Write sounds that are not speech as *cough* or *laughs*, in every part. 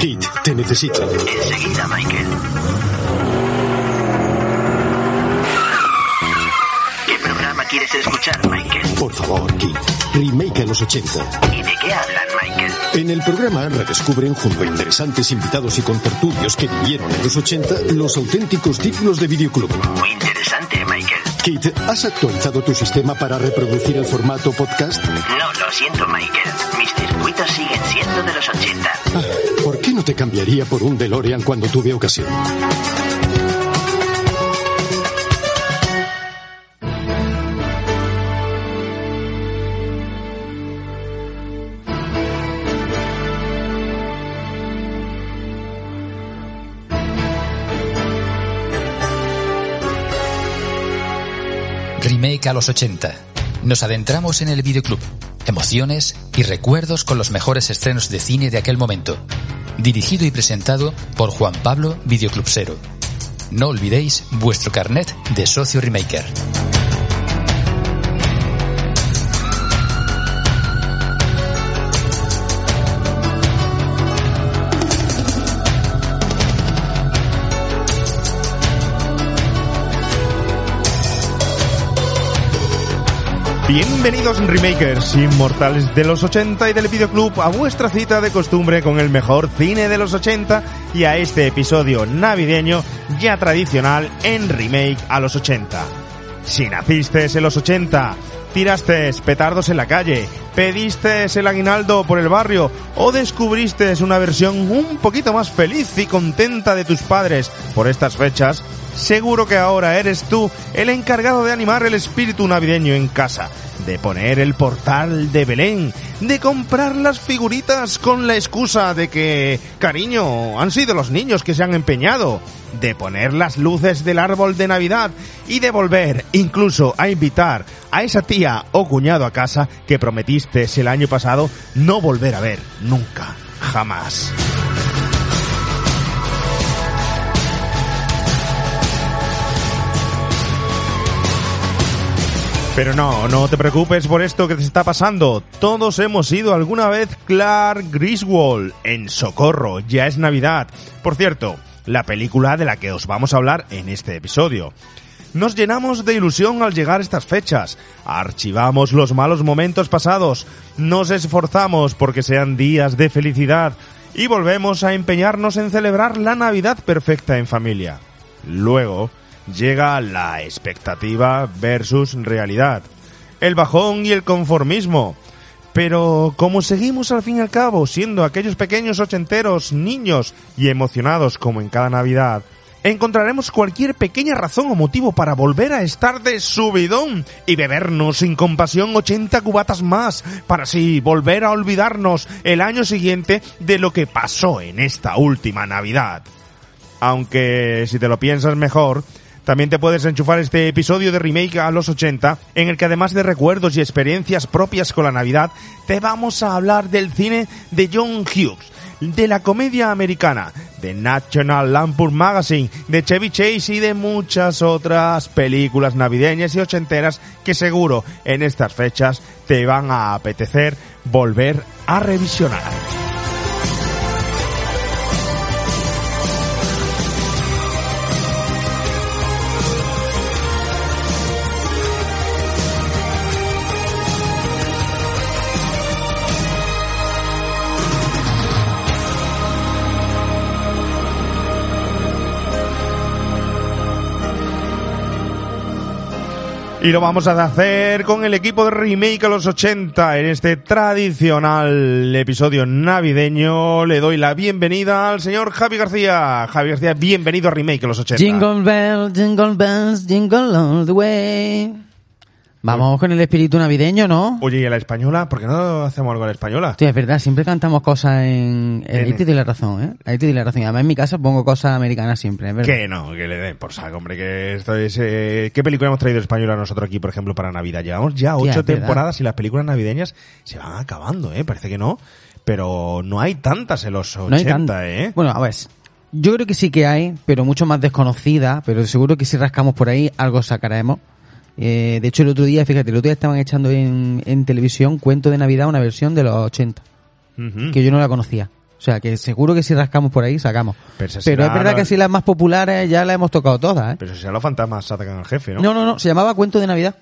Kit, te necesito. Enseguida, Michael. ¿Qué programa quieres escuchar, Michael? Por favor, Kit. Remake a los 80. ¿Y de qué hablan, Michael? En el programa redescubren junto a interesantes invitados y contertulios que vivieron en los 80 los auténticos títulos de videoclub. Muy interesante, Michael. Kit, ¿has actualizado tu sistema para reproducir el formato podcast? No, lo siento, Michael. Mis circuitos siguen siendo de los 80. Ah, ¿Por no te cambiaría por un DeLorean cuando tuve ocasión? Remake a los 80. Nos adentramos en el videoclub, emociones y recuerdos con los mejores estrenos de cine de aquel momento. Dirigido y presentado por Juan Pablo Videoclubsero. No olvidéis vuestro carnet de socio remaker. Bienvenidos remakers inmortales de los 80 y del videoclub a vuestra cita de costumbre con el mejor cine de los 80 y a este episodio navideño ya tradicional en remake a los 80. Si naciste en los 80, tiraste petardos en la calle, pediste el aguinaldo por el barrio o descubriste una versión un poquito más feliz y contenta de tus padres. Por estas fechas, seguro que ahora eres tú el encargado de animar el espíritu navideño en casa, de poner el portal de Belén, de comprar las figuritas con la excusa de que, cariño, han sido los niños que se han empeñado, de poner las luces del árbol de Navidad y de volver incluso a invitar a esa tía o cuñado a casa que prometiste el año pasado no volver a ver nunca, jamás. Pero no, no te preocupes por esto que te está pasando. Todos hemos ido alguna vez Clark Griswold en Socorro. Ya es Navidad. Por cierto, la película de la que os vamos a hablar en este episodio. Nos llenamos de ilusión al llegar estas fechas, archivamos los malos momentos pasados, nos esforzamos porque sean días de felicidad y volvemos a empeñarnos en celebrar la Navidad perfecta en familia. Luego llega la expectativa versus realidad, el bajón y el conformismo. Pero como seguimos al fin y al cabo siendo aquellos pequeños ochenteros, niños y emocionados como en cada Navidad, encontraremos cualquier pequeña razón o motivo para volver a estar de subidón y bebernos sin compasión 80 cubatas más, para así volver a olvidarnos el año siguiente de lo que pasó en esta última Navidad. Aunque, si te lo piensas mejor, también te puedes enchufar este episodio de Remake a los 80, en el que además de recuerdos y experiencias propias con la Navidad, te vamos a hablar del cine de John Hughes, de la comedia americana, de National Lampoon Magazine, de Chevy Chase y de muchas otras películas navideñas y ochenteras que seguro en estas fechas te van a apetecer volver a revisionar. Y lo vamos a hacer con el equipo de Remake a los 80 en este tradicional episodio navideño. Le doy la bienvenida al señor Javi García. Javi García, bienvenido a Remake a los 80. Jingle bells, jingle bells, jingle all the way. Vamos con el espíritu navideño, ¿no? Oye, ¿y a la española? ¿Por qué no hacemos algo a la española? Sí, es verdad, siempre cantamos cosas en... En- Ahí te doy la razón, ¿eh? Ahí te doy la razón. Y Además, en mi casa pongo cosas americanas siempre, es verdad. Que no, que le den por saco, hombre, que esto es... eh, ¿Qué película hemos traído española nosotros aquí, por ejemplo, para Navidad? Llevamos ya ocho temporadas y las películas navideñas se van acabando, ¿eh? Parece que no, pero no hay tantas en los 80, No hay. ¿eh? Bueno, a ver, yo creo que sí que hay, pero mucho más desconocida, pero seguro que si rascamos por ahí, algo sacaremos. Eh, de hecho, el otro día, fíjate, el otro día estaban echando en, en televisión Cuento de Navidad, una versión de los 80, Ujú. que yo no la conocía. O sea, que seguro que si rascamos por ahí, sacamos. Pero es verdad la- que si las más populares ya las hemos tocado todas, ¿eh? Pero si sean los fantasmas atacan al jefe, ¿no? No, no, no, se llamaba Cuento de Navidad.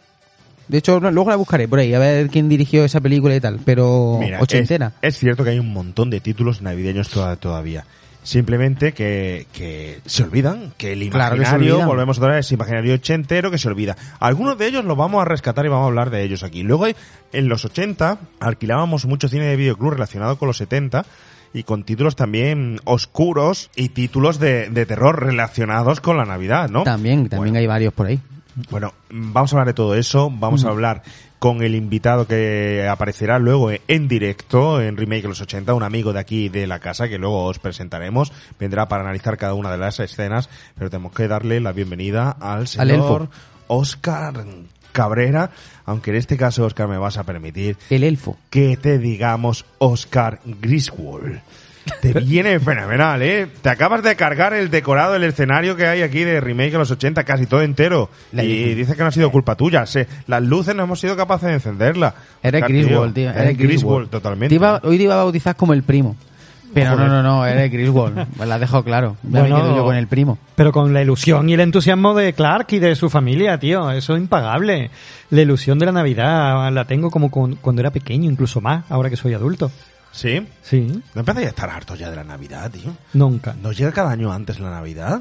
De hecho, no, luego la buscaré por ahí, a ver quién dirigió esa película y tal. Pero Mira, ochentera. Es, es cierto que hay un montón de títulos navideños toda- todavía. Simplemente que, que se olvidan, que el Claro que se imaginario, volvemos otra vez, imaginario ochentero que se olvida. Algunos de ellos los vamos a rescatar y vamos a hablar de ellos aquí. Luego, en los 80, alquilábamos mucho cine de videoclub relacionado con los 70 y con títulos también oscuros y títulos de, de terror relacionados con la Navidad, ¿no? También, también Bueno, hay varios por ahí. Bueno, vamos a hablar de todo eso, vamos a hablar con el invitado que aparecerá luego en directo en Remake de los 80, un amigo de aquí de la casa que luego os presentaremos, vendrá para analizar cada una de las escenas, pero tenemos que darle la bienvenida al señor. Oscar Cabrera, aunque en este caso Oscar me vas a permitir El elfo. que te digamos Oscar Griswold. Te viene fenomenal, ¿eh? Te acabas de cargar el decorado, el escenario que hay aquí de remake de los 80, casi todo entero. La y edición. dice que no ha sido culpa tuya. Se- las luces no hemos sido capaces de encenderla. Eres Griswold, tío. Eres Griswold, totalmente. Te iba- hoy te iba a bautizar como el primo. Pero Joder. no, no, no, eres Griswold. *laughs* Me la dejo claro. Ya Bueno. me quedo yo con el primo. Pero con la ilusión y el entusiasmo de Clark y de su familia, tío. Eso es impagable. La ilusión de la Navidad la tengo como con- cuando era pequeño, incluso más, ahora que soy adulto. ¿Sí? Sí, ¿No empezáis a estar hartos ya de la Navidad, tío? nunca. ¿No llega cada año antes la Navidad?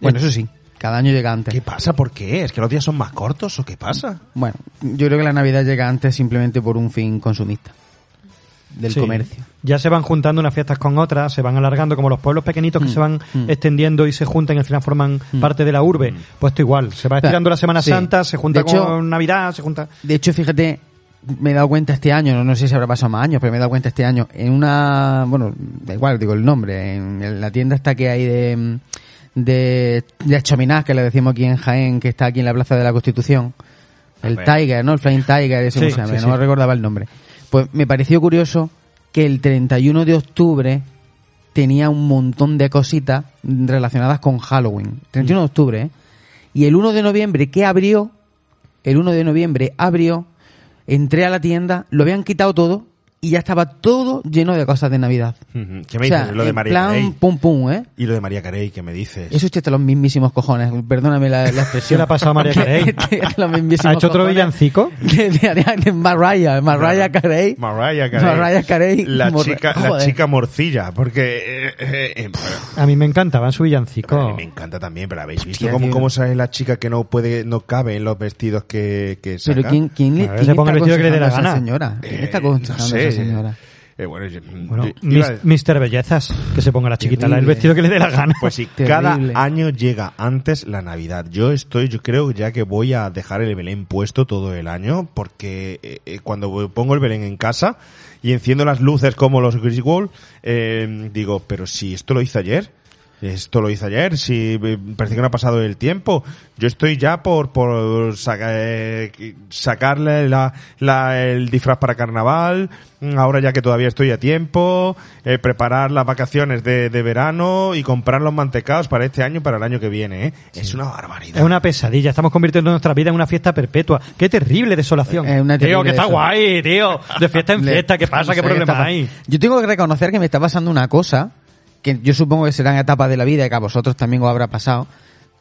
Bueno, eso sí. Cada año llega antes. ¿Qué pasa? ¿Por qué? ¿Es que los días son más cortos o qué pasa? Bueno, yo creo que la Navidad llega antes simplemente por un fin consumista. Del Sí. comercio. Ya se van juntando unas fiestas con otras, se van alargando como los pueblos pequeñitos que Mm, se van mm. extendiendo y se juntan y al final forman parte de la urbe. Pues esto igual, se va estirando la Semana Sí. Santa, se junta De hecho- con Navidad, se junta... De hecho, fíjate, me he dado cuenta este año, no, no sé si habrá pasado más años, pero me he dado cuenta este año, en una, bueno, da igual, digo el nombre, en la tienda esta que hay de, de, de chaminás, que le decimos aquí en Jaén, que está aquí en la Plaza de la Constitución, el. Tiger, ¿no? El Flying Tiger, ese Sí, sí, no sí. recordaba el nombre. Pues me pareció curioso que el 31 de octubre tenía un montón de cositas relacionadas con Halloween. 31 de octubre, ¿eh? Y el 1 de noviembre que abrió, el 1 de noviembre abrió, entré a la tienda, lo habían quitado todo y ya estaba todo lleno de cosas de Navidad. ¿Qué me o sea, dices? Lo de María plan Carey. pum pum, ¿eh? Y lo de María Carey, ¿qué me dices? Eso es los mismísimos cojones, perdóname la, la *laughs* expresión. ¿Qué le ha pasado a María *laughs* Carey? Los mismísimos ¿Ha hecho otro cojones villancico? De, de, de- de Mariah, Mariah Carey. Mariah Carey. Mariah Carey. La chica, la chica morcilla, porque eh, eh, eh, A mí me encantaban su a villancico. mí me encanta también, pero habéis visto Hostia, cómo, cómo sale la chica que no puede, no cabe en los vestidos que, que saca. Pero ¿quién, quién, le- A quién se ponga el vestido que le dé la a gana. señora? ¿Quién Eh, está no sé. Esa señora? Eh, bueno, yo- Bueno, yo- iba- mis- Mr. Bellezas, que se ponga la chiquita, la- el vestido que le dé la gana. Pues sí, *laughs* Terrible. cada año llega antes la Navidad. Yo estoy, yo creo ya que voy a dejar el Belén puesto todo el año, porque eh, eh, cuando pongo el Belén en casa y enciendo las luces como los Griswold, eh, digo, pero si esto lo hice ayer, esto lo hice ayer, si parece que no ha pasado el tiempo. Yo estoy ya por, por saca- eh, sacarle la, la- el disfraz para carnaval, ahora ya que todavía estoy a tiempo, eh, preparar las vacaciones de, de verano y comprar los mantecados para este año y para el año que viene. ¿eh? Es una barbaridad. Es una pesadilla. Estamos convirtiendo nuestra vida en una fiesta perpetua. Qué terrible desolación. Es una tío, terrible que está desolación. guay, tío. De fiesta en fiesta. ¿Qué pasa? no ¿Qué problema hay? Yo tengo que reconocer que me está pasando una cosa, que yo supongo que serán etapas de la vida y que a vosotros también os habrá pasado,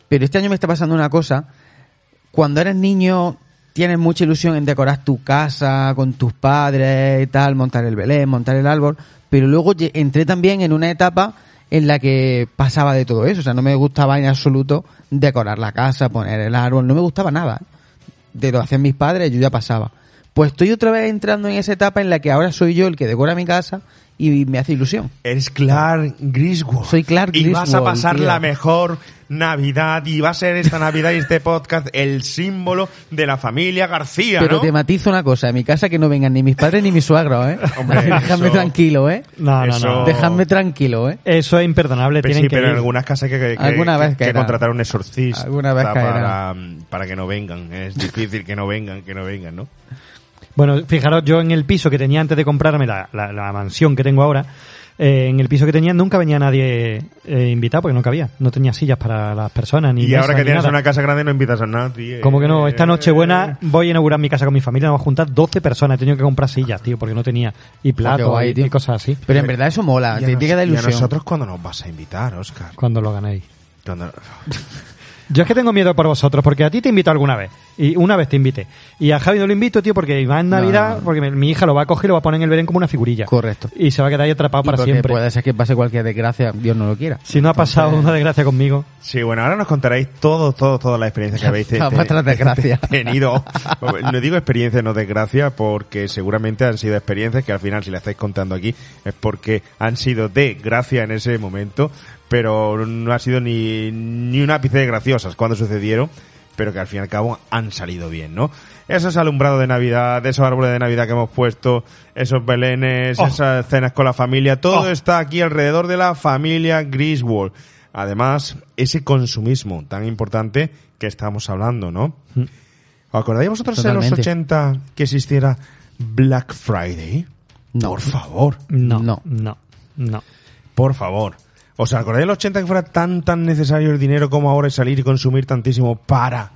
pero este año me está pasando una cosa, cuando eres niño tienes mucha ilusión en decorar tu casa con tus padres y tal, montar el Belén, montar el árbol, pero luego entré también en una etapa en la que pasaba de todo eso, o sea, no me gustaba en absoluto decorar la casa, poner el árbol, no me gustaba nada. De lo hacían mis padres, yo ya pasaba. Pues estoy otra vez entrando en esa etapa en la que ahora soy yo el que decora mi casa y me hace ilusión. Eres Clark Griswold. Soy Clark Y vas a Griswold, pasar tío. la mejor Navidad y va a ser esta Navidad y este podcast el símbolo de la familia García, Pero ¿no? te matizo una cosa, en mi casa que no vengan ni mis padres ni mis suegros, ¿eh? *laughs* Hombre, Dejadme eso- tranquilo, ¿eh? No, no, Eso- no. Dejadme tranquilo, ¿eh? Eso es imperdonable. Pero Tienen sí, que pero en algunas casas hay que, que- Alguna que- vez que contratar un exorcista Alguna vez para, para que no vengan. Es difícil que no vengan, que no vengan, ¿no? Bueno, fijaros, yo en el piso que tenía antes de comprarme la, la- la mansión que tengo ahora, eh, en el piso que tenía nunca venía nadie eh, invitado porque no cabía. No tenía sillas para las personas ni Y ahora que tienes nada. una casa grande no invitas a nadie. Como que no, esta noche buena Eh, voy a inaugurar mi casa con mi familia, nos vamos a juntar 12 personas, he tenido que comprar sillas, tío, porque no tenía y platos guay, y- cosas así. Pero en verdad eso mola, te tiene que dar nos- y a ilusión. nosotros cuando nos vas a invitar, Oscar. Cuando lo ganéis. Cuando- Yo es que tengo miedo por vosotros, porque a ti te invito alguna vez. Y una vez te invité. Y a Javi no lo invito, tío, porque va en Navidad, no, no. porque mi, mi hija lo va a coger y lo va a poner en el Belén como una figurilla. Correcto. Y se va a quedar ahí atrapado Y para porque siempre. puede ser que pase cualquier desgracia, Dios no lo quiera. Si no ha pasado una desgracia conmigo. Sí, bueno, ahora nos contaréis todo, todo, toda la experiencia que habéis te- *laughs* tenido. No digo experiencia, no desgracia, porque seguramente han sido experiencias que al final, si la estáis contando aquí, es porque han sido de gracia en ese momento, pero no ha sido ni, ni un ápice de graciosas cuando sucedieron, pero que al fin y al cabo han salido bien, ¿no? Esos alumbrados de Navidad, esos árboles de Navidad que hemos puesto, esos belenes, Oh. esas cenas con la familia, todo Oh. está aquí alrededor de la familia Griswold. Además, ese consumismo tan importante que estamos hablando, ¿no? Mm. ¿Os acordáis vosotros en los Totalmente. 80 que existiera Black Friday? No. Por favor, No, No. no, no. por favor. ¿Os acordáis en los 80 que fuera tan tan necesario el dinero como ahora y salir y consumir tantísimo para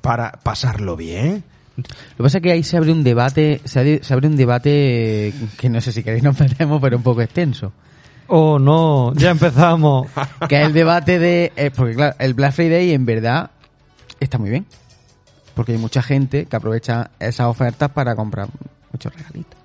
para pasarlo bien? Lo que pasa es que ahí se abre un debate, se abre, se abre un debate que no sé si queréis nos metemos, pero un poco extenso. Oh, no, ya empezamos. *laughs* Que es el debate de... eh, porque claro, el Black Friday en verdad está muy bien. Porque hay mucha gente que aprovecha esas ofertas para comprar muchos regalitos.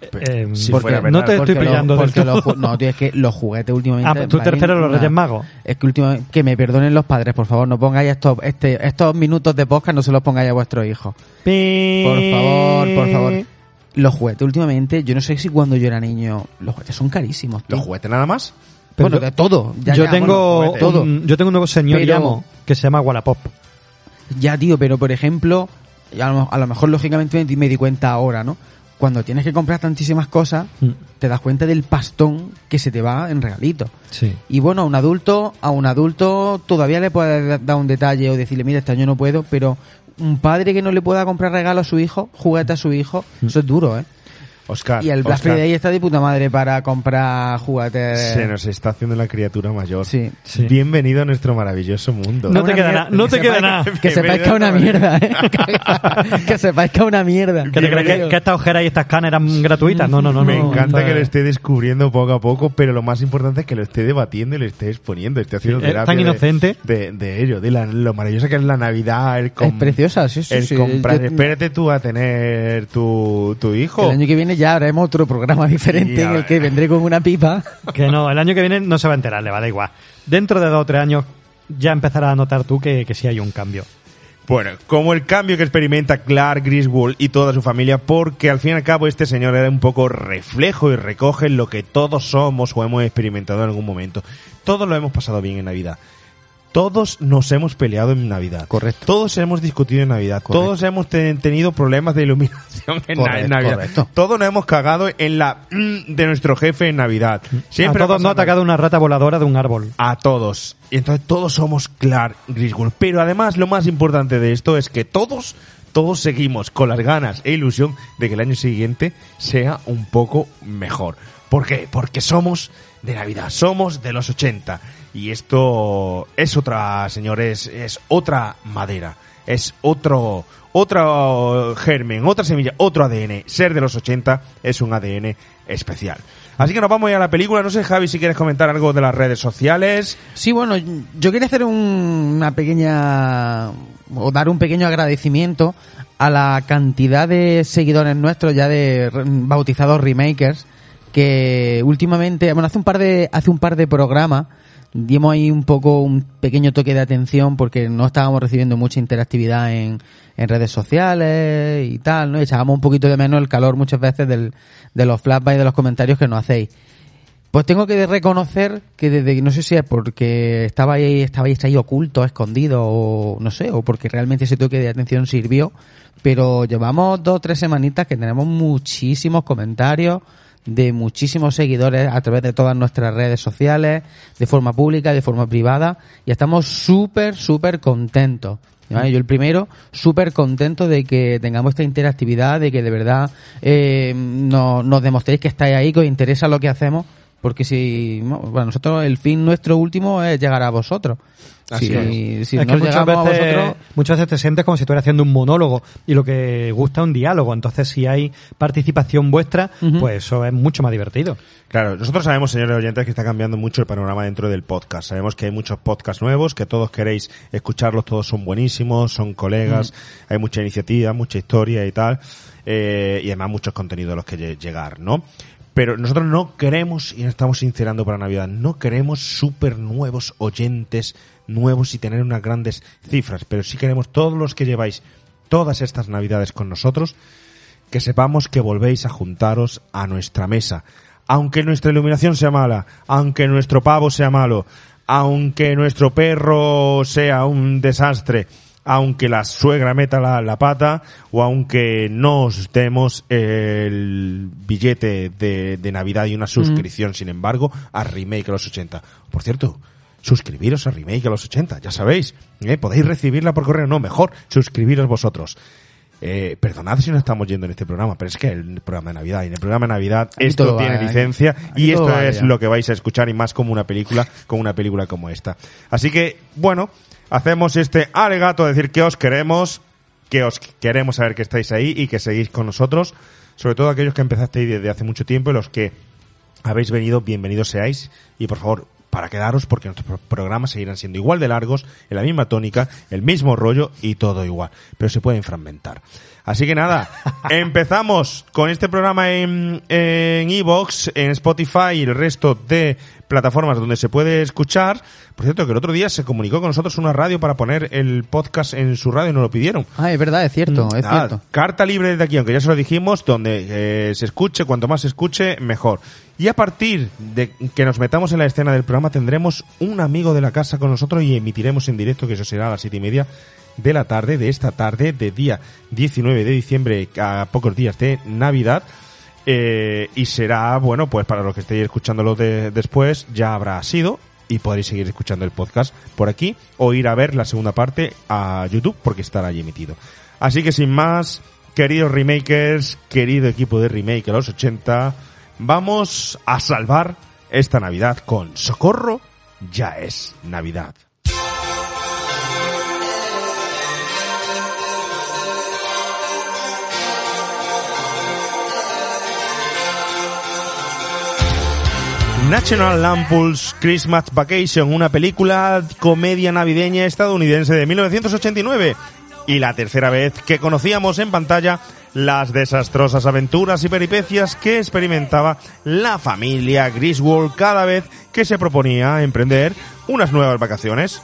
Eh, Si porque fuera no verdad. te estoy pillando lo- porque No, tío, es que los juguetes últimamente... Ah, ¿tú te valen refieres a los Reyes Magos? Es que últimamente... Que me perdonen los padres, por favor, no pongáis estos, este, estos minutos de podcast, no se los pongáis a vuestros hijos. Por favor, por favor. Los juguetes últimamente, yo no sé si cuando yo era niño, los juguetes son carísimos. tío. ¿Los juguetes nada más? Pero bueno, de todo. Ya, yo ya, tengo bueno, juguetes, todo. un, yo tengo un nuevo señor Pero- llamo que se llama Wallapop. Ya, tío, pero por ejemplo, a lo, a lo mejor lógicamente me, me di cuenta ahora, ¿no? Cuando tienes que comprar tantísimas cosas, Mm. te das cuenta del pastón que se te va en regalito. Sí. Y bueno, a un adulto, a un adulto todavía le puedes da- dar un detalle o decirle, mira, este año no puedo, pero un padre que no le pueda comprar regalo a su hijo, juguete a su hijo, eso es duro, ¿eh? Oscar, Y el Black Oscar, Friday está de puta madre para comprar juguetes. se nos está haciendo la criatura mayor. Sí. Sí. Bienvenido a nuestro maravilloso mundo. No te queda nada, no que te queda sepáis- nada. *laughs* Que sepáis que es una mierda, ¿eh? que sepáis que es una mierda. ¿Qué te crees que, que estas ojeras y estas canas eran gratuitas? No, no, no. Me no, encanta que lo esté descubriendo poco a poco, pero lo más importante es que lo esté debatiendo y lo esté exponiendo, esté haciendo Sí, es terapia tan de- inocente. De, de ello, de la- lo maravillosa que es la Navidad, el, com- Es preciosa, sí, sí, el sí. comprar. Yo- Espérate tú a tener tu, tu hijo. El año que viene ya haremos otro programa *laughs* diferente en el que vendré con una pipa. *laughs* Que no, el año que viene no se va a enterar, le va a dar igual. Dentro de dos o tres años ya empezarás a notar tú que, que sí hay un cambio. Bueno, como el cambio que experimenta Clark Griswold y toda su familia, porque al fin y al cabo este señor era un poco reflejo y recoge lo que todos somos o hemos experimentado en algún momento. Todos lo hemos pasado bien en Navidad. Todos nos hemos peleado en Navidad. Correcto. Todos hemos discutido en Navidad. Correcto. Todos hemos te- tenido problemas de iluminación en, Navidad. correcto. Todos nos hemos cagado en la mm de nuestro jefe en Navidad. Siempre a todos no ha atacado una rata voladora de un árbol. a todos. Y entonces todos somos Clark Griswold. Pero además lo más importante de esto es que todos, todos seguimos con las ganas e ilusión de que el año siguiente sea un poco mejor. ¿Por qué? Porque somos de Navidad, somos de los 80. Y esto es otra, señores, es otra madera. Es otro, otro germen, otra semilla, otro ADN. Ser de los 80 es un ADN especial. Así que nos vamos ya a la película. No sé, Javi, si quieres comentar algo de las redes sociales. Sí, bueno, yo quería hacer un- una pequeña o dar un pequeño agradecimiento a la cantidad de seguidores nuestros ya de bautizados remakers que últimamente, bueno, hace un par de hace un par de programas dimos ahí un poco un pequeño toque de atención porque no estábamos recibiendo mucha interactividad en, en redes sociales y tal, ¿no? Echábamos un poquito de menos el calor muchas veces del, de los flashbacks y de los comentarios que nos hacéis. Pues tengo que reconocer que desde no sé si es porque estaba ahí, estabais ahí oculto, escondido, o no sé, o porque realmente ese toque de atención sirvió, pero llevamos dos o tres semanitas que tenemos muchísimos comentarios de muchísimos seguidores a través de todas nuestras redes sociales, de forma pública de forma privada, y estamos súper, súper contentos. Yo el primero, súper contento de que tengamos esta interactividad, de que de verdad eh, no- nos demostréis que estáis ahí, que os interesa lo que hacemos, porque si, no, bueno, nosotros el fin nuestro último es llegar a vosotros. Así si es. si es no que muchas veces, vosotros, muchas veces te sientes como si estuvieras haciendo un monólogo y lo que gusta es un diálogo. Entonces, si hay participación vuestra, pues eso es mucho más divertido. Claro, nosotros sabemos, señores oyentes, que está cambiando mucho el panorama dentro del podcast. Sabemos que hay muchos podcasts nuevos, que todos queréis escucharlos, todos son buenísimos, son colegas, hay mucha iniciativa, mucha historia y tal, eh, y además muchos contenidos a los que lle- llegar, ¿no? Pero nosotros no queremos, y nos estamos sincerando para Navidad, no queremos súper nuevos oyentes nuevos y tener unas grandes cifras, pero sí queremos todos los que lleváis todas estas Navidades con nosotros, que sepamos que volvéis a juntaros a nuestra mesa. Aunque nuestra iluminación sea mala, aunque nuestro pavo sea malo, aunque nuestro perro sea un desastre, aunque la suegra meta la, la pata o aunque no os demos el billete de, de Navidad y una suscripción, sin embargo, a Remake a los 80. Por cierto, suscribiros a Remake a los 80, ya sabéis. ¿eh? Podéis recibirla por correo, no, mejor suscribiros vosotros. Eh, perdonad si no estamos yendo en este programa, pero es que el programa de Navidad, y en el programa de Navidad Aquí esto tiene aquí- licencia aquí y esto es ya. lo que vais a escuchar y más como una película, como una película como esta. Así que, bueno, hacemos este alegato a decir que os queremos, que os queremos saber que estáis ahí y que seguís con nosotros, sobre todo aquellos que empezasteis desde hace mucho tiempo y los que habéis venido, bienvenidos seáis y por favor, para quedaros porque nuestros pro- programas seguirán siendo igual de largos, en la misma tónica, el mismo rollo y todo igual, pero se pueden fragmentar. Así que nada, *laughs* empezamos con este programa en en Evox, en Spotify y el resto de plataformas donde se puede escuchar. Por cierto, que el otro día se comunicó con nosotros una radio para poner el podcast en su radio y nos lo pidieron. Ah, es verdad, es cierto, es Nada, cierto. Carta libre desde aquí, aunque ya se lo dijimos, donde eh, se escuche, cuanto más se escuche, mejor. Y a partir de que nos metamos en la escena del programa, tendremos un amigo de la casa con nosotros y emitiremos en directo, que eso será a las siete y media de la tarde, de esta tarde, de día 19 de diciembre, a pocos días de Navidad. Eh, y será, bueno, pues para los que estéis escuchándolo de- después, ya habrá sido y podréis seguir escuchando el podcast por aquí o ir a ver la segunda parte a YouTube porque estará allí emitido. Así que sin más, queridos remakers, querido equipo de remake a los 80, vamos a salvar esta Navidad con Socorro, ya es Navidad. National Lampoon's Christmas Vacation, una película comedia navideña estadounidense de 1989 y la tercera vez que conocíamos en pantalla las desastrosas aventuras y peripecias que experimentaba la familia Griswold cada vez que se proponía emprender unas nuevas vacaciones.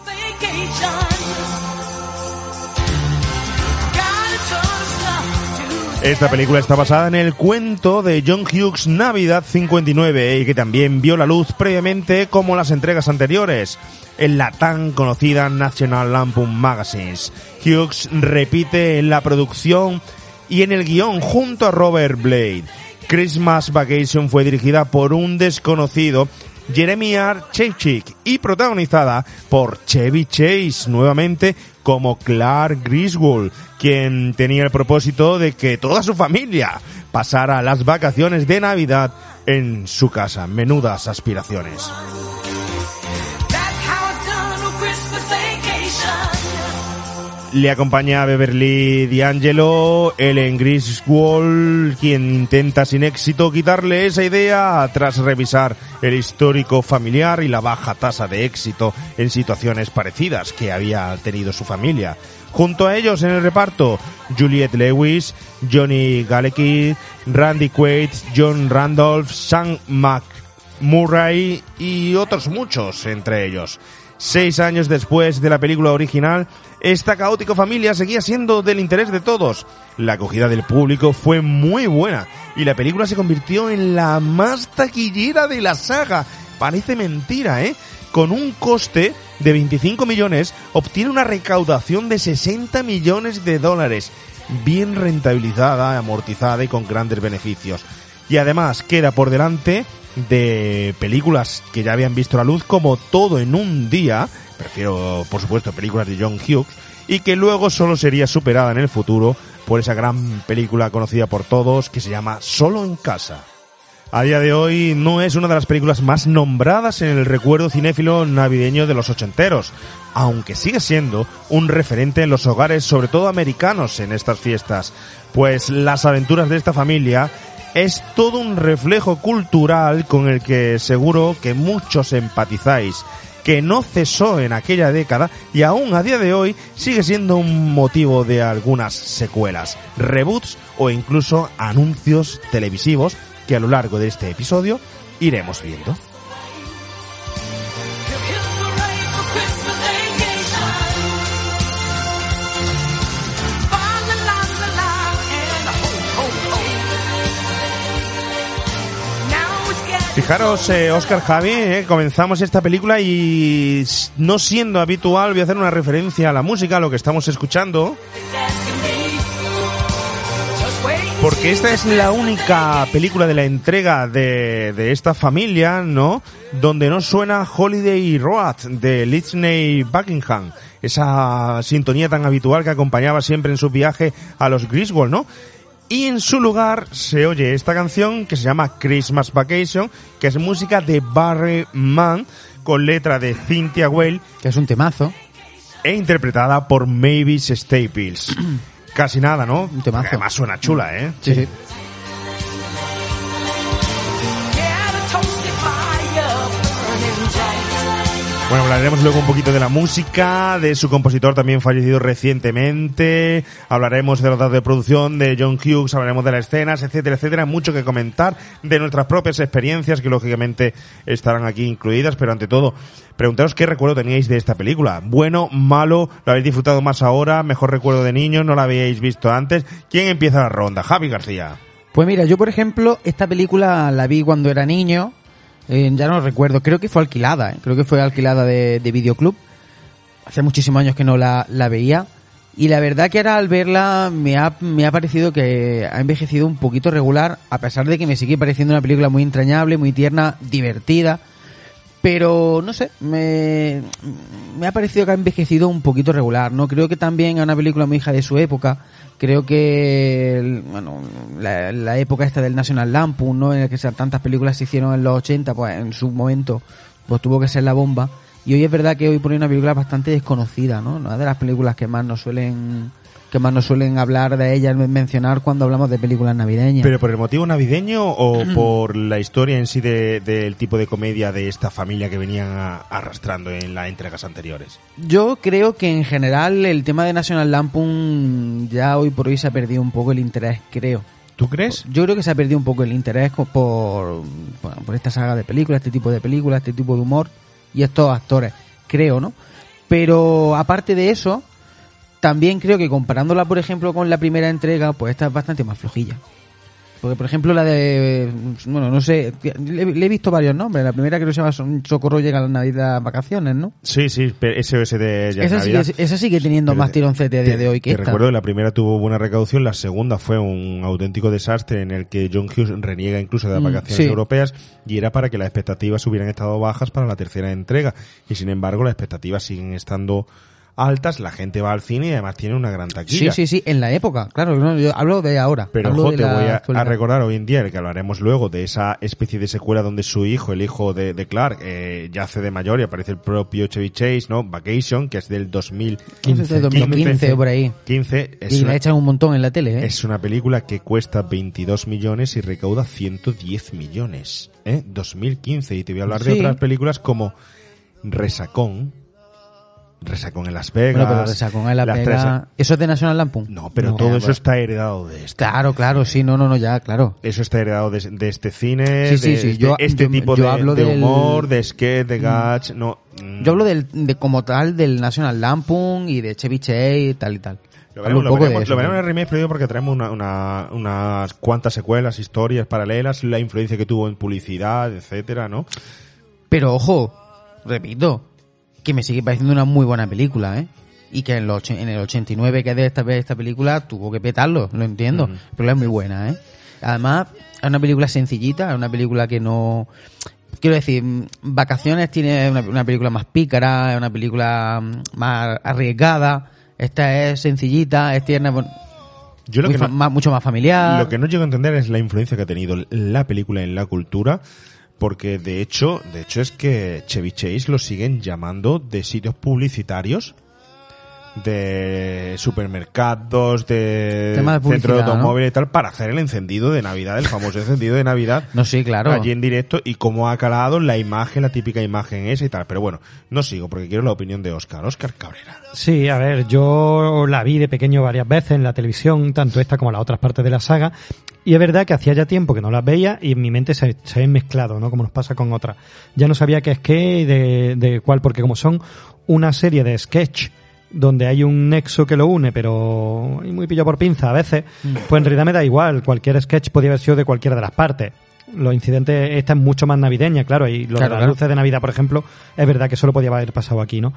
Esta película está basada en el cuento de John Hughes Navidad 59 y que también vio la luz previamente como las entregas anteriores en la tan conocida National Lampoon Magazines. Hughes repite en la producción y en el guion junto a Robert Blade. Christmas Vacation fue dirigida por un desconocido Jeremy R. Y protagonizada por Chevy Chase nuevamente como Clark Griswold, quien tenía el propósito de que toda su familia pasara las vacaciones de Navidad en su casa. Menudas aspiraciones. Le acompaña Beverly D'Angelo, Ellen Griswold, quien intenta sin éxito quitarle esa idea tras revisar el histórico familiar y la baja tasa de éxito en situaciones parecidas que había tenido su familia. Junto a ellos en el reparto, Juliette Lewis, Johnny Galecki, Randy Quaid, John Randolph, Sam McMurray y otros muchos entre ellos. Seis años después de la película original, esta caótica familia seguía siendo del interés de todos. La acogida del público fue muy buena y la película se convirtió en la más taquillera de la saga. Parece mentira, ¿eh? Con un coste de 25 millones, obtiene una recaudación de 60 millones de dólares. Bien rentabilizada, amortizada y con grandes beneficios. Y además queda por delante de películas que ya habían visto la luz como Todo en un día, prefiero por supuesto películas de John Hughes, y que luego solo sería superada en el futuro por esa gran película conocida por todos que se llama Solo en casa. A día de hoy no es una de las películas más nombradas en el recuerdo cinéfilo navideño de los ochenteros, aunque sigue siendo un referente en los hogares, sobre todo americanos, en estas fiestas, pues las aventuras de esta familia es todo un reflejo cultural con el que seguro que muchos empatizáis, que no cesó en aquella década y aún a día de hoy sigue siendo un motivo de algunas secuelas, reboots o incluso anuncios televisivos que a lo largo de este episodio iremos viendo. Fijaros, eh, Oscar Javi, eh, comenzamos esta película y no siendo habitual voy a hacer una referencia a la música, a lo que estamos escuchando. Porque esta es la única película de la entrega de, de esta familia, ¿no? Donde no suena Holiday Road de Litney Buckingham. Esa sintonía tan habitual que acompañaba siempre en su viaje a los Griswold, ¿no? Y en su lugar se oye esta canción que se llama Christmas Vacation, que es música de Barry Mann con letra de Cynthia Weil Que es un temazo. e interpretada por Mavis Staples. *clears throat* Casi nada, ¿no? Un temazo. Además suena chula, ¿eh? Sí, sí. Bueno, hablaremos luego un poquito de la música, de su compositor también fallecido recientemente, hablaremos de los datos de producción de John Hughes, hablaremos de las escenas, etcétera, etcétera, mucho que comentar de nuestras propias experiencias que lógicamente estarán aquí incluidas, pero ante todo, preguntaros qué recuerdo teníais de esta película. Bueno, malo, lo habéis disfrutado más ahora, mejor recuerdo de niños, no la habíais visto antes. ¿Quién empieza la ronda? Javi García. Pues mira, yo por ejemplo, esta película la vi cuando era niño, eh, ya no recuerdo, creo que fue alquilada, eh, creo que fue alquilada de, de videoclub. Hace muchísimos años que no la, la veía. Y la verdad que ahora al verla me ha, me ha parecido que ha envejecido un poquito regular, a pesar de que me sigue pareciendo una película muy entrañable, muy tierna, divertida. Pero no sé, me, me ha parecido que ha envejecido un poquito regular. No creo que también es una película muy hija de su época. Creo que bueno, la, la época esta del National Lampoon, ¿no? En el que tantas películas se hicieron en los 80, pues en su momento pues tuvo que ser la bomba. Y hoy es verdad que hoy pone una película bastante desconocida, ¿no? Una de las películas que más nos suelen que más nos suelen hablar de ellas, mencionar cuando hablamos de películas navideñas. ¿Pero por el motivo navideño o *clears throat* por la historia en sí de- del tipo de comedia de esta familia que venían a- arrastrando en las entregas anteriores? Yo creo que en general el tema de National Lampoon ya hoy por hoy se ha perdido un poco el interés, creo. ¿Tú crees? Yo creo que se ha perdido un poco el interés por, bueno, por esta saga de películas, este tipo de películas, este tipo de humor y estos actores, creo, ¿no? Pero aparte de eso, también creo que comparándola, por ejemplo, con la primera entrega, pues esta es bastante más flojilla. Porque, por ejemplo, la de. Bueno, no sé. Le, le he visto varios nombres. La primera creo que se llama Socorro llega a la Navidad vacaciones, ¿no? Sí, sí, SOS de Esa sigue, Navidad. esa sigue teniendo Pero más te- tironcete a día de hoy que te esta. recuerdo que la primera tuvo buena recaudación, la segunda fue un auténtico desastre en el que John Hughes reniega incluso de las Mm, vacaciones sí. europeas y era para que las expectativas hubieran estado bajas para la tercera entrega. Y sin embargo, las expectativas siguen estando altas, la gente va al cine y además tiene una gran Sí, taquilla. sí, sí, en la época. Claro, no, yo hablo de ahora. Pero ojo, te la voy a, recordar hoy en día, que hablaremos luego, de esa especie de secuela donde su hijo, el hijo de, de Clark, eh, yace de mayor y aparece el propio Chevy Chase, ¿no? Vacation, que es del 2015. Es de 2015 o por ahí. 15, es Y la una, echan un montón en la tele, ¿eh? es una película que cuesta 22 millones y recauda 110 millones, ¿eh? 2015. Y te voy a hablar de Sí. otras películas como Resacón, Resacón en Las Vegas. Bueno, pero esa con la Las pega... tres- ¿Eso es de National Lampoon? No, pero No, todo eso está heredado de esto. Claro, claro, sí, no, no, no, ya, claro. Eso está heredado de, de este cine, Sí, sí, de sí, este, yo- este yo- tipo yo de, hablo de del- humor, de sketch, de gags, no. mm, Yo hablo del, de como tal del National Lampoon y de Chevy Chase y tal y tal. Lo veremos, un lo poco de veremos, eso, lo veremos ¿no? en el remake, porque traemos una, una- unas cuantas secuelas, historias paralelas, la influencia que tuvo en publicidad, etcétera, ¿no? Pero ojo, repito, que me sigue pareciendo una muy buena película, ¿eh? Y que en, los, en el 89 que de esta, esta película tuvo que petarlo, lo entiendo. Pero es muy buena, ¿eh? Además, es una película sencillita, es una película que no... Quiero decir, Vacaciones tiene una, una película más pícara, es una película más arriesgada. Esta es sencillita, es tierna, bueno, Yo lo muy que, fa- no, más- mucho más familiar. lo que no llego a entender es la influencia que ha tenido la película en la cultura, porque de hecho, de hecho es que Chevy Chase lo siguen llamando de sitios publicitarios, de supermercados, de de centro de automóviles y tal, para hacer el encendido de Navidad, el famoso encendido de Navidad. *laughs* No, sí, claro. allí en directo y cómo ha calado la imagen, la típica imagen esa y tal. Pero bueno, no sigo porque quiero la opinión de Oscar. Oscar Cabrera. Sí, a ver, yo la vi de pequeño varias veces en la televisión, tanto esta como las otras partes de la saga, y es verdad que hacía ya tiempo que no las veía y en mi mente se, se habían mezclado, ¿no? Como nos pasa con otras. Ya no sabía qué es qué y de, de cuál, porque como son una serie de sketch donde hay un nexo que lo une, pero muy pillo por pinza a veces, pues en realidad me da igual, cualquier sketch podría haber sido de cualquiera de las partes. Los incidentes, esta es mucho más navideña, claro, y lo Claro, de las claro. luces de Navidad, por ejemplo, es verdad que solo podía haber pasado aquí, ¿no?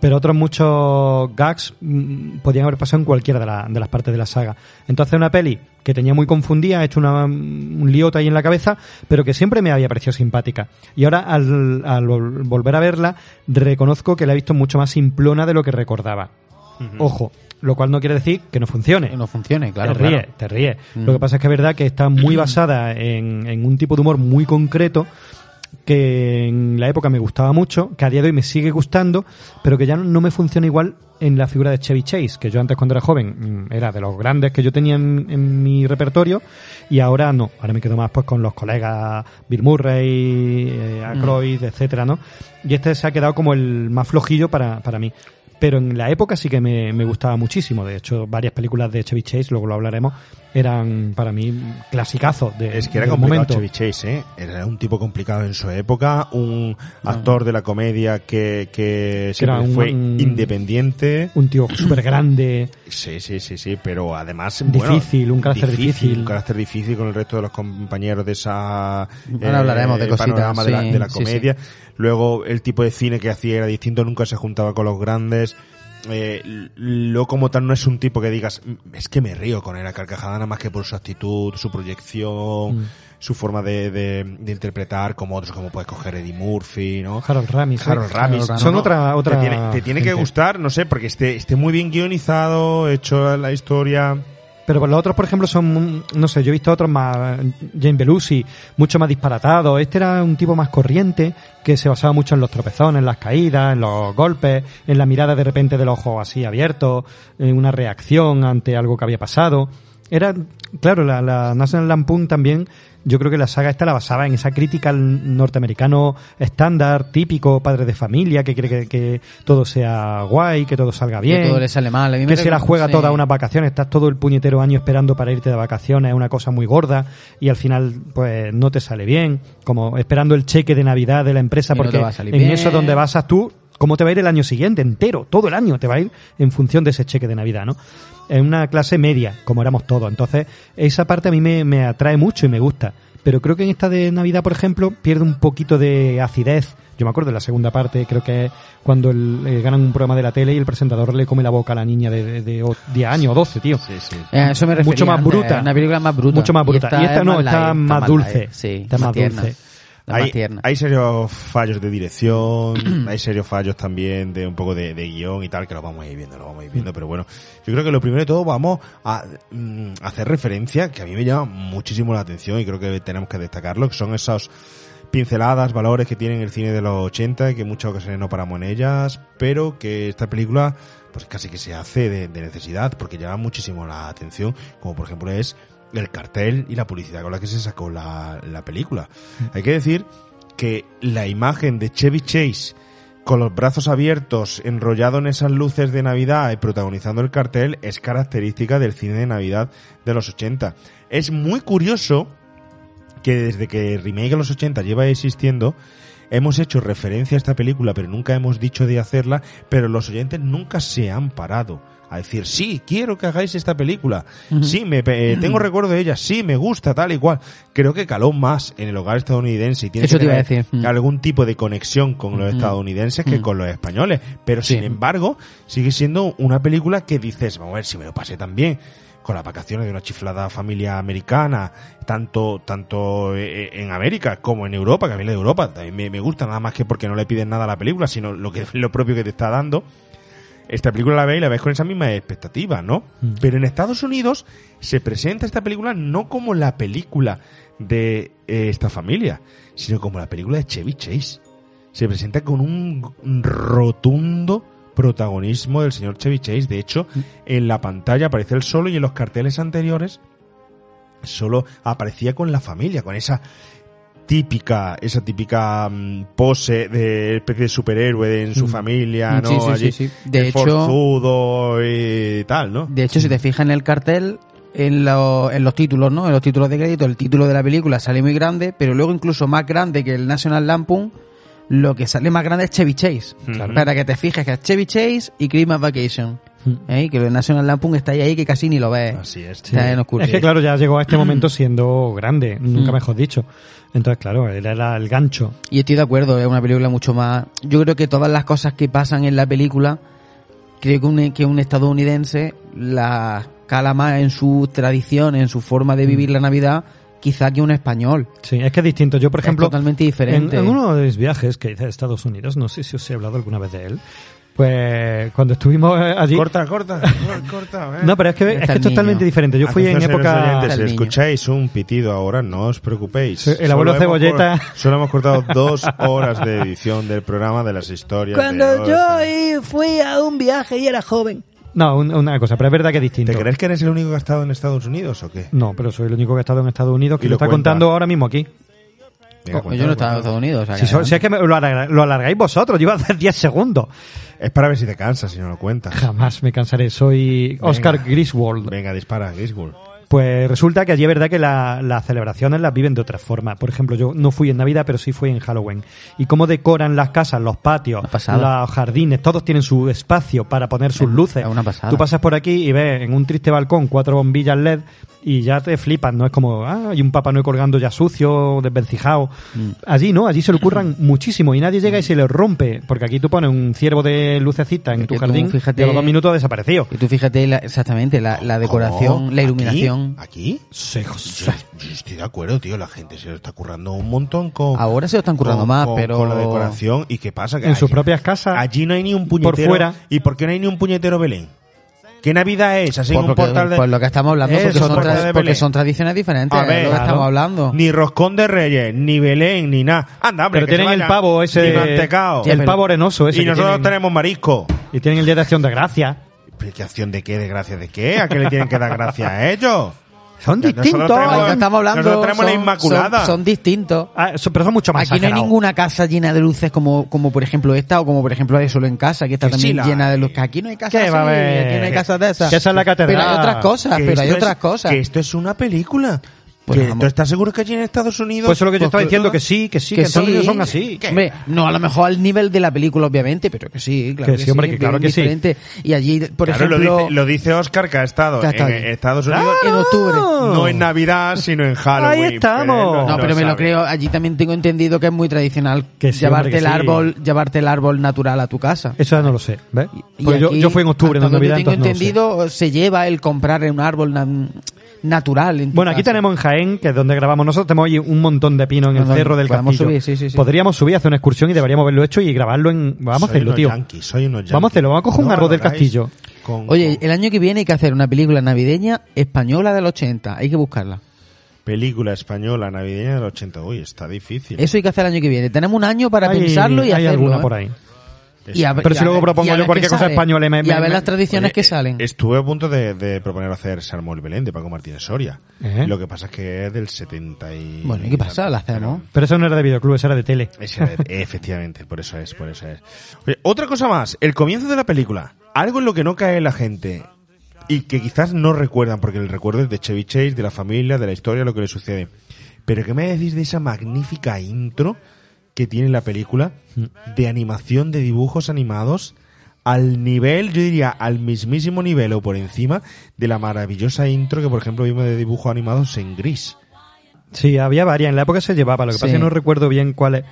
Pero otros muchos gags mm, podían haber pasado en cualquiera de, la- de las partes de la saga. Entonces una peli que tenía muy confundida, hecho una, un liota ahí en la cabeza, pero que siempre me había parecido simpática. Y ahora al, al vol- volver a verla, reconozco que la he visto mucho más simplona de lo que recordaba. Ojo, lo cual no quiere decir que no funcione no funcione, claro. te ríes, claro. te ríes. Mm. Lo que pasa es que es verdad que está muy *clears throat* basada en, en un tipo de humor muy concreto que en la época me gustaba mucho, que a día de hoy me sigue gustando, pero que ya no, no me funciona igual en la figura de Chevy Chase, que yo antes cuando era joven mm, era de los grandes que yo tenía en, en mi repertorio y ahora no, ahora me quedo más pues con los colegas Bill Murray, eh, Aykroyd, etcétera, ¿no? Y este se ha quedado como el más flojillo para, para mí. Pero en la época sí que me, me gustaba muchísimo. De hecho, varias películas de Chevy Chase, luego lo hablaremos, eran para mí clasicazos de, Es que era complicado momento. Chevy Chase, ¿eh? Era un tipo complicado en su época, un actor de la comedia que, que siempre era un- fue un- independiente. Un tío súper grande. Sí, sí, sí, sí, pero además bueno, Difícil, un carácter difícil. Un carácter difícil con el resto de los compañeros de esa eh, Ahora hablaremos de cositas, panorama de, la, sí, de la sí, comedia. Luego el tipo de cine que hacía era distinto, nunca se juntaba con los grandes. Eh, lo como tal no es un tipo que digas, "Mm, es que me río con él a carcajada nada más que por su actitud, su proyección, Mm. su forma de, de, de interpretar, como otros, como puedes coger Eddie Murphy, ¿no? Harold Ramis. ¿eh? Harold Ramis. Son otra- otra Te tiene, te tiene que gustar, no sé, porque esté, esté muy bien guionizado, hecho la historia. Pero los otros, por ejemplo, son, no sé, yo he visto otros más, Jane Belushi, mucho más disparatados. Este era un tipo más corriente, que se basaba mucho en los tropezones, en las caídas, en los golpes, en la mirada de repente del ojo así abierto, en una reacción ante algo que había pasado. Era, claro, la, la National Lampoon también, yo creo que la saga esta la basaba en esa crítica al norteamericano estándar, típico, padre de familia, que quiere que, que todo sea guay, que todo salga bien Que todo le sale mal. A mí me que se la juega sí. toda unas vacaciones, estás todo el puñetero año esperando para irte de vacaciones, es una cosa muy gorda y al final pues no te sale bien, como esperando el cheque de Navidad de la empresa Y no porque te va a salir en bien. eso donde basas tú, ¿cómo te va a ir el año siguiente entero? Todo el año te va a ir en función de ese cheque de Navidad, ¿no? En una clase media, como éramos todos. Entonces, esa parte a mí me, me atrae mucho y me gusta. Pero creo que en esta de Navidad, por ejemplo, pierde un poquito de acidez. Yo me acuerdo de la segunda parte, creo que es cuando el- eh, ganan un programa de la tele y el presentador le come la boca a la niña de, de, de o- 10 años o 12, tío. Sí, sí. Eh, eso me refería Mucho más antes, bruta. Una película más bruta. Mucho más bruta. Y esta es no, está light, más dulce. Sí, Está más dulce. Más Hay, tierna. hay serios fallos de dirección, *clears throat* hay serios fallos también de un poco de, de guion y tal, que lo vamos a ir viendo, lo vamos a ir viendo, pero bueno, yo creo que lo primero de todo vamos a mm, hacer referencia, que a mí me llama muchísimo la atención y creo que tenemos que destacarlo, que son esos pinceladas, valores que tienen el cine de los 80 y que en muchas ocasiones no paramos en ellas, pero que esta película pues casi que se hace de, de necesidad porque llama muchísimo la atención, como por ejemplo es el cartel y la publicidad con la que se sacó la, la película. Hay que decir que la imagen de Chevy Chase con los brazos abiertos, enrollado en esas luces de Navidad y protagonizando el cartel es característica del cine de Navidad de los 80. Es muy curioso que desde que Remake de los 80 lleva existiendo, hemos hecho referencia a esta película, pero nunca hemos dicho de hacerla, pero los oyentes nunca se han parado a decir, sí, quiero que hagáis esta película, sí, me, eh, tengo recuerdo de ella, sí, me gusta, tal y cual. Creo que caló más en el hogar estadounidense y tiene Eso que te iba a algún tipo de conexión con los estadounidenses que con los españoles. Pero sin embargo, sigue siendo una película que dices, vamos a ver si me lo pasé tan bien con las vacaciones de una chiflada familia americana, tanto tanto eh, en América como en Europa, que a mí la de Europa también me, me gusta, nada más que porque no le piden nada a la película, sino lo que lo propio que te está dando. Esta película la ves y la ves con esa misma expectativa, ¿no? Mm. Pero en Estados Unidos se presenta esta película no como la película de eh, esta familia, sino como la película de Chevy Chase. Se presenta con un rotundo protagonismo del señor Chevy Chase. De hecho, en la pantalla aparece él solo y en los carteles anteriores solo aparecía con la familia, con esa típica, esa típica mm, pose de especie de superhéroe de- en su Mm. familia, ¿no? sí, sí, sí, Allí, sí. De hecho- forzudo y tal, ¿no? De hecho, si te fijas en el cartel, en, lo- en los títulos, ¿no? En los títulos de crédito, el título de la película sale muy grande, pero luego incluso más grande que el National Lampoon, lo que sale más grande es Chevy Chase. Claro. Para que te fijes que es Chevy Chase y Christmas Vacation. ¿eh? Que el National Lampoon está ahí, ahí que casi ni lo ves. Así es. Está en oscuro. Es que claro, ya llegó a este *clears throat* momento siendo grande, nunca mejor dicho. Entonces, claro, era la- el gancho. Y estoy de acuerdo, es una película mucho más... Yo creo que todas las cosas que pasan en la película, creo que un, que un estadounidense las cala más en su tradición, en su forma de vivir la Navidad, quizá que un español. Sí, es que es distinto. Yo, por Es ejemplo, totalmente en, diferente. en uno de mis viajes que hice a Estados Unidos, no sé si os he hablado alguna vez de él, pues cuando estuvimos eh, allí... Corta, corta, cor- corta. eh. No, pero es que, es que totalmente diferente. Yo fui en época... oyentes, si escucháis un pitido ahora, no os preocupéis. El abuelo Solo hemos Cebolleta. cor- Solo hemos cortado dos horas de edición del programa de las historias. de Cuando yo fui a un viaje y era joven. No, un- una cosa, pero es verdad que es distinto. ¿Te crees que eres el único que ha estado en Estados Unidos o qué? No, pero soy el único que ha estado en Estados Unidos que Y lo lo está cuenta. contando ahora mismo aquí. Venga, Oh, cuéntalo, yo no estaba en. Estados Unidos. o sea, Si, que so- si es que me- lo, alarga- lo alargáis vosotros, yo iba a hacer 10 segundos. Es para ver si te cansas si no lo cuentas. Jamás me cansaré. Soy Oscar Venga. Griswold. Venga, dispara, Griswold. Pues resulta que allí es verdad que la- las celebraciones las viven de otra forma. Por ejemplo, yo no fui en Navidad, pero sí fui en Halloween. Y cómo decoran las casas, los patios, los jardines, todos tienen su espacio para poner sus Es- luces. es una pasada. Tú pasas por aquí y ves en un triste balcón cuatro bombillas LED y ya te flipas, no es como, ah, hay un Papá Noel colgando ya sucio, desvencijado. Mm. Allí no, allí se lo ocurran *laughs* muchísimo y nadie llega y se le rompe, porque aquí tú pones un ciervo de lucecita en Es tu tú, jardín fíjate- y a los dos minutos ha desaparecido. Y tú fíjate la- exactamente la, la decoración, la iluminación. ¿Aquí? ¿Aquí? Sí, Yo, yo estoy de acuerdo, tío. La gente se lo está currando un montón con. Ahora se lo están currando con- más, con- pero... Con la decoración. ¿Y qué pasa? Que En sus propias casas, Allí no hay ni un por puñetero. fuera. ¿Y por qué no hay ni un puñetero Belén? ¿Qué Navidad es? Así Pues, en un porque- portal de. pues lo que estamos hablando, porque, son portal tra- de porque Belén. son tradiciones diferentes, A es lo que claro. estamos hablando. Ni roscón de reyes, ni Belén, ni nada. Anda, hombre. Pero que se tienen el pavo ese, Ni mantecao. El pavo arenoso ese. Y nosotros tienen- tenemos marisco. Y tienen el día de acción de gracia. ¿Pero ¿Qué acción de qué? ¿De gracia de qué? ¿A qué le tienen que dar gracia a ellos? Son distintos. tenemos- estamos hablando Nosotros tenemos la son- Inmaculada. Son, son distintos. Ah, son- pero son mucho más Aquí no hay ninguna casa llena de luces como, como por ejemplo esta o como por ejemplo de solo en casa, que está Que sí también la llena de hay. luces. Aquí no hay casas ¿Qué va a así, aquí no hay casas de esas. Que esa es la catedral. Pero hay otras cosas, pero hay es- otras cosas. Que esto es una película. Pues que. ¿Tú estás seguro que allí en Estados Unidos? Pues eso es lo que yo Pues estaba que- diciendo, que sí, que sí, que, en Estados Unidos son así. Hombre, no a lo mejor al nivel de la película, obviamente, pero que sí, claro Que que, sí, hombre, que claro que sí. diferente. Y allí, por Claro, ejemplo, lo, dice, lo dice Oscar que ha estado Que en. Estados Unidos. en octubre. No en Navidad, sino en Halloween. Ahí estamos. pero No, pero me lo creo. Allí también tengo entendido que es muy tradicional Que sí, llevarte hombre, que el árbol, llevarte el árbol natural a tu casa. Eso ya no lo sé, ¿ves? Pues yo, fui en octubre, no en Navidad, tengo entendido, se lleva el comprar un árbol natural. en tu Bueno, aquí casa. tenemos en Jaén, que es donde grabamos nosotros, tenemos ahí un montón de pino en el cerro del podemos castillo. subir, sí, sí, sí. Podríamos subir, hacer una excursión y deberíamos haberlo hecho y grabarlo en... Vamos a hacerlo, tío. soy unos. Vamos a hacerlo, vamos a coger un No árbol lo del castillo. con- Oye, con el año que viene hay que hacer una película navideña española del 80. Hay que buscarla. película española navideña del 80. Uy, está difícil. Eso hay que hacer el año que viene. Tenemos un año para Hay- pensarlo y hay hacerlo. alguna ¿eh? por ahí. Y a ver- Pero y si a luego ver- propongo yo cualquier cosa sale. española y me- Y a me- ver las tradiciones Oye, que eh, salen. Estuve a punto de, de proponer hacer Salmo el Belén de Paco Martínez Soria. ¿Eh? Lo que pasa es que es del 70 y... Bueno, ¿y qué pasa? La hacemos. Pero eso no era de videoclub, eso era de tele. Era- *laughs* efectivamente, por eso es, por eso es. Oye, otra cosa más, el comienzo de la película. Algo en lo que no cae la gente y que quizás no recuerdan, porque el recuerdo es de Chevy Chase, de la familia, de la historia, lo que le sucede. Pero ¿qué me decís de esa magnífica intro que tiene la película de animación de dibujos animados al nivel, yo diría, al mismísimo nivel o por encima de la maravillosa intro que, por ejemplo, vimos de dibujos animados en gris? Sí, había varias. En la época se llevaba. Lo que pasa es que no recuerdo bien cuál es.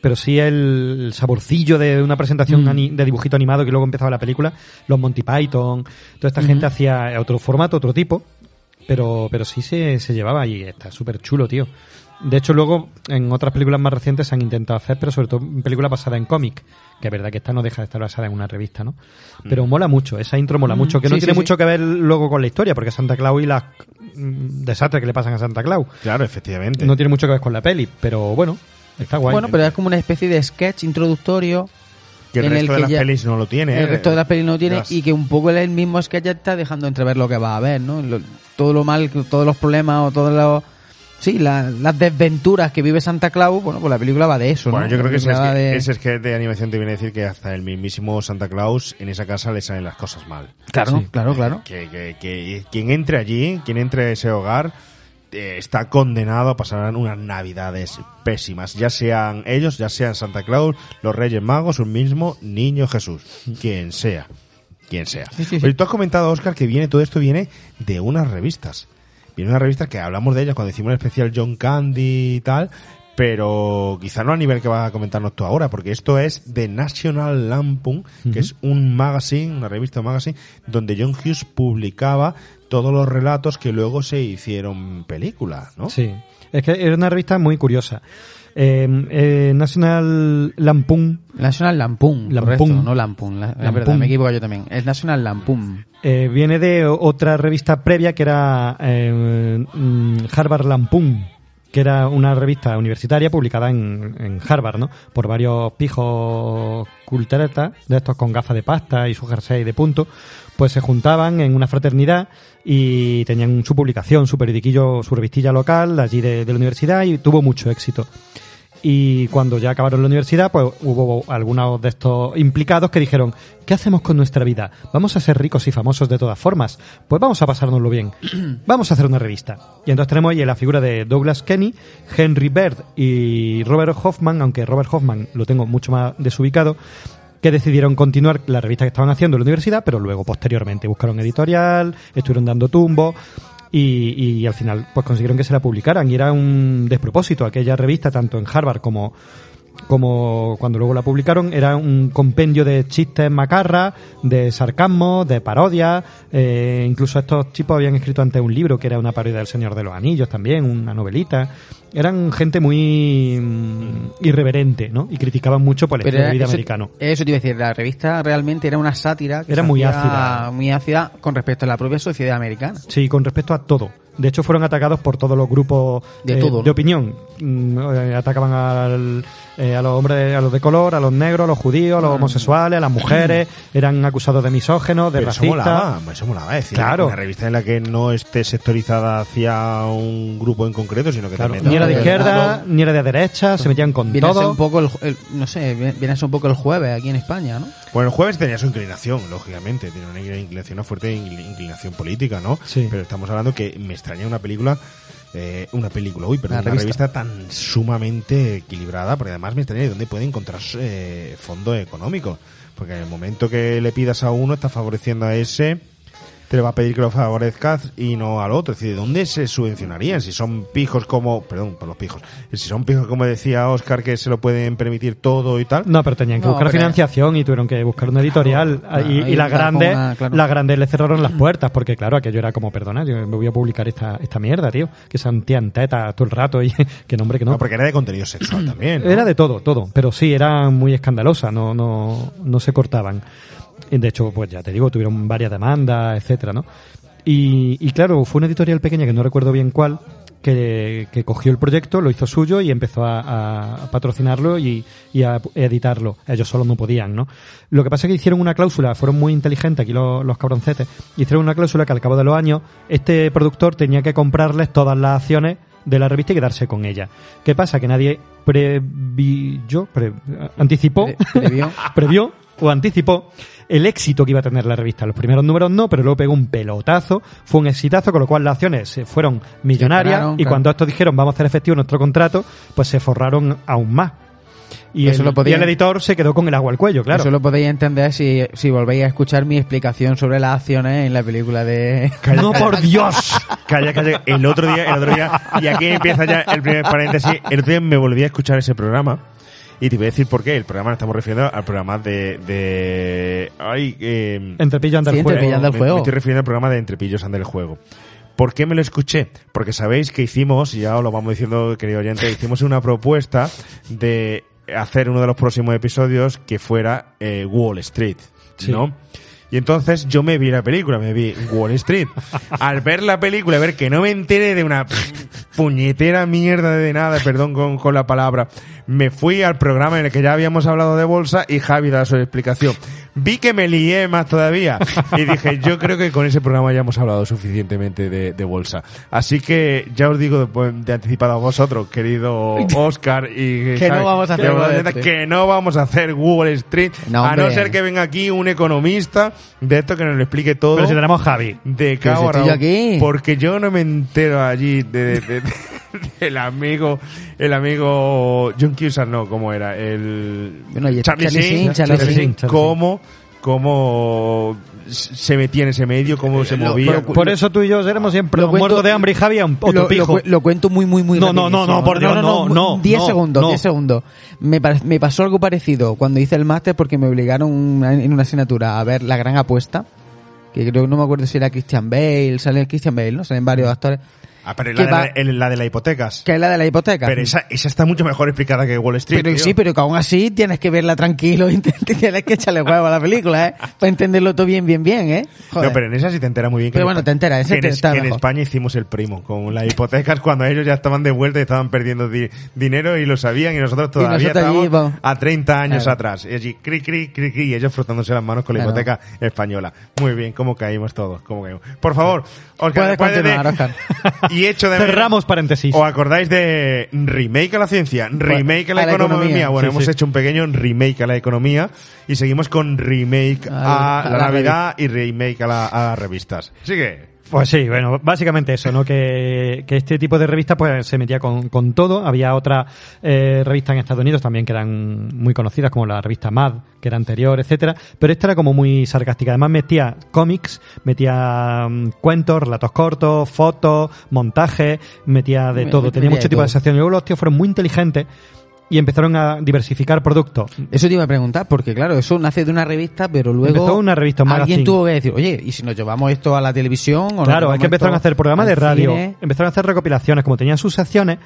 Pero sí el saborcillo de una presentación Mm. de dibujito animado que luego empezaba la película. Los Monty Python. Toda esta gente hacía otro formato, otro tipo. pero, pero sí se, se llevaba y está súper chulo, tío. De hecho, luego en otras películas más recientes se han intentado hacer, pero sobre todo en películas basadas en cómic, que es verdad que esta no deja de estar basada en una revista, ¿no? Pero mola mucho, esa intro mola mucho, que no sí, tiene sí, mucho que ver luego con la historia, porque Santa Claus y las mm, desastres que le pasan a Santa Claus Claro, efectivamente. no tiene mucho que ver con la peli, pero bueno, está guay. Bueno, pero es como una especie de sketch introductorio que el en el resto de que las ya- pelis no lo tiene. el ¿eh? resto de las pelis no tiene Las- y que un poco el mismo sketch ya está dejando entrever lo que va a haber, ¿no? Lo- todo lo mal, todos los problemas o todos los... Sí, la- las desventuras que vive Santa Claus, bueno, pues la película va de eso, Bueno, ¿no? yo creo que ese, va de- ese sketch de animación te viene a decir que hasta el mismísimo Santa Claus en esa casa le salen las cosas mal. Claro, Sí. claro, claro. Que, que- que quien entre allí, quien entre a ese hogar, eh, está condenado a pasar unas navidades pésimas. Ya sean ellos, ya sean Santa Claus, los Reyes Magos, un mismo niño Jesús. Quien sea. Quien sea. Sí, sí, sí. Oye, tú has comentado, Oscar, que viene, todo esto viene de unas revistas. Viene una revista que hablamos de ella cuando hicimos el especial John Candy y tal, pero quizá no a nivel que vas a comentarnos tú ahora, porque esto es de National Lampoon, que es un magazine, una revista magazine, donde John Hughes publicaba todos los relatos que luego se hicieron película, ¿no? Sí, es que era una revista muy curiosa. Eh, eh, National Lampoon National Lampoon, Lampoon. correcto, no Lampoon. la- Lampoon. verdad, me equivoco yo también. Es National Lampoon. eh, viene de otra revista previa que era eh, Harvard Lampoon, que era una revista universitaria publicada en, en Harvard, ¿no? Por varios pijos culturetas, de estos con gafas de pasta y su jersey de punto, pues se juntaban en una fraternidad y tenían su publicación, su periodiquillo, su revistilla local allí de, de la universidad y tuvo mucho éxito. Y cuando ya acabaron la universidad, pues hubo algunos de estos implicados que dijeron, ¿qué hacemos con nuestra vida? ¿Vamos a ser ricos y famosos de todas formas? Pues vamos a pasárnoslo bien. *clears throat* Vamos a hacer una revista. Y entonces tenemos ahí la figura de Douglas Kenny, Henry Bird y Robert Hoffman, aunque Robert Hoffman lo tengo mucho más desubicado, que decidieron continuar la revista que estaban haciendo en la universidad, pero luego posteriormente buscaron editorial, estuvieron dando tumbo y, y al final pues consiguieron que se la publicaran. Y era un despropósito. Aquella revista tanto en Harvard como como cuando luego la publicaron era un compendio de chistes macarras, de sarcasmo, de parodias, eh, incluso estos tipos habían escrito antes un libro que era una parodia del Señor de los Anillos también, una novelita. Eran gente muy mm, irreverente, ¿no? Y criticaban mucho por el estilo de vida eso, americano. Eso te iba a decir, la revista realmente era una sátira. que Era muy ácida. Muy ácida con respecto a la propia sociedad americana. Sí, con respecto a todo. De hecho, fueron atacados por todos los grupos De eh, todo, de ¿no? opinión. Mm, eh, atacaban al, eh, a los hombres, a los de color, a los negros, a los judíos, a los homosexuales, a las mujeres. *clears throat* Eran acusados de misógenos, de Pero eso racistas. molaba, eso molaba, es decir, Claro. una revista en la que no esté sectorizada hacia un grupo en concreto, sino que Claro, te ni era de izquierda, ni era de derecha, se metían con Viene a ser todo. un poco el, el- no sé, viene a ser un poco el jueves aquí en España, ¿no? Bueno, el jueves tenía su inclinación, lógicamente, tiene una inclinación, una fuerte incl- inclinación política, ¿no? Sí. Pero estamos hablando que me extraña una película, eh, una película, uy, perdón, Una una revista. revista. tan sumamente equilibrada, porque además me extraña de dónde puede encontrar eh, fondo económico. Porque en el momento que le pidas a uno, está favoreciendo a ese, te le va a pedir que lo favorezcas y no al otro. Es decir, ¿de dónde se subvencionarían? Si son pijos como, perdón, por los pijos, si son pijos como decía Oscar, que se lo pueden permitir todo y tal. No, pero tenían que No, buscar financiación y tuvieron que buscar una editorial. Claro, y, y las grandes, claro. las grandes le cerraron las puertas, porque claro, aquello era como, perdona, yo me voy a publicar esta, esta mierda, tío. Que se tían tetas todo el rato y *laughs* que nombre que no. No, porque era de contenido sexual también. ¿no? Era de todo, todo, pero sí, era muy escandalosa, no, no, no se cortaban. De hecho, pues ya te digo, tuvieron varias demandas, etcétera, ¿no? Y, y claro, fue una editorial pequeña que no recuerdo bien cuál, que, que cogió el proyecto, lo hizo suyo y empezó a, a patrocinarlo y, y a editarlo. Ellos solo no podían, ¿no? Lo que pasa es que hicieron una cláusula, fueron muy inteligentes aquí los, los cabroncetes, hicieron una cláusula que al cabo de los años este productor tenía que comprarles todas las acciones de la revista y quedarse con ella. ¿Qué pasa? Que nadie previó, pre- anticipó, Pre- previó. *laughs* previó o anticipó el éxito que iba a tener la revista. Los primeros números no, pero luego pegó un pelotazo, fue un exitazo, con lo cual las acciones se fueron millonarias y claro. cuando estos dijeron vamos a hacer efectivo nuestro contrato, pues se forraron aún más. Y, Eso el, lo podían- y el editor se quedó con el agua al cuello, claro. Eso lo podéis entender si, si volvéis a escuchar mi explicación sobre las acciones en la película de... ¡No, *laughs* por Dios! Calla, calla. El otro día, el otro día, y aquí empieza ya el primer paréntesis. El otro día me volví a escuchar ese programa. Y te voy a decir por qué. El programa estamos refiriendo al programa de. de ay, eh, Entre pillo anda Sí, el juego. pillando el me- juego. Me estoy refiriendo al programa de Entrepillos anda el juego. ¿Por qué me lo escuché? Porque sabéis que hicimos, y ya os lo vamos diciendo, querido oyente, hicimos una propuesta de hacer uno de los próximos episodios que fuera eh, Wall Street, ¿no? Y entonces yo me vi la película, me vi Wall Street. *laughs* Al ver la película, a ver que no me enteré de una puñetera mierda de nada, perdón con, con la palabra, me fui al programa en el que ya habíamos hablado de bolsa y Javi da su explicación. Vi que me lié más todavía y dije, yo creo que con ese programa ya hemos hablado suficientemente de, de bolsa. Así que ya os digo de, de anticipado a vosotros, querido Oscar y *laughs* Que no vamos a hacer que, que no vamos a hacer Wall Street, No, a no ser que venga aquí un economista de esto que nos lo explique todo. Pero si tenemos Javi. De si cabo yo aquí. Porque yo no me entero allí de, de- de- *laughs* del amigo, el amigo John Cusack, no, ¿cómo era? El Bueno, Charlie Charlie Charlie. Sheen, cómo, cómo se metía en ese medio, cómo se lo- movía. Por eso tú y yo seremos siempre Lo muertos de hambre y Javi a un otro lo, lo lo cuento muy, muy, muy No, no, no, no, por Dios, no, no, 10 no, segundos, no. 10 segundos. Me, me pasó algo parecido cuando hice el máster porque me obligaron una- en una asignatura a ver La Gran Apuesta, que creo no me acuerdo si era Christian Bale, sale Christian Bale, ¿no? Salen varios actores, Ah, pero la, va- de, la- el- la de las hipotecas. que es la de la hipoteca. Pero esa, esa está mucho mejor explicada que Wall Street. Pero tío. sí, pero que aún así tienes que verla tranquilo y *laughs* tienes que echarle huevo a la película, ¿eh? *laughs* Para entenderlo todo bien, bien, bien, ¿eh? Joder. No, pero en esa sí te enteras muy bien. que Pero en bueno, te enteras, ese que en, te- es- está que en. España hicimos el primo con las hipotecas cuando ellos ya estaban de vuelta y estaban perdiendo di- dinero y lo sabían y nosotros todavía nosotros allí, estábamos a 30 años Claro. atrás. Y allí, cri, cri, cri, cri, y ellos frotándose las manos con la Claro. hipoteca española. Muy bien, cómo caímos todos, cómo caímos. Por favor, Oscar, Puedes de- continuar, Oscar. *laughs* Y hecho de Cerramos paréntesis. ¿Os acordáis de remake a la ciencia? Remake a la, a la economía. economía. Bueno, Sí, hemos sí. hecho un pequeño remake a la economía y seguimos con remake a, A la- la Navidad y remake a, la- a las revistas. Sigue. Pues sí, bueno, básicamente eso, ¿no? Que, que este tipo de revistas pues se metía con, con todo. Había otras eh, revistas en Estados Unidos también que eran muy conocidas, como la revista Mad, que era anterior, etcétera. Pero esta era como muy sarcástica. Además metía cómics, metía mm, cuentos, relatos cortos, fotos, montajes, metía de Me- todo. me- Tenía metía mucho de tipo de todo. secciones. Luego los tíos fueron muy inteligentes y empezaron a diversificar productos. Eso te iba a preguntar, porque claro, eso nace de una revista, pero luego Empezó una revista, un alguien tuvo que decir, oye, ¿y si nos llevamos esto a la televisión? O Claro, es que empezaron a hacer programas de radio, cine? empezaron a hacer recopilaciones, como tenían sus secciones.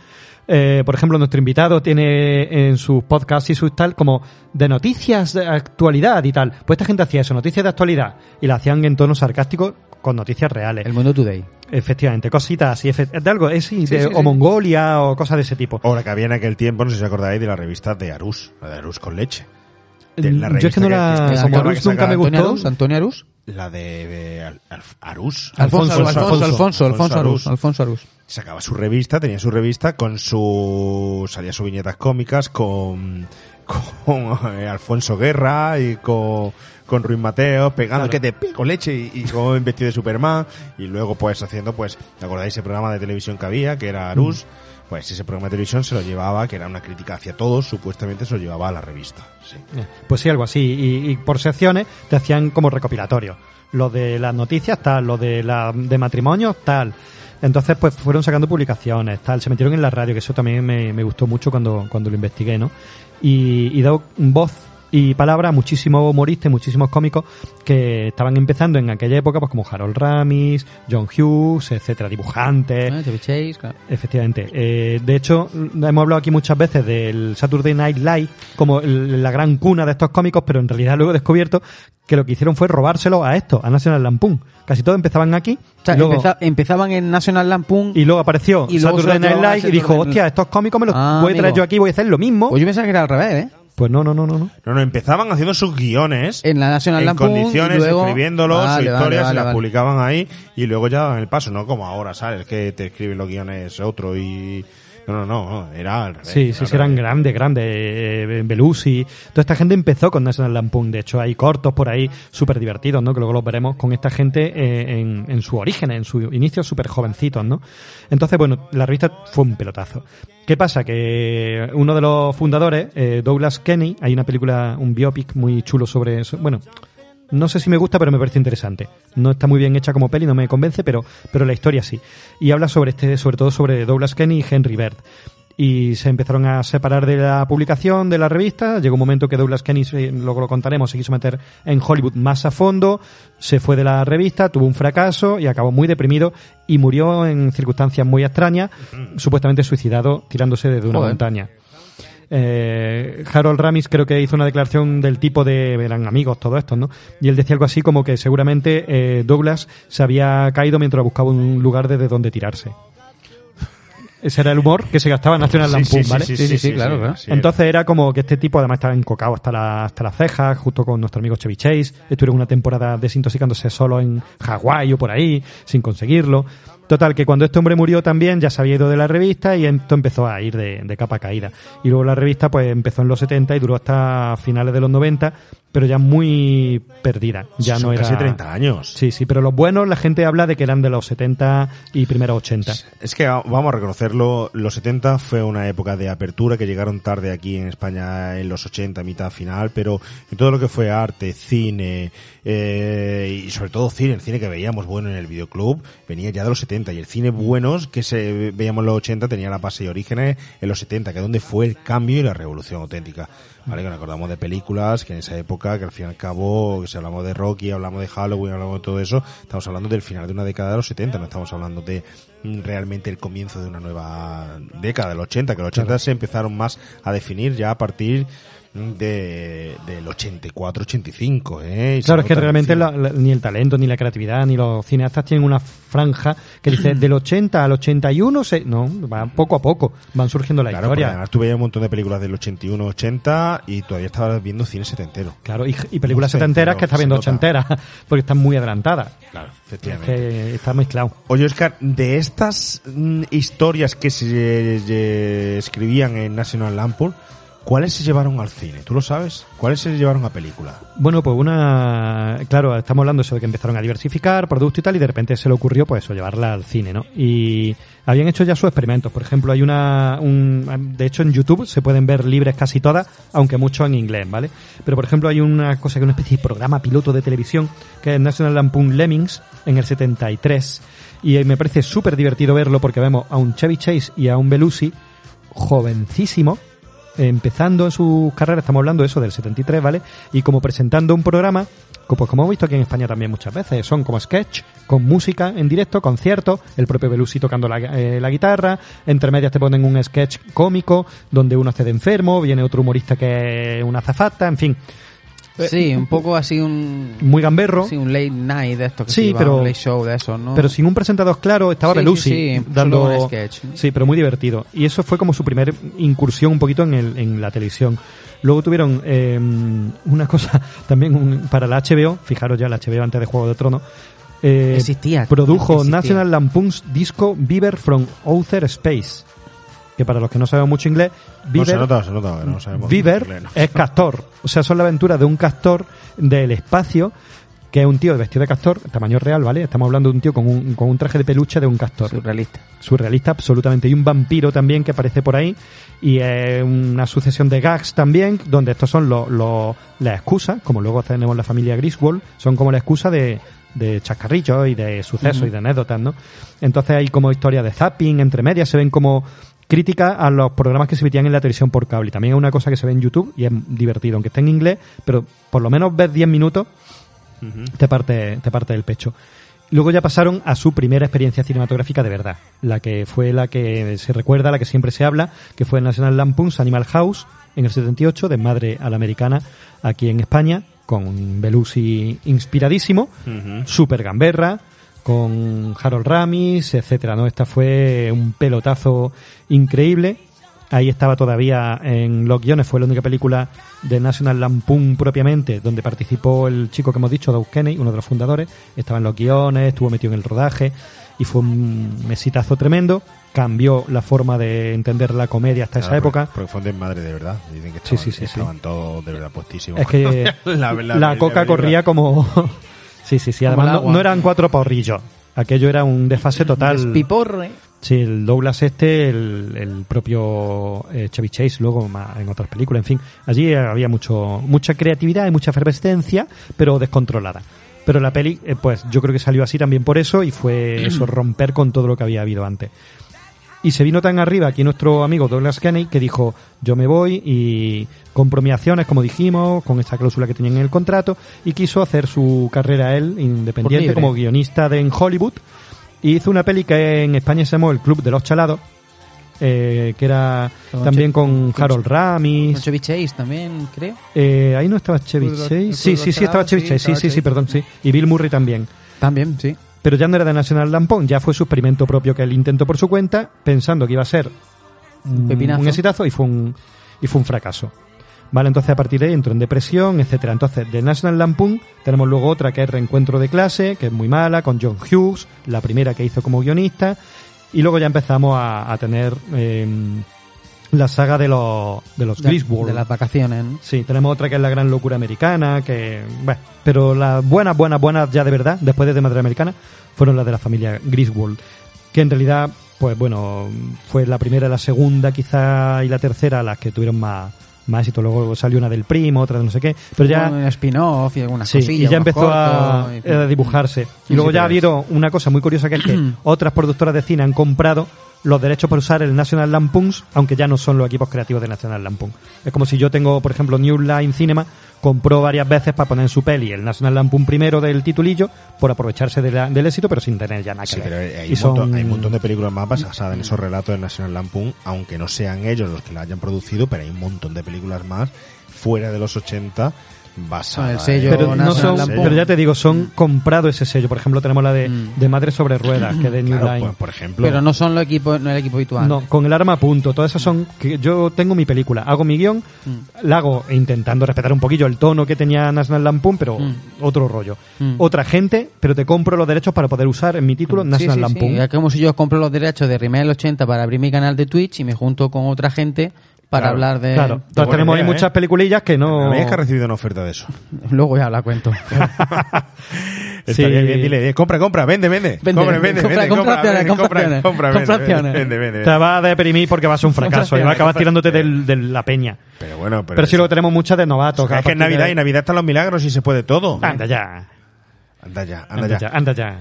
eh, por ejemplo, nuestro invitado tiene en sus podcasts y sus tal como de noticias de actualidad y tal. Pues esta gente hacía eso, noticias de actualidad, y la hacían en tono sarcástico con noticias reales. El Mundo Today. Efectivamente, cositas así, efe- de algo, es, sí, de- sí, o sí. Mongolia o cosas de ese tipo. Ahora que había en aquel tiempo, no sé si os acordáis de la revista de Arús, la de Arús con leche. De la Mm, Yo es que no revista la, que- como Arús que nunca me sacaba- ¿Antonio gustó. Arús? ¿Antonio Arús? La de eh, Al- Al- Arús. Alfonso, Alfonso, Alfonso, Alfonso, Alfonso, Alfonso Arús. Arús. Alfonso Arús. Sacaba su revista, tenía su revista con su... salía sus viñetas cómicas con... *laughs* con eh, Alfonso Guerra y con, con Ruiz Mateo pegando Claro. que te pico leche y, y con vestido de Superman y luego pues haciendo pues ¿te acordáis ese programa de televisión que había que era Arús? Pues ese programa de televisión se lo llevaba, que era una crítica hacia todos, supuestamente se lo llevaba a la revista. Sí. Eh, Pues sí, algo así. Y, y por secciones te hacían como recopilatorio. Lo de las noticias, tal. Lo de, la, de matrimonio, tal. Entonces, pues fueron sacando publicaciones, tal. Se metieron en la radio, que eso también me, me gustó mucho cuando, cuando lo investigué, ¿no? Y, y voz y palabra a muchísimos humoristas, muchísimos cómicos que estaban empezando en aquella época, pues como Harold Ramis, John Hughes, etcétera, dibujantes. Ah, Chase, claro. Efectivamente. Eh, de hecho, hemos hablado aquí muchas veces del Saturday Night Live como el- la gran cuna de estos cómicos, pero en realidad luego he descubierto que lo que hicieron fue robárselo a esto, a National Lampoon. Casi todos empezaban aquí O sea, y, luego, empeza- empezaban en National Lampoon. y luego apareció y luego se Saturday Night Live y dijo, hostia, estos cómicos me los Ah, voy a traer amigo. yo aquí, voy a hacer lo mismo. Pues yo pensaba que era al revés, ¿eh? Pues no, no, no, no. no. No, no, empezaban haciendo sus guiones En la National en Lampoon. condiciones, y luego... escribiéndolos, Vale, su vale, historias, vale, y las vale. publicaban ahí y luego ya daban el paso, no como ahora, ¿sabes? Que te escriben los guiones otro y... No, no, no, era al revés. Sí, sí, sí, eran grandes, grandes. Eh, Belushi. Toda esta gente empezó con National Lampoon. De hecho, hay cortos por ahí súper divertidos, ¿no? Que luego los veremos con esta gente eh, en, en su origen, en su inicio, súper jovencitos, ¿no? Entonces, bueno, la revista fue un pelotazo. ¿Qué pasa? Que uno de los fundadores, eh, Douglas Kenny, hay una película, un biopic muy chulo sobre eso. Bueno, no sé si me gusta, pero me parece interesante. No está muy bien hecha como peli, no me convence, pero, pero la historia sí. Y habla sobre este, sobre todo sobre Douglas Kenny y Henry Bird. y se empezaron a separar de la publicación, de la revista. Llegó un momento que Douglas Kenny, luego lo contaremos, se quiso meter en Hollywood más a fondo, se fue de la revista, tuvo un fracaso y acabó muy deprimido y murió en circunstancias muy extrañas, supuestamente suicidado tirándose desde una Joder. montaña. Eh, Harold Ramis creo que hizo una declaración del tipo de eran amigos todos estos, ¿no? Y él decía algo así como que seguramente eh, Douglas se había caído mientras buscaba un lugar desde donde tirarse. Ese era el humor que se gastaba en National Lampoon, ¿vale? sí, sí, sí, claro, claro. Entonces era como que este tipo además estaba encocado hasta, la- hasta las cejas, junto con nuestro amigo Chevy Chase. Estuvieron una temporada desintoxicándose solo en Hawái o por ahí, sin conseguirlo. Total, que cuando este hombre murió también ya se había ido de la revista y esto empezó a ir de, capa caída. Y luego la revista pues empezó en los 70 y duró hasta finales de los 90, pero ya muy perdida. Ya Son no era... casi 30 años. Sí, sí, pero los buenos la gente habla de que eran de los 70 y primeros 80. Es que ah, vamos a reconocerlo, los 70 fue una época de apertura que llegaron tarde aquí en España en los 80, mitad final, pero en todo lo que fue arte, cine eh, y sobre todo cine, el cine que veíamos bueno en el videoclub venía ya de los 70 y el cine buenos que se veíamos en los 80 tenía la base y orígenes en los 70, que es donde fue el cambio y la revolución auténtica. ¿Vale? Que nos acordamos de películas que en esa época, que al fin y al cabo, que si hablamos de Rocky, hablamos de Halloween, hablamos de todo eso, estamos hablando del final de una década de los 70, no estamos hablando de mm, realmente el comienzo de una nueva década, del 80, que los 80 se empezaron más a definir ya a partir de, del 84-85, ¿eh? Y se Claro, es que realmente la- la- ni el talento, ni la creatividad, ni los cineastas tienen una franja que dice del 80 al 81, se, no, va poco a poco, van surgiendo la Claro, historia. además tú veías un montón de películas del 81-80 y todavía estabas viendo cine setentero. Claro, y, y películas setenteras que está se viendo ochenteras, *laughs* porque están muy adelantadas. Claro, Es efectivamente. que está mezclado. Oye, Oscar, de estas mm, historias que se eh, escribían en National Lampoon, ¿cuáles se llevaron al cine? ¿Tú lo sabes? ¿Cuáles se llevaron a película? Bueno, pues una, claro, estamos hablando eso de que empezaron a diversificar producto y tal, y de repente se le ocurrió, pues eso, llevarla al cine, ¿no? Y habían hecho ya sus experimentos. Por ejemplo, hay una, un, de hecho en YouTube se pueden ver libres casi todas, aunque mucho en inglés, ¿vale? Pero por ejemplo hay una cosa que es una especie de programa piloto de televisión, que es National Lampoon Lemmings, en el 73, y me parece súper divertido verlo porque vemos a un Chevy Chase y a un Belushi jovencísimo, empezando en sus carreras, estamos hablando de eso del 73, ¿vale? Y como presentando un programa, pues como hemos visto aquí en España también muchas veces, son como sketch, con música en directo, conciertos, el propio Belushi tocando la, eh, la guitarra, entre medias te ponen un sketch cómico, donde uno hace de enfermo, viene otro humorista que es una azafata, en fin, Sí, un poco así un... muy gamberro. Sí, un late night de esto que Sí, pero- un late show de esos, ¿no? Pero sin un presentador claro, estaba Sí, Belushi sí, sí, dando un sketch. Sí, pero muy divertido. Y eso fue como su primer incursión un poquito en, el, en la televisión. Luego tuvieron eh, una cosa *laughs* también un- para la HBO, fijaros ya la HBO antes de Juego de Tronos. eh, Existía, Produjo existía. National Lampoon's disco Beaver from Outer Space. Que para los que no saben mucho inglés, No, Beaver se nota, se nota, que no sabemos Beaver inglés, ¿no? es castor. O sea, son la aventura de un castor del espacio, que es un tío vestido de castor, tamaño real, ¿vale? Estamos hablando de un tío con un, con un traje de peluche de un castor. Surrealista. Surrealista, absolutamente. Y un vampiro también que aparece por ahí. Y eh, una sucesión de gags también, donde estos son los los- las excusas, como luego tenemos la familia Griswold, son como la excusa de, de chascarrillos y de sucesos y de anécdotas, ¿no? Entonces hay como historia de zapping, entre medias, se ven como críticas a los programas que se emitían en la televisión por cable. Y también es una cosa que se ve en YouTube y es divertido, aunque esté en inglés, pero por lo menos ves 10 minutos, te parte, te parte del pecho. Luego ya pasaron a su primera experiencia cinematográfica de verdad, la que fue la que se recuerda, la que siempre se habla, que fue el National Lampoon's Animal House en el 78, de madre a la americana, aquí en España, con un Belushi inspiradísimo, super gamberra, con Harold Ramis, etcétera, ¿no? Esta fue un pelotazo increíble. Ahí estaba todavía en los guiones, fue la única película de National Lampoon propiamente, donde participó el chico que hemos dicho, Doug Kenney, uno de los fundadores. Estaba en los guiones, estuvo metido en el rodaje y fue un mesitazo tremendo. Cambió la forma de entender la comedia hasta esa época. Porque, fueron de madre de verdad. Dicen que Sí, estaban, sí, sí, sí. estaban todos de verdad puestísimos. Es que *laughs* La- la, la- la coca corría como... sí, sí, sí. Además, no, eran cuatro porrillos. Aquello era un desfase total. Piporre. Sí, el Douglas este, el, el propio eh, Chevy Chase, luego en otras películas, en fin. Allí había mucho mucha creatividad y mucha efervescencia, pero descontrolada. Pero la peli, eh, pues yo creo que salió así también por eso y fue eso, *clears throat* romper con todo lo que había habido antes. Y se vino tan arriba aquí nuestro amigo Douglas Kenney que dijo, yo me voy y compro mis acciones, como dijimos, con esta cláusula que tenía en el contrato, y quiso hacer su carrera él, independiente, como guionista de, en Hollywood. Y hizo una peli que en España se llamó El Club de los Chalados, eh, que era Con también con con Harold Ramis. Con Chevy Chase también, creo. Eh, ahí no estaba Chevy Chase. Sí, sí, sí, estaba Chevy sí, Chase. Sí, sí, sí, perdón, sí. Y Bill Murray también. También, sí. Pero ya no era de National Lampoon, ya fue su experimento propio que él intentó por su cuenta, pensando que iba a ser un, un exitazo y fue un, y fue un fracaso. Vale, entonces a partir de ahí entró en depresión, etcétera. Entonces, de National Lampoon tenemos luego otra que es Reencuentro de clase, que es muy mala, con John Hughes, la primera que hizo como guionista, y luego ya empezamos a, a tener eh, la saga de los, de los De, Griswold. de las vacaciones, ¿no? Sí, tenemos otra que es La Gran Locura Americana, que, bueno, pero las buenas, buenas, buenas ya de verdad, después de, de Madre Americana, fueron las de la familia Griswold, que en realidad, pues bueno, fue la primera, la segunda quizá y la tercera las que tuvieron más, más éxito. Luego salió una del primo, otra de no sé qué, pero ya... Un spin-off y algunas Sí, cosillas. y ya empezó a, y- dibujarse. Y luego sí, ya ha habido una cosa muy curiosa que es que *clears throat* otras productoras de cine han comprado los derechos por usar el National Lampoons, aunque ya no son los equipos creativos de National Lampoon. Es como si yo tengo, por ejemplo, New Line Cinema, compró varias veces para poner en su peli el National Lampoon primero del titulillo, por aprovecharse de la- del éxito, pero sin tener ya nada que Sí, ver. pero hay Y un, son- montón, hay un montón de películas más basadas en esos relatos de National Lampoon, aunque no sean ellos los que la hayan producido, pero hay un montón de películas más fuera de los 80 basadas. el sello en- pero, no National son, Lampoon. pero ya te digo, son comprado ese sello. Por ejemplo, tenemos la de, Mm. de Madre sobre Ruedas, que es de New Claro, Line. pues, por ejemplo, Pero no son los equipos, no el equipo habitual. No, con el arma a punto. Todas esas son que yo tengo mi película, hago mi guion, Mm. la hago intentando respetar un poquillo el tono que tenía National Lampoon, pero Mm. otro rollo. Mm. Otra gente, pero te compro los derechos para poder usar en mi título National sí, sí. Lampoon. Es como si yo compro los derechos de Remake 80 para abrir mi canal de Twitch y me junto con otra gente para Claro, hablar de... Claro, entonces buena tenemos ahí idea, muchas ¿eh? peliculillas que no... ¿No habías que ha recibido una oferta de eso? *laughs* Luego ya la cuento. *laughs* Estaría Sí. bien, dile, compra, compra, vende, vende. Vende, compra, vende, vende, compra, vende, compra compra compra, compra, compra vende, acciones. vende, vende. Te va a deprimir porque va a ser un fracaso y va a acabar Compra- tirándote del- de la peña. Pero bueno, pero, Pero, sí luego tenemos muchas de novatos. es que es a partir Navidad de- y Navidad están los milagros y se puede todo. Anda ya, Anda ya, anda, anda ya. ya, anda ya.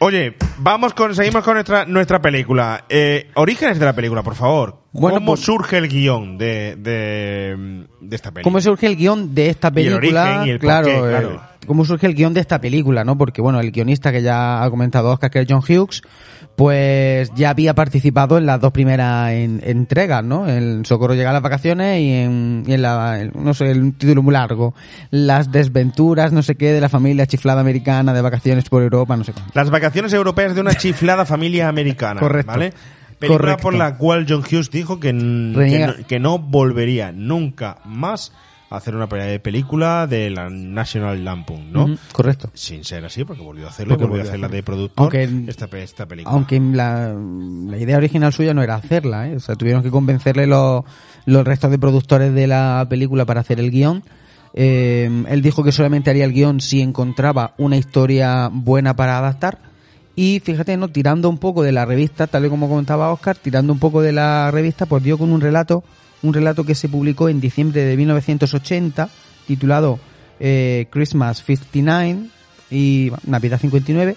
Oye, vamos con, seguimos con nuestra, nuestra película. Eh, orígenes de la película, por favor. Bueno, ¿Cómo pues- surge el guion de, de, de esta película? ¿Cómo surge el guion de esta Y el película? origen y el claro, porqué, eh, claro. ¿Cómo surge el guion de esta película, no? Porque, bueno, el guionista que ya ha comentado Oscar, que es John Hughes, pues ya había participado en las dos primeras en- entregas, ¿no? En Socorro llega a las vacaciones y en, y en la, en- no sé, un título muy largo. Las desventuras, no sé qué, de la familia chiflada americana de vacaciones por Europa, no sé qué. Las vacaciones europeas de una chiflada familia americana. Correcto. ¿Vale? Película Correcto. por la cual John Hughes dijo que, que, no, que no volvería nunca más hacer una pe- película de la National Lampoon, ¿no? Correcto. Sin ser así, porque volvió a hacerlo, Porque volvió a volvió a hacerla de productor Aunque- esta, esta película. Aunque la, la idea original suya no era hacerla, ¿eh? O sea, tuvieron que convencerle los, los restos de productores de la película para hacer el guion. Eh, él dijo que solamente haría el guion si encontraba una historia buena para adaptar. Y fíjate, ¿no? Tirando un poco de la revista, tal y como comentaba Oscar, tirando un poco de la revista, pues dio con un relato, un relato que se publicó en diciembre de 1980, titulado eh, Christmas 59 y Navidad 59,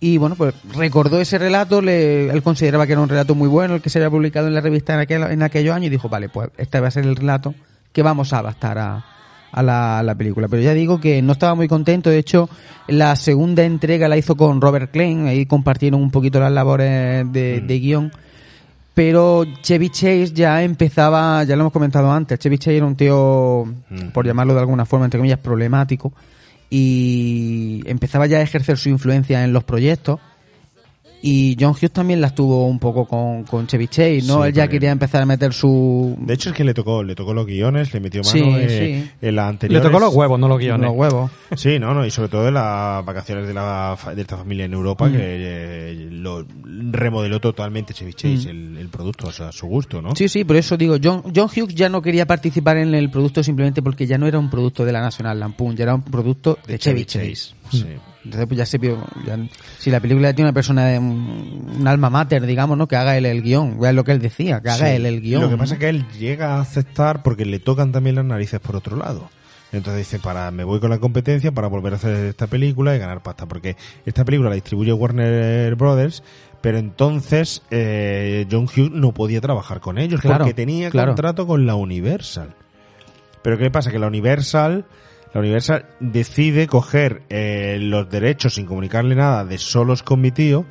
y bueno, pues recordó ese relato, le, él consideraba que era un relato muy bueno, el que se había publicado en la revista en, aquel, en aquellos años, y dijo, vale, pues este va a ser el relato que vamos a adaptar a, a la, a la película. Pero ya digo que no estaba muy contento, de hecho, la segunda entrega la hizo con Robert Klein, ahí compartieron un poquito las labores de, de guion. Pero Chevy Chase ya empezaba, ya lo hemos comentado antes, Chevy Chase era un tío, por llamarlo de alguna forma, entre comillas, problemático y empezaba ya a ejercer su influencia en los proyectos. Y John Hughes también las tuvo un poco con, con Chevy Chase, ¿no? Sí, Él ya quería empezar a meter su... De hecho, es que le tocó, le tocó los guiones, le metió mano Sí, eh, sí. en la Le anterior. tocó los huevos, no los guiones. los huevos. Sí, no, no, y sobre todo de las vacaciones de, la, fa- de esta familia en Europa, Mm. que eh, lo remodeló totalmente Chevy Chase, el, el producto, o sea, a su gusto, ¿no? Mm. Sí, sí, por eso digo, John, John Hughes ya no quería participar en el producto simplemente porque ya no era un producto de la National Lampoon, ya era un producto de, Chevy Chase. Sí. Entonces pues ya se vio, ya- si la película tiene una persona de un, un alma mater, digamos, ¿no? Que haga él el guion, es lo que él decía, que haga Sí. él el guion. Lo que pasa es que él llega a aceptar porque le tocan también las narices por otro lado. Entonces dice, para me voy con la competencia para volver a hacer esta película y ganar pasta, porque esta película la distribuye Warner Brothers, pero entonces eh, John Hughes no podía trabajar con ellos Claro, porque tenía claro. contrato con la Universal. Pero ¿qué pasa? Que la Universal, la Universal decide coger eh, los derechos sin comunicarle nada de solos con mi tío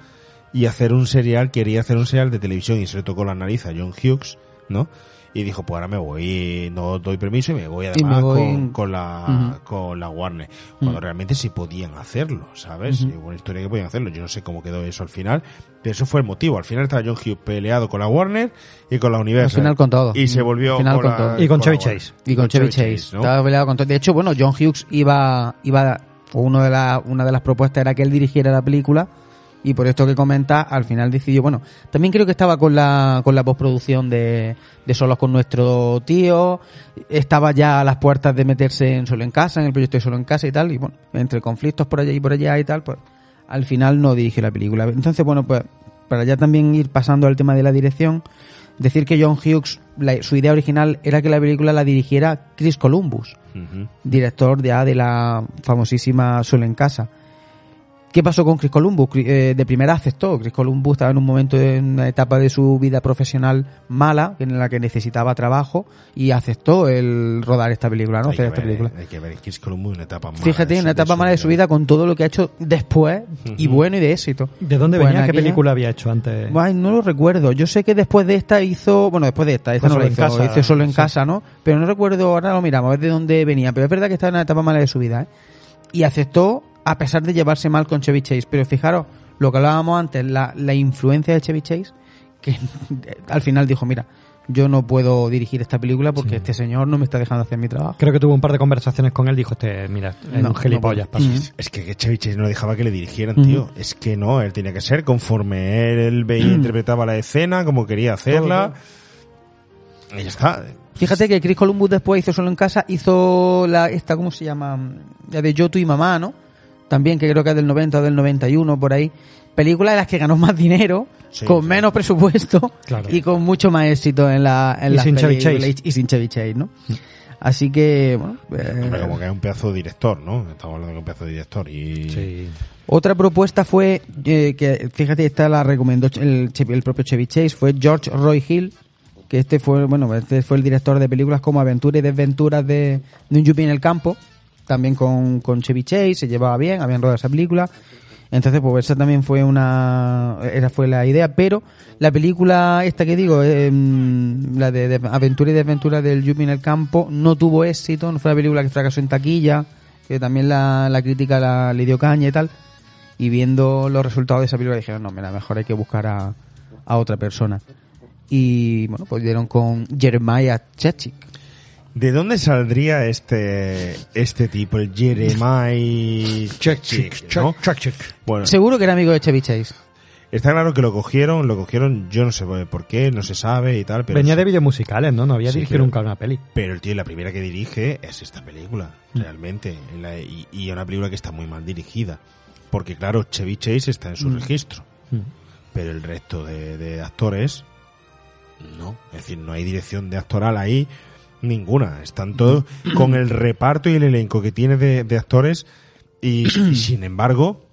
y hacer un serial, quería hacer un serial de televisión y se le tocó la nariz a John Hughes, ¿no? Y dijo, pues ahora me voy, no doy permiso y me voy además me voy- Con, con la, con la Warner. Cuando Mm. realmente sí podían hacerlo, ¿sabes? Ujú. Y buena historia que podían hacerlo. Yo no sé cómo quedó eso al final, pero eso fue el motivo. Al final estaba John Hughes peleado con la Warner y con la Universal. Al final con todo. Y se Al volvió final con todo. Y con Chevy Warner. Chase. Y con Chevy Chase. ¿no? Estaba peleado con todo. De hecho, bueno, John Hughes iba, iba, o uno de la, una de las propuestas era que él dirigiera la película. Y por esto que comenta, al final decidió, bueno, también creo que estaba con la, con la postproducción de, de Solos con nuestro tío, estaba ya a las puertas de meterse en Solo en Casa, en el proyecto de Solo en Casa y tal, y bueno, entre conflictos por allá y por allá y tal, pues al final no dirige la película. Entonces, bueno, pues para ya también ir pasando al tema de la dirección, decir que John Hughes, la- su idea original era que la película la dirigiera Chris Columbus, director ya de la famosísima Solo en Casa. ¿Qué pasó con Chris Columbus? Eh, de primera aceptó. Chris Columbus estaba en un momento, en una etapa de su vida profesional mala, en la que necesitaba trabajo, y aceptó el rodar esta película, ¿no? Hay, Hacer que esta ver, película. hay que ver Chris Columbus en una etapa mala. Fíjate, en una etapa mala de su vida con todo lo que ha hecho después, y bueno y de éxito. ¿De dónde Pues venía? en ¿Qué aquella- película había hecho antes? Ay, no lo recuerdo. Yo sé que después de esta hizo, bueno, después de esta, esta Fue no la solo en hizo, casa, hizo solo en sí. casa, ¿no? Pero no recuerdo, ahora lo miramos, a ver de dónde venía. Pero es verdad que estaba en una etapa mala de su vida, ¿eh? Y aceptó, a pesar de llevarse mal con Chevy Chase. Pero fijaros, lo que hablábamos antes, la, la influencia de Chevy Chase, que *laughs* al final dijo, mira, yo no puedo dirigir esta película porque Sí. este señor no me está dejando hacer mi trabajo. Creo que tuvo un par de conversaciones con él. Dijo, este, mira, es No, un gilipollas. no. Es que, Chevy Chase no dejaba que le dirigieran, tío. Es que no, él tenía que ser conforme él, él veía *clears throat* interpretaba la escena, como quería hacerla. Y ya está. Fíjate que Chris Columbus después hizo solo en casa, hizo la esta, ¿cómo se llama? La de Yo, tú y mamá, ¿no? También, que creo que es del 90 o del 91, por ahí. Películas en las que ganó más dinero, Sí, con sí. menos presupuesto *laughs* Claro. y con mucho más éxito en la en Y las sin Chevy películas Chase. y, sin Chevy Chase, ¿no? Así que, bueno, eh, como que es un pedazo de director, ¿no? Estamos hablando de un pedazo de director. Y Sí. Otra propuesta fue, eh, que fíjate, esta la recomendó el, el propio Chevy Chase, fue George Roy Hill, que este fue, bueno, este fue el director de películas como Aventura y Desventuras de, de un yuppie en el campo, también con, con Chevy Chase, se llevaba bien, habían rodado esa película. Entonces, pues esa también fue una, esa fue la idea, pero la película esta que digo, eh, la de, de Aventura y Desventura del Yuppie en el campo, no tuvo éxito, no fue una película que fracasó en taquilla, que también la, la crítica la, le dio caña y tal. Y viendo los resultados de esa película dijeron, no, mira, mejor hay que buscar a, a otra persona. Y bueno, pues dieron con Jeremiah Chechik. ¿De dónde saldría este este tipo, el Jeremiah Check, Chechik, check, ¿no? check, check. Bueno, Seguro que era amigo de Chevy Chase. está claro que lo cogieron, lo cogieron, yo no sé por qué, no se sabe y tal, pero Venía sí- de vídeos musicales, ¿no? No había Sí, dirigido pero- nunca una peli. Pero el tío, la primera que dirige es esta película, Mm. realmente. En la- y, y una película que está muy mal dirigida. Porque claro, Chevy Chase está en su Mm. registro. Mm. Pero el resto de, de actores, no. Es decir, no hay dirección de actoral ahí ninguna. Están todos con el reparto y el elenco que tiene de, de actores. Y, y *clears throat* sin embargo,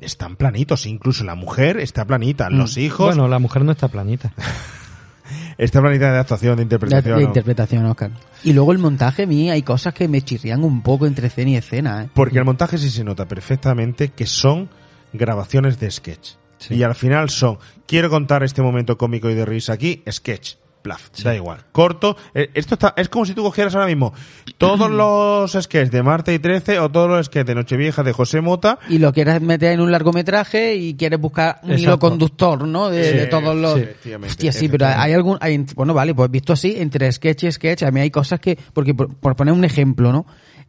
están planitos. Incluso la mujer está planita. Los hijos, Bueno, la mujer no está planita. *laughs* está planita de actuación, de De, interpretación. de ¿no? interpretación, Oscar. Y luego el montaje, a mí hay cosas que me chirrían un poco entre escena y escena, ¿eh? Porque el montaje sí se nota perfectamente que son grabaciones de sketch. Sí. Y al final son, quiero contar este momento cómico y de risa aquí, sketch. Plaf, da igual. Corto. Eh, Esto está, es como si tú cogieras ahora mismo todos *clears throat* los sketches de Marte y 13 o todos los sketches de Nochevieja de José Mota. Y lo quieres meter en un largometraje y quieres buscar un hilo conductor, ¿no? De, Sí, de todos los... sí, Hostia, sí, pero hay algún... Hay, bueno, vale, pues visto así, entre sketch y sketch, a mí hay cosas que... Porque, por, por poner un ejemplo, ¿no?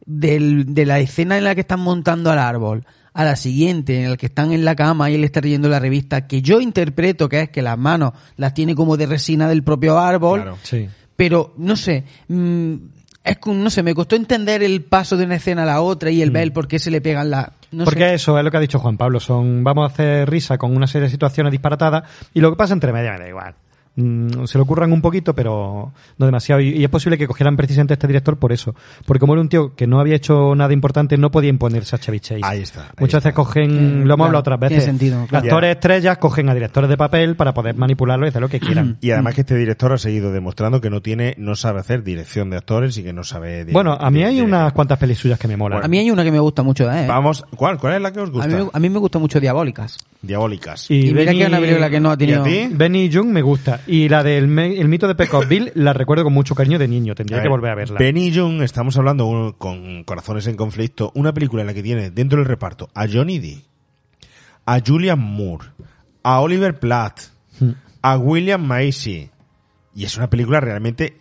Del, de la escena en la que están montando al árbol a la siguiente, en la que están en la cama y él está leyendo la revista, que yo interpreto que es que las manos las tiene como de resina del propio árbol, Claro. Sí. pero no sé, mm, es que, no sé, me costó entender el paso de una escena a la otra y el ver por qué se le pegan la... No Porque sé. eso es lo que ha dicho Juan Pablo. Son, vamos a hacer risa con una serie de situaciones disparatadas y lo que pasa entre medias me da igual. Mm, se lo ocurran un poquito, pero no demasiado. Y, y es posible que cogieran precisamente a este director por eso. Porque como era un tío que no había hecho nada importante, no podía imponerse a Chevy Chase. Ahí está, ahí Muchas está. veces cogen, Eh, lo hemos claro, hablado otras tiene veces. sentido, claro. Actores estrellas cogen a directores de papel para poder manipularlo y hacer lo que quieran. Y además que este director ha seguido demostrando que no tiene, no sabe hacer dirección de actores y que no sabe. Bueno, a mí hay unas cuantas pelis suyas que me molan. A mí hay una que me gusta mucho de él. ¿eh? Vamos, ¿cuál? ¿Cuál es la que os A gusta? mí, me- a mí me gusta mucho Diabólicas. Diabólicas. Y, mira Benny- que es una película que no ha tenido... ¿Y a ti? Benny Jung me gusta. Y la del me- el mito de Pecosville la recuerdo con mucho cariño de niño. Tendría A que ver, volver a verla. Benny Jung, estamos hablando un- con Corazones en Conflicto, una película en la que tiene dentro del reparto a Johnny Depp, a Julian Moore, a Oliver Platt, Hmm. a William Macy. Y es una película realmente,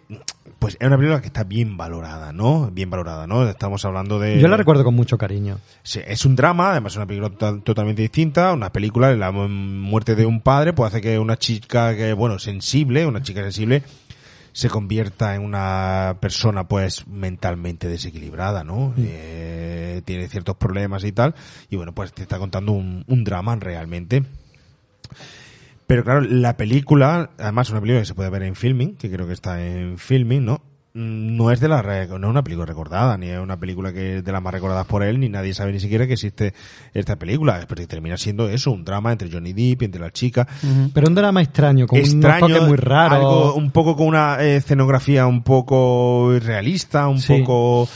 pues es una película que está bien valorada, ¿no? Bien valorada, ¿no? Estamos hablando de... Yo la recuerdo con mucho cariño. Sí, es un drama, además es una película to- totalmente distinta, una película, la mu- muerte de un padre, pues hace que una chica que, bueno, sensible, una chica sensible, se convierta en una persona pues mentalmente desequilibrada, ¿no? Eh, tiene ciertos problemas y tal, y bueno, pues te está contando un, un drama realmente. Pero claro, la película, además una película que se puede ver en filming, que creo que está en filming, ¿no? Mm, No es de la no es una película recordada, ni es una película que es de las más recordadas por él, ni nadie sabe ni siquiera que existe esta película. Pero termina siendo eso, un drama entre Johnny Depp y entre la chica. Pero un drama extraño, con Extraño, un toque muy raro. algo un poco con una escenografía un poco irrealista, un Sí. poco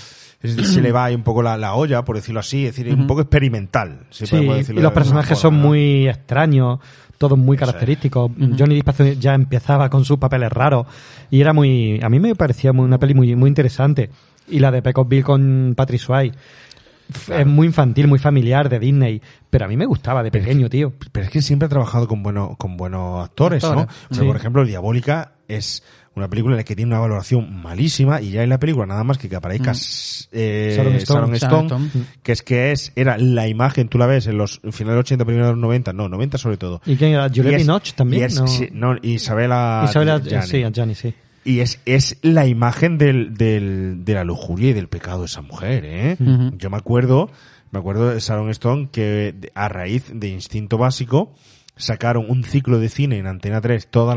se le va ahí un poco la, la olla, por decirlo así, es decir, un poco experimental. si Sí, podemos y los personajes forma, son ¿no? muy extraños, todos muy característicos. Johnny Depp hace- ya empezaba con sus papeles raros y era muy, a mí me parecía muy, una peli muy, muy interesante. Y la de Pecosville con Patrick Swayze es muy infantil, muy familiar de Disney, pero a mí me gustaba de pequeño, tío. Pero es que siempre ha trabajado con buenos, con buenos actores, Actores, ¿no? O sea. Por ejemplo, Diabólica es una película en la que tiene una valoración malísima y ya en la película nada más que que aparezca eh, Sharon Stone. Sharon Stone, Sharon Stone. que es que es, era la imagen, tú la ves en los finales de los 80, primeros de los 90, no, 90 sobre todo. ¿Y quién era? Es- Binoche también, y es- ¿no? sí, no, Isabela, Isabela, Gianni. sí, a Gianni, sí. Y es, es la imagen del, del, de la lujuria y del pecado de esa mujer, ¿eh? Yo me acuerdo, me acuerdo de Sharon Stone que a raíz de Instinto Básico sacaron un ciclo de cine en Antena 3 todos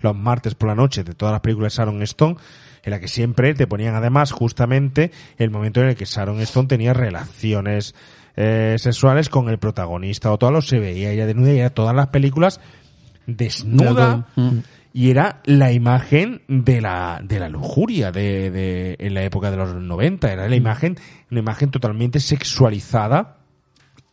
los martes por la noche de todas las películas de Sharon Stone en la que siempre te ponían además justamente el momento en el que Sharon Stone tenía relaciones eh, sexuales con el protagonista o todo lo se veía ella desnuda y era todas las películas desnuda Mm. y era la imagen de la, de la lujuria de, de, en la época de los 90. Era la imagen, una imagen totalmente sexualizada,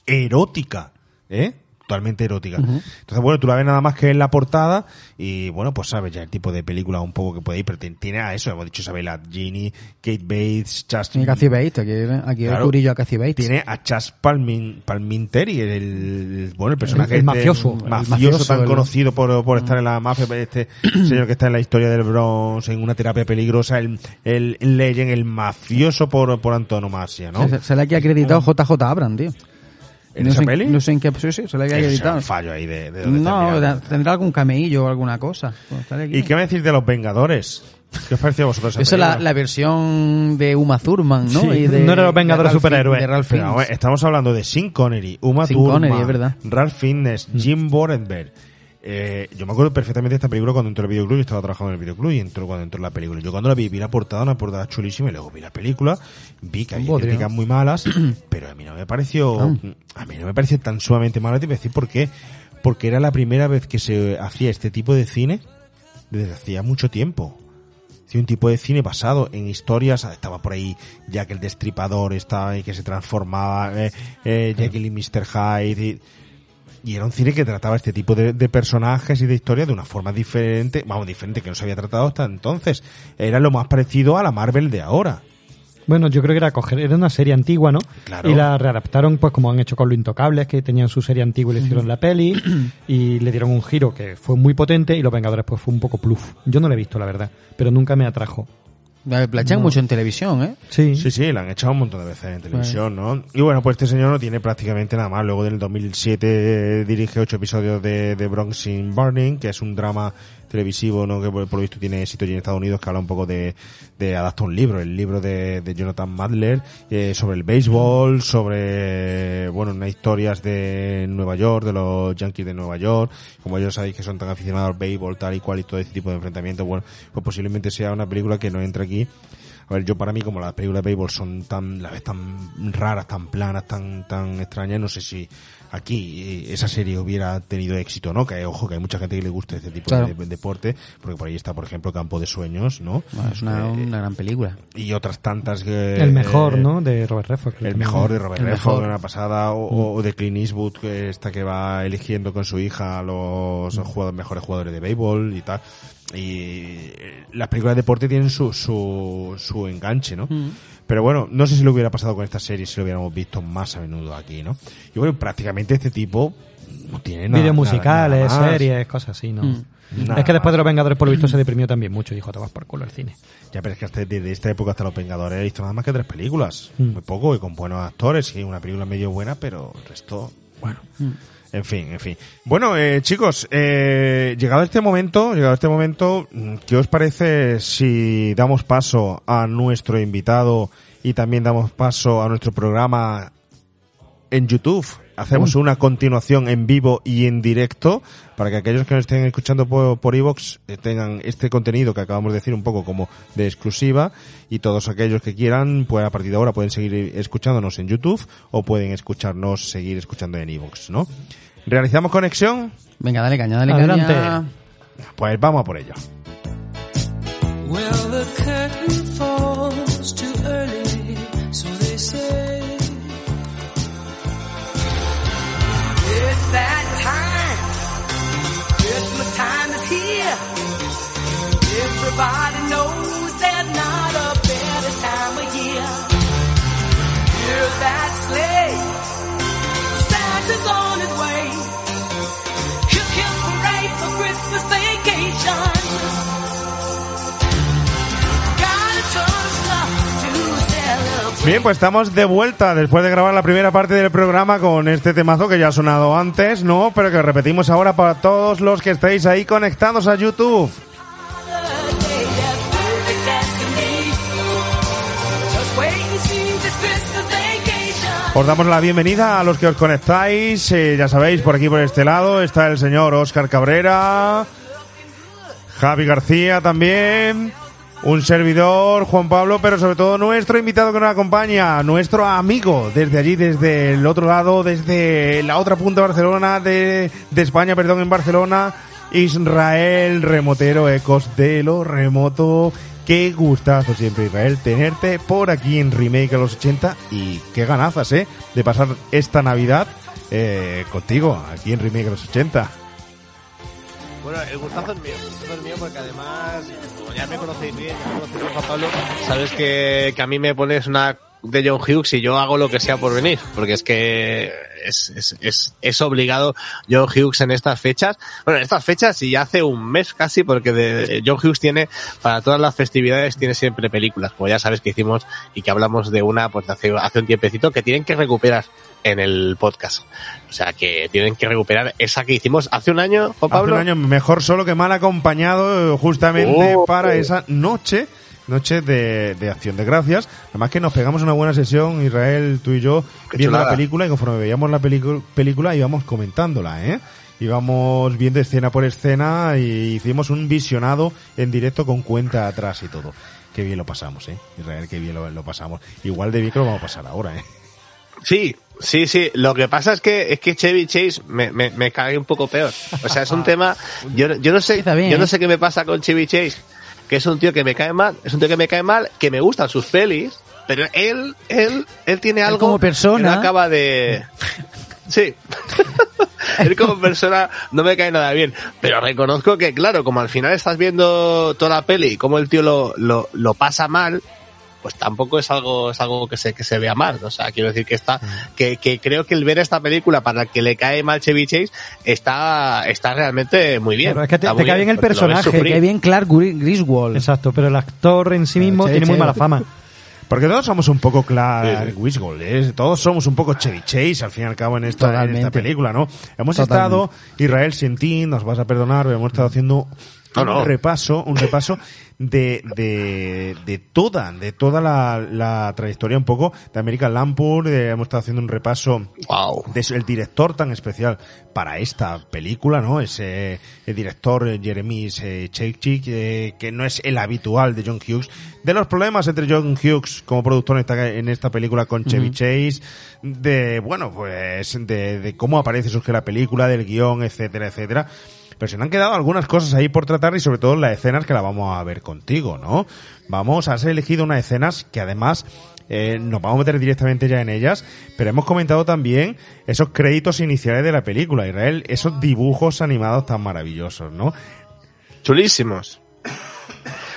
erótica, ¿eh? Totalmente erótica. Entonces, bueno, tú la ves nada más que en la portada y, bueno, pues sabes ya el tipo de película un poco que puede ir, pero tiene- a eso, hemos dicho Isabella Gini, Kate Bates, Justin... Y Cathy Bates, aquí, aquí Claro. el curillo a Cathy Bates. Tiene a Chas Palmin, Palminteri, el, el- bueno, el personaje El- el este mafioso, el mafioso, mafioso, tan conocido por, por estar en la mafia, este *clears throat* señor que está en la historia del Bronx, en una terapia peligrosa, el, el, el Legend, el mafioso por, por antonomasia, ¿no? Se, se le ha acreditado JJ Abrams, tío. ¿En no esa sé, peli? No sé en qué... Sí, sí, se le ha Ese será acreditado. un fallo ahí de, No, tendrá algún cameillo o alguna cosa. ¿Y qué me decís de los Vengadores? ¿Qué os pareció a vosotros esa Esa es la, versión de Uma Thurman, ¿no? Sí, Y de- no era los Vengadores de superhéroes. De Ralph Pero, estamos hablando de Sean Connery, Uma Sean Thurman, Connery, es verdad. Ralph Fiennes, Jim Borenberg. Eh, yo me acuerdo perfectamente de esta película cuando entró al videoclub, yo estaba trabajando en el videoclub y entró cuando entró la película. Yo cuando la vi, vi la portada, una portada chulísima, y luego vi la película, vi que había Bodrio. críticas muy malas, *clears throat* pero a mí no me pareció, a mí no me pareció tan sumamente mala, te voy a decir por qué. Porque era la primera vez que se hacía este tipo de cine desde hacía mucho tiempo. Un tipo de cine basado en historias, estaba por ahí Jack el Destripador, estaba ahí que se transformaba, eh, eh, Jekyll y Mr. Hyde, y, y era un cine que trataba este tipo de, de personajes y de historias de una forma diferente, vamos, diferente que no se había tratado hasta entonces. Era lo más parecido a la Marvel de ahora. Bueno, yo creo que era coger, era una serie antigua, ¿no? Claro. Y la readaptaron, pues como han hecho con Los Intocables, que tenían su serie antigua y le hicieron la peli, *clears throat* y le dieron un giro que fue muy potente, y Los Vengadores pues fue un poco pluf. Yo no la he visto, la verdad, pero nunca me atrajo. La la echan mucho en televisión, ¿eh? Sí. Sí, sí, la han echado un montón de veces en televisión, ¿no? Y bueno, pues este señor no tiene prácticamente nada más. Luego del 2007 eh, dirige ocho episodios de, de Bronx in Burning, que es un drama televisivo, ¿no? Que por, lo visto tiene éxito en Estados Unidos, que habla un poco de, de adapta un libro, el libro de, Jonathan Madler, eh, sobre el béisbol, sobre, bueno, unas historias de Nueva York, de los Yankees de Nueva York, como ellos sabéis que son tan aficionados al béisbol, tal y cual, y todo este tipo de enfrentamientos, bueno, pues posiblemente sea una película que no entra aquí. A ver, yo para mí, como las películas de béisbol son tan, la vez tan raras, tan planas, tan, tan extrañas, no sé si aquí eh, esa serie hubiera tenido éxito, ¿no? Que ojo, que hay mucha gente que le gusta este tipo Claro. de, de deporte, porque por ahí está, por ejemplo, Campo de Sueños, ¿no? Bueno, es una, Eh, una gran película. y otras tantas que... El mejor, eh, ¿no? De Robert Redford. el mejor de. Robert Redford una pasada o, o de Clint Eastwood que esta que va eligiendo con su hija a los jugadores, mejores jugadores de béisbol y tal y las películas de deporte tienen su, su, su enganche, ¿no? Pero bueno, no sé si lo hubiera pasado con esta serie si lo hubiéramos visto más a menudo aquí, ¿no? Y bueno, prácticamente este tipo no tiene nada. Vídeos nada- musicales, nada series, cosas así, ¿no? Mm. Nada es que después de los Vengadores, por lo visto, se deprimió también mucho y dijo, te vas por culo el cine. Ya, pero es que hasta desde esta época hasta Los Vengadores he visto nada más que tres películas. Mm. Muy poco y con buenos actores. Sí, una película medio buena, pero el resto, bueno. En fin, en fin. Bueno, eh, chicos, eh, llegado este momento, llegado este momento, mm, ¿qué os parece si damos paso a nuestro invitado y también damos paso a nuestro programa en YouTube? Hacemos una continuación en vivo y en directo para que aquellos que nos estén escuchando por, por iVoox, eh, tengan este contenido que acabamos de decir un poco como de exclusiva y todos aquellos que quieran, pues a partir de ahora pueden seguir escuchándonos en YouTube o pueden escucharnos, seguir escuchando en iVoox, ¿no? ¿Realizamos conexión? Venga, dale caña, dale Adelante. caña. Pues vamos a por ello. Bien, pues estamos de vuelta después de grabar la primera parte del programa con este temazo que ya ha sonado antes, ¿no? Pero que repetimos ahora para todos los que estáis ahí conectados a YouTube. Os damos la bienvenida a los que os conectáis. eh, ya sabéis, por aquí por este lado está el señor Óscar Cabrera, Javi García también, un servidor, Juan Pablo, pero sobre todo nuestro invitado que nos acompaña, nuestro amigo, desde allí, desde el otro lado, desde la otra punta de Barcelona, de, de España, perdón, en Barcelona, Israel Remotero, Ecos de lo Remoto. Qué gustazo siempre, Israel, tenerte por aquí en Remake a los 80 y qué ganazas, ¿eh? De pasar esta Navidad eh, contigo, aquí en Remake a los 80. Bueno, el gustazo es mío, el gustazo es mío porque además, ya me conocéis bien, ya me conocéis Juan Pablo, sabes que, que a mí me pones una de John Hughes y yo hago lo que sea por venir, porque es que es, es, es, es obligado John Hughes en estas fechas. Bueno, en estas fechas y ya hace un mes casi, porque de, John Hughes tiene, para todas las festividades, tiene siempre películas, como ya sabes que hicimos y que hablamos de una pues hace, hace un tiempecito, que tienen que recuperar en el podcast. O sea, que tienen que recuperar esa que hicimos hace un año, Juan Hace Pablo. un año mejor solo que mal acompañado justamente Oh. para esa noche, noche de, de acción de gracias. Además que nos pegamos una buena sesión, Israel, tú y yo, Qué viendo la película y conforme veíamos la película íbamos comentándola, ¿eh? Íbamos viendo escena por escena y hicimos un visionado en directo con cuenta atrás y todo. Qué bien lo pasamos, ¿eh? Israel, qué bien lo, lo pasamos. Igual de bien que lo vamos a pasar ahora, ¿eh? Sí, sí, sí. Lo que pasa es que es que Chevy Chase me, me, me cae un poco peor. O sea, es un *laughs* tema. Yo, yo no sé, yo no ¿eh? sé qué me pasa con Chevy Chase, que es un tío que me cae mal, es un tío que me cae mal, que me gustan sus pelis, pero él, él, él tiene Él algo como persona- que no acaba de. *laughs* Sí. *laughs* él como persona no me cae nada bien. Pero reconozco que, claro, como al final estás viendo toda la peli y como el tío lo, lo, lo pasa mal, pues tampoco es algo, es algo que se, que se vea mal. O sea, quiero decir que está, que, que creo que el ver esta película para el que le cae mal Chevy Chase está, está realmente muy bien. Claro, es que te- cae bien el personaje. Que bien Clark Gri- Griswold. Exacto, pero el actor en sí mismo Che, tiene muy mala fama. Porque todos somos un poco Clark Sí, sí. Griswold, ¿eh? todos somos un poco Chevy Chase al fin y al cabo en esta, en esta película, ¿no? Hemos Totalmente. estado, Israel sin ti, nos vas a perdonar, hemos estado haciendo No, no. un repaso, un repaso de, de, de toda, de toda la, la trayectoria un poco de American Lampur, de- hemos estado haciendo un repaso Wow. de su- el director tan especial para esta película, ¿no? Ese el director eh, Jeremy Chechik, eh, que no es el habitual de John Hughes, de los problemas entre John Hughes como productor en esta, en esta película con Chevy Chase, de, bueno, pues, de, de cómo aparece, surge la película, del guion, etcétera, etcétera. Pero se nos han quedado algunas cosas ahí por tratar y sobre todo las escenas que la vamos a ver contigo, ¿no? Vamos, has elegido unas escenas que además eh, nos vamos a meter directamente ya en ellas, pero hemos comentado también esos créditos iniciales de la película, Israel, esos dibujos animados tan maravillosos, ¿no? chulísimos.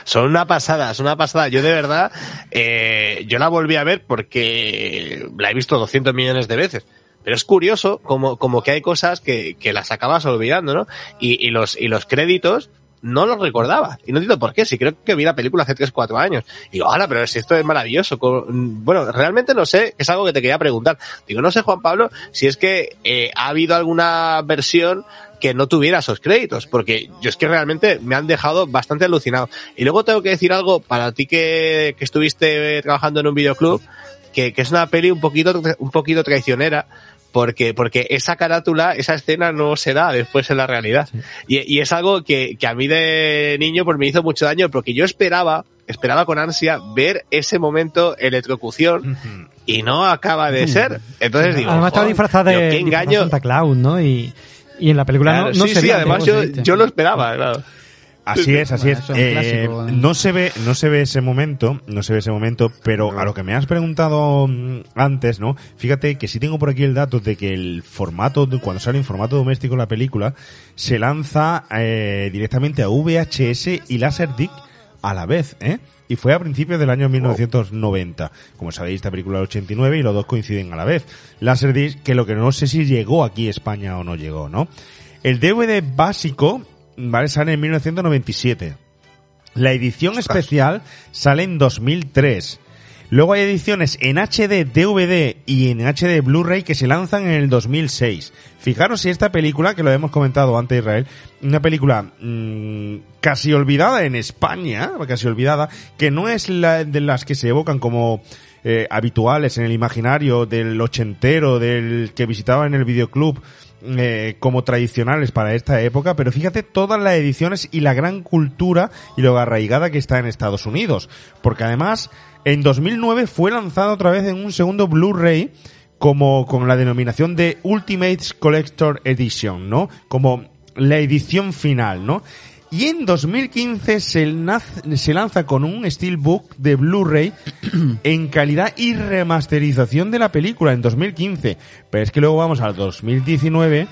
Son una pasada, son una pasada. Yo de verdad, eh, yo la volví a ver porque la he visto 200 millones de veces. Pero es curioso como, como que hay cosas que, que las acabas olvidando, ¿no? Y, y los, y los créditos no los recordaba. Y no entiendo por qué, si creo que vi la película hace 3, 4 años. Digo, ahora, pero si esto es maravilloso. Bueno, realmente no sé, es algo que te quería preguntar. Digo, no sé, Juan Pablo, si es que eh, ha habido alguna versión que no tuviera esos créditos, porque yo es que realmente me han dejado bastante alucinado. Y luego tengo que decir algo para ti que, que estuviste trabajando en un videoclub, que, que es una peli un poquito, un poquito traicionera, porque, porque esa carátula, esa escena no se da después en la realidad. Y, y es algo que, que a mí de niño pues me hizo mucho daño, porque yo esperaba, esperaba con ansia ver ese momento electrocución y no acaba de ser. Entonces digo, Además estaba "Joder, disfrazada de qué engaño. Santa Claus, ¿no? Y, y en la película Claro, no, no sí, se sí, además ¿cómo yo, yo lo esperaba, claro. Así es, así Bueno, es. Eh, clásico, ¿eh? no se ve, no se ve ese momento, no se ve ese momento, pero a lo que me has preguntado mm, antes, ¿no? Fíjate que sí tengo por aquí el dato de que el formato, cuando sale en formato doméstico la película, se lanza eh, directamente a VHS y Laserdisc a la vez, ¿eh? Y fue a principios del año 1990. Como sabéis, esta película del 89 y los dos coinciden a la vez. Laserdisc, que lo que no sé si llegó aquí a España o no llegó, ¿no? El DVD básico, ¿vale? Sale en 1997. La edición especial sale en 2003. Luego hay ediciones en HD DVD y en HD Blu-ray que se lanzan en el 2006. Fijaros si esta película, que lo hemos comentado antes Israel, una película mm, casi olvidada en España, casi olvidada, que no es la de las que se evocan como eh, habituales en el imaginario del ochentero, del que visitaba en el videoclub, eh, como tradicionales para esta época, pero fíjate todas las ediciones y la gran cultura y lo arraigada que está en Estados Unidos, porque además en 2009 fue lanzada otra vez en un segundo Blu-ray como con la denominación de Ultimate Collector Edition, ¿no? Como la edición final, ¿no? Y en 2015 se, lanza con un Steelbook de Blu-ray *clears throat* en calidad y remasterización de la película en 2015. Pero es que luego vamos al 2019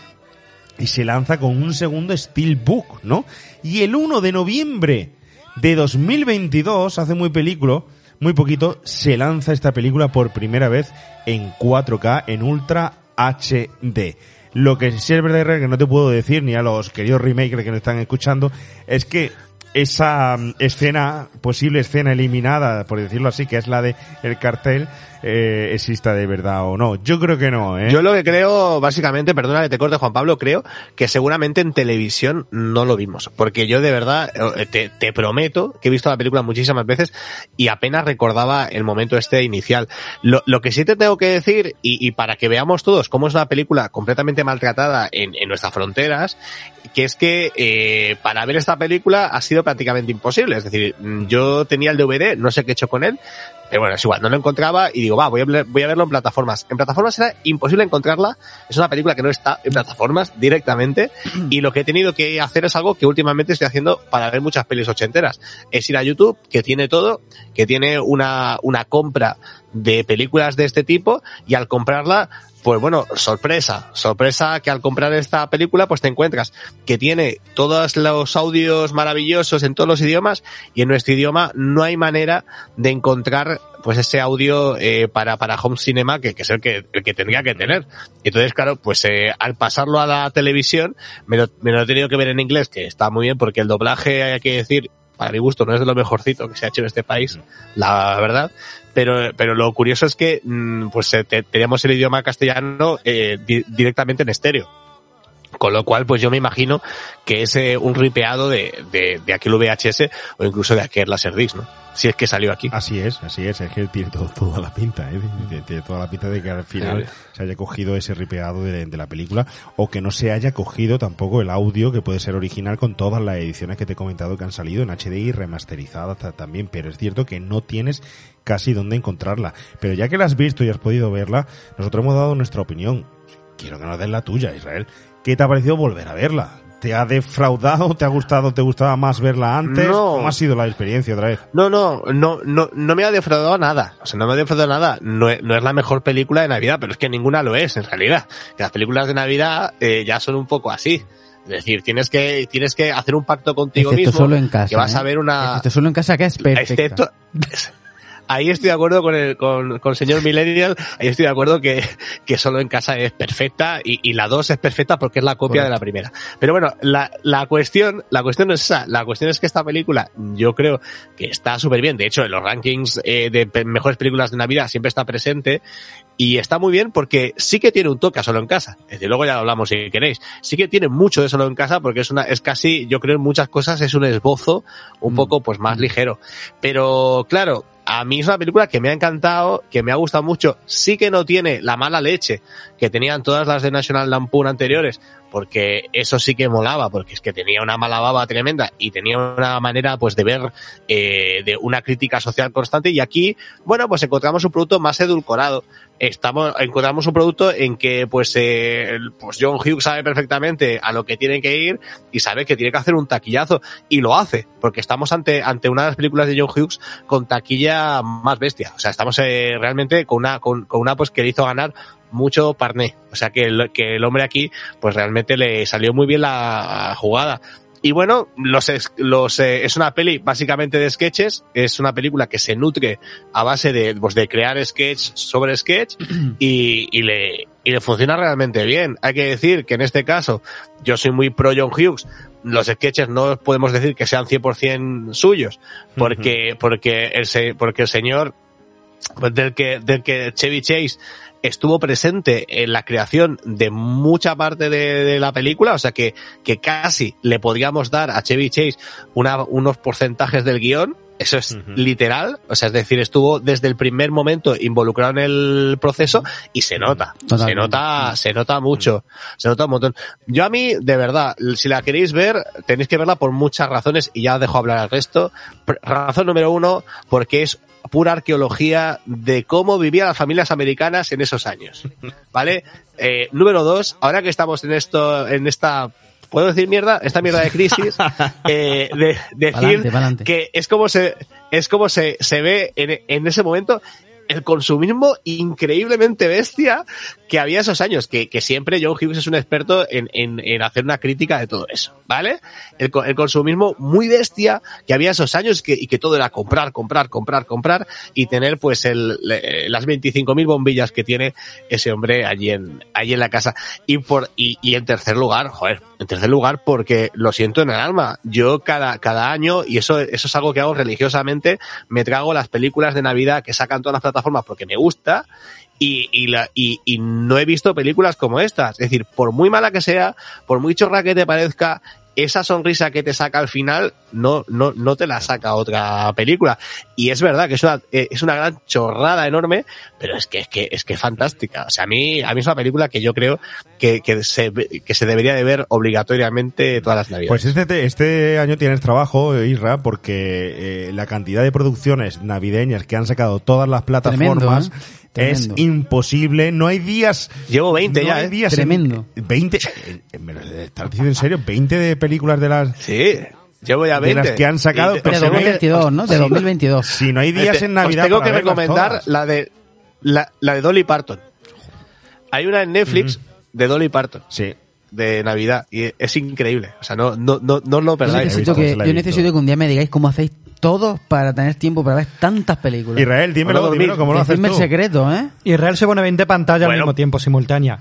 y se lanza con un segundo Steelbook, ¿no? Y el 1 de noviembre de 2022, hace muy película, muy poquito, se lanza esta película por primera vez en 4K, en Ultra HD. Lo que sí es verdad que no te puedo decir, ni a los queridos remakers que nos están escuchando, es que esa mm, escena, posible escena eliminada, por decirlo así, que es la de el cartel, eh, exista de verdad o no. Yo creo que no, ¿eh? Yo lo que creo, básicamente, perdona que te corte Juan Pablo, creo que seguramente en televisión no lo vimos. Porque yo de verdad, eh, te, te prometo que he visto la película muchísimas veces y apenas recordaba el momento este inicial. Lo, que sí te tengo que decir, y, para que veamos todos cómo es una película completamente maltratada en, en nuestras fronteras, que es que eh, para ver esta película ha sido prácticamente imposible. Es decir, yo tenía el DVD, no sé qué he hecho con él, pero bueno, es igual, no lo encontraba y digo, va, voy a, voy a verlo en plataformas. En plataformas era imposible encontrarla, es una película que no está en plataformas directamente *clears throat* y lo que he tenido que hacer es algo que últimamente estoy haciendo para ver muchas pelis ochenteras. Es ir a YouTube, que tiene todo, que tiene una, una compra de películas de este tipo y al comprarla pues bueno, sorpresa, sorpresa que al comprar esta película pues te encuentras que tiene todos los audios maravillosos en todos los idiomas y en nuestro idioma no hay manera de encontrar pues ese audio eh, para, para home cinema que, que es el que, el que tendría que tener. Entonces, claro, pues eh, al pasarlo a la televisión me lo, me lo he tenido que ver en inglés, que está muy bien porque el doblaje, hay que decir, para mi gusto no es de lo mejorcito que se ha hecho en este país, la verdad. Pero, pero lo curioso es que mm, pues eh, te- teníamos el idioma castellano eh, di- directamente en estéreo. Con lo cual, pues yo me imagino que es eh, un ripeado de, de, de aquel VHS o incluso de aquel Laserdisc, ¿no? Si es que salió aquí. Así es, así es, es que tiene todo- toda la pinta, ¿eh? Tiene- tiene toda la pinta de que al final se haya cogido ese ripeado de, de la película o que no se haya cogido tampoco el audio que puede ser original con todas las ediciones que te he comentado que han salido en HD y remasterizadas ta- también, pero es cierto que no tienes casi dónde encontrarla. Pero ya que la has visto y has podido verla, nosotros hemos dado nuestra opinión. Quiero que nos des la tuya, Israel. ¿Qué te ha parecido volver a verla? ¿Te ha defraudado? ¿Te ha gustado? ¿Te gustaba más verla antes? No. ¿Cómo ha sido la experiencia otra vez? No, no, no, no, no me ha defraudado nada. O sea, no me ha defraudado nada. No, es- no es la mejor película de Navidad, pero es que ninguna lo es, en realidad. Que las películas de Navidad eh, ya son un poco así. Es decir, tienes que, tienes que hacer un pacto contigo Excepto mismo. solo en casa. Que vas ¿eh? a ver una, Excepto solo en casa que es perfecta. Excepto, *laughs* ahí estoy de acuerdo con el, con, con el señor Millennial, ahí estoy de acuerdo que, que solo en casa es perfecta y, y la 2 es perfecta porque es la copia de la primera. Pero bueno, la, la cuestión, la cuestión no es esa, la cuestión es que esta película yo creo que está súper bien. De hecho, en los rankings eh, de mejores películas de Navidad siempre está presente y está muy bien porque sí que tiene un toque a solo en casa. Es decir, luego ya lo hablamos si queréis. Sí que tiene mucho de solo en casa porque es una, es casi, yo creo en muchas cosas es un esbozo un poco pues más ligero. Pero claro, a mí es una película que me ha encantado, que me ha gustado mucho. Sí que no tiene la mala leche que tenían todas las de National Lampoon anteriores, porque eso sí que molaba, porque es que tenía una mala baba tremenda y tenía una manera pues de ver eh, de una crítica social constante y aquí, bueno, pues encontramos un producto más edulcorado. Estamos, encontramos un producto en que pues, eh, pues John Hughes sabe perfectamente a lo que tiene que ir y sabe que tiene que hacer un taquillazo y lo hace, porque estamos ante, ante una de las películas de John Hughes con taquilla más bestia. O sea, estamos eh, realmente con una, con, con una pues que le hizo ganar mucho parné. O sea que el, que el hombre aquí, pues realmente le salió muy bien la jugada. Y bueno, los, es- los, eh, es una peli básicamente de sketches, es una película que se nutre a base de, pues, de crear sketch sobre sketch *clears throat* y, y le, y le funciona realmente bien. Hay que decir que en este caso yo soy muy pro John Hughes, los sketches no podemos decir que sean 100% suyos, porque, porque, el, se- porque el señor del que, del que Chevy Chase estuvo presente en la creación de mucha parte de, de la película, o sea que, que casi le podríamos dar a Chevy Chase una, unos porcentajes del guion, eso es literal, o sea, es decir, estuvo desde el primer momento involucrado en el proceso y se nota, se nota, se nota mucho, se nota un montón. Yo a mí, de verdad, si la queréis ver, tenéis que verla por muchas razones y ya dejo hablar al resto. Razón número uno, porque es pura arqueología de cómo vivían las familias americanas en esos años. ¿Vale? *laughs* Eh, número dos, ahora que estamos en esto, en esta, ¿puedo decir mierda? Esta mierda de crisis, *laughs* eh, de, decir Pa'lante, pa'lante. que es como se, es como se, se ve en, en ese momento el consumismo increíblemente bestia que había esos años, que, que siempre John Hughes es un experto en, en, en hacer una crítica de todo eso, ¿vale? El, el consumismo muy bestia que había esos años que, y que todo era comprar, comprar, comprar, comprar y tener pues el, le- las 25.000 bombillas que tiene ese hombre allí en, allí en la casa. Y por, y, y en tercer lugar, joder, en tercer lugar porque lo siento en el alma. Yo cada, cada año, y eso, eso es algo que hago religiosamente, me trago las películas de Navidad que sacan todas las plataformas porque me gusta y, y, la, y, y no he visto películas como estas. Es decir, por muy mala que sea, por muy chorra que te parezca, esa sonrisa que te saca al final no, no, no te la saca otra película. Y es verdad que es una, eh, es una gran chorrada enorme, pero es que, es que, es que es fantástica. O sea, a mí, a mí es una película que yo creo que, que se, ve- que se debería de ver obligatoriamente todas las navidades. Pues este, este año tienes trabajo, Isra, porque eh, la cantidad de producciones navideñas que han sacado todas las plataformas Tremendo, ¿eh? Es Tremendo. imposible. No hay días. Llevo 20 no ya, hay ¿eh? días en- Tremendo. 20. eh, ¿Me lo estás diciendo en serio? 20 de películas de las, Sí, llevo ya de 20. las que han sacado. Y- pero De si no hay- 2022, ¿no? De Sí. 2022. Si no hay días Este, en Navidad. Os tengo que recomendar todas. la de la, la de Dolly Parton. Hay una en Netflix de Dolly Parton Sí. de Navidad y es increíble. O sea, no no no, no os lo Yo perdáis. he necesito, que, yo necesito que un día me digáis cómo hacéis todos para tener tiempo para ver tantas películas. Israel, dímelo, dímelo, ¿cómo lo haces tú? el secreto, ¿eh? Israel se pone 20 pantallas Bueno. al mismo tiempo, simultánea.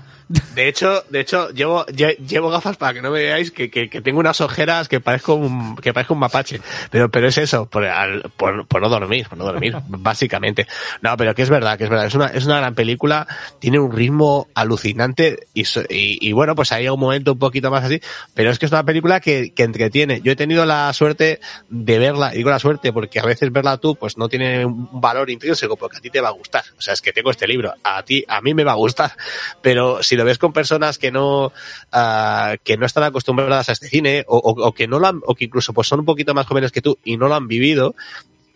De hecho, de hecho, llevo, lle- llevo gafas para que no me veáis que, que, que tengo unas ojeras que parezco un, que parezco un mapache. Pero, pero es eso, por, al- por, por no dormir, por no dormir, *laughs* básicamente. No, pero que es verdad, que es verdad. Es una, es una gran película, tiene un ritmo alucinante y, so- y, y bueno, pues hay un momento un poquito más así, pero es que es una película que, que entretiene. Yo he tenido la suerte de verla, y digo la suerte porque a veces verla tú, pues no tiene un valor intrínseco, porque a ti te va a gustar. O sea, es que tengo este libro, a ti, a mí me va a gustar. *laughs* Pero si lo ves con personas que no, ah, que no están acostumbradas a este cine, o que no lo han, o que incluso pues son un poquito más jóvenes que tú y no lo han vivido,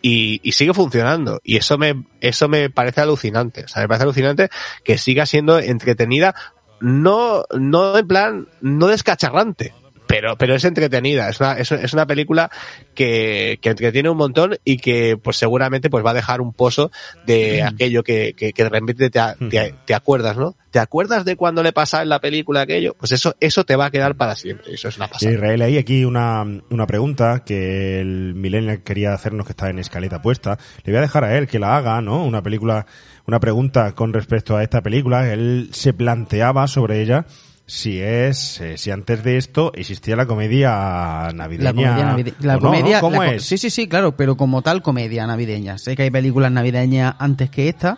y, y sigue funcionando. Y eso me, eso me parece alucinante. O sea, me parece alucinante que siga siendo entretenida, no, no en plan, no descacharrante. Pero, pero es entretenida, es una, es, es una película que, que entretiene un montón y que pues seguramente pues va a dejar un pozo de aquello que, que, que de repente te, te acuerdas, ¿no? ¿Te acuerdas de cuando le pasaba en la película aquello? Pues eso, eso te va a quedar para siempre, eso es una pasada. Israel, hay aquí una, una pregunta que el Millennial quería hacernos que está en escaleta puesta. Le voy a dejar a él que la haga, ¿no? Una película, una pregunta con respecto a esta película. Él se planteaba sobre ella si es, eh, si antes de esto existía la comedia navideña. La comedia ¿Cómo la es? Sí, sí, sí, claro, pero como tal comedia navideña. Sé que hay películas navideñas antes que esta,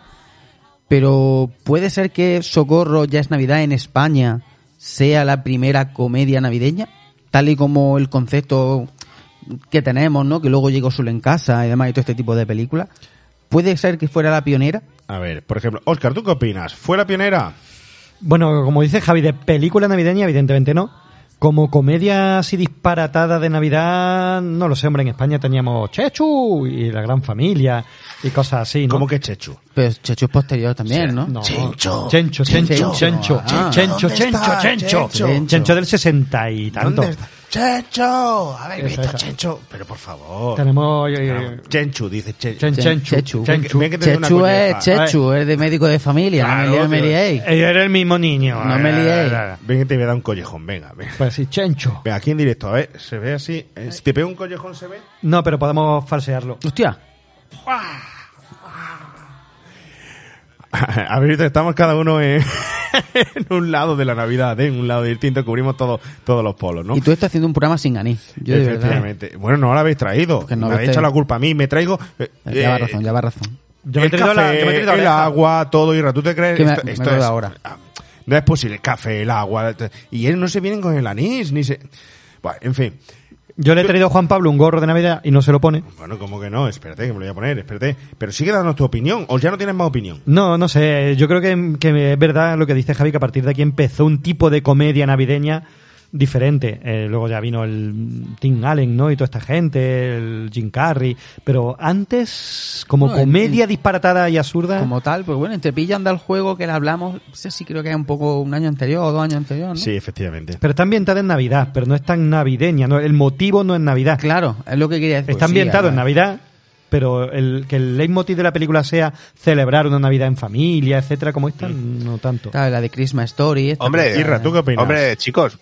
pero puede ser que Socorro ya es Navidad en España sea la primera comedia navideña, tal y como el concepto que tenemos, ¿no? Que luego llegó solo en casa y demás y todo este tipo de películas. Puede ser que fuera la pionera. A ver, por ejemplo, Oscar, ¿tú qué opinas? ¿Fue la pionera? Bueno, como dice Javi, de película navideña, evidentemente no. Como comedia así disparatada de Navidad, no lo sé, hombre, en España teníamos Chechu y la gran familia y cosas así, ¿no? ¿Cómo que Chechu? Pero Chechu es posterior también, ¿no? No. Chencho. Chencho, Chencho, Chencho. Chencho, Ah. Chencho, ¿Dónde Chencho, Chencho, Chencho? Chencho del sesenta y tanto. ¿Dónde está? Chencho, habéis Esa, visto esa. Chencho, pero por favor. Tenemos eh, eh, Chenchu, dice Chenchu. Chen- Chen- Chenchu. Chechu. Ven que te doy una Chechu es Chechu, es de médico de familia, Claro, no me, liéis. Eh, Era el mismo niño. No me liéis. Ven que te voy a dar un collejón, venga, venga. Pues sí, Chencho. Venga, aquí en directo, a ver, se ve así. Eh, Si te pego un collejón, ¿se ve? No, pero podemos falsearlo. Hostia, A *laughs* ver, estamos cada uno en, *laughs* en un lado de la Navidad, ¿eh? en un lado distinto, cubrimos todo, todos los polos, ¿no? y tú estás haciendo un programa sin anís. Yo de verdad. Efectivamente. Bueno, no la habéis traído. Porque no me habéis echado la culpa a mí. Me traigo eh, Lleva eh, razón, lleva razón. Yo me he el traído café, la- yo me he traído el oreja. agua, todo. Ira, ¿tú te crees? Que me- esto me esto es, ahora. ah, no es posible. El café, el agua. Y él no se vienen con el anís, ni se... Bueno, en fin. Yo le he traído a Juan Pablo un gorro de Navidad y no se lo pone. Bueno, como que no, espérate, que me lo voy a poner, espérate. Pero sigue dándonos tu opinión, o ya no tienes más opinión. No, no sé. Yo creo que, que es verdad lo que dice Javi, que a partir de aquí empezó un tipo de comedia navideña diferente. Eh, luego ya vino el Tim Allen, ¿no? Y toda esta gente, el Jim Carrey. Pero antes, como No, en- comedia disparatada y absurda. Como tal, pues bueno, entre Pilla anda el juego que le hablamos, no sé si creo que es un poco un año anterior o dos años anterior, ¿no? Sí, efectivamente. Pero está ambientada en Navidad, pero no es tan navideña. ¿no? El motivo no es Navidad. Claro, es lo que quería decir. Está sí, ambientado en. Navidad, pero el, que el leitmotiv de la película sea celebrar una Navidad en familia, etcétera, como esta, no tanto. Claro, la de Christmas Story. esta Hombre, Irra, ¿tú qué opinas? Hombre, chicos,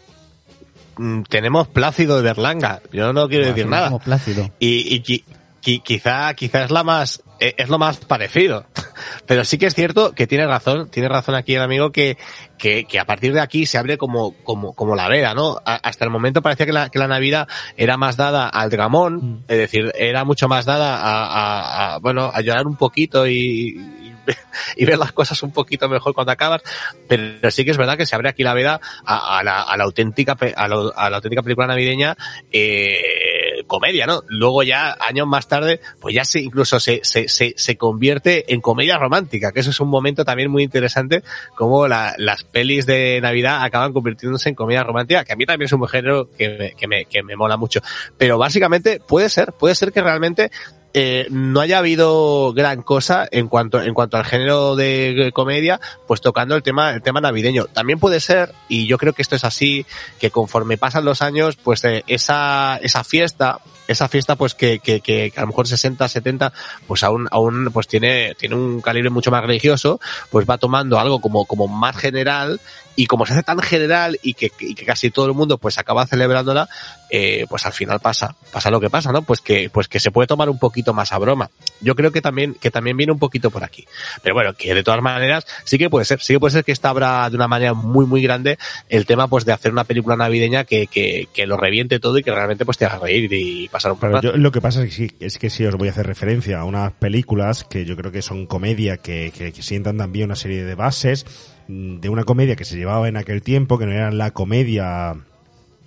tenemos Plácido de Berlanga. Yo no quiero decir nada. Plácido. Y, y qui- qui- quizá, quizá es la más, eh, es lo más parecido. *laughs* Pero sí que es cierto que tiene razón, tiene razón aquí el amigo que, que, que a partir de aquí se abre como, como, como la veda, ¿no? A- hasta el momento parecía que la, que la Navidad era más dada al dramón, es decir, era mucho más dada a, a- a, bueno, a llorar un poquito y, *laughs* y, ver las cosas un poquito mejor cuando acabas, pero sí que es verdad que se abre aquí la veda a, la, auténtica, a, a la auténtica película navideña, eh, comedia, ¿no? Luego ya, años más tarde, pues ya se, incluso se, se, se, se convierte en comedia romántica, que eso es un momento también muy interesante, como la- las pelis de Navidad acaban convirtiéndose en comedia romántica, que a mí también es un género que me, que me, que me mola mucho. Pero básicamente puede ser, puede ser que realmente eh, no haya habido gran cosa en cuanto en cuanto al género de comedia, pues tocando el tema el tema navideño. También puede ser y yo creo que esto es así que conforme pasan los años, pues eh, esa esa fiesta esa fiesta pues que, que, que a lo mejor 60, 70, pues aún, aún pues tiene, tiene un calibre mucho más religioso, pues va tomando algo como, como más general y como se hace tan general y que, y que casi todo el mundo pues acaba celebrándola, eh, pues al final pasa, pasa lo que pasa, ¿no? Pues que, pues que se puede tomar un poquito más a broma. Yo creo que también, que también viene un poquito por aquí. Pero bueno, que de todas maneras, sí que puede ser, sí que puede ser que esta abra de una manera muy, muy grande el tema pues de hacer una película navideña que, que, que lo reviente todo y que realmente pues te haga reír y pasar un yo, lo que pasa es que, sí- es que sí os voy a hacer referencia a unas películas que yo creo que son comedia, que, que, que sientan también una serie de bases de una comedia que se llevaba en aquel tiempo, que no era la comedia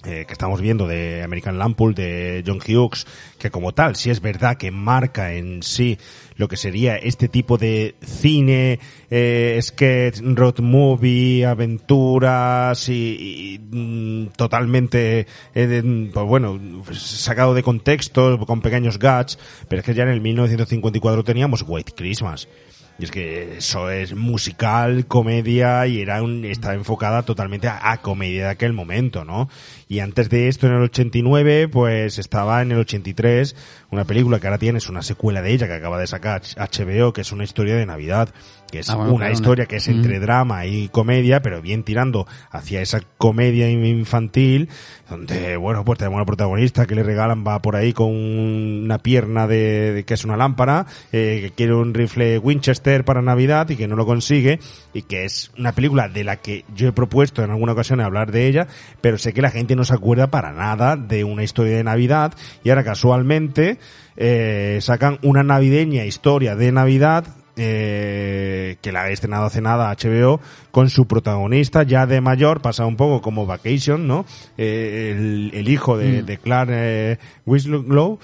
eh, que estamos viendo de American Lampool, de John Hughes, que como tal, sí es verdad que marca en sí lo que sería este tipo de cine, eh, sketch, road movie, aventuras y, y, mm, totalmente, eh, pues bueno, sacado de contexto, con pequeños gags, pero es que ya en el 1954 teníamos White Christmas. Y es que eso es musical, comedia y era un, estaba enfocada totalmente a, a comedia de aquel momento, ¿no? Y antes de esto, en el 89, pues estaba en el 83 una película que ahora tienes una secuela de ella que acaba de sacar HBO, que es una historia de Navidad, que es Ah, bueno, una historia una- que es entre Mm. drama y comedia, pero bien tirando hacia esa comedia infantil, donde, bueno, pues tenemos una protagonista que le regalan, va por ahí con una pierna de, de que es una lámpara, eh, que quiere un rifle Winchester para Navidad y que no lo consigue, y que es una película de la que yo he propuesto en alguna ocasión hablar de ella, pero sé que la gente no se acuerda para nada de una historia de Navidad, y ahora casualmente eh, sacan una navideña historia de Navidad eh, que la ha estrenado hace nada HBO con su protagonista ya de mayor, pasa un poco como Vacation, ¿no? Eh, el, el hijo de, Mm. de Clark eh, Winslow,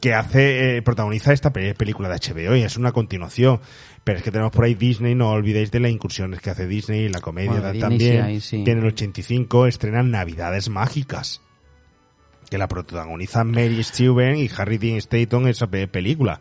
que hace, protagoniza esta pe- película de HBO y es una continuación. Pero es que tenemos por ahí Disney, no olvidéis de las incursiones que hace Disney y la comedia Bueno, ta- Disney también. sí, ahí sí. Que en el 85 estrenan Navidades Mágicas que la protagonizan Mary Stewart y Harry Dean Stanton en esa pe- película.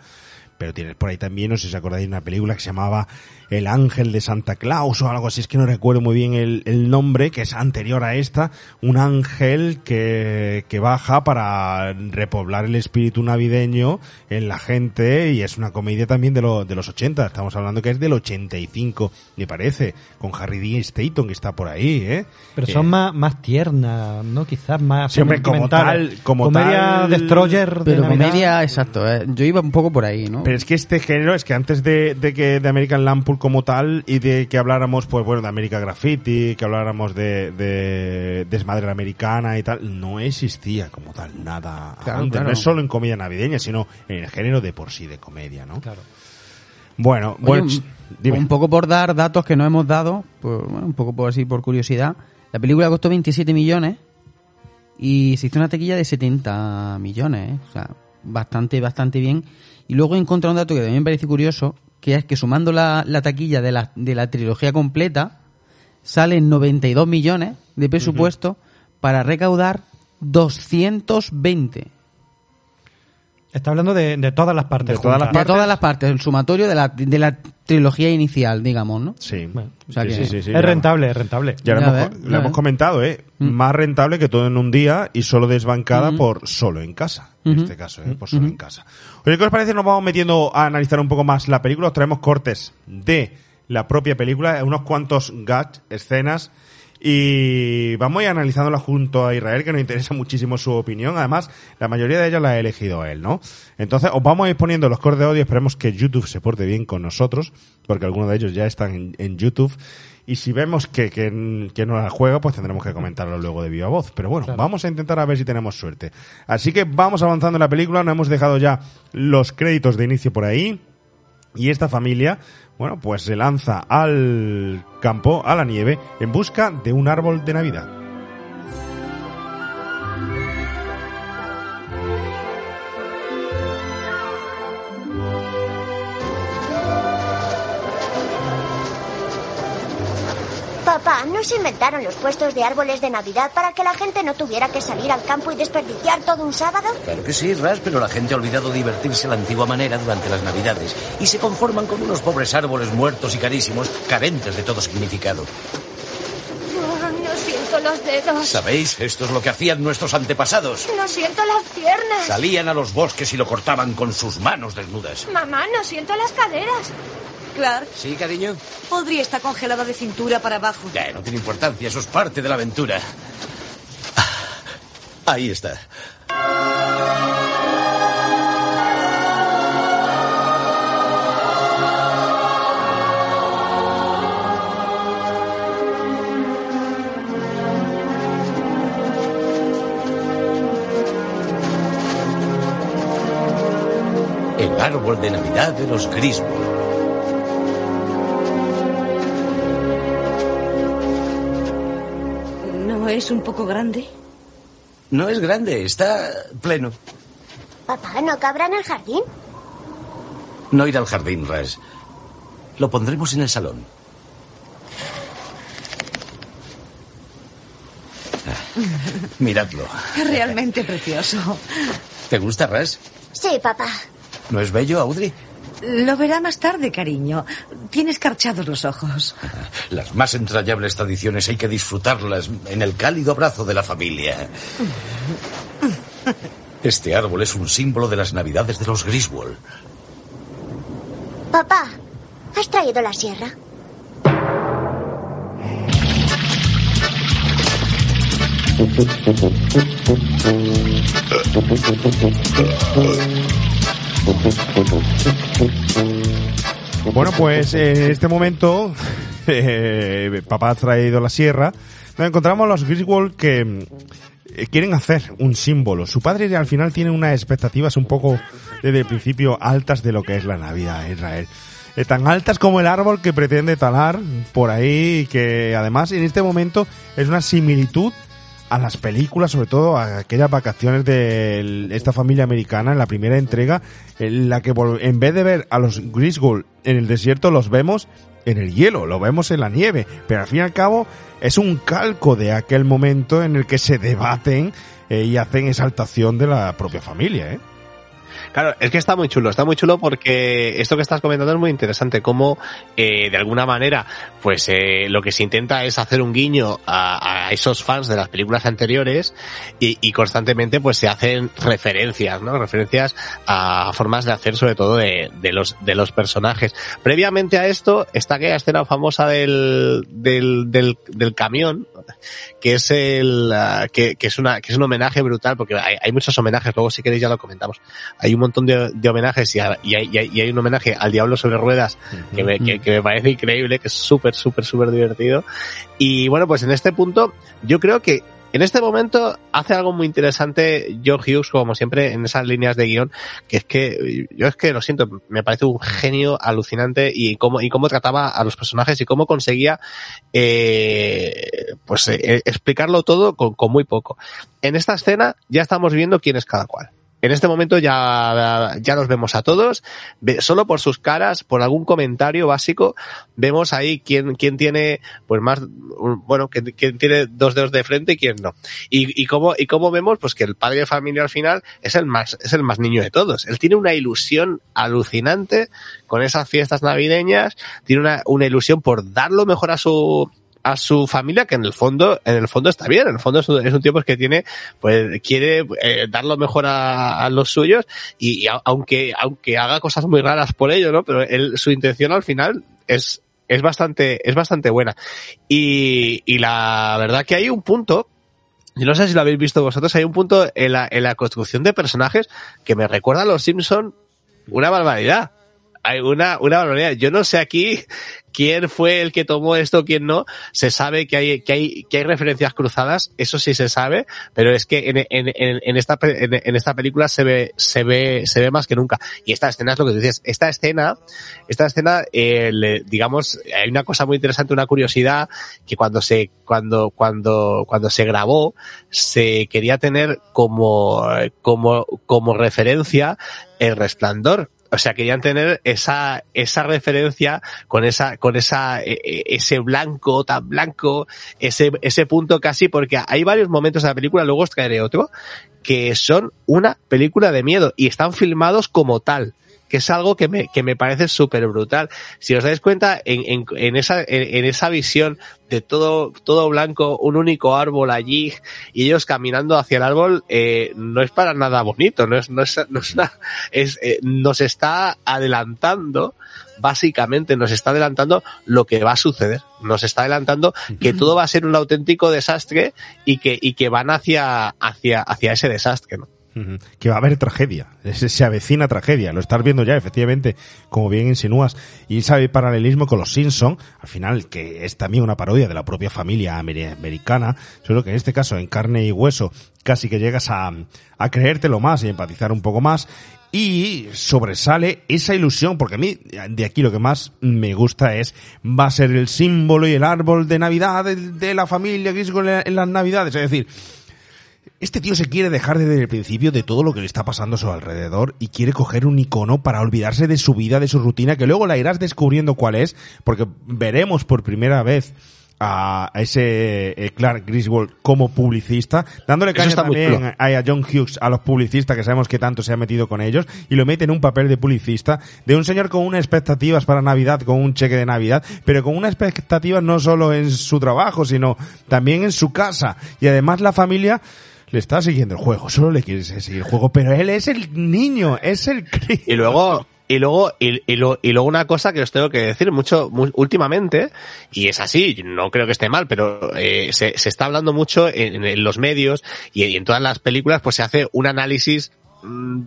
Pero tienes por ahí también, no sé si os acordáis, de una película que se llamaba El Ángel de Santa Claus o algo así, es que no recuerdo muy bien el, el nombre, que es anterior a esta, un ángel que, que baja para repoblar el espíritu navideño en la gente y es una comedia también de, lo- de los 80, estamos hablando que es del 85, me parece, con Harry Dean Stanton que está por ahí, ¿eh? Pero Eh, son más, más tiernas, ¿no? Quizás más Sí, hombre, como tal- como Comedia tal- Destroyer de Pero comedia, exacto. eh, Yo iba un poco por ahí, ¿no? Pero es que este género, es que antes de, de que de American Como tal y de que habláramos, pues bueno, de American Graffiti, que habláramos de, de Desmadre Americana y tal, no existía como tal nada Claro, antes. claro. No es solo en comedia navideña, sino en el género de por sí de comedia, ¿no? Claro. Bueno, Oye, bueno, un- ch- dime. Un poco por dar datos que no hemos dado, pues, bueno, un poco por así por curiosidad. La película costó 27 millones y se hizo una taquilla de 70 millones, ¿eh? o sea, bastante, bastante bien. Y luego he encontrado un dato que también me parece curioso, que es que sumando la, la taquilla de la, de la trilogía completa, salen 92 millones de presupuesto para recaudar 220. Está hablando de, de todas las partes. De todas las juntas. De todas las partes, el sumatorio de la, de la trilogía inicial, digamos, ¿no? Sí. Bueno, o sea Sí, que- sí, sí, sí, es rentable, es rentable. Ya lo, hemos, lo comentado, ¿eh? Mm. Más rentable que todo en un día y solo desbancada Mm. por solo en casa. En este caso, ¿eh? Por solo en casa. Oye, ¿qué os parece? Nos vamos metiendo a analizar un poco más la película. Os traemos cortes de la propia película, unos cuantos gags, escenas. Y vamos a ir analizándola junto a Israel, que nos interesa muchísimo su opinión. Además, la mayoría de ellas la ha elegido él, ¿no? Entonces, os vamos a ir poniendo los cortes de audio. Esperemos que YouTube se porte bien con nosotros, porque algunos de ellos ya están en, en YouTube. Y si vemos que, que, que no la juega, pues tendremos que comentarlo luego de viva voz. Pero bueno, Claro. vamos a intentar a ver si tenemos suerte. Así que vamos avanzando en la película. Nos hemos dejado ya los créditos de inicio por ahí. Y esta familia, bueno, pues se lanza al campo, a la nieve, en busca de un árbol de Navidad. Papá, ¿no se inventaron los puestos de árboles de Navidad para que la gente no tuviera que salir al campo y desperdiciar todo un sábado? Claro que sí, Ras, pero la gente ha olvidado divertirse a la antigua manera durante las Navidades y se conforman con unos pobres árboles muertos y carísimos, carentes de todo significado. Oh, no siento los dedos. ¿Sabéis? Esto es lo que hacían nuestros antepasados. No siento las piernas. Salían a los bosques y lo cortaban con sus manos desnudas. Mamá, no siento las caderas. Clark, ¿Sí, cariño? Audrey está congelada de cintura para abajo. Ya, no tiene importancia, eso es parte de la aventura. Ah, Ahí está. El árbol de Navidad de los Griswold. ¿No es un poco grande? No es grande, está pleno. Papá, ¿no cabrá en el jardín? No ir al jardín, Res. Lo pondremos en el salón. Ah, Miradlo. Es realmente precioso. ¿Te gusta, Res? Sí, papá. ¿No es bello, Audrey? Lo verá más tarde, cariño. Tiene escarchados los ojos. Las más entrañables tradiciones hay que disfrutarlas en el cálido abrazo de la familia. Este árbol es un símbolo de las navidades de los Griswold. Papá, ¿has traído la sierra? *laughs* Bueno, pues en este momento, *laughs* eh, papá ha traído la sierra. Nos encontramos los Griswold que eh, quieren hacer un símbolo. Su padre al final tiene unas expectativas un poco desde el principio altas de lo que es la Navidad en Israel. Eh, tan altas como el árbol que pretende talar por ahí que además en este momento es una similitud a las películas, sobre todo a aquellas vacaciones de esta familia americana en la primera entrega, en la que en vez de ver a los Griswold en el desierto, los vemos en el hielo, lo vemos en la nieve, pero al fin y al cabo es un calco de aquel momento en el que se debaten eh, y hacen exaltación de la propia familia, ¿eh? Claro, es que está muy chulo, está muy chulo porque esto que estás comentando es muy interesante, cómo eh, de alguna manera, pues eh, lo que se intenta es hacer un guiño a, a esos fans de las películas anteriores y, y constantemente pues se hacen referencias, ¿no? Referencias a formas de hacer sobre todo de, de los de los personajes. Previamente a esto está aquella escena famosa del, del, del, del camión, que es el ah, que, que es una que es un homenaje brutal porque hay, hay muchos homenajes luego si queréis ya lo comentamos hay un montón de, de homenajes y, a- y hay, y un homenaje al diablo sobre ruedas que me, que, que me parece increíble que es súper súper súper divertido y bueno pues en este punto yo creo que en este momento hace algo muy interesante John Hughes, como siempre, en esas líneas de guion, que es que, yo es que lo siento, me parece un genio alucinante y cómo, y cómo trataba a los personajes y cómo conseguía, eh, pues, eh, explicarlo todo con, con muy poco. En esta escena ya estamos viendo quién es cada cual. En este momento ya, ya los vemos a todos, solo por sus caras, por algún comentario básico, vemos ahí quién, quién tiene, pues más, bueno, quién tiene dos dedos de frente y quién no. Y, y cómo, y cómo vemos, pues que el padre de familia al final es el más, es el más niño de todos. Él tiene una ilusión alucinante con esas fiestas navideñas, tiene una, una ilusión por dar lo mejor a su, a su familia que en el fondo en el fondo está bien en el fondo es un, es un tío pues que tiene pues quiere eh, dar lo mejor a, los suyos y, y a- aunque aunque haga cosas muy raras por ello no pero él, su intención al final es es bastante es bastante buena y, y la verdad que hay un punto yo no sé si lo habéis visto vosotros, hay un punto en la, en la construcción de personajes que me recuerda a los Simpson una barbaridad. Hay una, una barbaridad. Yo no sé aquí quién fue el que tomó esto, quién no. Se sabe que hay, que hay, que hay referencias cruzadas, eso sí se sabe, pero es que en, en, en, esta, en, esta película se ve, se ve, se ve más que nunca. Y esta escena es lo que tú decías. Esta escena, esta escena, eh, le- digamos, hay una cosa muy interesante, una curiosidad, que cuando se, cuando, cuando, cuando se grabó, se quería tener como, como, como referencia el resplandor. O sea, querían tener esa, esa referencia con esa, con esa, e- e- ese blanco tan blanco, ese, ese punto casi, porque hay varios momentos de la película, luego os traeré otro, que son una película de miedo y están filmados como tal. Que es algo que me, que me parece súper brutal. Si os dais cuenta, en, en, en esa, en, en esa visión de todo, todo blanco, un único árbol allí, y ellos caminando hacia el árbol, eh, no es para nada bonito, no es, no es, no es, una- es, eh, nos está adelantando, básicamente nos está adelantando lo que va a suceder, nos está adelantando que todo va a ser un auténtico desastre y que, y que van hacia, hacia, hacia ese desastre, ¿no? Que va a haber tragedia. Se, avecina tragedia. Lo estás viendo ya, efectivamente, como bien insinúas. Y sabe paralelismo con los Simpson, al final, que es también una parodia de la propia familia ameri- americana, solo que en este caso, en carne y hueso, casi que llegas a, a creértelo más y empatizar un poco más. Y sobresale esa ilusión, porque a mí de aquí lo que más me gusta es, va a ser el símbolo y el árbol de Navidad de, la familia Griswold en, en las Navidades. Es decir, este tío se quiere dejar desde el principio de todo lo que le está pasando a su alrededor y quiere coger un icono para olvidarse de su vida, de su rutina, que luego la irás descubriendo cuál es, porque veremos por primera vez a ese eh, Clark Griswold como publicista, dándole caña también a John Hughes, a los publicistas que sabemos que tanto se ha metido con ellos, y lo mete en un papel de publicista, de un señor con unas expectativas para Navidad, con un cheque de Navidad, pero con unas expectativas no solo en su trabajo, sino también en su casa. Y además la familia le está siguiendo el juego, solo le quiere seguir el juego, pero él es el niño, es el crío. Y luego, y luego, y, y lo- y luego una cosa que os tengo que decir mucho, mu- últimamente, y es así, no creo que esté mal, pero eh, se, se está hablando mucho en, en los medios y, y en todas las películas, pues se hace un análisis mm,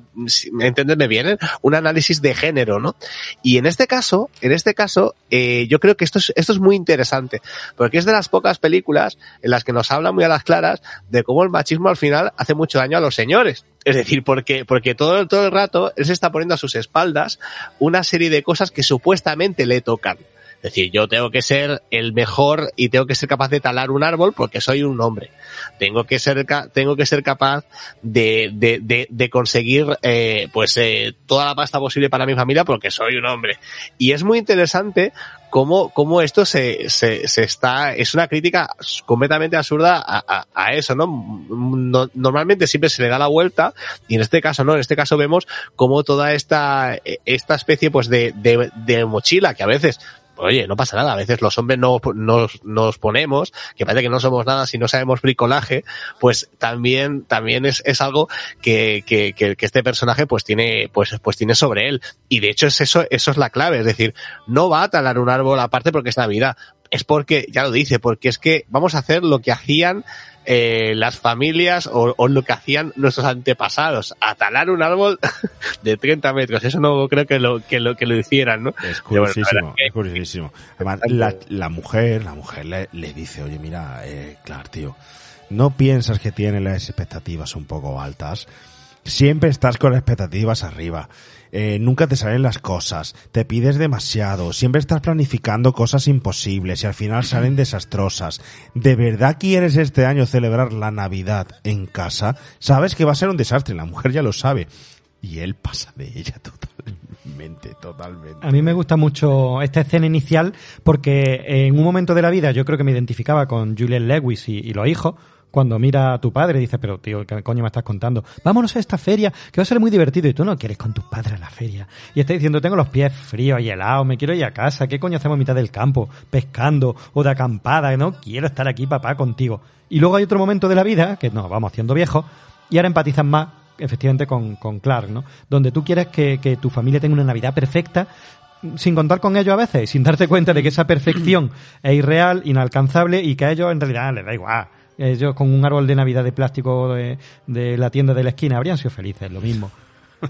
entendedme bien, ¿eh? un análisis de género, ¿no? Y en este caso, en este caso, eh, yo creo que esto es, esto es muy interesante, porque es de las pocas películas en las que nos habla muy a las claras de cómo el machismo al final hace mucho daño a los señores. Es decir, porque, porque todo, todo el rato él se está poniendo a sus espaldas una serie de cosas que supuestamente le tocan. Es decir, yo tengo que ser el mejor y tengo que ser capaz de talar un árbol porque soy un hombre. Tengo que ser, tengo que ser capaz de, de, de, conseguir, eh, pues, eh, toda la pasta posible para mi familia porque soy un hombre. Y es muy interesante cómo, cómo esto se, se, está, es una crítica completamente absurda a, a, a eso, ¿no? No- Normalmente siempre se le da la vuelta y en este caso no, en este caso vemos cómo toda esta, esta especie pues de, de, de mochila que a veces Oye, no pasa nada, a veces los hombres no, nos, nos ponemos, que parece que no somos nada si no sabemos bricolaje, pues también, también es, es algo que, que, que, que este personaje pues tiene, pues, pues tiene sobre él. Y de hecho es eso, eso es la clave, es decir, no va a talar un árbol aparte porque es Navidad, es porque, ya lo dice, porque es que vamos a hacer lo que hacían eh, las familias o, o lo que hacían nuestros antepasados, a talar un árbol *laughs* de 30 metros. Eso no creo que lo, que lo, que lo hicieran, ¿no? Es bueno, curiosísimo, es curiosísimo. Además, la, la mujer, la mujer le, le dice, oye, mira, eh, claro, tío, ¿no piensas que tiene las expectativas un poco altas? Siempre estás con las expectativas arriba. Eh, nunca te salen las cosas, te pides demasiado, siempre estás planificando cosas imposibles y al final salen desastrosas. ¿De verdad quieres este año celebrar la Navidad en casa? Sabes que va a ser un desastre, la mujer ya lo sabe. Y él pasa de ella *laughs* totalmente, totalmente. A mí me gusta mucho esta escena inicial porque en un momento de la vida yo creo que me identificaba con Julian Lewis y, y los hijos. Cuando mira a tu padre y dice, pero tío, ¿qué coño me estás contando? Vámonos a esta feria, que va a ser muy divertido. Y tú no quieres con tus padres a la feria. Y está diciendo, tengo los pies fríos y helados, me quiero ir a casa. ¿Qué coño hacemos a mitad del campo? Pescando o de acampada. No quiero estar aquí, papá, contigo. Y luego hay otro momento de la vida, que nos vamos haciendo viejos, y ahora empatizas más efectivamente con, con Clark, ¿no? Donde tú quieres que, que tu familia tenga una Navidad perfecta, sin contar con ello a veces, sin darte cuenta de que esa perfección es irreal, inalcanzable y que a ellos en realidad les da igual. Ellos con un árbol de Navidad de plástico de, de la tienda de la esquina habrían sido felices, lo mismo. *laughs*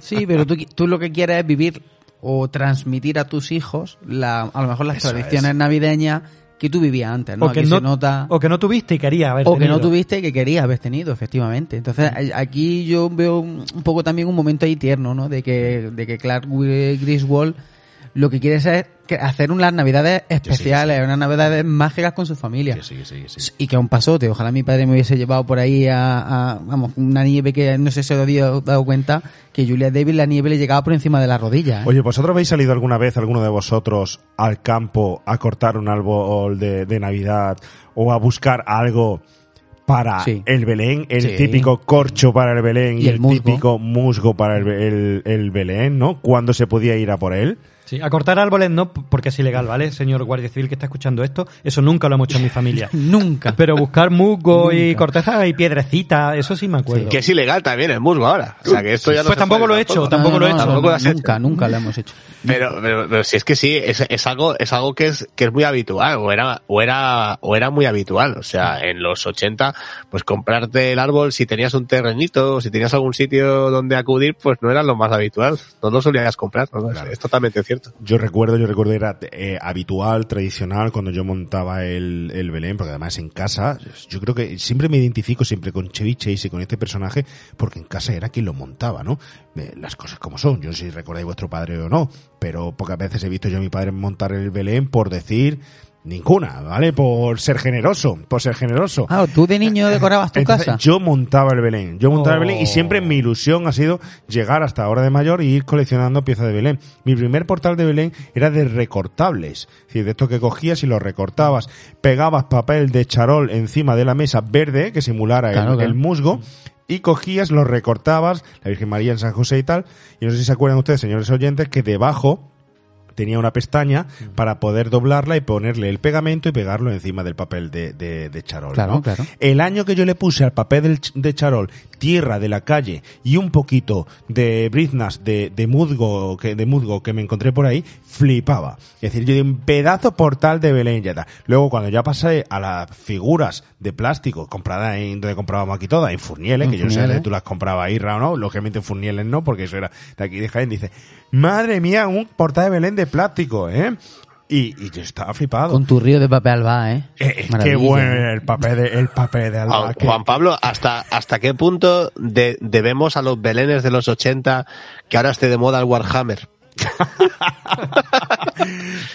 Sí, pero tú, tú lo que quieres es vivir o transmitir a tus hijos la, a lo mejor las Eso tradiciones es. navideñas que tú vivías antes, ¿no? o, que Aquí no se nota... o que no tuviste y querías haber o que no tenido. tuviste y que querías haber tenido, efectivamente. Entonces, aquí yo veo un poco también un momento ahí tierno, ¿no? De que, de que Clark Griswold lo que quiere es hacer unas navidades especiales, unas navidades mágicas con su familia. Y que a un pasote, ojalá mi padre me hubiese llevado por ahí a, a, vamos, una nieve que no sé si os había dado cuenta, que Julia Davis la nieve le llegaba por encima de la rodilla. ¿eh? Oye, ¿vosotros habéis salido alguna vez, alguno de vosotros, al campo a cortar un árbol de, de Navidad o a buscar algo para Sí. el Belén, el Sí. típico corcho para el Belén y, Y el el, musgo. típico musgo para el, el- el Belén, ¿no? ¿Cuándo se podía ir a por él? Sí, a cortar árboles no, porque es ilegal, ¿vale? Señor Guardia Civil que está escuchando esto, eso nunca lo hemos hecho en mi familia. *laughs* Nunca. Pero buscar musgo y Nunca. corteza y piedrecita, eso sí me acuerdo. Que es ilegal también el musgo ahora. O sea, que esto ya no Pues se tampoco puede lo he hecho, tampoco. lo he hecho. no, Tampoco lo has hecho. nunca, nunca lo hemos hecho. Pero, pero, pero si es que sí, es, es algo, es algo que es, que es muy habitual, o era, o era, o era muy habitual. O sea, en los 80, pues comprarte el árbol, si tenías un terrenito, o si tenías algún sitio donde acudir, pues no era lo más habitual. No lo solías comprar, es totalmente cierto. Yo recuerdo, yo recuerdo era eh, habitual, tradicional, cuando yo montaba el, el Belén, porque además en casa, yo creo que siempre me identifico siempre con Chevy Chase y con este personaje, porque en casa era quien lo montaba, ¿no? Eh, las cosas como son, yo no sé si recordáis vuestro padre o no, pero pocas veces he visto yo a mi padre montar el Belén por decir ninguna, ¿vale? Por ser generoso, por ser generoso. Ah, ¿tú de niño decorabas tu Entonces, casa? Yo montaba el Belén, yo montaba el Belén y Oh. siempre mi ilusión ha sido llegar hasta ahora de mayor y ir coleccionando piezas de Belén. Mi primer portal de Belén era de recortables, es decir, de esto que cogías y lo recortabas, pegabas papel de charol encima de la mesa verde que simulara el- Claro, el, claro. musgo y cogías, lo recortabas, la Virgen María en San José y tal, y no sé si se acuerdan ustedes, señores oyentes, que debajo tenía una pestaña para poder doblarla y ponerle el pegamento y pegarlo encima del papel de, de, de charol. Claro, ¿no? claro. El año que yo le puse al papel de charol tierra de la calle y un poquito de briznas de, de musgo que de musgo que me encontré por ahí, flipaba. Es decir, yo di un pedazo portal de Belén ya está. Luego cuando ya pasé a las figuras de plástico compradas en donde comprábamos aquí todas, en Furnieles, que yo no sé si tú las comprabas ahí, Ra, o no, lógicamente en Furnieles no, porque eso era de aquí de Jaén, dice, madre mía, un portal de Belén de plástico, ¿eh? Y, y yo estaba flipado. Con tu río de papel alba, ¿eh? Eh, eh, qué bueno era el papel de, el papel de Alba. Juan, que- Juan Pablo, ¿hasta, hasta qué punto de- debemos a los belenes de los 80 que ahora esté de moda el Warhammer? *laughs*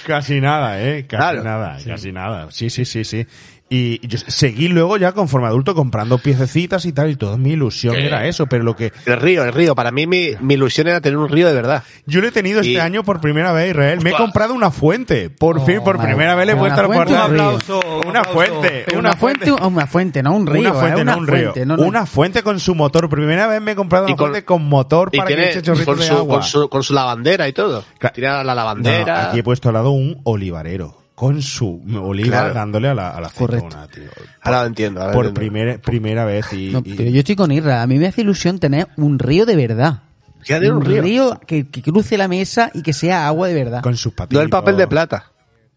Casi nada, eh, casi Claro. nada, casi nada. Sí, sí, sí, sí. Y yo seguí luego ya conforme adulto comprando piececitas y tal, y toda mi ilusión ¿Qué? era eso, pero lo que El río, el río. Para mí mi, mi ilusión era tener un río de verdad. yo lo he tenido Y- este año por primera vez, Israel. Me he comprado una fuente. Por fin, por madre. primera vez le he puesto al fuente, portal. un aplauso, un Una aplauso. fuente, una fuente. una fuente, no un río. una fuente, ¿eh? no un río. fuente, no, no. Una fuente con su motor. Primera vez me he comprado Y una con- fuente con motor para que eche chorritos con de su, agua. con, su, con su lavandera y todo. Claro. Tiene la No, lavandera. aquí he puesto al lado un olivarero con su oliva Claro. dándole a la, a la aceituna, tío. Ahora lo entiendo. ahora lo Por entiendo. primera, primera vez y, No, y- pero yo estoy con Irra. A mí me hace ilusión tener un río de verdad. Tiene un río. que, que cruce la mesa y que sea agua de verdad. con sus No patitos. el papel de plata.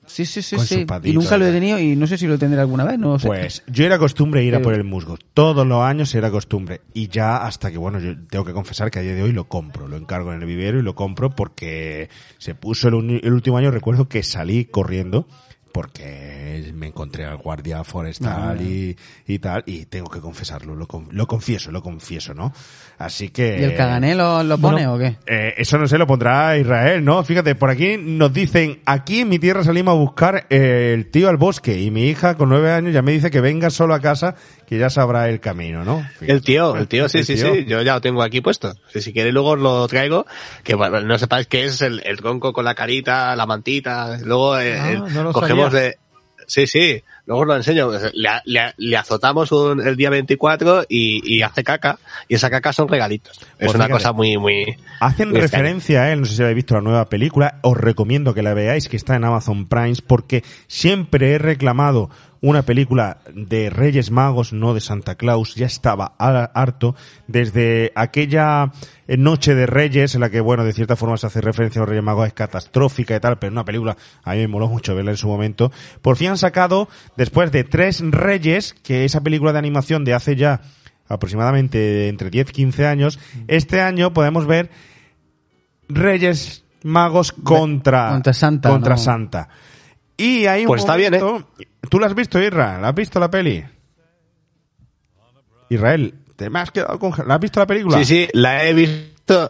Sí, sí, sí, con sí. Y nunca lo he tenido y no sé si lo tendré alguna vez. No sé. Pues yo era costumbre ir a por el musgo. Todos los años era costumbre. Y ya hasta que, bueno, yo tengo que confesar que a día de hoy lo compro. Lo encargo en el vivero y lo compro porque se puso el último año. Recuerdo que salí corriendo porque me encontré al guardia forestal Ah. y, y tal. Y tengo que confesarlo. Lo, lo confieso, lo confieso, ¿no? Así que... ¿Y el cagané lo, lo pone Bueno, o qué? Eh, eso no se lo pondrá Israel, ¿no? Fíjate, por aquí nos dicen, aquí en mi tierra salimos a buscar eh, el tío al bosque y mi hija con nueve años ya me dice que venga solo a casa, que ya sabrá el camino, ¿no? Fíjate. El tío, el tío, sí, El sí, tío. sí. Yo ya lo tengo aquí puesto. Si, si luego os lo traigo. Que bueno, no sepáis qué es el, el tronco con la carita, la mantita. Luego eh, Ah, el- no lo cogemos sabía. de... Sí, sí. Luego os lo enseño. Le, le- le azotamos un- el día 24 y, y hace caca. Y esa caca son regalitos. Es Pues una cosa muy, muy... Hacen muy referencia a él, no sé si habéis visto la nueva película, os recomiendo que la veáis, que está en Amazon Prime, porque siempre he reclamado una película de Reyes Magos, no de Santa Claus, ya estaba ha- harto, desde aquella eh, Noche de Reyes, en la que, bueno, de cierta forma se hace referencia a los Reyes Magos, es catastrófica y tal, pero una película, a mí me moló mucho verla en su momento. Por fin han sacado, después de Tres Reyes, que esa película de animación de hace ya aproximadamente entre 10 y 15 años, este año podemos ver Reyes Magos contra, contra Santa, contra ¿no? Santa. Y hay un Pues está bien, momento- ¿Tú la has visto, Isra? ¿La has visto la peli? Israel, ¿te me has quedado con... ¿La has visto la película? Sí, sí, la he visto.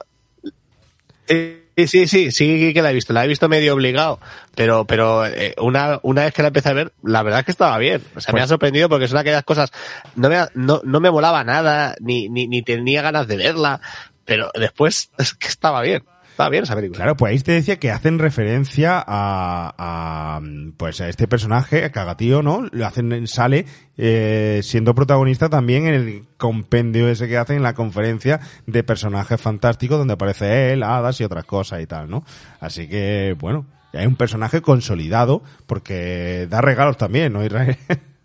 Eh, Sí, sí, sí que la he visto. La he visto medio obligado. Pero, pero eh, una, una vez que la empecé a ver, la verdad es que estaba bien. O sea, me Pues- ha sorprendido porque son aquellas cosas. No me, no, no me molaba nada, ni, ni, ni tenía ganas de verla. Pero después *laughs* es que estaba bien. Está bien. Claro, pues ahí te decía que hacen referencia a, a, pues a este personaje, a Cagatío, ¿no? Lo hacen, sale eh, siendo protagonista también en el compendio ese que hacen en la conferencia de personajes fantásticos donde aparece él, hadas y otras cosas y tal, ¿no? Así que, bueno, hay un personaje consolidado porque da regalos también, ¿no? *laughs*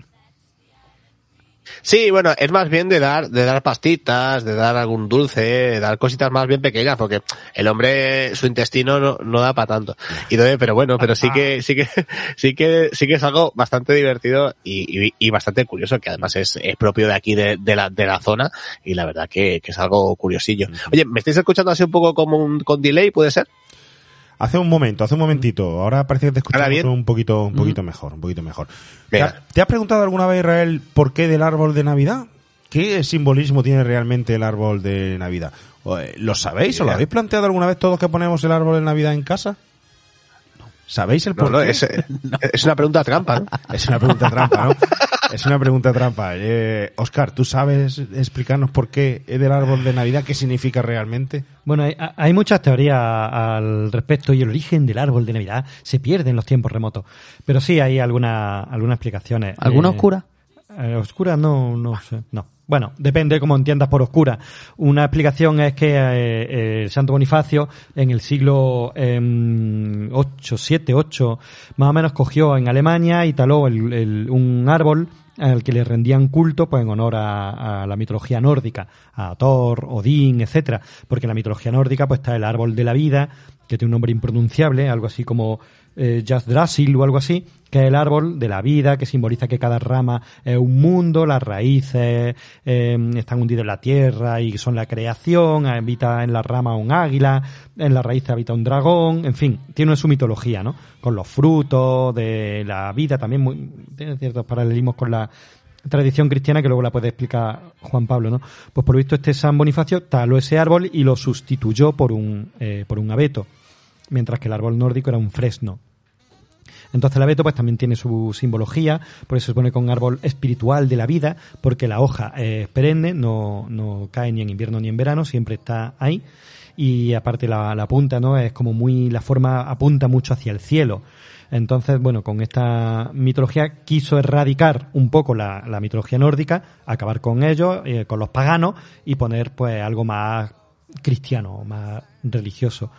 Sí, bueno, es más bien de dar, de dar pastitas, de dar algún dulce, de dar cositas más bien pequeñas, porque el hombre, su intestino no, no da para tanto. Y entonces, pero bueno, pero sí que, sí que, *laughs* sí que, sí que es algo bastante divertido y, y, y bastante curioso, que además es, es propio de aquí de, de la, de la zona, y la verdad que, que es algo curiosillo. Oye, ¿me estáis escuchando así un poco como un, con delay, puede ser? Hace un momento, hace un momentito. Ahora parece que te escuchamos un poquito, un poquito mejor, un poquito mejor. ¿Te, ha- te has preguntado alguna vez, Israel, por qué del árbol de Navidad? ¿Qué simbolismo tiene realmente el árbol de Navidad? Eh, ¿Lo sabéis o lo habéis planteado alguna vez todos que ponemos el árbol de Navidad en casa? ¿Sabéis el No, por no, qué? es, *laughs* es una pregunta trampa, ¿no? Es una pregunta trampa, ¿no? Es una pregunta trampa. Eh, Oscar, ¿tú sabes explicarnos por qué es del árbol de Navidad? ¿Qué significa realmente? Bueno, hay, hay muchas teorías al respecto y el origen del árbol de Navidad se pierde en los tiempos remotos. Pero sí hay alguna, algunas explicaciones. ¿Alguna Eh, oscura? eh, oscura no, no sé, no. Bueno, depende cómo entiendas por oscura. Una explicación es que eh, eh, Santo Bonifacio en el siglo eh, 8, 7, 8, más o menos cogió en Alemania y taló el- el- un árbol al que le rendían culto pues en honor a, a la mitología nórdica, a Thor, Odín, etcétera, porque en la mitología nórdica pues está el árbol de la vida, que tiene un nombre impronunciable, algo así como eh, Yggdrasil o algo así, que es el árbol de la vida, que simboliza que cada rama es un mundo, las raíces eh, están hundidas en la tierra y son la creación, habita en la rama un águila, en la raíz habita un dragón, en fin, tiene su mitología, ¿no? Con los frutos de la vida también, tiene ciertos paralelismos con la tradición cristiana que luego la puede explicar Juan Pablo, ¿no? Pues por lo visto este San Bonifacio taló ese árbol y lo sustituyó por un, eh, por un abeto, mientras que el árbol nórdico era un fresno. Entonces el abeto pues también tiene su simbología, por eso se pone con árbol espiritual de la vida, porque la hoja es perenne, no, no cae ni en invierno ni en verano, siempre está ahí. Y aparte la, punta, ¿no? Es como muy, la forma apunta mucho hacia el cielo. Entonces, bueno, con esta mitología quiso erradicar un poco la, la mitología nórdica, acabar con ellos, eh, con los paganos, y poner pues algo más cristiano, más religioso.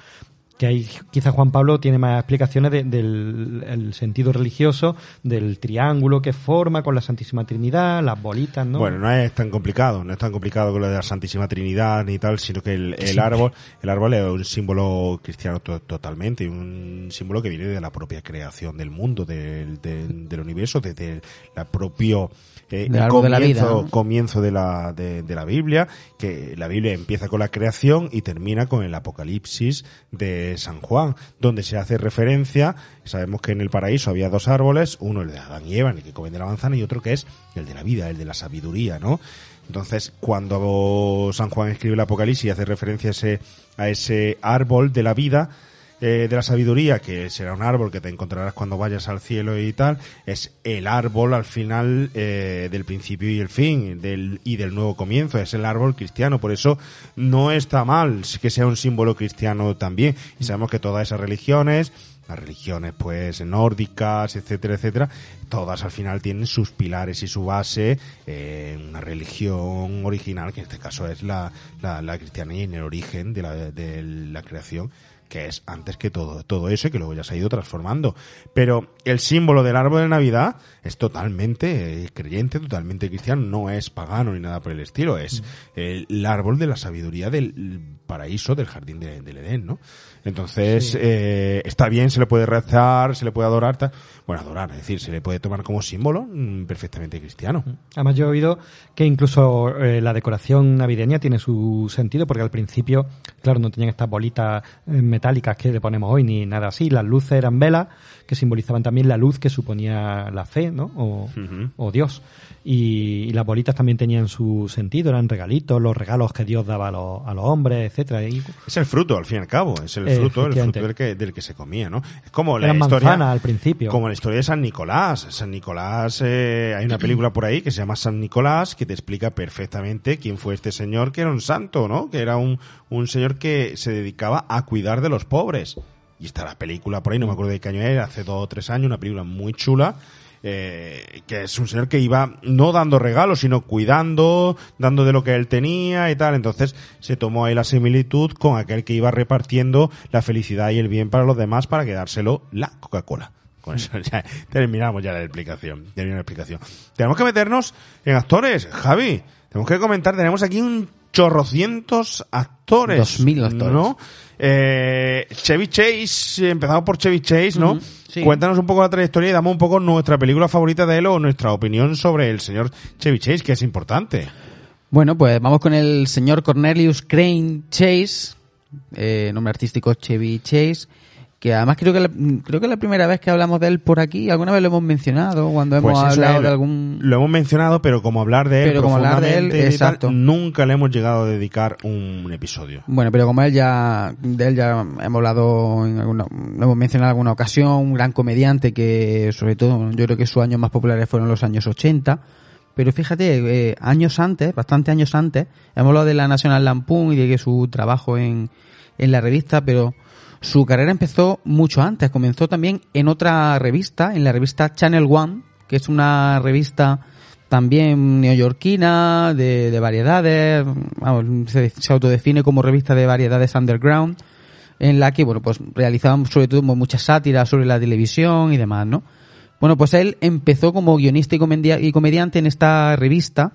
Que ahí quizás Juan Pablo tiene más explicaciones de- del el sentido religioso, del triángulo que forma con la Santísima Trinidad, las bolitas, ¿no? Bueno, no es tan complicado, no es tan complicado con lo de la Santísima Trinidad ni tal, sino que el, el árbol, el árbol es un símbolo cristiano to- totalmente, un símbolo que viene de la propia creación del mundo, del, del, del universo, desde la propio eh, Del árbol de la vida, comienzo, ¿no? comienzo de la, de, de la Biblia, que la Biblia empieza con la creación y termina con el Apocalipsis de San Juan, donde se hace referencia, sabemos que en el paraíso había dos árboles, uno el de Adán y Eva, el que comen de la manzana, y otro que es el de la vida, el de la sabiduría, ¿no? Entonces, cuando San Juan escribe el Apocalipsis y hace referencia a ese, a ese árbol de la vida, eh, de la sabiduría, que será un árbol que te encontrarás cuando vayas al cielo y tal, es el árbol al final eh, del principio y el fin del, y del nuevo comienzo, es el árbol cristiano, por eso no está mal que sea un símbolo cristiano también, y sabemos que todas esas religiones, las religiones pues nórdicas, etcétera, etcétera, todas al final tienen sus pilares y su base en una religión original, que en este caso es la, la, la cristiana y en el origen de la, de la creación que es antes que todo, todo eso y que luego ya se ha ido transformando. Pero el símbolo del árbol de Navidad es totalmente eh, creyente, totalmente cristiano, no es pagano ni nada por el estilo, es el, el árbol de la sabiduría del paraíso, del jardín de- del Edén, ¿no? Entonces, Sí. eh, está bien, se le puede rezar, se le puede adorar, tal. bueno, adorar, es decir, se le puede tomar como símbolo mm, perfectamente cristiano. Además, yo he oído que incluso eh, la decoración navideña tiene su sentido, porque al principio, claro, no tenían estas bolitas eh, metálicas que le ponemos hoy, ni nada así. Las luces eran velas, que simbolizaban también la luz que suponía la fe, ¿no? O, o Dios. Y, y las bolitas también tenían su sentido, eran regalitos, los regalos que Dios daba a los, a los hombres, etcétera. Y Es el fruto, al fin y al cabo, es el Eh, fruto, el fruto del que, del que se comía, ¿no? Es como la historia... al principio. Como la historia de San Nicolás. San Nicolás, eh, hay una película por ahí que se llama San Nicolás que te explica perfectamente quién fue este señor que era un santo, ¿no? Que era un, un señor que se dedicaba a cuidar de los pobres. Y está la película por ahí, no me acuerdo de qué año era, hace dos o tres años, una película muy chula, eh, que es un señor que iba no dando regalos, sino cuidando, dando de lo que él tenía y tal. Entonces se tomó ahí la similitud con aquel que iba repartiendo la felicidad y el bien para los demás para quedárselo la Coca-Cola. Con eso ya *laughs* terminamos ya la explicación. Terminamos la explicación. Tenemos que meternos en actores, Javi. Tenemos que comentar, tenemos aquí un chorrocientos actores. Dos mil actores. ¿no? Eh, Chevy Chase, empezamos por Chevy Chase, ¿no? Sí. Cuéntanos un poco la trayectoria y damos un poco nuestra película favorita de él o nuestra opinión sobre el señor Chevy Chase, que es importante. Bueno, pues vamos con el señor Cornelius Crane Chase, eh, nombre artístico Chevy Chase, que además creo que la, creo que es la primera vez que hablamos de él por aquí, alguna vez lo hemos mencionado cuando hemos Pues hablado es, de algún Lo hemos mencionado, pero como hablar de él Pero como hablar de él, tal, exacto. nunca le hemos llegado a dedicar un episodio. Bueno, pero como él ya, de él ya hemos hablado en alguna, lo hemos mencionado en alguna ocasión, un gran comediante que, sobre todo, yo creo que sus años más populares fueron los años 80. Pero fíjate, eh, años antes, bastante años antes, hemos hablado de la National Lampoon y de que su trabajo en, en la revista, pero su carrera empezó mucho antes. Comenzó también en otra revista, en la revista Channel One, que es una revista también neoyorquina, de, de variedades, vamos, se, autodefine como revista de variedades underground, en la que, bueno, pues realizaban sobre todo muchas sátiras sobre la televisión y demás, ¿no? Bueno, pues él empezó como guionista y, y comediante en esta revista,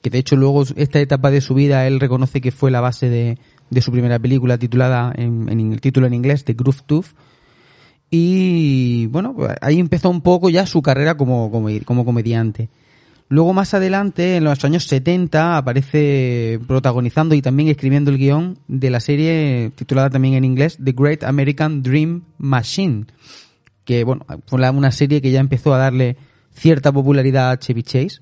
que de hecho luego esta etapa de su vida él reconoce que fue la base de, de su primera película titulada en, el título en inglés de Groove Tooth. Y bueno, ahí empezó un poco ya su carrera como, como, como comediante. Luego más adelante, en los años 70, aparece protagonizando y también escribiendo el guion de la serie titulada también en inglés The Great American Dream Machine, que bueno, fue una serie que ya empezó a darle cierta popularidad a Chevy Chase.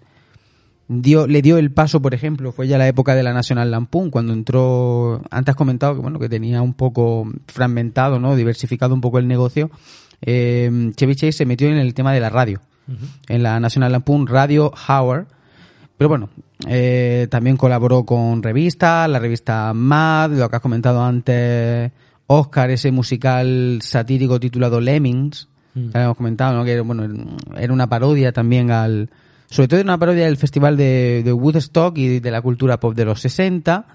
Dio, le dio el paso, por ejemplo, fue ya la época de la National Lampoon, cuando entró, antes has comentado que bueno, que tenía un poco fragmentado, ¿no? diversificado un poco el negocio. Eh, Chevy Chase se metió en el tema de la radio en la National Lampoon Radio Hour. Pero bueno, eh, también colaboró con revistas, la revista Mad, lo que has comentado antes, Oscar, ese musical satírico titulado Lemmings, Mm. que habíamos comentado, ¿no? que bueno, era una parodia también al... Sobre todo era una parodia del festival de, Woodstock y de la cultura pop de los 60.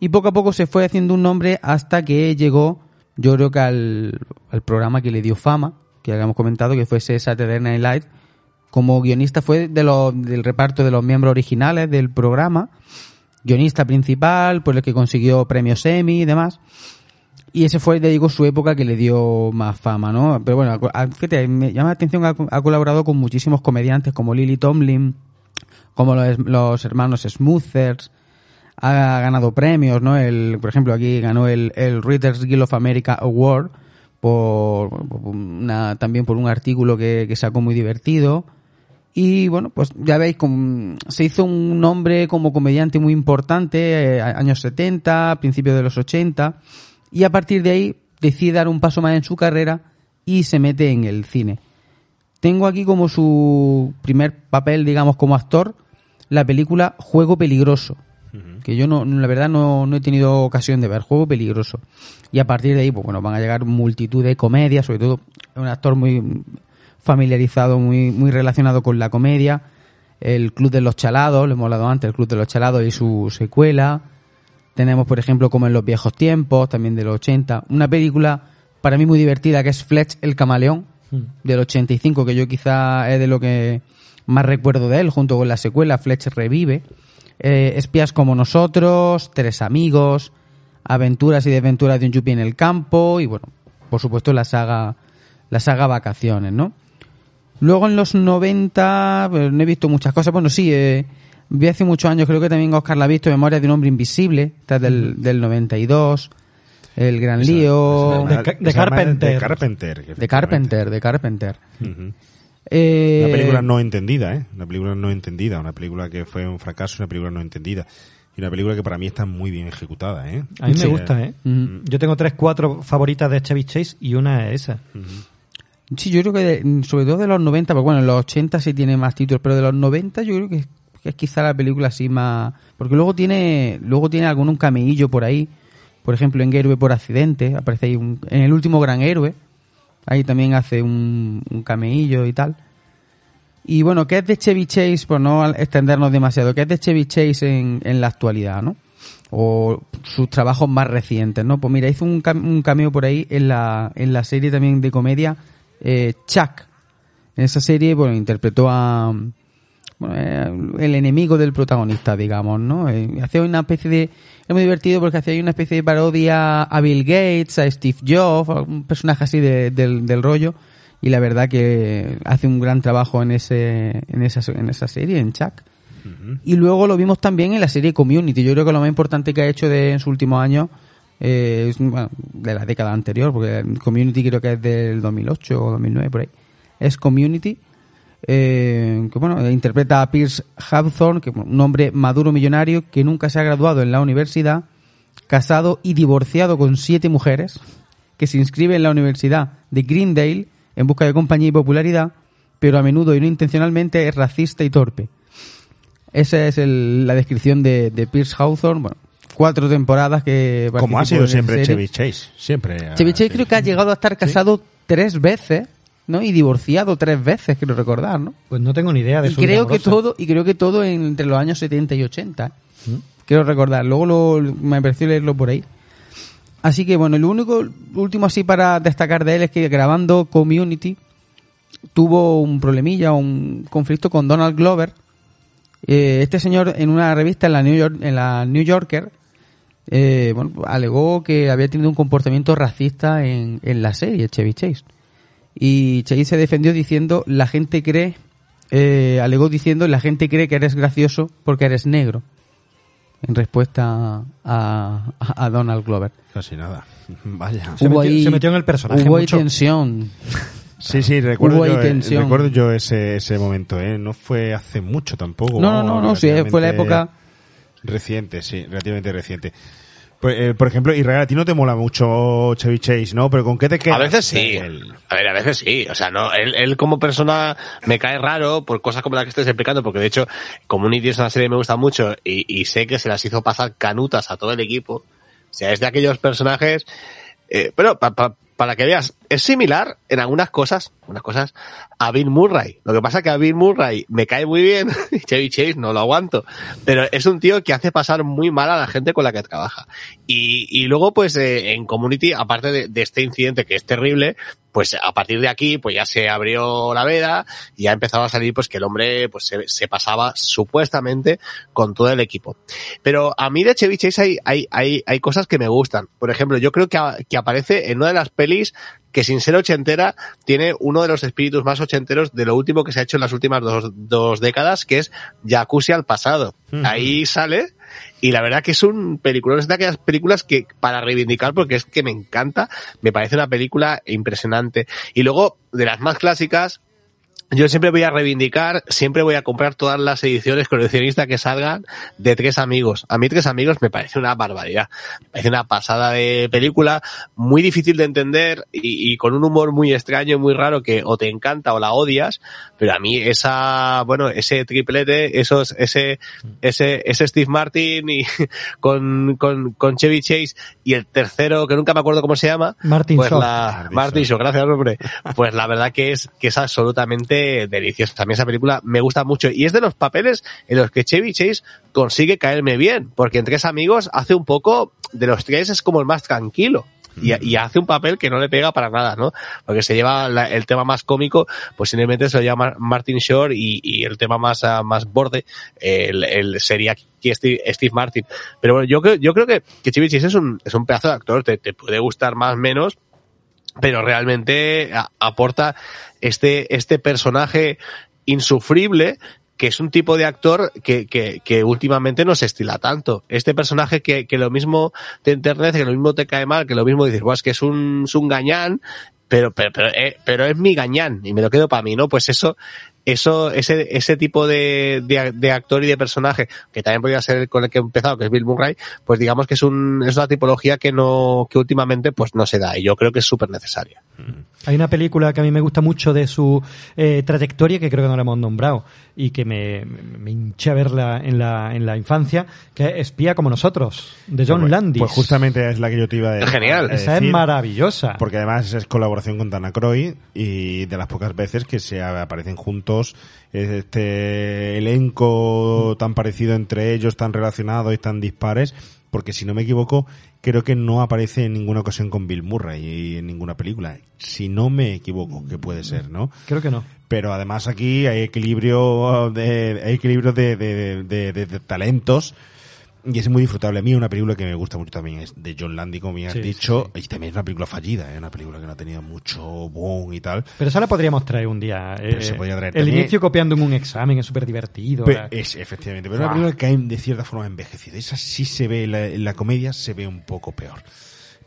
Y poco a poco se fue haciendo un nombre hasta que llegó, yo creo que al, al programa que le dio fama, que habíamos comentado, que fue ese Saturday Night Live, como guionista fue de los, del reparto de los miembros originales del programa, guionista principal, por el que consiguió premios Emmy y demás. Y ese fue, le digo, su época que le dio más fama, ¿no? Pero bueno, fíjate, me llama la atención que ha, colaborado con muchísimos comediantes como Lily Tomlin, como los, hermanos Smoothers, ha ganado premios, ¿no? El, por ejemplo, aquí ganó el, el Readers Guild of America Award por, una, también por un artículo que, sacó muy divertido. Y bueno, pues ya veis, se hizo un nombre como comediante muy importante, eh, años 70, principios de los 80, y a partir de ahí decide dar un paso más en su carrera y se mete en el cine. Tengo aquí como su primer papel, digamos, como actor, la película Juego Peligroso, que yo no, la verdad no, no he tenido ocasión de ver, Juego Peligroso. Y a partir de ahí, pues bueno, van a llegar multitud de comedias, sobre todo un actor muy familiarizado, muy, muy relacionado con la comedia. El Club de los Chalados, lo hemos hablado antes, el Club de los Chalados y su secuela. Tenemos, por ejemplo, como en los viejos tiempos, también de los 80, una película para mí muy divertida que es Fletch el Camaleón, del 85, que yo quizá es de lo que más recuerdo de él, junto con la secuela Fletch Revive. Eh, Espías como nosotros, Tres Amigos, Aventuras y desventuras de un yuppie en el campo y, bueno, por supuesto la saga, la saga Vacaciones, ¿no? Luego en los 90, pues, no he visto muchas cosas. Bueno, sí, eh, vi hace muchos años, creo que también Oscar la ha visto, Memoria de un hombre invisible, esta es del, del 92. El Gran Lío. esa- De Ca- de Carpenter. de Carpenter, De Carpenter, de Carpenter. Eh, Una película no entendida, ¿eh? Una película no entendida, una película que fue un fracaso, una película no entendida. Y una película que para mí está muy bien ejecutada, ¿eh? A mí me Sí, gusta, ¿eh? Yo tengo tres, cuatro favoritas de Chevy Chase y una es esa. Sí, yo creo que de- sobre todo de los 90, pues bueno, en los 80 sí tiene más títulos, pero de los 90 yo creo que, que es quizá la película así más... Porque luego tiene luego tiene algún un por ahí, Por ejemplo, en Héroe por accidente, aparece ahí un- en el último gran héroe. Ahí también hace un, un y tal. Y bueno, ¿qué es de Chevy Chase? Por no extendernos demasiado, ¿qué es de Chevy Chase en, en la actualidad, no? O sus trabajos más recientes, ¿no? Pues mira, hizo un, un cameo por ahí en la, en la serie también de comedia eh, Chuck. En esa serie, bueno, interpretó a bueno, eh, el enemigo del protagonista, digamos, ¿no? Eh, hacía una especie de... Es muy divertido porque hacía una especie de parodia a Bill Gates, a Steve Jobs, a un personaje así de- del, del rollo. Y la verdad que hace un gran trabajo en ese en esa, en esa serie, en Chuck. Y luego lo vimos también en la serie Community. Yo creo que lo más importante que ha hecho de, en sus últimos años eh, es bueno, de la década anterior, porque Community creo que es del 2008 o 2009 por ahí. Es Community, eh, que bueno, interpreta a Pierce Hawthorne, que un hombre maduro millonario que nunca se ha graduado en la universidad, casado y divorciado con siete mujeres, que se inscribe en la Universidad de Greendale en busca de compañía y popularidad, pero a menudo y no intencionalmente es racista y torpe. Esa es el- la descripción de, de Pierce Hawthorne. Bueno, cuatro temporadas que Como ha sido siempre. Chevy Chase. Siempre. Chevy Chase creo que ha llegado a estar casado tres veces, ¿no? Y divorciado tres veces, quiero recordar, ¿no? Pues no tengo ni idea de Y su vida creo que todo, y creo que todo en- entre los años 70 y 80. ¿Mm? Quiero recordar. Luego lo, me pareció leerlo por ahí. Así que bueno, lo único, último así para destacar de él es que grabando Community tuvo un problemilla, un conflicto con Donald Glover. Eh, este señor en una revista en la New, York, en la New Yorker eh, bueno, alegó que había tenido un comportamiento racista en, en la serie Chevy Chase. Y Chase se defendió diciendo, la gente cree, eh, alegó diciendo, la gente cree que eres gracioso porque eres negro. En respuesta a, a- a Donald Glover. Casi nada. *laughs* Vaya. Hubo ahí- Hubo ahí mucho. tensión. Sí, sí, recuerdo, Hubo yo, eh, recuerdo yo ese, ese momento, ¿eh? No fue hace mucho tampoco. No, no, no, no, sí, fue la época- Reciente, sí, relativamente reciente. Pues, eh, por ejemplo, Israel, a ti no te mola mucho Chevy Chase, ¿no? Pero ¿con qué te quedas? A veces sí. A ver, a veces sí. O sea, no, él, él como persona me cae raro por cosas como las que estés explicando, porque de hecho Community es una serie que me gusta mucho y, y sé que se las hizo pasar canutas a todo el equipo. O sea, es de aquellos personajes, eh, pero pa- pa- para que veas, es similar en algunas cosas, unas cosas, a Bill Murray. Lo que pasa que a Bill Murray me cae muy bien *laughs* y Chevy Chase no lo aguanto. Pero es un tío que hace pasar muy mal a la gente con la que trabaja. Y, y luego, pues, eh, en Community, aparte de, este incidente que es terrible, pues a partir de aquí, pues ya se abrió la veda y ya empezaba a salir, pues que el hombre, pues se, pasaba supuestamente con todo el equipo. Pero a mí de Chevy Chase hay, hay, hay, hay cosas que me gustan. Por ejemplo, yo creo que, que aparece en una de las pelis que sin ser ochentera tiene uno de los espíritus más ochenteros de lo último que se ha hecho en las últimas dos, dos décadas, que es Jacuzzi al pasado. Ahí sale y la verdad que es un película, es de aquellas películas que para reivindicar porque es que me encanta, me parece una película impresionante. Y luego, de las más clásicas, yo siempre voy a reivindicar, siempre voy a comprar todas las ediciones coleccionistas que salgan de Tres Amigos. A mí Tres Amigos me parece una barbaridad. Me parece una pasada de película, muy difícil de entender y, y con un humor muy extraño, muy raro que o te encanta o la odias, pero a mí esa, bueno, ese triplete, esos, ese, ese, ese Steve Martin y *laughs* con, con, con Chevy Chase y el tercero que nunca me acuerdo cómo se llama, Martin pues Shaw. la, Martin Shaw, gracias hombre. Pues la verdad que es, que es absolutamente deliciosa. También esa película me gusta mucho y es de los papeles en los que Chevy Chase consigue caerme bien, porque en Tres Amigos hace un poco, de los tres es como el más tranquilo. Y, y hace un papel que no le pega para nada, ¿no? Porque se lleva la- el tema más cómico, pues simplemente se lo llama Martin Short y, y el tema más, ah, más borde, el, el sería aquí Steve, Steve Martin. Pero bueno, yo creo, yo creo que, que Chevy Chase es un, es un pedazo de actor, te, te puede gustar más o menos, pero realmente aporta este, este personaje insufrible que es un tipo de actor que, que, que últimamente no se estila tanto. Este personaje que, que lo mismo te enternece, que lo mismo te cae mal, que lo mismo dices, "Buah, es que es un, un gañán, pero, pero, pero, eh, pero es mi gañán y me lo quedo para mí, ¿no? Pues eso, eso, ese, ese tipo de, de, actor y de personaje, que también podría ser con el que he empezado, que es Bill Murray, pues digamos que es un, es una tipología que no, que últimamente pues no se da, y yo creo que es súper necesaria. Hay una película que a mí me gusta mucho de su eh, trayectoria, que creo que no la hemos nombrado, y que me, me, hinché a verla en la, en la infancia, que es Espía como nosotros, de John Pues- Landis. Pues justamente es la que yo te iba a decir. Genial. Esa es maravillosa. Porque además es colaboración con Dana Croy y de las pocas veces que se aparecen juntos este elenco tan parecido entre ellos, tan relacionado y tan dispares. Porque si no me equivoco, creo que no aparece en ninguna ocasión con Bill Murray en ninguna película. Si no me equivoco, que puede ser, ¿no? Creo que no. Pero además aquí hay equilibrio de, hay equilibrio de, de- de- de- de talentos y es muy disfrutable. A mí una película que me gusta mucho también es de John Landy, como bien has Sí, dicho, y también es una película fallida, es una película que no ha tenido mucho boom y tal. Pero esa la podríamos traer un día. Eh, se podría traer el también. inicio copiando en un examen es súper divertido. La- es, efectivamente, pero es una película que hay de cierta forma envejecida. Esa sí se ve, la, la comedia se ve un poco peor.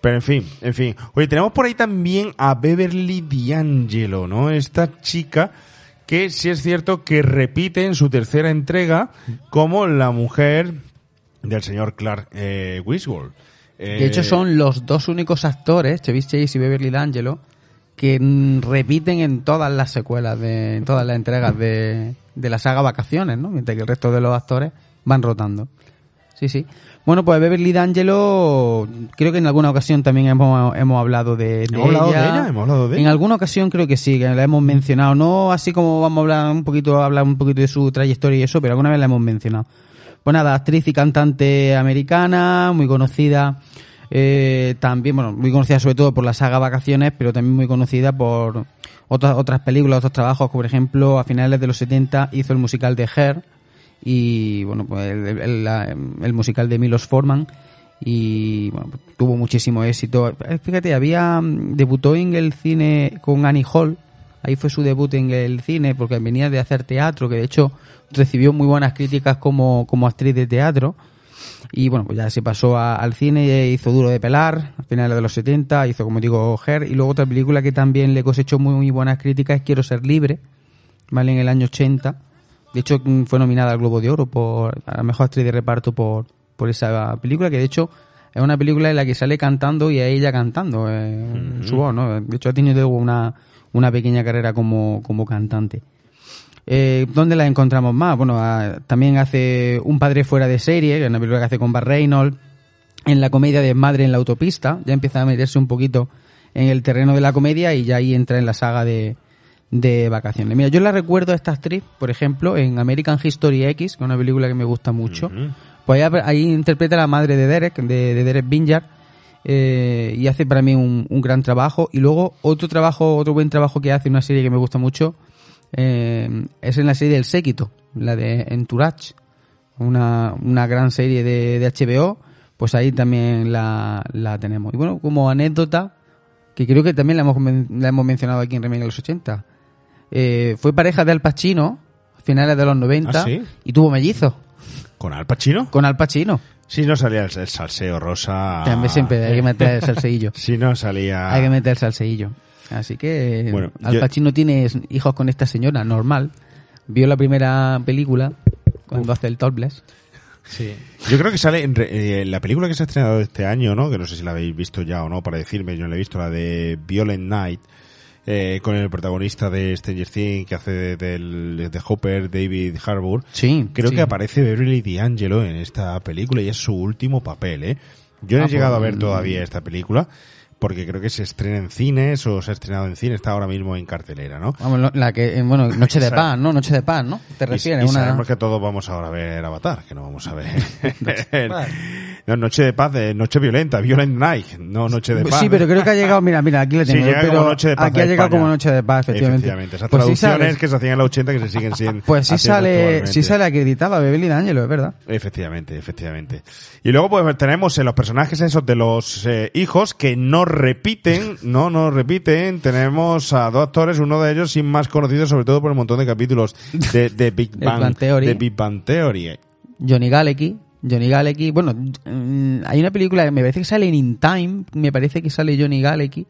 Pero en fin, en fin. Oye, tenemos por ahí también a Beverly D'Angelo, ¿no? Esta chica que sí es cierto que repite en su tercera entrega como la mujer del señor Clark eh, Griswold. De hecho, son los dos únicos actores, Chevy Chase y Beverly D'Angelo, que mm, repiten en todas las secuelas, de, en todas las entregas de, de la saga Vacaciones, ¿no? Mientras que el resto de los actores van rotando. Sí, sí. Bueno, pues Beverly D'Angelo, creo que en alguna ocasión también hemos, hemos hablado de, de ¿Hemos hablado de ella? ¿Hemos hablado de En ella? alguna ocasión creo que sí, que la hemos mencionado. No así como vamos a hablar un poquito, hablar un poquito de su trayectoria y eso, pero alguna vez la hemos mencionado. Pues nada, actriz y cantante americana, muy conocida. eh, también, bueno, muy conocida sobre todo por la saga Vacaciones, pero también muy conocida por otras otras películas, otros trabajos, por ejemplo, a finales de los 70 hizo el musical de Her y, bueno, pues el, musical de Milos Forman y, bueno, pues, tuvo muchísimo éxito. Fíjate, había, debutó en el cine con Annie Hall, ahí fue su debut en el cine porque venía de hacer teatro, que de hecho recibió muy buenas críticas como, como actriz de teatro. Y bueno, pues ya se pasó a- al cine, hizo Duro de Pelar, a finales de los 70, hizo, como digo, Her, y luego otra película que también le cosechó muy, muy buenas críticas es Quiero ser libre, ¿vale? En el año 80. De hecho, mm, fue nominada al Globo de Oro por a la mejor actriz de reparto por, por esa película, que de hecho es una película en la que sale cantando y a ella cantando eh, su voz, ¿no? De hecho, ha tenido una, una pequeña carrera como, como cantante. Eh, ¿Dónde la encontramos más? Bueno, ah, también hace Un padre fuera de serie, que es una película que hace con Bar Reynolds. En la comedia de Madre en la autopista, ya empieza a meterse un poquito en el terreno de la comedia y ya ahí entra en la saga de, de vacaciones. Mira, yo la recuerdo a esta actriz, por ejemplo, en American History X, que es una película que me gusta mucho. Pues ahí, ahí interpreta a la madre de Derek, de, de Derek Vinyard, eh, y hace para mí un, un gran trabajo. Y luego otro trabajo, otro buen trabajo que hace, una serie que me gusta mucho, eh, es en la serie del Séquito, la de Entourage, una, una gran serie de, de HBO, pues ahí también la, la tenemos. Y bueno, como anécdota, que creo que también la hemos, la hemos mencionado aquí en Remake de los 80, eh, fue pareja de Al Pacino a finales de los 90 ¿Ah, sí? y tuvo mellizos. ¿Con Al Pacino? Con Al Pacino. Si no salía el, el salseo rosa. También siempre hay que meter el salseillo. *laughs* Si no salía. Hay que meter el salseillo. Así que. Bueno, Al yo- Pacino tiene hijos con esta señora, normal. Vio la primera película cuando hace el topless. Sí. Yo creo que sale en re- eh, la película que se ha estrenado este año, ¿no? Que no sé si la habéis visto ya o no, para decirme, yo no la he visto, la de Violent Night, eh, con el protagonista de Stranger Things que hace de, de Hopper, David Harbour. Sí. Creo sí. que aparece Beverly D'Angelo en esta película y es su último papel, ¿eh? Yo no Ah, he llegado a pues, ver todavía esta película porque creo que se estrena en cines o se ha estrenado en cine, está ahora mismo en cartelera, ¿no? Vamos, la que, eh, bueno, Noche de Paz, ¿no? Noche de Paz, ¿no? Te Y- refieres, y, una... sabemos que todos vamos ahora a ver Avatar, que no vamos a ver. *laughs* no, Noche de Paz, eh, Noche Violenta, Violent Night, no Noche de Pues Paz. sí, pero creo que ha llegado, mira, mira, aquí le *laughs* Sí, tengo. llega pero como Noche de Paz aquí ha llegado España. como Noche de Paz, efectivamente. Esas Pues sí traducciones sale- que se hacían en los 80 que se siguen siendo. *laughs* Pues sí sale, sí sale acreditada Beverly D'Angelo, es verdad. Efectivamente, efectivamente. Y luego pues tenemos en los personajes esos de los eh, hijos que no repiten, no, no repiten. Tenemos a dos actores, uno de ellos sin más conocido sobre todo por el montón de capítulos de, de *laughs* Big Bang Theory. de Big Bang Theory. Johnny Galecki. Johnny Galecki, bueno, mm, hay una película que me parece que sale en In Time, me parece que sale Johnny Galecki,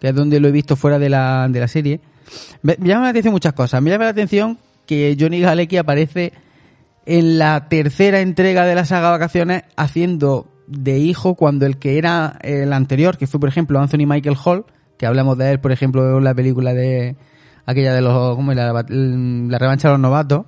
que es donde lo he visto fuera de la, de la serie. Me, me llama la atención muchas cosas. Me llama la atención que Johnny Galecki aparece en la tercera entrega de la saga Vacaciones haciendo de hijo cuando el que era el anterior, que fue por ejemplo Anthony Michael Hall, que hablamos de él por ejemplo en la película de aquella de los ¿cómo era? la, la revancha de los novatos.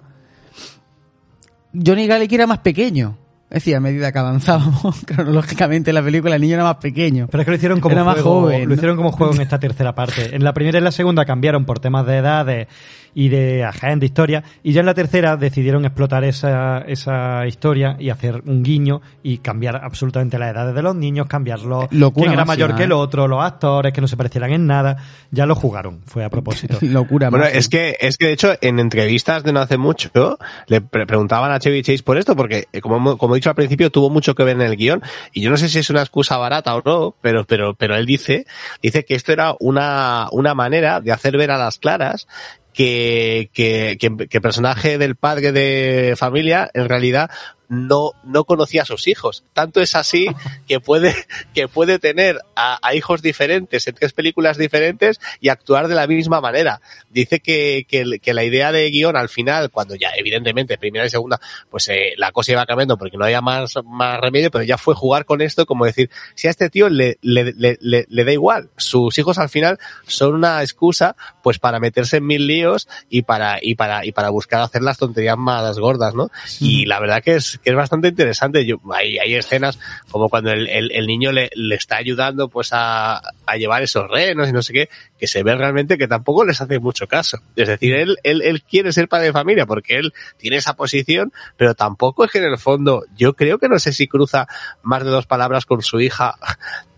Johnny Galecki era más pequeño. Es decir, a medida que avanzábamos *laughs* cronológicamente en la película, el niño era más pequeño. Pero es que lo hicieron como Era más juego, joven, lo ¿no? hicieron como juego en esta tercera parte. En la primera y en la segunda cambiaron por temas de edades y de agente, historia, y ya en la tercera decidieron explotar esa, esa historia y hacer un guiño y cambiar absolutamente las edades de los niños, cambiarlo, Locura quién era máxima, mayor que ¿eh? el otro, los actores que no se parecieran en nada, ya lo jugaron, fue a propósito. *laughs* Locura Bueno, máxima. es que, es que de hecho en entrevistas de no hace mucho le pre- preguntaban a Chevy Chase por esto, porque eh, como, como he dicho al principio tuvo mucho que ver en el guion y yo no sé si es una excusa barata o no, pero, pero, pero él dice, dice que esto era una, una manera de hacer ver a las claras que, que, que, que personaje del padre de familia en realidad no, no conocía a sus hijos. Tanto es así *laughs* que puede, que puede tener a, a hijos diferentes en tres películas diferentes y actuar de la misma manera. Dice que, que, que la idea de guion al final, cuando ya evidentemente primera y segunda, pues eh, la cosa iba cambiando porque no había más, más remedio, pero ya fue jugar con esto como decir, si a este tío le, le, le, le, le da igual, sus hijos al final son una excusa pues para meterse en mil líos y para, y para, y para buscar hacer las tonterías más gordas, ¿no? Y la verdad que es, que es bastante interesante. Hay, escenas como cuando el, niño le, está ayudando pues a, llevar esos renos y no sé qué, que se ve realmente que tampoco les hace mucho caso. Es decir, él quiere ser padre de familia porque él tiene esa posición, pero tampoco es que en el fondo, yo creo que no sé si cruza más de dos palabras con su hija,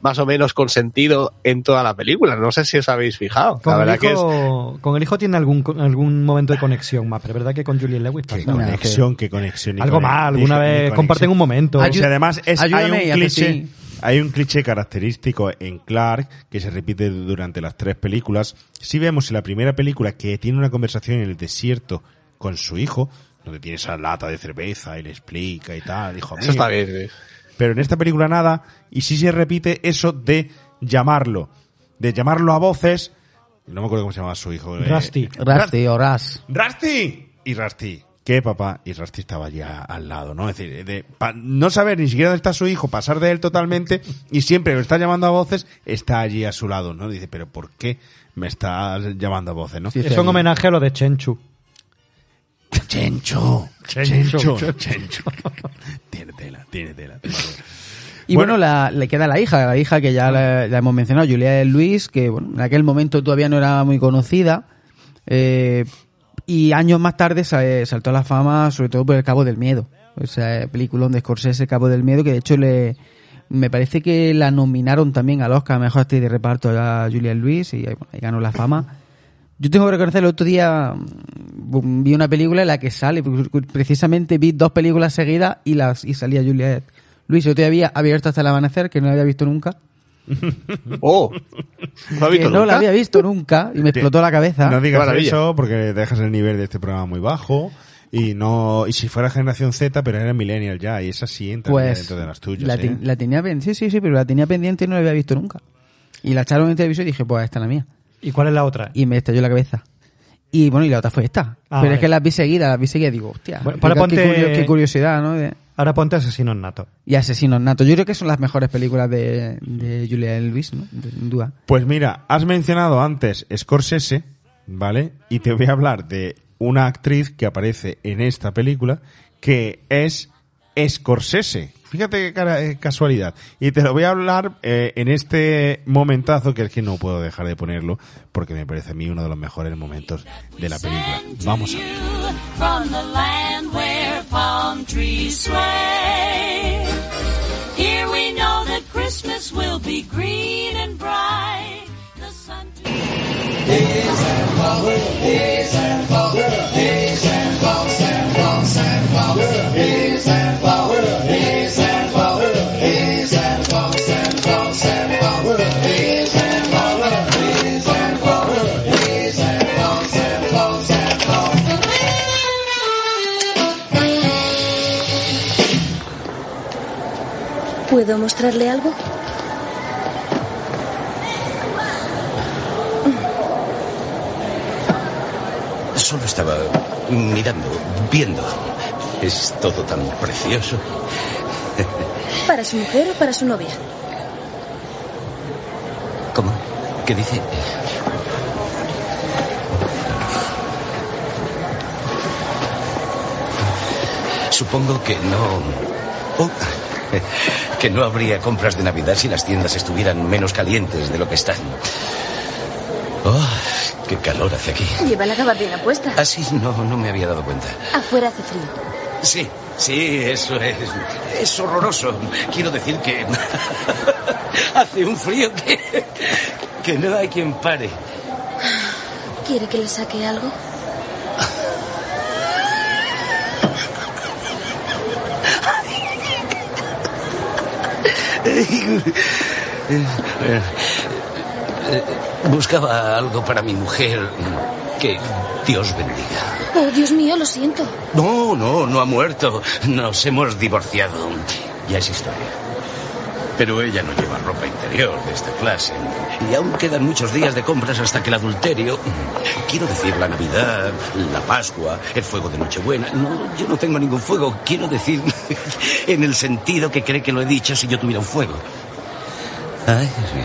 más o menos con sentido en toda la película. No sé si os habéis fijado. La Con el, verdad que es, hijo, con el hijo tiene algún, algún momento de conexión más, pero es verdad que con Julian Lewis pasa. Qué conexión, qué conexión. Algo más, alguna vez comparten un momento. O sea, además es, hay un cliché, hay un cliché característico en Clark que se repite durante las tres películas. Si vemos en la primera película que tiene una conversación en el desierto con su hijo, donde tiene esa lata de cerveza y le explica y tal, hijo eso está mío. bien. sí. Pero en esta película nada, y sí se repite eso de llamarlo, de llamarlo a voces. No me acuerdo cómo se llamaba su hijo. eh, Rusty. Rusty o Ras. ¡Rusty! Y Rusty. ¿Qué, papá? Y Rusty estaba ya al lado, ¿no? Es decir, de, pa- no saber ni siquiera dónde está su hijo, pasar de él totalmente, y siempre lo está llamando a voces, está allí a su lado, ¿no? Dice, ¿pero por qué me estás llamando a voces, no? Sí, Es un homenaje a lo de Chenchu. Chencho, Chencho. Chencho, *laughs* tiene tela, tiene tela. Y bueno, la- le queda la hija, la hija que ya la, la hemos mencionado, Julia Luis, que bueno, en aquel momento todavía no era muy conocida. eh, y años más tarde sa- saltó a la fama, sobre todo por El Cabo del Miedo. O sea, peliculón de Scorsese, El Cabo del Miedo, que de hecho le me parece que la nominaron también al Oscar Mejor Actriz de Reparto a Julia Luis y, bueno, ahí ganó la fama. Yo tengo que reconocer, el otro día mm, vi una película en la que sale, precisamente vi dos películas seguidas y las y salía Juliette Luis. Yo te había abierto hasta el amanecer, que no la había visto nunca. *laughs* Oh, ¿no ha Que visto no la nunca? había visto nunca y me explotó la cabeza. No digas Maravilla. eso porque dejas el nivel de este programa muy bajo. Y no, y si fuera generación Z, pero era millennial ya, y esa sí entra pues dentro de las tuyas. la, ¿eh? la tenía pendiente, sí, sí, sí, pero la tenía pendiente y no la había visto nunca. Y la echaron en televisión y dije, pues esta es la mía. ¿Y cuál es la otra? Y me estalló la cabeza. Y bueno, y la otra fue esta. Ah, pero vale. es que las vi seguidas, las vi seguidas y digo, hostia, Bueno, qué ponte- qué curiosidad, ¿no? De- Ahora ponte Asesinos Natos. y Asesinos Natos. Yo creo que son las mejores películas de, de Julia Elvis, ¿no? De- Sin duda. Pues mira, has mencionado antes Scorsese, ¿vale? Y te voy a hablar de una actriz que aparece en esta película que es Scorsese. Fíjate qué cara- eh, casualidad. Y te lo voy a hablar eh, en este momentazo que es que no puedo dejar de ponerlo porque me parece a mí uno de los mejores momentos de la película. Vamos a ver. from the mostrarle algo? Solo estaba mirando, viendo. Es todo tan precioso. ¿Para su mujer o para su novia? ¿Cómo? ¿Qué dice? Supongo que no... Oh, que no habría compras de Navidad si las tiendas estuvieran menos calientes de lo que están. Oh, qué calor hace aquí. Lleva la gabardina puesta. Así no, no me había dado cuenta. Afuera hace frío. Sí, sí, eso es. Es horroroso. Quiero decir que. *laughs* hace un frío que. que no hay quien pare. ¿Quiere que le saque algo? *laughs* Buscaba algo para mi mujer. Que Dios bendiga. Oh, Dios mío, lo siento. No, no, no ha muerto. Nos hemos divorciado. Ya es historia. Pero ella no lleva ropa interior de esta clase. Y aún quedan muchos días de compras hasta que el adulterio. Quiero decir, la Navidad, la Pascua, el fuego de Nochebuena. No, yo no tengo ningún fuego. Quiero decir, *laughs* en el sentido que cree que lo he dicho si yo tuviera un fuego. Ay, Dios mío.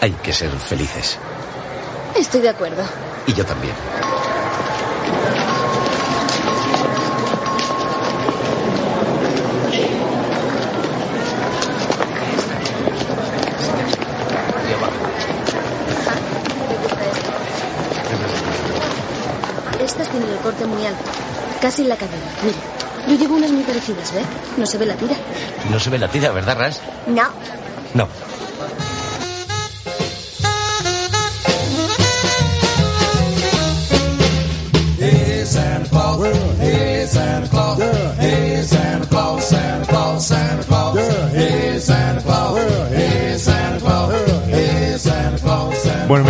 Hay que ser felices. Estoy de acuerdo. Y yo también. Estas tienen el corte muy alto. Casi en la cadera. Mira. Yo llevo unas muy parecidas, ¿ve? No se ve la tira. No se ve la tira, ¿verdad, Ras? No. No.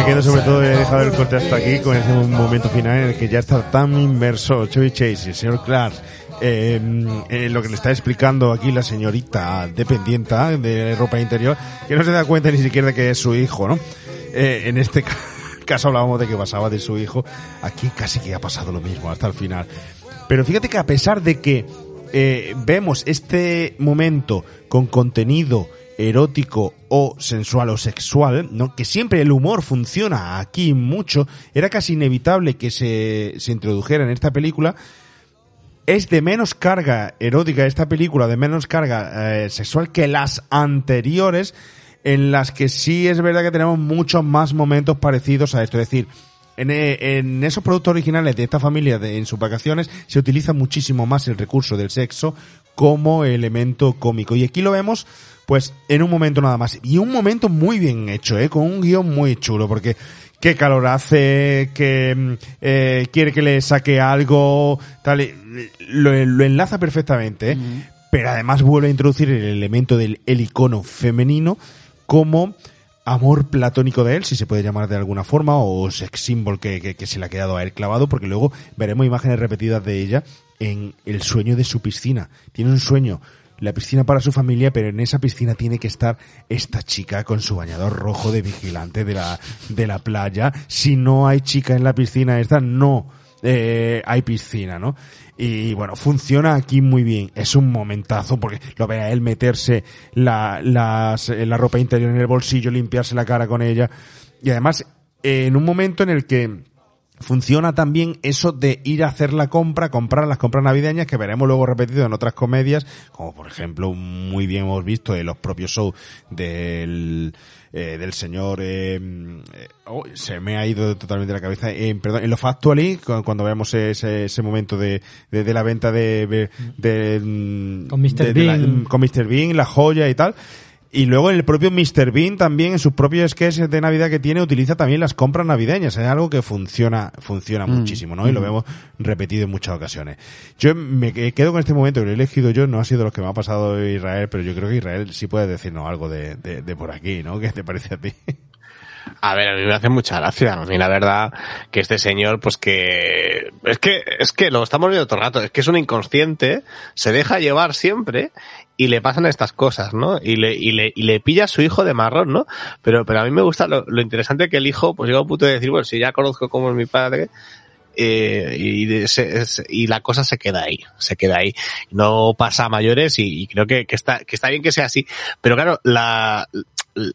Quedo sobre todo, he dejado el corte hasta aquí con ese momento final en el que ya está tan inmerso Chevy Chase y el señor Clark eh, lo que le está explicando aquí la señorita dependienta de ropa interior, que no se da cuenta ni siquiera de que es su hijo, ¿no? Eh, en este ca- *laughs* caso hablábamos de que pasaba de su hijo, aquí casi que ha pasado lo mismo hasta el final. Pero fíjate que a pesar de que eh, vemos este momento con contenido erótico o sensual o sexual, ¿no? Que siempre el humor funciona aquí mucho, era casi inevitable que se, se introdujera en esta película, es de menos carga erótica esta película, de menos carga eh, sexual que las anteriores, en las que sí es verdad que tenemos muchos más momentos parecidos a esto. Es decir, en, eh, en esos productos originales de esta familia de, en sus vacaciones se utiliza muchísimo más el recurso del sexo como elemento cómico. Y aquí lo vemos, pues, en un momento nada más. Y un momento muy bien hecho, ¿eh? Con un guion muy chulo, porque qué calor hace, que mm, eh, quiere que le saque algo, tal, lo, lo enlaza perfectamente, ¿eh? pero además vuelve a introducir el elemento del el icono femenino como amor platónico de él, si se puede llamar de alguna forma, o sex symbol que, que, que se le ha quedado a él clavado, porque luego veremos imágenes repetidas de ella en el sueño de su piscina. Tiene un sueño, la piscina para su familia, pero en esa piscina tiene que estar esta chica con su bañador rojo de vigilante de la, de la playa. Si no hay chica en la piscina esta, no eh, hay piscina, ¿no? Y bueno, funciona aquí muy bien. Es un momentazo porque lo ve a él meterse la, las- la ropa interior en el bolsillo, limpiarse la cara con ella. Y además, eh, en un momento en el que funciona también eso de ir a hacer la compra, comprar las compras navideñas que veremos luego repetido en otras comedias, como por ejemplo muy bien hemos visto en los propios shows del eh, del señor eh, eh, oh, se me ha ido totalmente la cabeza eh, perdón en los Factually cu- cuando vemos ese, ese momento de, de, de la venta de, de, de, mm, Con Mr. de la- Bean. con Mr. Bean, la joya y tal. Y luego el propio Mr. Bean también en sus propios sketches de Navidad que tiene utiliza también las compras navideñas. Es algo que funciona, funciona Mm. muchísimo, ¿no? Y lo Mm. vemos repetido en muchas ocasiones. Yo me que- quedo con este momento que lo he elegido yo, no ha sido lo que me ha pasado Israel, pero yo creo que Israel sí puede decirnos algo de, de, de por aquí, ¿no? ¿Qué te parece a ti? A ver, a mí me hace mucha gracia. A mí la verdad que este señor, pues que... Es que, es que lo estamos viendo todo el rato. Es que es un inconsciente, se deja llevar siempre y le pasan estas cosas, ¿no? Y le, y le, y le pilla a su hijo de marrón, ¿no? Pero, pero a mí me gusta lo, lo interesante que el hijo, pues llega a un punto de decir, bueno, si ya conozco cómo es mi padre, eh, y, se- y la cosa se queda ahí, se queda ahí. No pasa a mayores y, y creo que, que está, que está bien que sea así. Pero claro, la,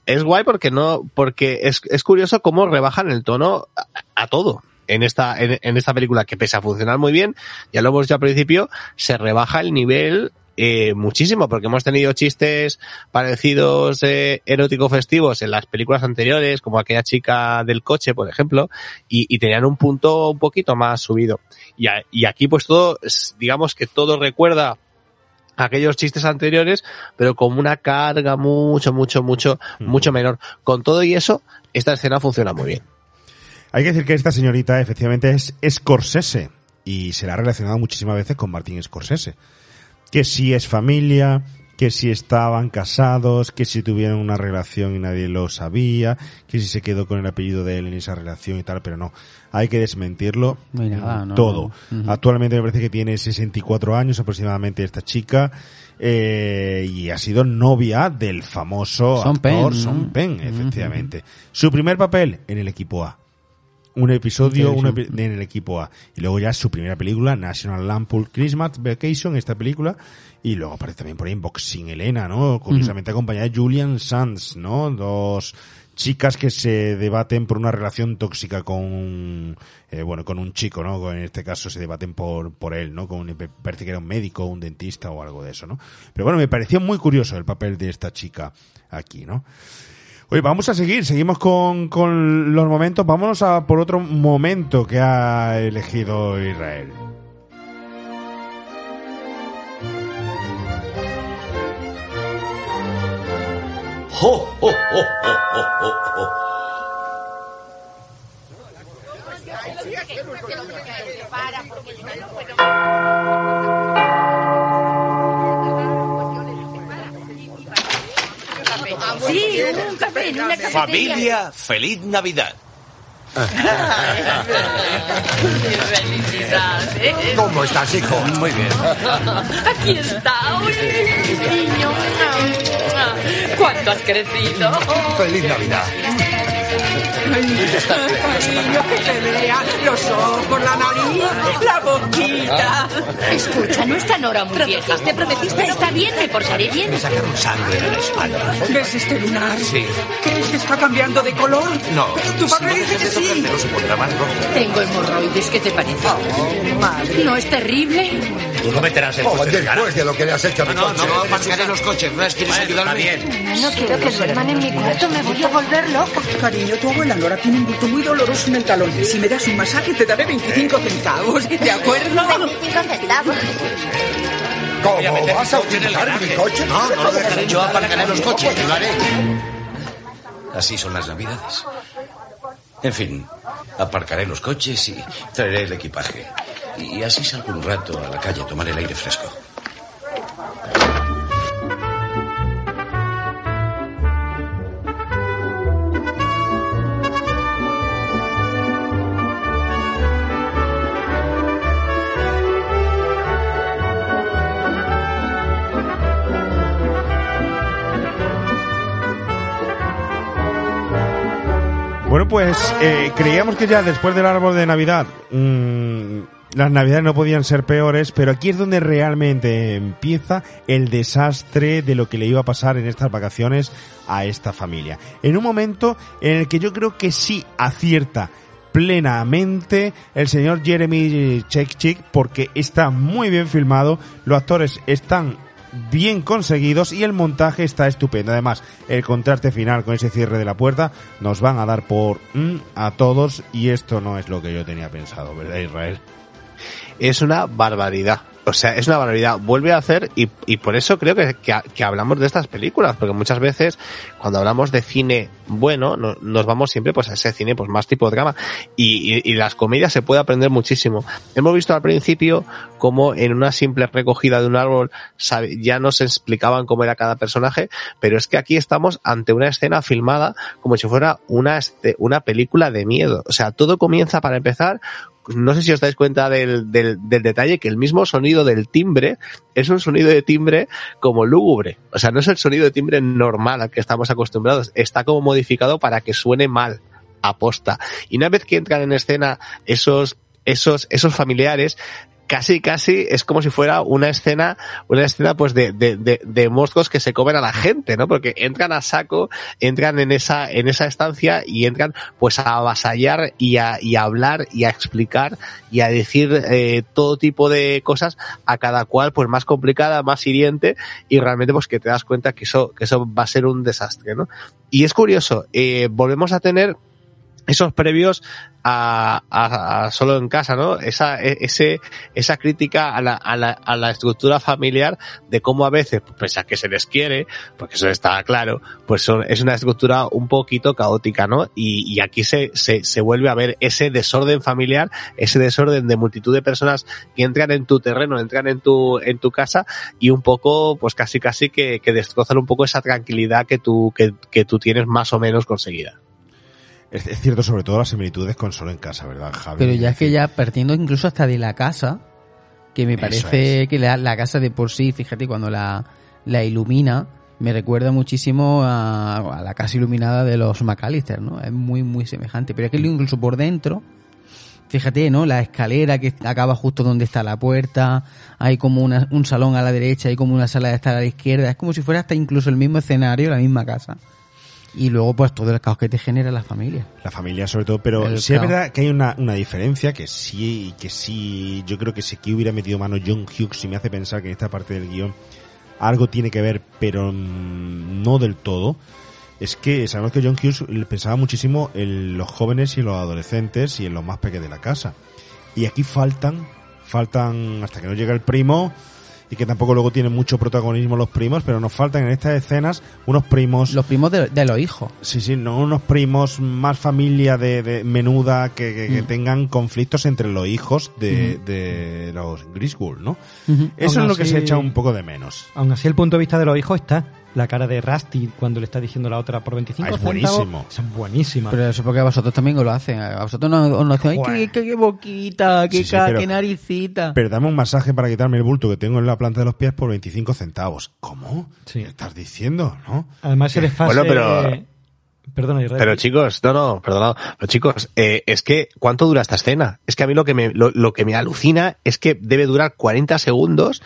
es guay porque no, porque es, es curioso cómo rebajan el tono a, a todo. En esta, en, en esta película, que pese a funcionar muy bien, ya lo hemos dicho al principio, se rebaja el nivel eh, muchísimo, porque hemos tenido chistes parecidos eh, erótico festivos en las películas anteriores, como aquella chica del coche, por ejemplo, y, y tenían un punto un poquito más subido. Y, a- y aquí pues todo, digamos que todo recuerda aquellos chistes anteriores, pero con una carga mucho, mucho, mucho, mucho menor. Con todo y eso, esta escena funciona muy bien. Hay que decir que esta señorita efectivamente es Scorsese y se la ha relacionado muchísimas veces con Martin Scorsese. Que si es familia, que si estaban casados, que si tuvieron una relación y nadie lo sabía, que si se quedó con el apellido de él en esa relación y tal, pero no. Hay que desmentirlo no, todo. no. Actualmente me parece que tiene 64 años aproximadamente esta chica eh, y ha sido novia del famoso Sean actor ¿no? Penn, efectivamente. Su primer papel en el equipo A. Un episodio un epi- en el equipo A. Y luego ya su primera película, National Lampoon Christmas Vacation, esta película. Y luego aparece también por ahí en Boxing Elena, ¿no? Curiosamente acompañada de Julian Sands, ¿no? Dos chicas que se debaten por una relación tóxica con, eh, bueno, con un chico, ¿no? En este caso se debaten por, por él, ¿no? Con, parece que era un médico, un dentista o algo de eso, ¿no? Pero bueno, me pareció muy curioso el papel de esta chica aquí, ¿no? Oye, vamos a seguir, seguimos con, con los momentos. Vámonos a por otro momento que ha elegido Israel. ¡Jo, jo, jo, jo, jo, jo, Sí, un café en una cafetería. Familia, feliz Navidad. Felicidades. *laughs* ¿Cómo estás, hijo? Muy bien. Aquí está. Uy, niño. ¿Cuánto has crecido? Feliz Navidad. Cariño, que te vea los ojos, la nariz, la boquita. Escucha, no está Nora muy vieja. Te prometiste, está bien, me portaré bien. Me sacaron sangre de la espalda. ¿Ves este lunar? Sí. ¿Crees que está cambiando de color? No. Tu padre dice que sí. Tengo hemorroides, ¿qué te parece? ¿No es terrible? Tú no meterás el coche en después de lo que le has hecho a mi No, no, coche. no aparcaré los coches. ¿No quieres ayudarme? bien. No quiero que duerman en mi cuarto, me voy a volver loca. Cariño, tu abuela Nora tiene un bulto muy doloroso en el talón. Si me das un masaje, te daré 25 centavos. ¿De acuerdo? 25 centavos. ¿Cómo? ¿Vas a utilizar mi coche? No, no lo dejaré. Yo aparcaré los coches. Yo lo haré. Así son las navidades. En fin, aparcaré los coches y traeré el equipaje. Y así salgo un rato a la calle a tomar el aire fresco. Bueno, pues eh, creíamos que ya después del árbol de Navidad mm, las Navidades no podían ser peores, pero aquí es donde realmente empieza el desastre de lo que le iba a pasar en estas vacaciones a esta familia. En un momento en el que yo creo que sí acierta plenamente el señor Jeremy Chekchik porque está muy bien filmado, los actores están bien conseguidos y el montaje está estupendo. Además, el contraste final con ese cierre de la puerta nos van a dar por a todos y esto no es lo que yo tenía pensado, ¿verdad Israel? Es una barbaridad. O sea, es una barbaridad. Vuelve a hacer, y, y por eso creo que, que, que hablamos de estas películas, porque muchas veces cuando hablamos de cine bueno, no- nos vamos siempre pues a ese cine pues más tipo drama y, y, las comedias se puede aprender muchísimo. Hemos visto al principio como en una simple recogida de un árbol ya nos explicaban cómo era cada personaje, pero es que aquí estamos ante una escena filmada como si fuera una, este- una película de miedo. O sea, todo comienza para empezar no sé si os dais cuenta del, del, del detalle que el mismo sonido del timbre es un sonido de timbre como lúgubre. O sea, no es el sonido de timbre normal al que estamos acostumbrados. Está como modificado para que suene mal, aposta. Y una vez que entran en escena esos, esos, esos familiares, casi casi es como si fuera una escena una escena pues de, de, de, de monstruos que se comen a la gente no porque entran a saco entran en esa en esa estancia y entran pues a avasallar y a, y a hablar y a explicar y a decir eh, todo tipo de cosas a cada cual pues más complicada más hiriente y realmente pues que te das cuenta que eso que eso va a ser un desastre no y es curioso eh, volvemos a tener esos previos a, a- a solo en casa, ¿no? Esa, e- ese, esa crítica a la, a, la, a la estructura familiar de cómo a veces, pese a que se les quiere, porque eso está claro, pues son, es una estructura un poquito caótica, ¿no? Y, y aquí se, se, se vuelve a ver ese desorden familiar, ese desorden de multitud de personas que entran en tu terreno, entran en tu, en tu casa y un poco, pues casi casi que, que destrozan un poco esa tranquilidad que tú, que, que tú tienes más o menos conseguida. Es, es cierto, sobre todo las similitudes con Solo en Casa, ¿verdad, Javi? Pero ya es que ya partiendo incluso hasta de la casa, que me parece que la, la casa de por sí, fíjate, cuando la, la ilumina, me recuerda muchísimo a, a la casa iluminada de los McAllister, ¿no? Es muy, muy semejante. Pero es que incluso por dentro, fíjate, ¿no? La escalera que acaba justo donde está la puerta, hay como una- un salón a la derecha, hay como una sala de estar a la izquierda, es como si fuera hasta incluso el mismo escenario, la misma casa. Y luego, pues todo el caos que te genera la familia. La familia sobre todo, pero El sí es verdad que hay una, una diferencia que sí, que sí, yo creo que si aquí hubiera metido mano John Hughes y me hace pensar que en esta parte del guion algo tiene que ver, pero mm, no del todo. Es que sabemos que John Hughes pensaba muchísimo en los jóvenes y en los adolescentes y en los más pequeños de la casa. Y aquí faltan, faltan hasta que no llega el primo y que tampoco luego tienen mucho protagonismo los primos, pero nos faltan en estas escenas unos primos. Los primos de, de los hijos. Sí, sí, no unos primos más familia de, de menuda que, que- que Mm. tengan conflictos entre los hijos de, de los Griswold, ¿no? Eso Aún es lo que se echa un poco de menos. Aún así, el punto de vista de los hijos está. La cara de Rusty cuando le está diciendo la otra por 25 Ah, es centavos. buenísimo. Es buenísima. Pero eso porque a vosotros también os lo hacen. A vosotros no os lo hacen. Ay, qué, qué- qué boquita, qué, Sí, sí, ca- pero- qué naricita. Pero dame un masaje para quitarme el bulto que tengo en la planta de los pies por 25 centavos. ¿Cómo? ¿Qué estás diciendo? ¿no? Además, el desfase... Bueno, pero- Perdona. Pero chicos, no, no, perdonado. Pero chicos, eh, es que, ¿cuánto dura esta escena? Es que a mí lo que me, lo, lo que me alucina es que debe durar 40 segundos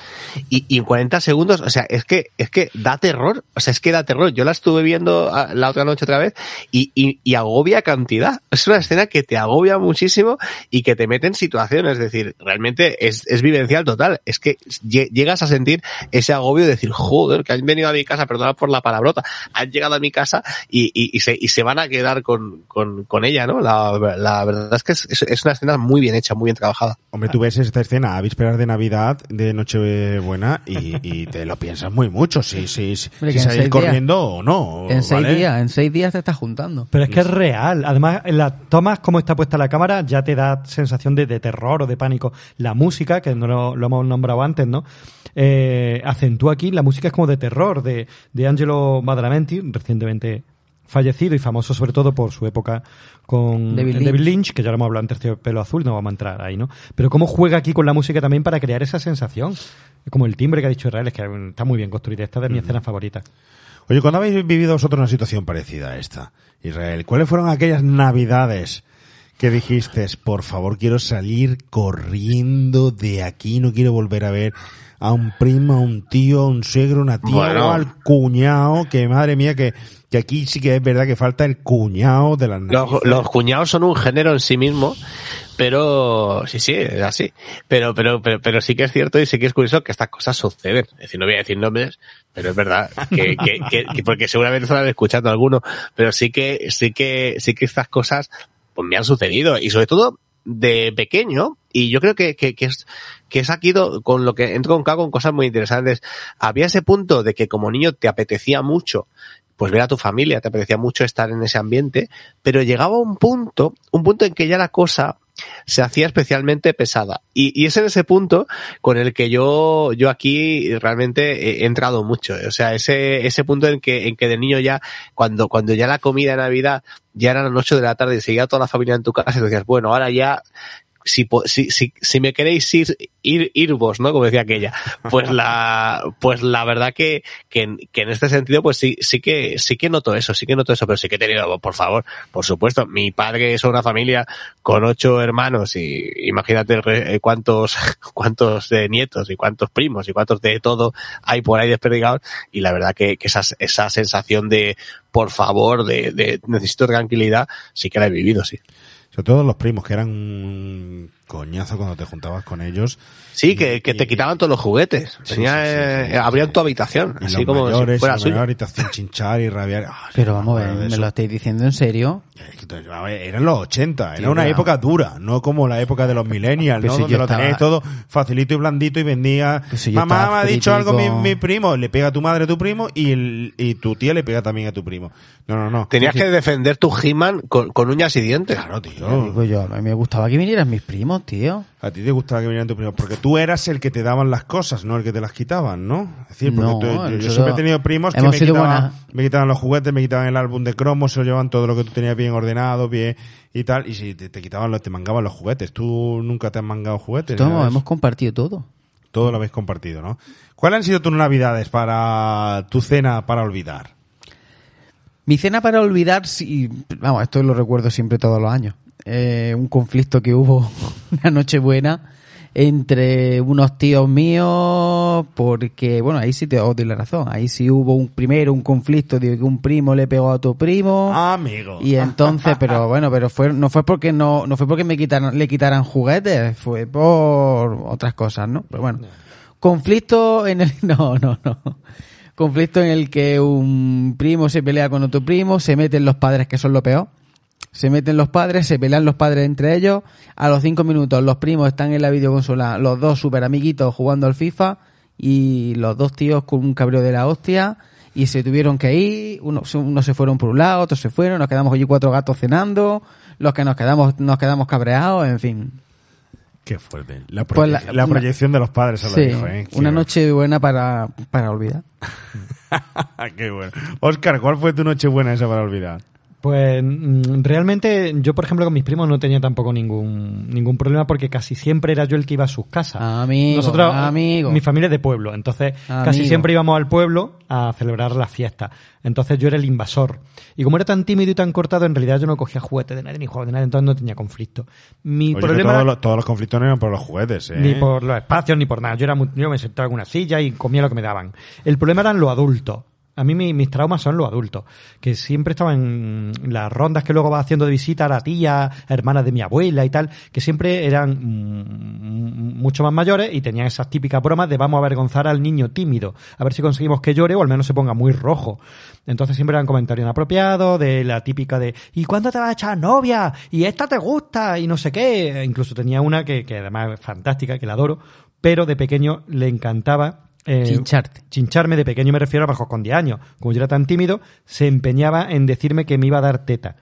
y, y en 40 segundos, o sea, es que, es que da terror. O sea, es que da terror. Yo la estuve viendo ah, la otra noche otra vez y, y, agobia cantidad. Es una escena que te agobia muchísimo y que te mete en situaciones. Es decir, realmente es, es vivencial total. Es que lle- llegas a sentir ese agobio de decir, joder, que han venido a mi casa, perdonad por la palabrota, han llegado a mi casa y, y se, y se van a quedar con, con, con ella, ¿no? La, la verdad es que es, es- una escena muy bien hecha, muy bien trabajada. Hombre, tú ves esta escena a vísperas de Navidad, de Nochebuena, y, y te lo piensas muy mucho, si, si, si, Hombre, si salir corriendo o no. en seis días, en seis días te estás juntando. Pero es que es real. Además, en las tomas, como está puesta la cámara, ya te da sensación de, de terror o de pánico. La música, que no lo, lo hemos nombrado antes, ¿no? Eh, acentúa aquí, la música es como de terror, de, de Angelo Badalamenti, recientemente fallecido y famoso sobre todo por su época con David David Lynch. Que ya lo hemos hablado en Terciopelo Azul, no vamos a entrar ahí, ¿no? Pero cómo juega aquí con la música también para crear esa sensación. Es como el timbre que ha dicho Israel, es que está muy bien construida. Esta es de mi escena favorita. Oye, cuando habéis vivido vosotros una situación parecida a esta, Israel, ¿cuáles fueron aquellas navidades que dijiste, por favor, quiero salir corriendo de aquí, no quiero volver a ver a un primo, a un tío, a un suegro, una tía Bueno. al cuñado, que madre mía, que, que aquí sí que es verdad que falta el cuñado de las Los, los cuñados son un género en sí mismo, pero sí, sí, es así. Pero, pero, pero, pero sí que es cierto y sí que es curioso que estas cosas suceden. Es decir, no voy a decir nombres, pero es verdad que, *laughs* que, que- que- porque seguramente estarán escuchando alguno, pero sí que, sí que, sí que estas cosas, pues me han sucedido y sobre todo de pequeño y yo creo que, que, que es que es aquí con lo que entro con K con cosas muy interesantes. Había ese punto de que como niño te apetecía mucho pues ver a tu familia, te apetecía mucho estar en ese ambiente, pero llegaba un punto, un punto en que ya la cosa se hacía especialmente pesada. Y, y es en ese punto con el que yo, yo aquí realmente he entrado mucho. O sea, ese, ese punto en que, en que de niño ya, cuando, cuando ya la comida de Navidad ya era las 8 de la tarde y seguía toda la familia en tu casa y decías, bueno, ahora ya si, si, si, si me queréis ir, ir, ir vos, ¿no? Como decía aquella. Pues la, pues la verdad que, que, en- que en este sentido, pues sí, sí que, sí que noto eso, sí que noto eso, pero sí que he tenido, por favor, por supuesto, mi padre es una familia con ocho hermanos y imagínate eh, cuántos, *laughs* cuántos de nietos y cuántos primos y cuántos de todo hay por ahí desperdigados y la verdad que, que esa, esa sensación de, por favor, de, de necesito tranquilidad, sí que la he vivido, sí. Sobre todo los primos, que eran coñazo cuando te juntabas con ellos. Sí, que, que te quitaban todos los juguetes. Tenía, eh, abrían tu habitación, Y así los como mayores, si fuera chinchar y rabiar. Ah, Pero vamos a ver, ¿me eso. lo estáis diciendo en serio? A ver, Eran los 80, era una época dura, no como la época de los millennials, ¿no? si Donde yo lo estaba- tenéis todo facilito y blandito y vendía. si Mamá me ha dicho algo mi, con- mi primo, le pega a tu madre a tu primo y, el- y tu tía le pega también a tu primo. No, no, no. Tenías que defender tu He-Man con, con uñas y dientes. Claro, tío. digo yo, a mí me gustaba que vinieran mis primos, tío. A ti te gustaba que vinieran tus primos, porque tú eras el que te daban las cosas, no el que te las quitaban, ¿no? Es decir, porque No, tú- yo, siempre he tenido primos que me quitaban, me quitaban los juguetes, me quitaban el álbum de cromos, se lo llevaban todo lo que tú tenías bien ordenado, bien y tal, y si te, te quitaban los, te mangaban los juguetes. Tú nunca te has mangado juguetes. ¿sabes? hemos compartido todo. Todo lo habéis compartido, ¿no? ¿Cuáles han sido tus navidades para tu cena para olvidar? Mi cena para olvidar, sí, vamos, esto lo recuerdo siempre todos los años. Eh, un conflicto que hubo *laughs* una noche buena entre unos tíos míos, porque, bueno, ahí sí te os doy la razón. Ahí sí hubo un primero un conflicto de que un primo le pegó a tu primo. Amigo. Y entonces, pero *laughs* bueno, pero fue, no fue porque no, no fue porque me quitaran, le quitaran juguetes, fue por otras cosas, ¿no? Pero bueno. Conflicto en el, *laughs* no, no, no. Conflicto en el que un primo se pelea con otro primo, se meten los padres que son lo peor. Se meten los padres, se pelean los padres entre ellos. A los cinco minutos los primos están en la videoconsola, los dos super amiguitos jugando al FIFA y los dos tíos con un cabreo de la hostia y se tuvieron que ir, unos uno se fueron por un lado, otros se fueron, nos quedamos allí cuatro gatos cenando, los que nos quedamos, nos quedamos cabreados, en fin. Qué fuerte. La, Pues la- la una- proyección de los padres a los Sí, hijos, ¿eh? Una noche buena para, para olvidar. *laughs* Qué bueno. Oscar, ¿cuál fue tu noche buena esa para olvidar? Pues mm, realmente yo, por ejemplo, con mis primos no tenía tampoco ningún ningún problema porque casi siempre era yo el que iba a sus casas. Amigo, Nosotros, amigo. mi familia es de pueblo, entonces casi siempre íbamos al pueblo a celebrar la fiesta. Entonces yo era el invasor. Y como era tan tímido y tan cortado, en realidad yo no cogía juguetes de nadie ni jugaba de nadie, entonces no tenía conflicto. Mi Oye, problema todos, los, todos los conflictos no eran por los juguetes, ¿eh? ni por los espacios, ni por nada. Yo, era muy- yo me sentaba en una silla y comía lo que me daban. El problema eran los adultos. A mí mi- mis traumas son los adultos, que siempre estaban en las rondas que luego va haciendo de visita a la tía, hermanas de mi abuela y tal, que siempre eran mm, mucho más mayores y tenían esas típicas bromas de vamos a avergonzar al niño tímido, a ver si conseguimos que llore o al menos se ponga muy rojo. Entonces siempre eran comentarios inapropiados, de la típica de ¿y cuándo te vas a echar novia? ¿y esta te gusta? y no sé qué. Incluso tenía una que, que además es fantástica, que la adoro, pero de pequeño le encantaba eh, Chincharte. Chincharme de pequeño me refiero a bajo con 10 años. Como yo era tan tímido, se empeñaba en decirme que me iba a dar teta.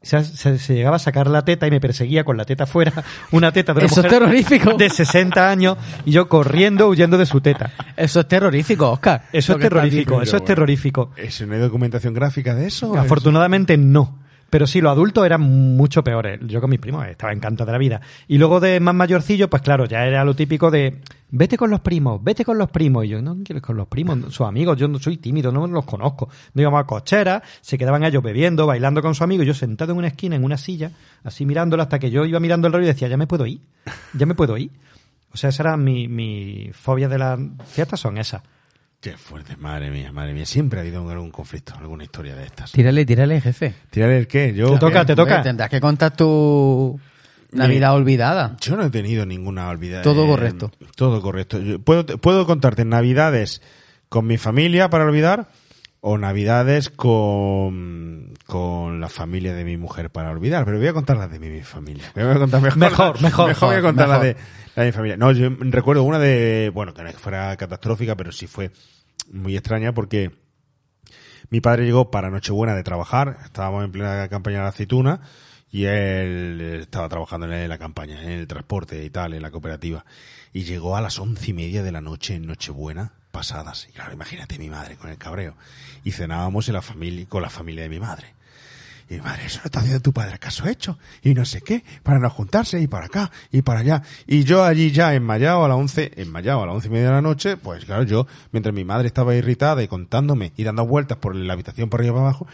O sea, se, se llegaba a sacar la teta y me perseguía con la teta fuera, *laughs* una teta de una Eso es mujer terrorífico. de 60 años y yo corriendo huyendo de su teta. Eso es terrorífico, Oscar. Eso Lo es terrorífico, eso es terrorífico. ¿Es no hay documentación gráfica de eso? Afortunadamente no. Pero sí, los adultos eran mucho peores. Yo con mis primos estaba encantado de la vida. Y luego de más mayorcillo, pues claro, ya era lo típico de vete con los primos, vete con los primos. Y yo, no quiero ir con los primos, sus amigos, yo no soy tímido, no los conozco. No íbamos a cocheras, se quedaban ellos bebiendo, bailando con su amigo, y yo sentado en una esquina, en una silla, así mirándolo, hasta que yo iba mirando el rollo y decía, ya me puedo ir, ya me puedo ir. O sea, esa era mi, mi fobia de las fiestas, son esas. Qué fuerte, madre mía, madre mía. Siempre ha habido algún conflicto, alguna historia de estas. Tírale, tírale, jefe. ¿Tírale el qué? Yo, Te toca, te toca. Tendrás que contar tu Navidad olvidada. Yo no he tenido ninguna olvidada. Todo correcto. Todo correcto. Yo puedo, puedo contarte navidades con mi familia para olvidar o navidades con, con la familia de mi mujer para olvidar. Pero voy a contar las de mi, mi familia. Voy a contar mejor, Mejor, mejor, Mejor voy a contar mejor. la de, la de mi familia. No, yo recuerdo una de, bueno, que no es que fuera catastrófica, pero sí fue muy extraña porque Mi padre llegó para Nochebuena de trabajar, estábamos en plena campaña de la aceituna y él estaba trabajando en la campaña, en el transporte y tal, en la cooperativa. Y llegó a las once y media de la noche en Nochebuena pasadas. Y claro, imagínate mi madre con el cabreo. Y cenábamos en la familia, con la familia de mi madre. Y mi madre, eso lo está haciendo tu padre, ¿acaso hecho? Y no sé qué, para no juntarse, y para acá, y para allá. Y yo allí ya enmayado a las once, enmayado a las once y media de la noche, pues claro, yo, mientras mi madre estaba irritada y contándome y dando vueltas por la habitación por arriba y para abajo,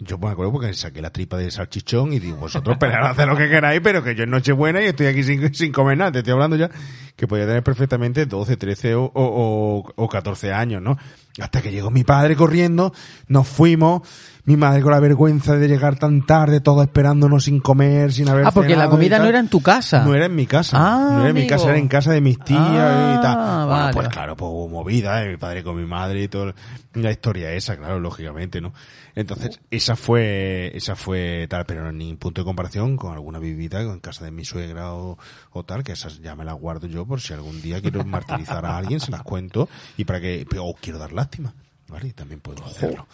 yo me acuerdo porque saqué la tripa de salchichón y digo, vosotros pelead, haced lo que queráis, pero que yo es Nochebuena y estoy aquí sin, sin comer nada. Te estoy hablando ya que podía tener perfectamente 12, 13 o, o, o, o 14 años, ¿no? Hasta que llegó mi padre corriendo, nos fuimos, mi madre con la vergüenza de llegar tan tarde, todo esperándonos sin comer, sin haber Ah, porque la comida no era en tu casa. No era en mi casa. Ah, no era en mi casa, era en casa de mis tías Ah, y tal. Bueno, vale. pues claro, pues hubo movida, ¿eh? mi padre con mi madre y todo. La historia esa, claro, lógicamente, ¿no? Entonces, esa fue, esa fue tal, pero no ni punto de comparación con alguna vivida en casa de mi suegra o, o tal, que esas ya me las guardo yo por si algún día quiero martirizar a alguien, se las cuento y para que, o quiero dar lástima. ¿Vale? Y también puedo hacerlo.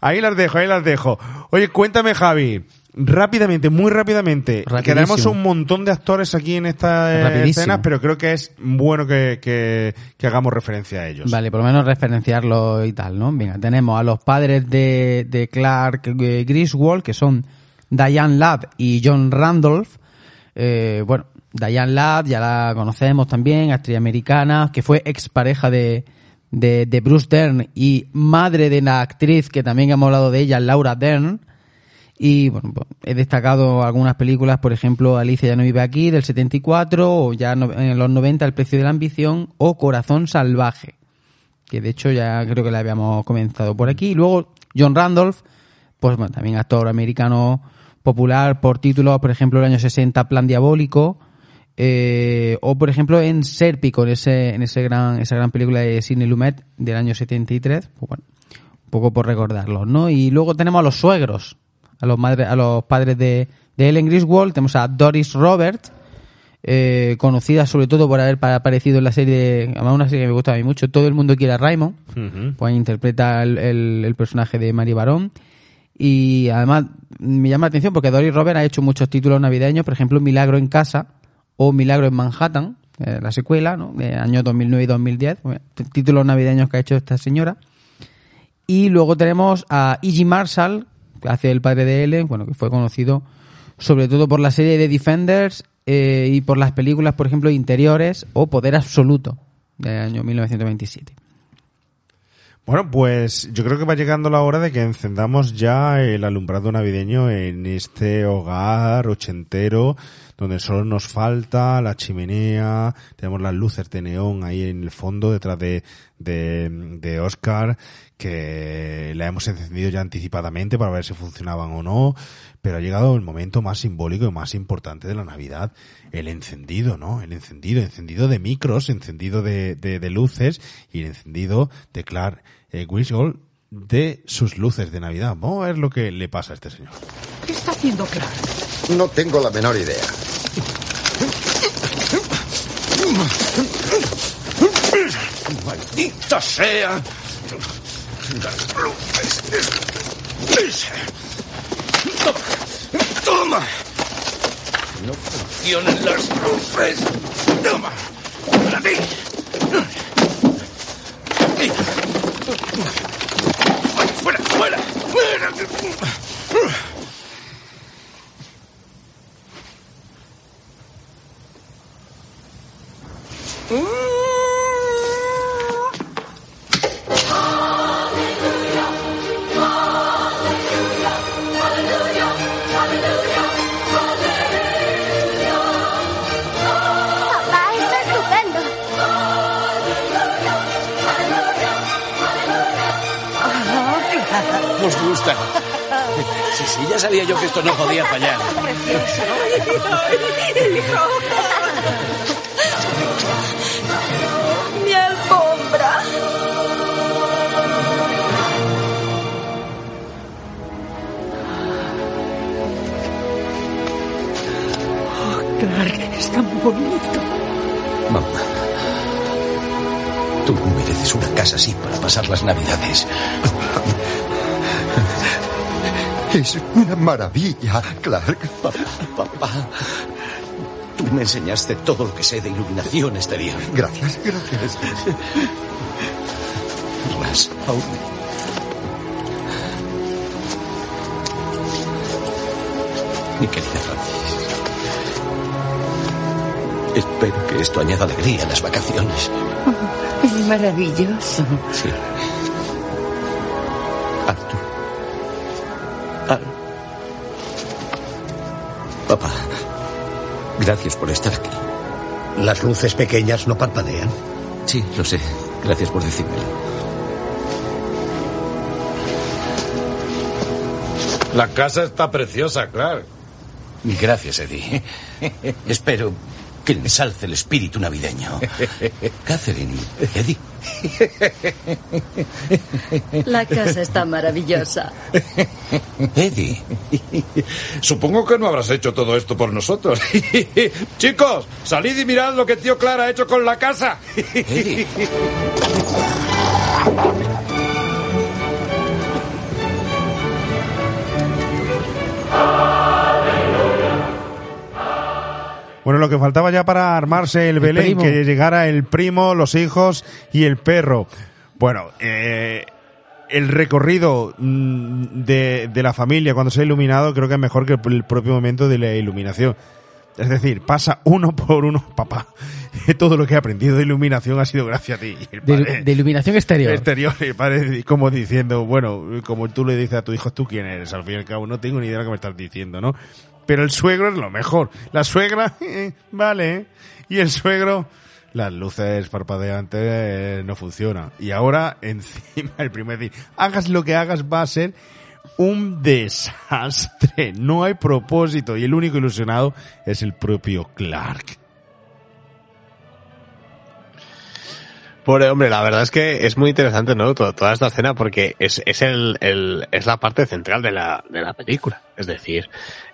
Ahí las dejo, ahí las dejo. Oye, cuéntame, Javi. Rápidamente, muy rápidamente. Quedamos un montón de actores aquí en estas eh, escenas, pero creo que es bueno que, que, que hagamos referencia a ellos. Vale, por lo menos referenciarlo y tal, ¿no? Venga, tenemos a los padres de, de Clark eh, Griswold, que son Diane Ladd y John Randolph. Eh, bueno, Diane Ladd ya la conocemos también, actriz americana, que fue expareja de, de, de Bruce Dern y madre de la actriz que también hemos hablado de ella, Laura Dern. Y bueno, pues, he destacado algunas películas, por ejemplo, Alicia ya no vive aquí, del 74, o ya en los 90, El precio de la ambición, o Corazón salvaje, que de hecho ya creo que la habíamos comenzado por aquí. Y luego John Randolph, pues bueno, también actor americano popular por títulos, por ejemplo, el año 60, Plan Diabólico, eh, o por ejemplo en Serpico, en ese, en ese gran, esa gran película de Sidney Lumet del año 73, pues bueno, un poco por recordarlos, ¿no? Y luego tenemos a los suegros, a los madres, a los padres de, de Ellen Griswold, tenemos a Doris Roberts, eh, conocida sobre todo por haber pa- aparecido en la serie, además una serie que me gusta a mí mucho, Todo el mundo quiere a Raymond, pues interpreta el, el- el personaje de Mary Barón. Y además me llama la atención porque Doris Roberts ha hecho muchos títulos navideños, por ejemplo, Milagro en casa o Milagro en Manhattan, eh, la secuela, ¿no? De años 2009 y 2010, bueno, t- títulos navideños que ha hecho esta señora. Y luego tenemos a E.G. Marshall, que hace el padre de Ellen, bueno, que fue conocido sobre todo por la serie de Defenders eh, y por las películas, por ejemplo, Interiores o Poder Absoluto, del año 1927. Bueno, pues yo creo que va llegando la hora de que encendamos ya el alumbrado navideño en este hogar ochentero donde solo nos falta la chimenea, tenemos las luces de neón ahí en el fondo detrás de, de, de Oscar que la hemos encendido ya anticipadamente para ver si funcionaban o no, pero ha llegado el momento más simbólico y más importante de la Navidad, el encendido, ¿no? El encendido, encendido de micros, encendido de, de, de luces y el encendido de Clark eh, de sus luces de Navidad. Vamos a ver lo que le pasa a este señor. ¿Qué está haciendo Clark? No tengo la menor idea. ¡Maldita sea! Las luces. ¡Toma! ¡Toma! No funcionan las luces. ¡Toma! ¡Para ti! ¡Fuera! ¡Fuera! ¡Fuera! Papá, gusta? Sí, sí, ya sabía yo que esto no podía fallar. Mi alfombra. Oh, Clark, es tan bonito. Mamá. Tú mereces una casa así para pasar las navidades. Es una maravilla, Clark. Papá, papá. Tú me enseñaste todo lo que sé de iluminación exterior. Gracias, gracias. Y más aún. Mi querida Francis. Espero que esto añada alegría a las vacaciones. Es maravilloso. Sí. Gracias por estar aquí. Las luces pequeñas no parpadean. Sí, lo sé. Gracias por decírmelo. La casa está preciosa, Clark. Gracias, Eddie. *laughs* Espero que ensalce el espíritu navideño. *laughs* Catherine, Eddie. *laughs* La casa está maravillosa. Eddie. Supongo que no habrás hecho todo esto por nosotros. *laughs* Chicos, salid y mirad lo que tío Clara ha hecho con la casa. *laughs* Bueno, lo que faltaba ya para armarse el Belén, primo. que llegara el primo, los hijos y el perro. Bueno, eh, el recorrido mm, de, de la familia cuando se ha iluminado creo que es mejor que el, el propio momento de la iluminación. Es decir, pasa uno por uno, *laughs* papá. Todo lo que he aprendido de iluminación ha sido gracias a ti. El de iluminación exterior. exterior, el padre como diciendo, bueno, como tú le dices a tu hijo, ¿tú quién eres? Al fin y al cabo, no tengo ni idea de lo que me estás diciendo, ¿no? Pero el suegro es lo mejor. La suegra, *laughs* eh, vale. Y el suegro, las luces parpadeantes eh, no funcionan. Y ahora, *laughs* encima, el primer día, hagas lo que hagas, va a ser un desastre. No hay propósito. Y el único ilusionado es el propio Clark. Pobre hombre, la verdad es que es muy interesante, ¿no? Toda esta escena porque es, es el, el- es la parte central de la, de la película. Es decir,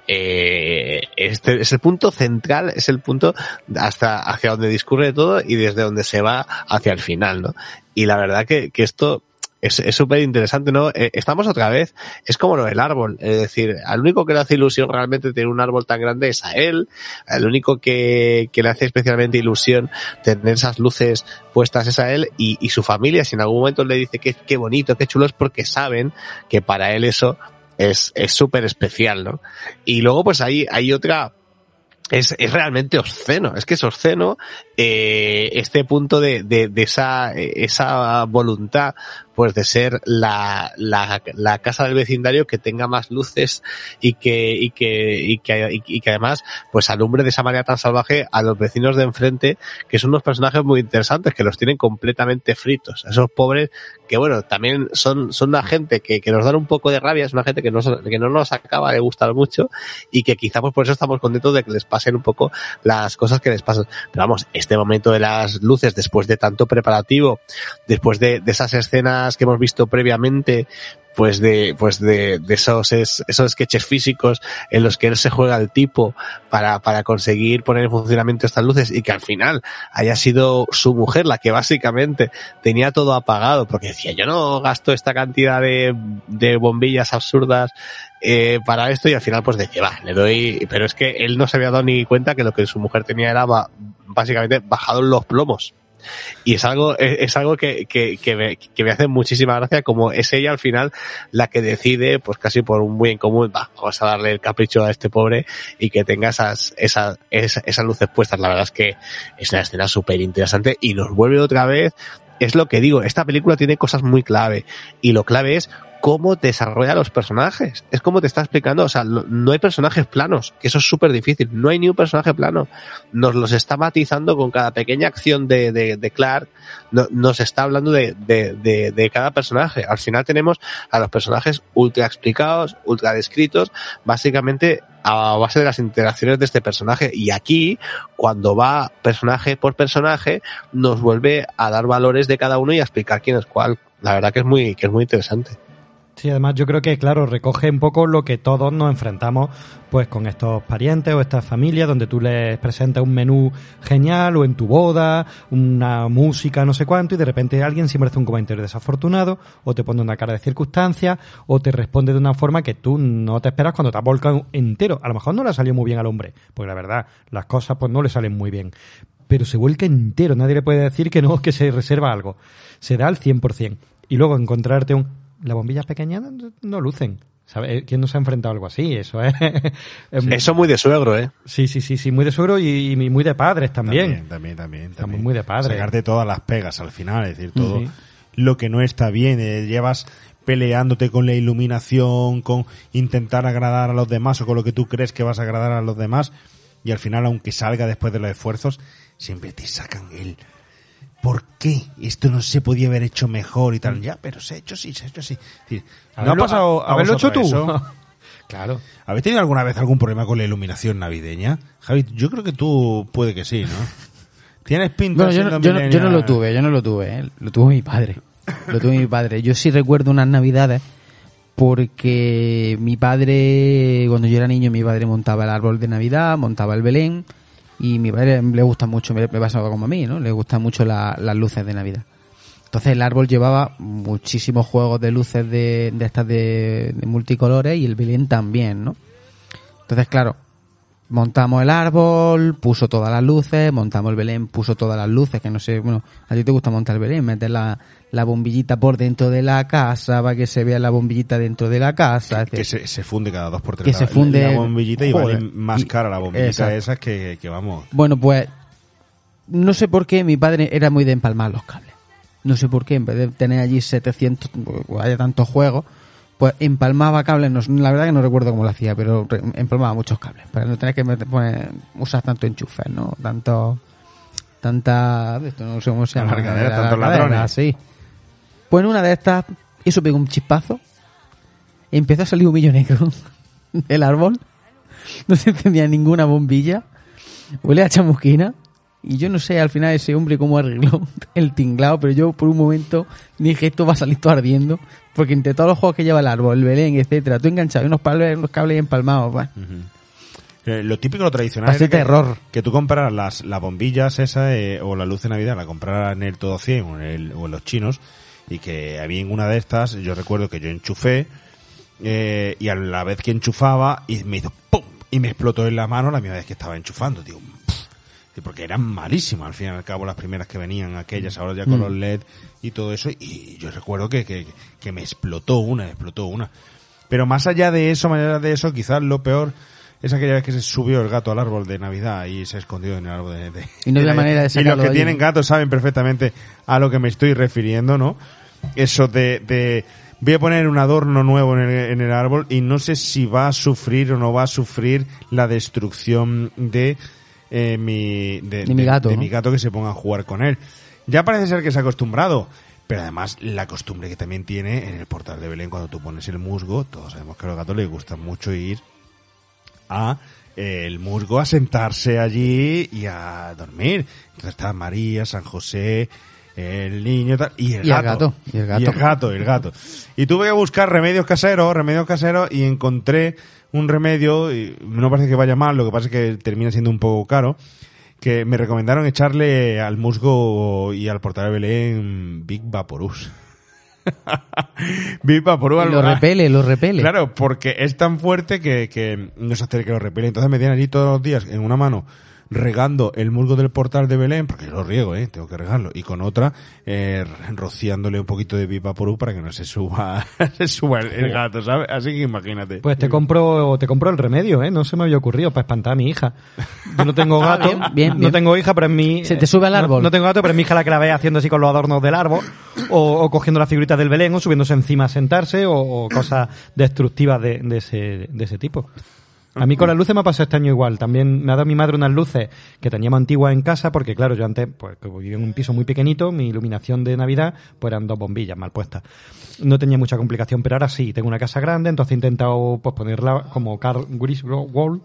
eh, este es el punto central, es el punto hasta hacia donde discurre todo y desde donde se va hacia el final, ¿no? Y la verdad que, que esto es súper interesante, ¿no? Eh, estamos otra vez, es como lo del árbol, es decir, al único que le hace ilusión realmente tener un árbol tan grande es a él, al único que, que le hace especialmente ilusión tener esas luces puestas es a él y, y su familia, si en algún momento le dice que qué bonito, qué chulo es porque saben que para él eso es es súper especial, ¿no? Y luego pues hay, hay otra es, es realmente obsceno, es que es obsceno eh, este punto de, de, de esa, esa voluntad pues de ser la, la, la casa del vecindario que tenga más luces y que, y que, y que, y que además pues alumbre de esa manera tan salvaje a los vecinos de enfrente que son unos personajes muy interesantes que los tienen completamente fritos, esos pobres que bueno, también son, son una gente que, que nos dan un poco de rabia, es una gente que no, que no nos acaba de gustar mucho y que quizá pues por eso estamos contentos de que les pasen un poco las cosas que les pasan. Pero vamos, este momento de las luces, después de tanto preparativo, después de, de esas escenas que hemos visto previamente, pues de, pues de, de esos, es- esos sketches físicos en los que él se juega al tipo para, para conseguir poner en funcionamiento estas luces y que al final haya sido su mujer la que básicamente tenía todo apagado porque decía yo no gasto esta cantidad de, de bombillas absurdas eh, para esto y al final pues decía va, le doy, pero es que él no se había dado ni cuenta que lo que su mujer tenía era básicamente bajado los plomos. Y es algo, es, algo que, que, que, me, hace muchísima gracia, como es ella al final la que decide, pues casi por un muy en común, va, vamos a darle el capricho a este pobre y que tenga esas, esas, esas, esas luces puestas. La verdad es que es una escena súper interesante y nos vuelve otra vez. Es lo que digo, esta película tiene cosas muy clave y lo clave es cómo desarrolla los personajes. Es como te está explicando, o sea, no hay personajes planos, que eso es súper difícil. No hay ni un personaje plano. Nos los está matizando con cada pequeña acción de, de, de Clark, no- nos está hablando de, de, de cada personaje. Al final tenemos a los personajes ultra explicados, ultra descritos, básicamente a base de las interacciones de este personaje. Y aquí, cuando va personaje por personaje, nos vuelve a dar valores de cada uno y a explicar quién es cuál. La verdad que es muy, que es muy interesante. Sí, además yo creo que, claro, recoge un poco lo que todos nos enfrentamos pues con estos parientes o estas familias donde tú les presentas un menú genial o en tu boda, una música, no sé cuánto, y de repente alguien siempre hace un comentario desafortunado o te pone una cara de circunstancia o te responde de una forma que tú no te esperas cuando te has volcado entero. A lo mejor no le salió muy bien al hombre, porque la verdad, las cosas pues no le salen muy bien. Pero se vuelca entero, nadie le puede decir que no, *laughs* que se reserva algo. Se da al 100%. Y luego encontrarte un... Las bombillas pequeñas no, lucen. ¿Sabes? ¿Quién no se ha enfrentado a algo así? Eso es. *laughs* es muy- Eso muy de suegro, ¿eh? Sí, sí, sí, sí, muy de suegro y, y muy de padres también. También, también, también. Estamos también. muy de padres. Sacarte todas las pegas al final, es decir, todo Sí. lo que no está bien. eh, llevas peleándote con la iluminación, con intentar agradar a los demás o con lo que tú crees que vas a agradar a los demás. Y al final, aunque salga después de los esfuerzos, siempre te sacan el ¿por qué? Esto no se podía haber hecho mejor y tal. Ya, pero se ha hecho así, se ha hecho así. Es decir, ¿No ha pasado a haberlo hecho tú. eso? *laughs* claro. ¿Habéis tenido alguna vez algún problema con la iluminación navideña? Javi, yo creo que tú puede que sí, ¿no? *laughs* Tienes pinta Bueno, yo, no, yo, no, yo no millennial. lo tuve, yo no lo tuve, ¿eh? lo tuvo mi padre. Lo tuvo mi padre. Yo sí recuerdo unas navidades porque mi padre, cuando yo era niño, mi padre montaba el árbol de Navidad, montaba el Belén y mi padre le gusta mucho, me, pasaba como a mí, ¿no? Le gustan mucho la- las luces de Navidad. Entonces el árbol llevaba muchísimos juegos de luces de, de estas de, de multicolores y el Belén también, ¿no? Entonces, claro, montamos el árbol, puso todas las luces, montamos el Belén, puso todas las luces, que no sé, bueno, a ti te gusta montar el Belén, meter la, la bombillita por dentro de la casa, para que se vea la bombillita dentro de la casa, Que decir, se, se funde cada dos por tres. Que la- se funde- La bombillita y Joder. vale más Y- cara la bombillita Exacto. esa que, que vamos. Bueno, pues no sé por qué mi padre era muy de empalmar los cables. No sé por qué, en vez de tener allí 700, o haya tantos juegos, pues empalmaba cables. No, la verdad que no recuerdo cómo lo hacía, pero empalmaba muchos cables. Para no tener que meter- poner- usar tanto enchufes, ¿no? Tanto. Tanta. Esto no sé cómo se llama. Alargadera, la- tantos la- ladrones. Sí. Pues en una de estas, eso pegó un chispazo. Empezó a salir un millo negro *laughs* del árbol. No se encendía ninguna bombilla. Huele a chamusquina. Y yo no sé al final ese hombre cómo arregló *laughs* el tinglado, pero yo por un momento dije esto va a salir todo ardiendo. Porque entre todos los juegos que lleva el árbol, el Belén, etcétera, tú enganchado unos cables, unos cables empalmados, bueno. Eh, lo típico, lo tradicional Pasé era que, terror. que tú compraras las, las bombillas esas eh, o la luz de Navidad, la compraras en el Todo 100 o en, el- o en los chinos y que había en una de estas, yo recuerdo que yo enchufé eh, y a la vez que enchufaba y me hizo ¡pum! y me explotó en la mano la misma vez que estaba enchufando, digo, porque eran malísimas al fin y al cabo las primeras que venían aquellas ahora ya con Mm. los LED y todo eso y yo recuerdo que, que, que me explotó una, explotó una pero más allá de eso, más allá de eso quizás lo peor es aquella vez que se subió el gato al árbol de Navidad y se escondió en el árbol de, de- Y no había de- manera de y sacarlo los que tienen gatos saben perfectamente a lo que me estoy refiriendo, ¿no? Eso de, de voy a poner un adorno nuevo en el, en el árbol y no sé si va a sufrir o no va a sufrir la destrucción de eh, mi de, De mi gato, de ¿no? mi gato que se ponga a jugar con él. Ya parece ser que se ha acostumbrado, pero además la costumbre que también tiene en el portal de Belén cuando tú pones el musgo, todos sabemos que a los gatos les gusta mucho ir a eh, el musgo a sentarse allí y a dormir. Entonces está María, San José, el niño tal, y el Y el gato. gato, y el gato. Y el gato, y el gato. Y tuve que buscar remedios caseros, remedios caseros, y encontré un remedio, y no parece que vaya mal, lo que pasa es que termina siendo un poco caro, que me recomendaron echarle al musgo y al portal de Belén Big Vaporus. *laughs* Big Vaporus. Lo repele, lo repele. Claro, porque es tan fuerte que, que no se hace que lo repele. Entonces me tienen allí todos los días en una mano regando el musgo del portal de Belén, porque yo lo riego, eh, tengo que regarlo, y con otra eh, rociándole un poquito de pipa porú para que no se suba, *laughs* se suba el, el gato, ¿sabes? Así que imagínate. Pues te compro, te compro el remedio, ¿eh? No se me había ocurrido para espantar a mi hija. Yo no tengo Ah, gato. bien, bien, No tengo hija, pero es mi... Se te sube al no- árbol. No, tengo gato, pero es mi hija la que la ve haciendo así con los adornos del árbol. O, o cogiendo las figuritas del Belén, o subiéndose encima a sentarse, o, o cosas destructivas de, de ese, de ese tipo. A mí con las luces me ha pasado este año igual. También me ha dado mi madre unas luces que teníamos antiguas en casa, porque claro, yo antes, pues que vivía en un piso muy pequeñito, mi iluminación de Navidad, pues eran dos bombillas mal puestas. No tenía mucha complicación, pero ahora sí, tengo una casa grande, entonces he intentado pues ponerla como Carl Griswold,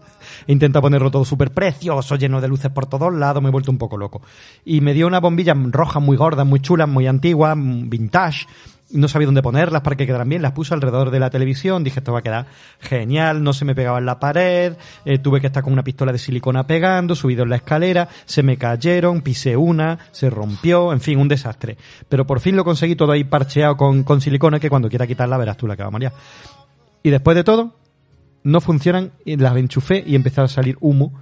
he intentado ponerlo todo súper precioso, lleno de luces por todos lados, me he vuelto un poco loco. Y me dio una bombilla roja muy gorda, muy chula, muy antigua, vintage, no sabía dónde ponerlas para que quedaran bien, las puse alrededor de la televisión, dije esto va a quedar genial, no se me pegaba en la pared, eh, tuve que estar con una pistola de silicona pegando, subido en la escalera, se me cayeron, pisé una, se rompió, en fin, un desastre. Pero por fin lo conseguí todo ahí parcheado con, con silicona que cuando quiera quitarla verás tú la que va María. Y después de todo, no funcionan, las enchufé y empezó a salir humo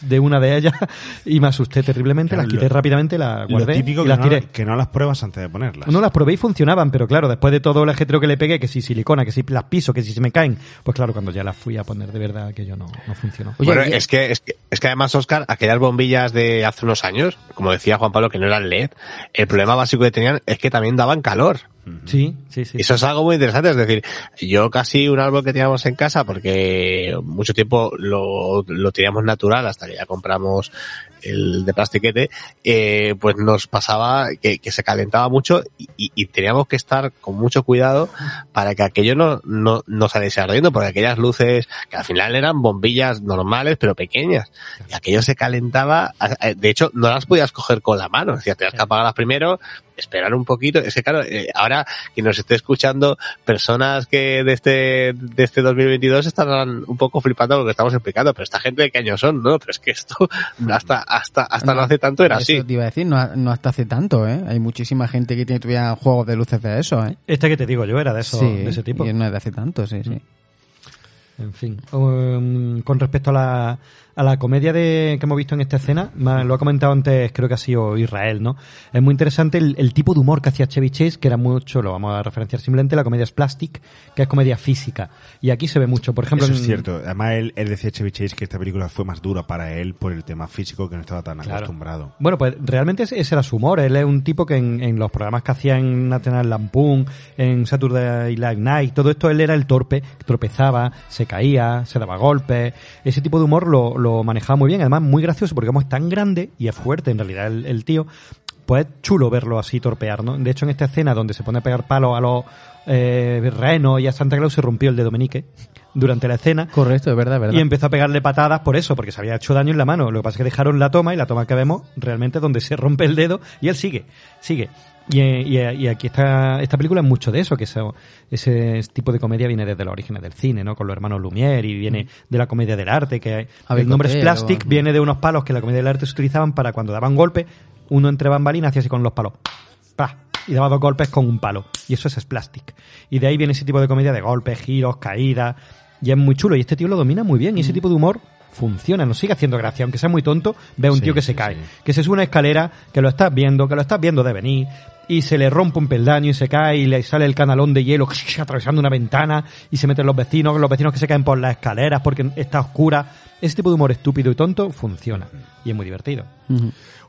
de una de ellas *laughs* y me asusté terriblemente, Claro, las quité lo- rápidamente, las Lo guardé típico y que las no, tiré. que no las pruebas antes de ponerlas. No las probé y funcionaban, pero claro, después de todo el ajetreo que le pegué, que si silicona, que si las piso, que si se me caen, pues claro, cuando ya las fui a poner de verdad, que yo no, no funcionó. bueno, es que, es que es que además, Oscar, aquellas bombillas de hace unos años, como decía Juan Pablo, que no eran LED, el problema básico que tenían es que también daban calor. Sí, sí, sí. Eso es algo muy interesante, es decir, yo casi un árbol que teníamos en casa, porque mucho tiempo lo, lo teníamos natural hasta que ya compramos el de plastiquete, eh, pues nos pasaba que, que se calentaba mucho y, y- teníamos que estar con mucho cuidado para que aquello no, no, no saliese ardiendo, porque aquellas luces, que al final eran bombillas normales pero pequeñas, y aquello se calentaba, de hecho no las podías coger con la mano, decías, tenías que apagarlas primero, esperar un poquito, es que claro, eh, ahora que nos esté escuchando personas que de este, de este 2022 estarán un poco flipando lo que estamos explicando, pero esta gente de qué años son, ¿no? Pero es que esto *laughs* hasta, hasta, hasta no, hace tanto era Eso así. te iba a decir, no, no hasta hace tanto, ¿eh? Hay muchísima gente que tiene todavía juegos de luces de eso, ¿eh? Este que te digo yo era de, eso, Sí, de ese tipo. y no es de hace tanto, sí, sí. En fin, um, con respecto a la, a la comedia de, que hemos visto en esta escena, lo ha comentado antes, creo que ha sido Israel, ¿no? Es muy interesante el, el tipo de humor que hacía Chevy Chase, que era mucho, lo vamos a referenciar simplemente, la comedia es plastic, que es comedia física. Y aquí se ve mucho, por ejemplo... Eso es en- cierto. Además, él, él decía Chevy Chase que esta película fue más dura para él por el tema físico que no estaba tan Claro. acostumbrado. Bueno, pues realmente ese, ese era su humor. Él es un tipo que en, en los programas que hacía en National Lampoon, en Saturday Night Night, todo esto, él era el torpe, tropezaba, se caía, se daba golpes. Ese tipo de humor lo, lo manejaba muy bien. Además, muy gracioso porque como es tan grande y es fuerte en realidad el, el tío, pues es chulo verlo así torpear, ¿no? De hecho, en esta escena donde se pone a pegar palos a los eh, renos y a Santa Claus se rompió el dedo menique durante la escena. Correcto, es verdad, es verdad. Y empezó a pegarle patadas por eso, porque se había hecho daño en la mano. Lo que pasa es que dejaron la toma y la toma que vemos realmente es donde se rompe el dedo y él sigue, sigue. Y, y, y aquí está, esta película es mucho de eso, que eso- ese tipo de comedia viene desde los orígenes del cine, ¿no? Con los hermanos Lumière y viene de la comedia del arte, que el nombre es plastic, viene de unos palos que en la comedia del arte se utilizaban para cuando daban golpe, uno entre bambalinas hacía así con los palos. ¡Pah! Y daba dos golpes con un palo. Y eso es plastic. Y de ahí viene ese tipo de comedia de golpes, giros, caídas. Y es muy chulo. Y este tío lo domina muy bien. Y ese tipo de humor funciona, nos sigue haciendo gracia. Aunque sea muy tonto, ve a un Sí, tío que se cae. Que se sube una escalera, que lo estás viendo, que lo estás viendo de venir. Y se le rompe un peldaño y se cae y le sale el canalón de hielo atravesando una ventana y se meten los vecinos, los vecinos que se caen por las escaleras porque está oscura. Ese tipo de humor estúpido y tonto funciona. Y es muy divertido.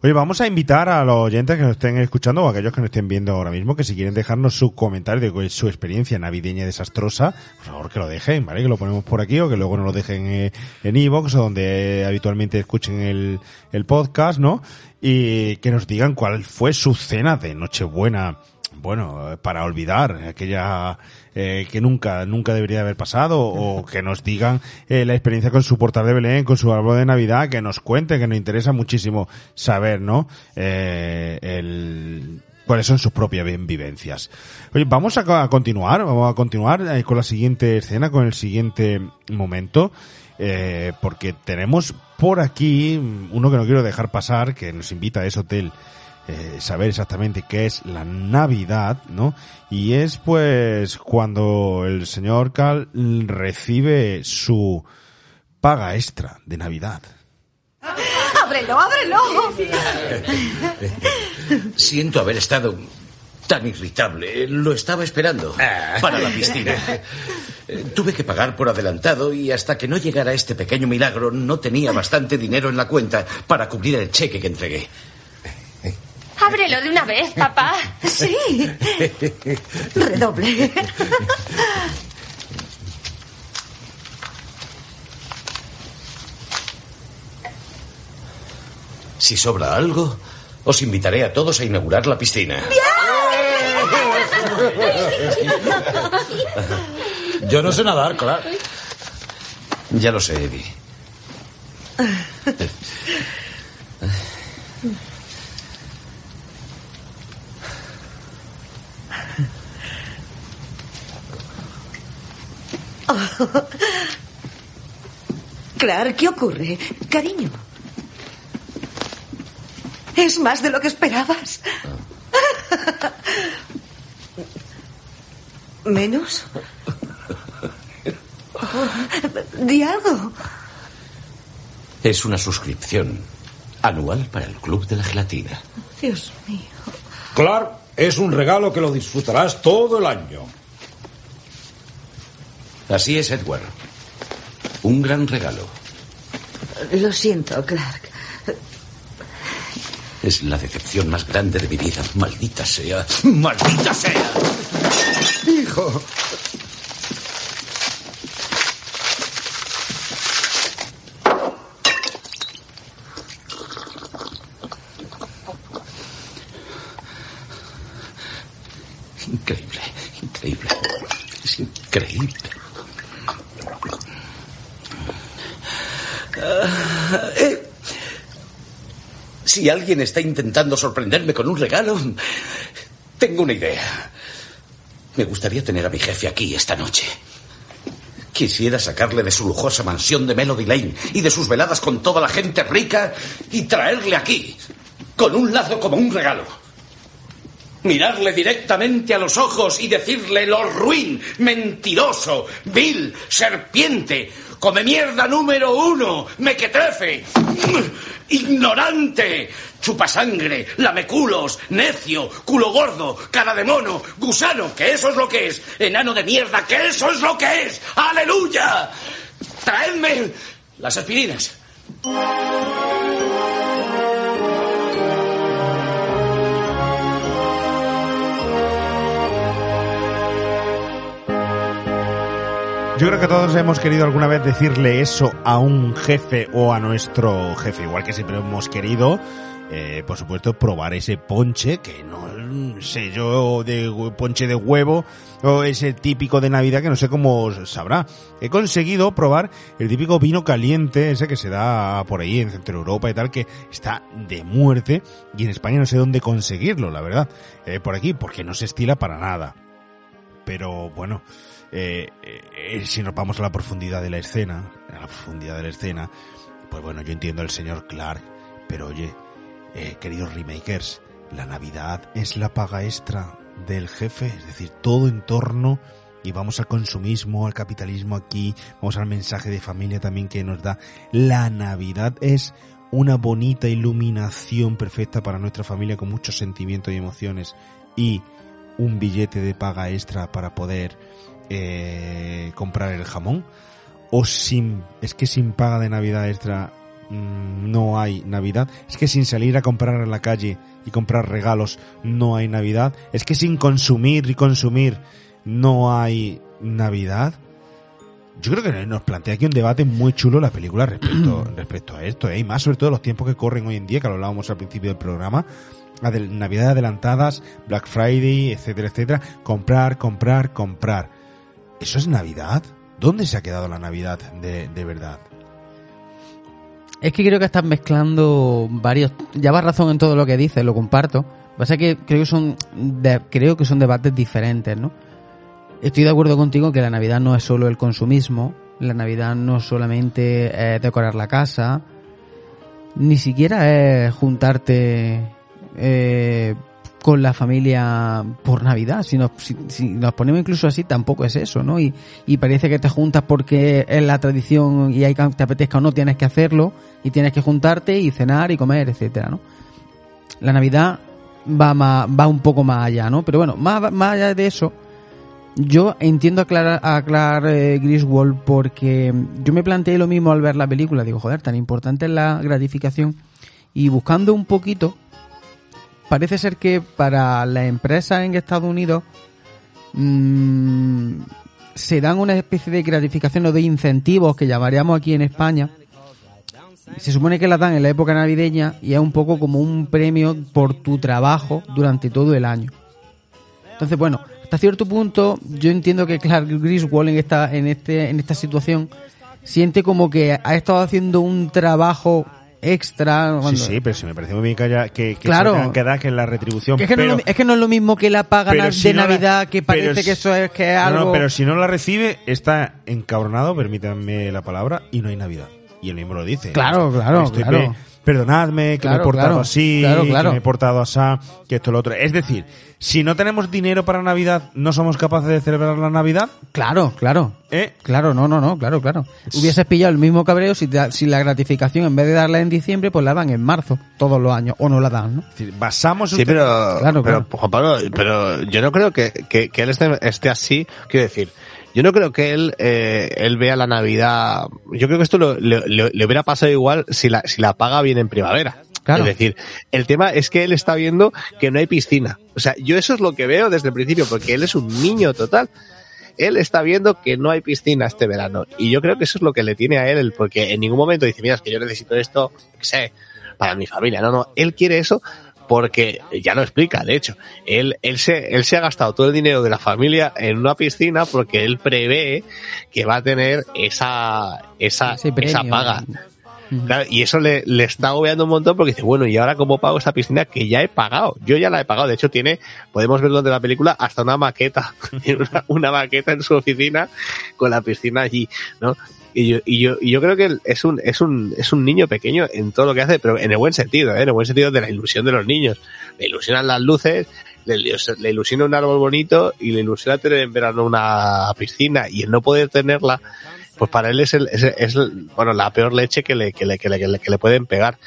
Oye, vamos a invitar a los oyentes que nos estén escuchando o a aquellos que nos estén viendo ahora mismo que si quieren dejarnos su comentario de su experiencia navideña desastrosa, por favor que lo dejen, ¿vale? Que lo ponemos por aquí o que luego nos lo dejen eh, en iVoox o donde habitualmente escuchen el, el podcast, ¿no? Y que nos digan cuál fue su cena de Nochebuena bueno, eh, para olvidar aquella eh, que nunca, nunca debería haber pasado, o que nos digan eh, la experiencia con su portal de Belén, con su árbol de Navidad, que nos cuente, que nos interesa muchísimo saber, ¿no? Eh, el, cuáles son sus propias vi- vivencias. Oye, vamos a, co- a continuar, vamos a continuar eh, con la siguiente escena, con el siguiente momento. eh, porque tenemos por aquí mm, uno que no quiero dejar pasar, que nos invita a ese hotel eh, saber exactamente qué es la Navidad, ¿no? Y es pues cuando el señor Cal recibe su paga extra de Navidad. ¡Ábrelo, ábrelo! Siento haber estado tan irritable. Lo estaba esperando para la piscina. Tuve que pagar por adelantado y hasta que no llegara este pequeño milagro no tenía bastante dinero en la cuenta para cubrir el cheque que entregué. Ábrelo de una vez, papá. *laughs* Sí. Redoble. Si sobra algo, os invitaré a todos a inaugurar la piscina. Yo no sé nadar, claro. Ya lo sé, Eddie. *laughs* *laughs* Clark, ¿qué ocurre? Cariño. ¿Es más de lo que esperabas? *laughs* ¿Menos? *laughs* Di algo. Es una suscripción anual para el Club de la Gelatina. Dios mío. Clark, es un regalo que lo disfrutarás todo el año. Así es, Edward. Un gran regalo. Lo siento, Clark. Es la decepción más grande de mi vida. Maldita sea. ¡Maldita sea! Hijo. Increíble, increíble. Es increíble. Ah, eh, Si alguien está intentando sorprenderme con un regalo, tengo una idea. Me gustaría tener a mi jefe aquí esta noche. Quisiera sacarle de su lujosa mansión de Melody Lane y de sus veladas con toda la gente rica y traerle aquí, con un lazo como un regalo. Mirarle directamente a los ojos y decirle lo ruin, mentiroso, vil, serpiente, come mierda número uno, mequetrefe, ignorante, chupasangre, lameculos, necio, culo gordo, cara de mono, gusano, que eso es lo que es, enano de mierda, que eso es lo que es, aleluya. Traedme las aspirinas. Yo creo que todos hemos querido alguna vez decirle eso a un jefe o a nuestro jefe, igual que siempre hemos querido, eh, por supuesto, probar ese ponche, que no sé yo, de ponche de huevo, o ese típico de Navidad que no sé cómo sabrá. He conseguido probar el típico vino caliente, ese que se da por ahí en Centro Europa y tal, que está de muerte, y en España no sé dónde conseguirlo, la verdad, eh, por aquí, porque no se estila para nada. Pero bueno, eh, eh, si nos vamos a la profundidad de la escena, a la profundidad de la escena, pues bueno, yo entiendo al señor Clark, pero oye, eh, queridos remakers, la Navidad es la paga extra del jefe, es decir, todo en torno y vamos al consumismo, al capitalismo aquí, vamos al mensaje de familia también que nos da. La Navidad es una bonita iluminación perfecta para nuestra familia con muchos sentimientos y emociones y un billete de paga extra para poder eh, comprar el jamón o sin es que sin paga de navidad extra mm, no hay navidad. Es que sin salir a comprar a la calle y comprar regalos no hay navidad. Es que sin consumir y consumir no hay navidad. Yo creo que nos plantea aquí un debate muy chulo la película respecto, *clears throat* respecto a esto, ¿eh? y más sobre todo los tiempos que corren hoy en día, que lo hablábamos al principio del programa, adel- Navidad adelantadas, Black Friday, etcétera, etcétera, comprar, comprar, comprar. ¿Eso es Navidad? ¿Dónde se ha quedado la Navidad de, de verdad? Es que creo que estás mezclando varios. Llevas razón en todo lo que dices, lo comparto. Lo que pasa es que creo que son creo que son debates diferentes, ¿no? Estoy de acuerdo contigo que la Navidad no es solo el consumismo, la Navidad no solamente es decorar la casa, ni siquiera es juntarte eh, con la familia por Navidad. Si nos, si, nos ponemos incluso así, tampoco es eso, ¿no? Y, parece que te juntas porque es la tradición y hay que te apetezca o no, tienes que hacerlo y tienes que juntarte y cenar y comer, etcétera, ¿no? La Navidad va, más, va un poco más allá, ¿no? Pero bueno, más, más allá de eso, yo entiendo a Clara, a eh, Griswold porque yo me planteé lo mismo al ver la película. Digo, joder, tan importante es la gratificación. Y buscando un poquito, parece ser que para las empresas en Estados Unidos mm, se dan una especie de gratificación o de incentivos que llamaríamos aquí en España. Se supone que las dan en la época navideña y es un poco como un premio por tu trabajo durante todo el año. Entonces, bueno, hasta cierto punto yo entiendo que Clark Griswold en esta, en este, en esta situación siente como que ha estado haciendo un trabajo extra. Sí, cuando- sí, pero sí me parece muy bien que haya que, que Claro. que dar que la retribución. Que es, que no es pero, lo, es que no es lo mismo que la paga pero si de no la- Navidad, que pero parece si- que eso es que es No, no, algo... pero si no la recibe, está encabronado, permítanme la palabra, y no hay Navidad. Y él mismo lo dice. Claro, claro, Estoy claro. pe- Perdonadme, que me Claro, he portado claro. así, Claro, claro. que me he portado así, que esto lo otro. Es decir, si no tenemos dinero para Navidad, ¿no somos capaces de celebrar la Navidad? Claro, claro. ¿Eh? Claro, no, no, no, claro, claro. Hubieses pillado el mismo cabreo si, te- si la gratificación en vez de darla en diciembre, pues la dan en marzo, todos los años, o no la dan, ¿no? basamos Sí, pero, Claro, pero claro. Juan Pablo, pero yo no creo que, que, que él esté, esté así. Quiero decir, yo no creo que él, eh, él vea la Navidad. Yo creo que esto lo- le, hubiera pasado igual si la, si la paga bien en primavera. Claro. Es decir, el tema es que él está viendo que no hay piscina. O sea, yo eso es lo que veo desde el principio, porque él es un niño total. Él está viendo que no hay piscina este verano. Y yo creo que eso es lo que le tiene a él, porque en ningún momento dice, mira, es que yo necesito esto, qué sé, para mi familia. No, no, él quiere eso porque ya lo explica, de hecho, él, él se, él se ha gastado todo el dinero de la familia en una piscina porque él prevé que va a tener esa, esa, esa paga. Claro, y eso le, le está agobiando un montón porque dice, bueno, ¿y ahora cómo pago esa piscina que ya he pagado? Yo ya la he pagado. De hecho, tiene, podemos ver durante la película, hasta una maqueta. *laughs* Una maqueta en su oficina con la piscina allí, ¿no? Y yo, y yo, y yo creo que es un, es un, es un niño pequeño en todo lo que hace, pero en el buen sentido, ¿eh? en el buen sentido de la ilusión de los niños. Le ilusionan las luces, le, le ilusiona un árbol bonito y le ilusiona tener en verano una piscina y el no poder tenerla, pues para él es, el, es, bueno, la peor leche que le, que le, pueden pegar.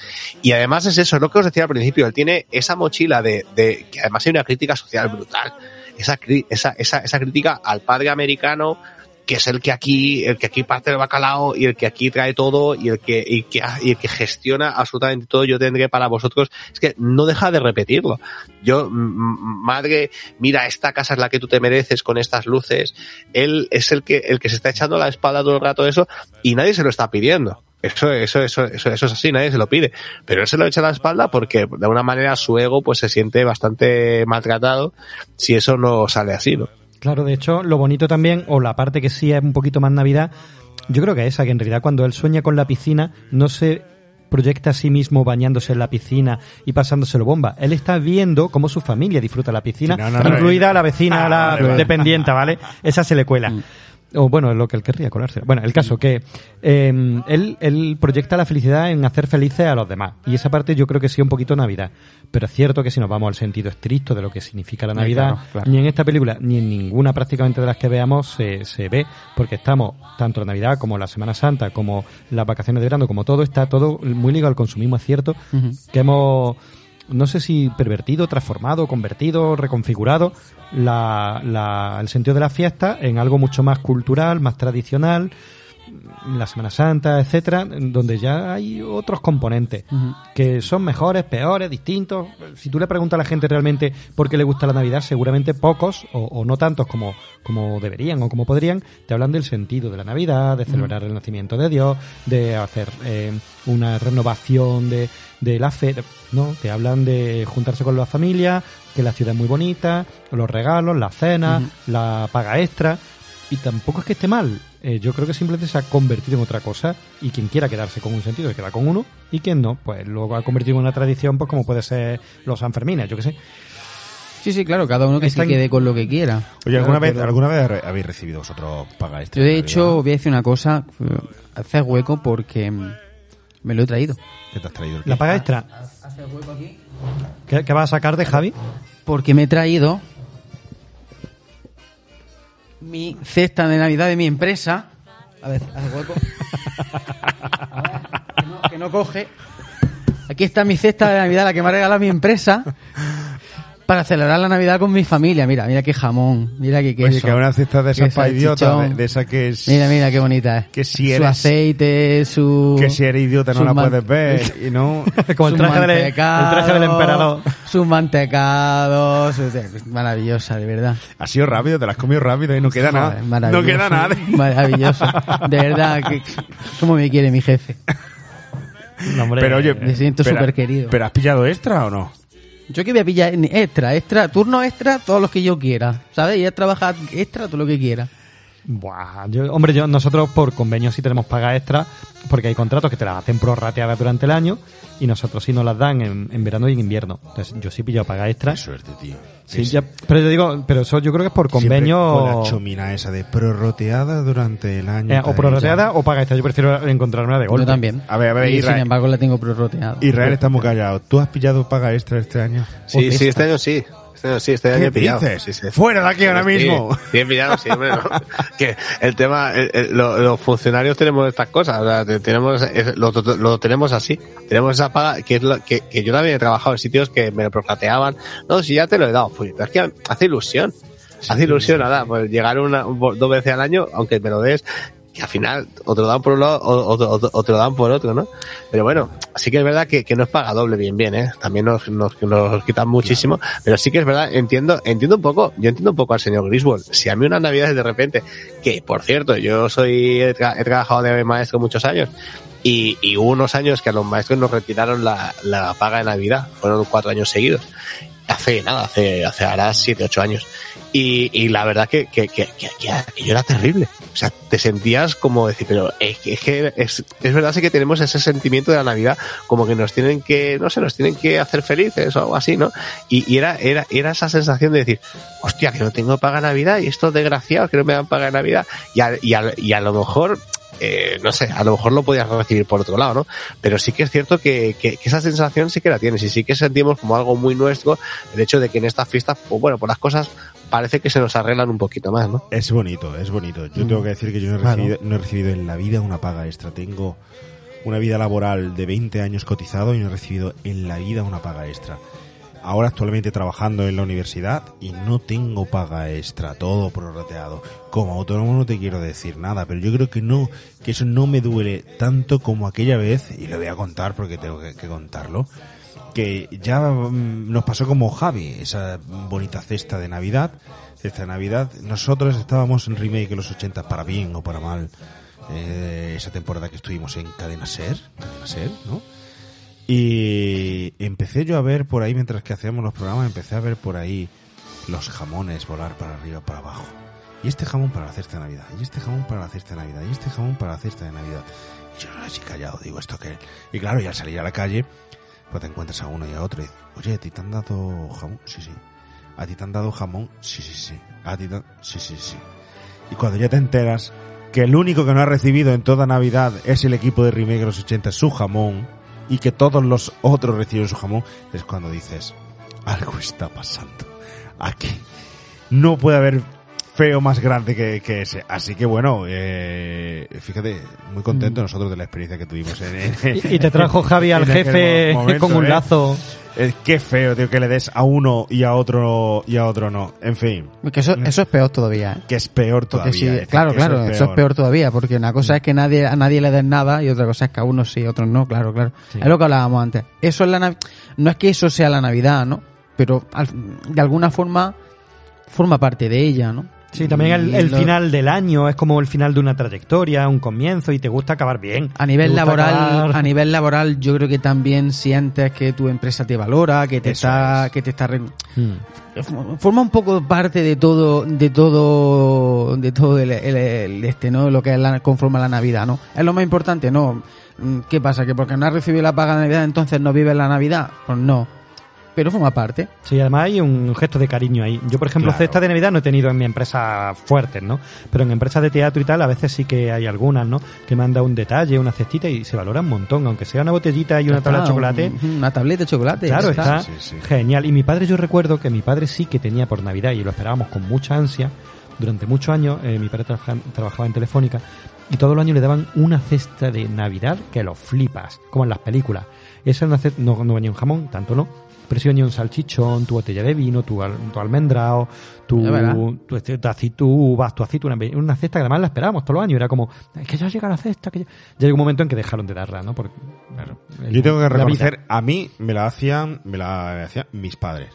Y además es eso, es lo que os decía al principio, él tiene esa mochila de, de que además hay una crítica social brutal. Esa, esa, esa, esa crítica al padre americano, que es el que aquí, el que aquí parte el bacalao y el que aquí trae todo y el que, y que, y el que gestiona absolutamente todo, yo tendré para vosotros, es que no deja de repetirlo. Yo, madre, mira, esta casa es la que tú te mereces con estas luces. Él es el que, el que se está echando la espalda todo el rato eso y nadie se lo está pidiendo. Eso, eso, eso, eso, eso es así, nadie se lo pide. Pero él se lo echa la espalda porque de alguna manera su ego pues se siente bastante maltratado si eso no sale así, ¿no? Claro, de hecho, lo bonito también, o la parte que sí es un poquito más Navidad, yo creo que esa, que en realidad cuando él sueña con la piscina, no se proyecta a sí mismo bañándose en la piscina y pasándoselo bomba. Él está viendo cómo su familia disfruta la piscina, no, no, incluida la vecina, Ah, la vale, vale. dependiente, ¿vale? Esa se le cuela. O bueno, es lo que él querría colarse. Bueno, el caso que eh, él, él proyecta la felicidad en hacer felices a los demás. Y esa parte yo creo que sí un poquito Navidad. Pero es cierto que si nos vamos al sentido estricto de lo que significa la Sí, Navidad, claro, claro. ni en esta película ni en ninguna prácticamente de las que veamos se, se ve, porque estamos, tanto la Navidad como la Semana Santa, como las vacaciones de verano, como todo, está todo muy ligado al consumismo, es cierto, que hemos, no sé si pervertido, transformado, convertido, reconfigurado la, la- el sentido de la fiesta en algo mucho más cultural, más tradicional, la Semana Santa, etcétera, donde ya hay otros componentes que son mejores, peores, distintos. Si tú le preguntas a la gente realmente por qué le gusta la Navidad, seguramente pocos o, o no tantos como, como deberían o como podrían, te hablan del sentido de la Navidad, de celebrar el nacimiento de Dios, de hacer eh, una renovación de, de la fe. No, te hablan de juntarse con la familia, que la ciudad es muy bonita, los regalos, la cena, la paga extra. Y tampoco es que esté mal. Eh, yo creo que simplemente se ha convertido en otra cosa y quien quiera quedarse con un sentido se queda con uno y quien no, pues luego ha convertido en una tradición pues como puede ser los Sanfermines, yo que sé. Sí, sí, claro, cada uno que se quede con lo que quiera. Oye, ¿alguna Claro, vez, pero- ¿alguna vez habéis recibido vosotros paga extra? Yo de hecho voy a decir una cosa, eh, hacer hueco porque mm, me lo he traído. ¿Qué te has traído? el La qué? paga extra. Hacer hueco aquí. ¿Qué, qué vas a sacar de Javi? Porque me he traído mi cesta de Navidad de mi empresa. A ver, haz hueco. A *laughs* ver, que no, que no coge. Aquí está mi cesta de Navidad, la que me ha regalado mi empresa. Para celebrar la Navidad con mi familia. Mira, mira qué jamón. Mira qué queso. Oye, que una cesta de esas para idiota, de, de esa que es... Mira, mira qué bonita es. Que si su eres- aceite, su... Que si eres idiota no su la man- puedes ver y no... *laughs* Como el su traje, del, el traje del emperador. Sus mantecados. Maravillosa, de verdad. Ha sido rápido, te la has comido rápido y no queda nada. Joder. No queda nada. *laughs* Maravilloso. De verdad, que, ¿cómo me quiere mi jefe? No, hombre, Pero oye, Me siento súper querido. ¿Pero has pillado extra o no? Yo que voy a pillar extra, extra, turno extra, todos los que yo quiera. ¿Sabes? Y a trabajar extra, todo lo que quiera. Buah, yo- hombre, yo, nosotros por convenio sí tenemos paga extra, porque hay contratos que te las hacen prorrateadas durante el año, y nosotros sí nos las dan en, en verano y en invierno. Entonces, yo sí pillo paga extra. suerte, tío. Sí, ya- pero yo digo, pero eso yo creo que es por Siempre convenio. Con la chomina esa de prorroteada durante el año. eh, o prorrateada o paga extra. Yo prefiero encontrarme de golpe. Yo también. A ver, a ver, y sin embargo la tengo prorroteada. Israel está muy callado. ¿Tú has pillado paga extra este año? Sí, sí, este año sí. Sí, ¿Qué he pillado. Sí, sí. Fuera de aquí ahora mismo. He pillado, sí, hombre, ¿no? *laughs* Que el tema, el- el- lo- los funcionarios tenemos estas cosas, o sea, te- tenemos, lo, lo tenemos así. Tenemos esa paga, que es lo que, que yo también he trabajado en sitios que me lo prorrateaban. No, si ya te lo he dado, pues, pero es que hace ilusión. Hace ilusión, nada, pues llegar una, un- dos veces al año, aunque me lo des, que al final o te lo dan por un lado o, o- o- o te lo dan por otro, ¿no? Pero bueno, sí que es verdad que, que no es paga doble bien bien, ¿eh? También nos, nos, nos quitan muchísimo, pero sí que es verdad, entiendo, entiendo un poco, yo entiendo un poco al señor Griswold. Si a mí una Navidad de repente, que por cierto, yo soy, he, tra- he trabajado de maestro muchos años, y, y hubo unos años que a los maestros nos retiraron la, la paga de Navidad, fueron cuatro años seguidos. Hace nada, hace, hace ahora siete, ocho años. Y, y la verdad que, que, que, que, aquello era terrible. O sea, te sentías como decir, pero es que, es, es, es verdad sí que tenemos ese sentimiento de la Navidad, como que nos tienen que, no sé, nos tienen que hacer felices o algo así, ¿no? Y, y era, era, era esa sensación de decir, hostia, que no tengo paga Navidad y estos desgraciados que no me dan paga Navidad. Y a, y a, y a lo mejor, eh, no sé, a lo mejor lo podías recibir por otro lado, ¿no? Pero sí que es cierto que, que, que esa sensación sí que la tienes y sí que sentimos como algo muy nuestro el hecho de que en estas fiestas, pues bueno, pues las cosas parece que se nos arreglan un poquito más, ¿no? Es bonito, es bonito. Yo Mm. tengo que decir que yo no he, recibido, no he recibido en la vida una paga extra. Tengo una vida laboral de 20 años cotizado y no he recibido en la vida una paga extra. Ahora actualmente trabajando en la universidad y no tengo paga extra, todo prorrateado. Como autónomo no te quiero decir nada, pero yo creo que no, que eso no me duele tanto como aquella vez, y lo voy a contar porque tengo que, que contarlo, que ya mm, nos pasó como Javi, esa bonita cesta de Navidad, cesta de Navidad. Nosotros estábamos en remake en los 80 para bien o para mal. eh, esa temporada que estuvimos en Cadena Ser, Cadena Ser, ¿no? Y empecé yo a ver por ahí, mientras que hacíamos los programas, empecé a ver por ahí los jamones volar para arriba, para abajo. Y este jamón para la cesta de Navidad, y este jamón para la cesta de Navidad, y este jamón para la cesta de Navidad. Y yo así callado, digo, ¿esto qué? Y claro, y al salir a la calle, pues te encuentras a uno y a otro y dices, oye, ¿a ti te han dado jamón? Sí, sí. ¿A ti te han dado jamón? Sí, sí, sí. ¿A ti te Sí, sí, sí. Y cuando ya te enteras que el único que no ha recibido en toda Navidad es el equipo de Remake de los 80 su jamón y que todos los otros reciben su jamón, es cuando dices, algo está pasando aquí. No puede haber feo más grande que, que ese. Así que bueno, eh, fíjate, muy contento nosotros de la experiencia que tuvimos en, en- Mm. Y- y te trajo Javi al jefe momento, con un ¿eh? lazo. Eh, qué feo, tío, que le des a uno y a otro y a otro no. En fin. Que eso, eso es peor todavía. ¿eh? Que es peor todavía. es claro, claro, eso es peor todavía, porque una cosa es que nadie a nadie le den nada y otra cosa es que a unos sí, a otros no, claro, claro. Sí. Es lo que hablábamos antes. Eso es la Nav- no es que eso sea la Navidad, ¿no? Pero al- de alguna forma forma parte de ella, ¿no? Sí, también el, Y el lo- final del año es como el final de una trayectoria, un comienzo y te gusta acabar bien. A nivel laboral, acabar- a nivel laboral, yo creo que también sientes que tu empresa te valora, que te Eso está, que te está re- Mm. forma un poco parte de todo, de todo, de todo el, el- el este, ¿no? Lo que es la, conforma la Navidad, ¿no? Es lo más importante, ¿no? Mm, ¿Qué pasa? ¿Que porque no has recibido la paga de Navidad entonces no vives la Navidad? Pues no. Pero forma parte. Sí, además hay un gesto de cariño ahí. Yo, por ejemplo, Claro. cesta de Navidad no he tenido en mi empresa fuertes, ¿no? Pero en empresas de teatro y tal, a veces sí que hay algunas, ¿no? Que me han dado un detalle, una cestita y se valora un montón, aunque sea una botellita y una tabla de chocolate. un- Una tableta de chocolate. Claro, está genial. Y mi padre, yo recuerdo que mi padre sí que tenía por Navidad y lo esperábamos con mucha ansia. Durante muchos años, eh, mi padre trabaja- trabajaba en Telefónica y todos los años le daban una cesta de Navidad que lo flipas, como en las películas. Esa era una cesta, no, no venía un jamón, tanto no. Sí venía un salchichón, tu botella de vino, tu, al- tu almendrado, tu, tu, este, tu aceitú, tu aceituna, una cesta que además la esperábamos todos los años. Era como, es que ya llega la cesta. Que ya... ya llegó un momento en que dejaron de darla, ¿no? Porque, claro, Yo tengo que reconocer, a mí me la hacían, me la hacían mis padres.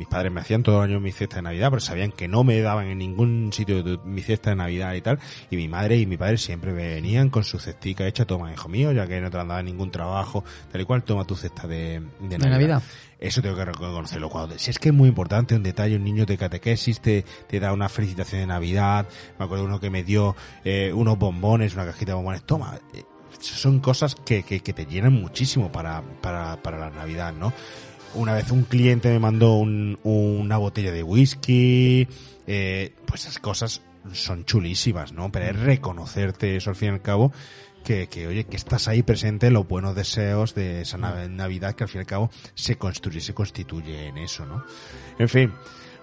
Mis padres me hacían todo el año mi cesta de Navidad, pero sabían que no me daban en ningún sitio de- mi cesta de Navidad y tal. Y mi madre y mi padre siempre me venían con su cestica hecha, toma, hijo mío, ya que no te han dado ningún trabajo, tal y cual, toma tu cesta de, de Navidad. Navidad. Eso tengo que reconocerlo. Cuando, si es que es muy importante un detalle, un niño de catequesis te, te da una felicitación de Navidad. Me acuerdo uno que me dio eh, unos bombones, una cajita de bombones. Toma, eh, son cosas que, que, que te llenan muchísimo para, para, para la Navidad, ¿no? Una vez un cliente me mandó un- una botella de whisky, eh, pues esas cosas son chulísimas, ¿no? Pero es reconocerte eso al fin y al cabo, que, que oye, que estás ahí presente en los buenos deseos de esa nav- Navidad que al fin y al cabo se construye, se constituye en eso, ¿no? En fin.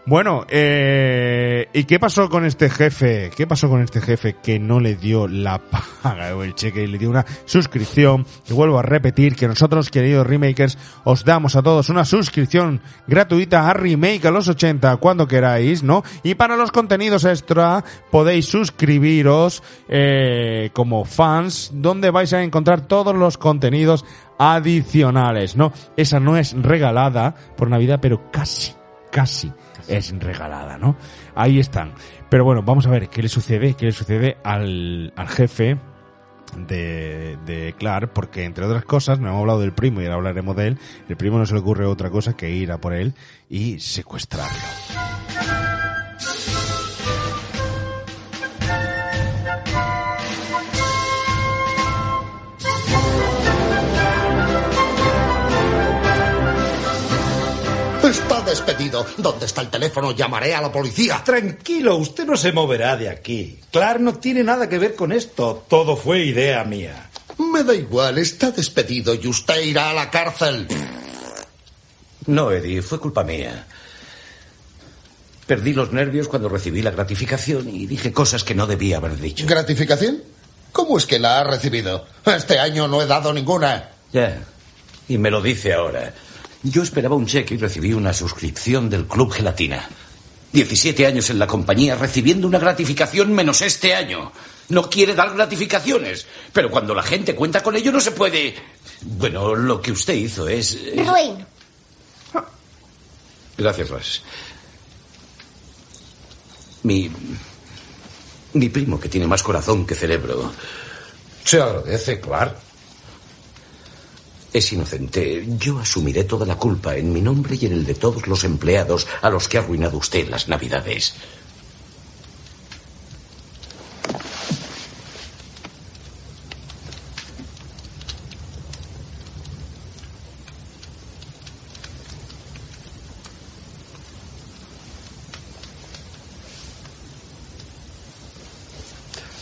Bueno, eh, ¿y qué pasó con este jefe? ¿Qué pasó con este jefe que no le dio la *laughs* paga o el cheque y le dio una suscripción? Y vuelvo a repetir que nosotros, queridos remakers, os damos a todos una suscripción gratuita a Remake a los 80 cuando queráis, ¿no? Y para los contenidos extra podéis suscribiros eh, como fans, donde vais a encontrar todos los contenidos adicionales, ¿no? Esa no es regalada por Navidad, pero casi, casi es regalada, ¿no? Ahí están. Pero bueno, vamos a ver qué le sucede, qué le sucede al, al jefe de, de Clark, porque entre otras cosas, no hemos hablado del primo y ahora hablaremos de él, el primo no se le ocurre otra cosa que ir a por él y secuestrarlo. Despedido. ¿Dónde está el teléfono? Llamaré a la policía. Tranquilo, usted no se moverá de aquí. Clark no tiene nada que ver con esto. Todo fue idea mía. Me da igual, está despedido y usted irá a la cárcel. No, Eddie, fue culpa mía. Perdí los nervios cuando recibí la gratificación y dije cosas que no debía haber dicho. ¿Gratificación? ¿Cómo es que la ha recibido? Este año no he dado ninguna. Ya. Y me lo dice ahora. Yo esperaba un cheque y recibí una suscripción del Club Gelatina. 17 años en la compañía recibiendo una gratificación menos este año. No quiere dar gratificaciones. Pero cuando la gente cuenta con ello no se puede... Bueno, lo que usted hizo es... es- Dwayne, Gracias, Ross. Mi... Mi primo, que tiene más corazón que cerebro, Se agradece, Clark. Es inocente. Yo asumiré toda la culpa en mi nombre y en el de todos los empleados a los que ha arruinado usted las Navidades.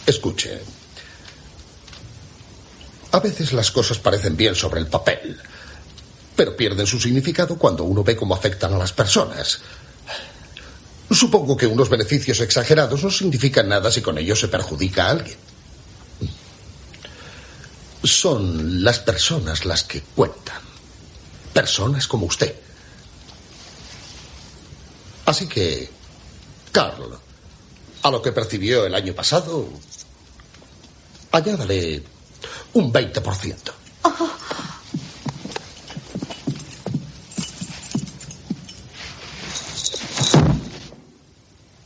Escuche. A veces las cosas parecen bien sobre el papel, pero pierden su significado cuando uno ve cómo afectan a las personas. Supongo que unos beneficios exagerados no significan nada si con ellos se perjudica a alguien. Son las personas las que cuentan. Personas como usted. Así que, Carl, a lo que percibió el año pasado, añádale un 20%.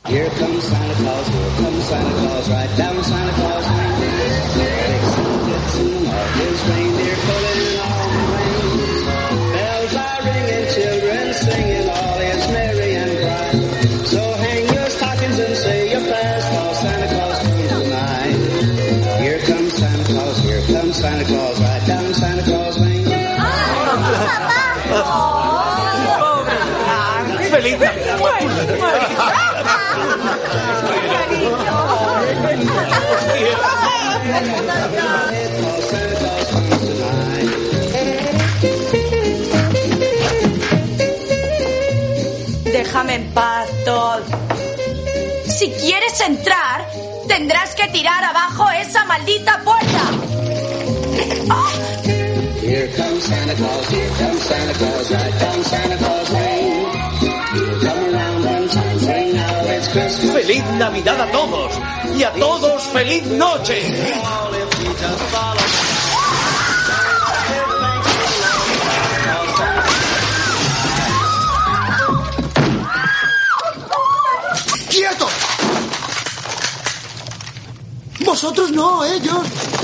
Here comes Santa Claus, here comes Santa Claus, right down Déjame en paz, Todd. Si quieres entrar, tendrás que tirar abajo esa maldita puerta. Here comes Santa Claus, here comes Santa Claus, right down Santa Claus. Feliz Navidad a todos y a todos feliz noche. ¡Quieto! Vosotros no, ellos.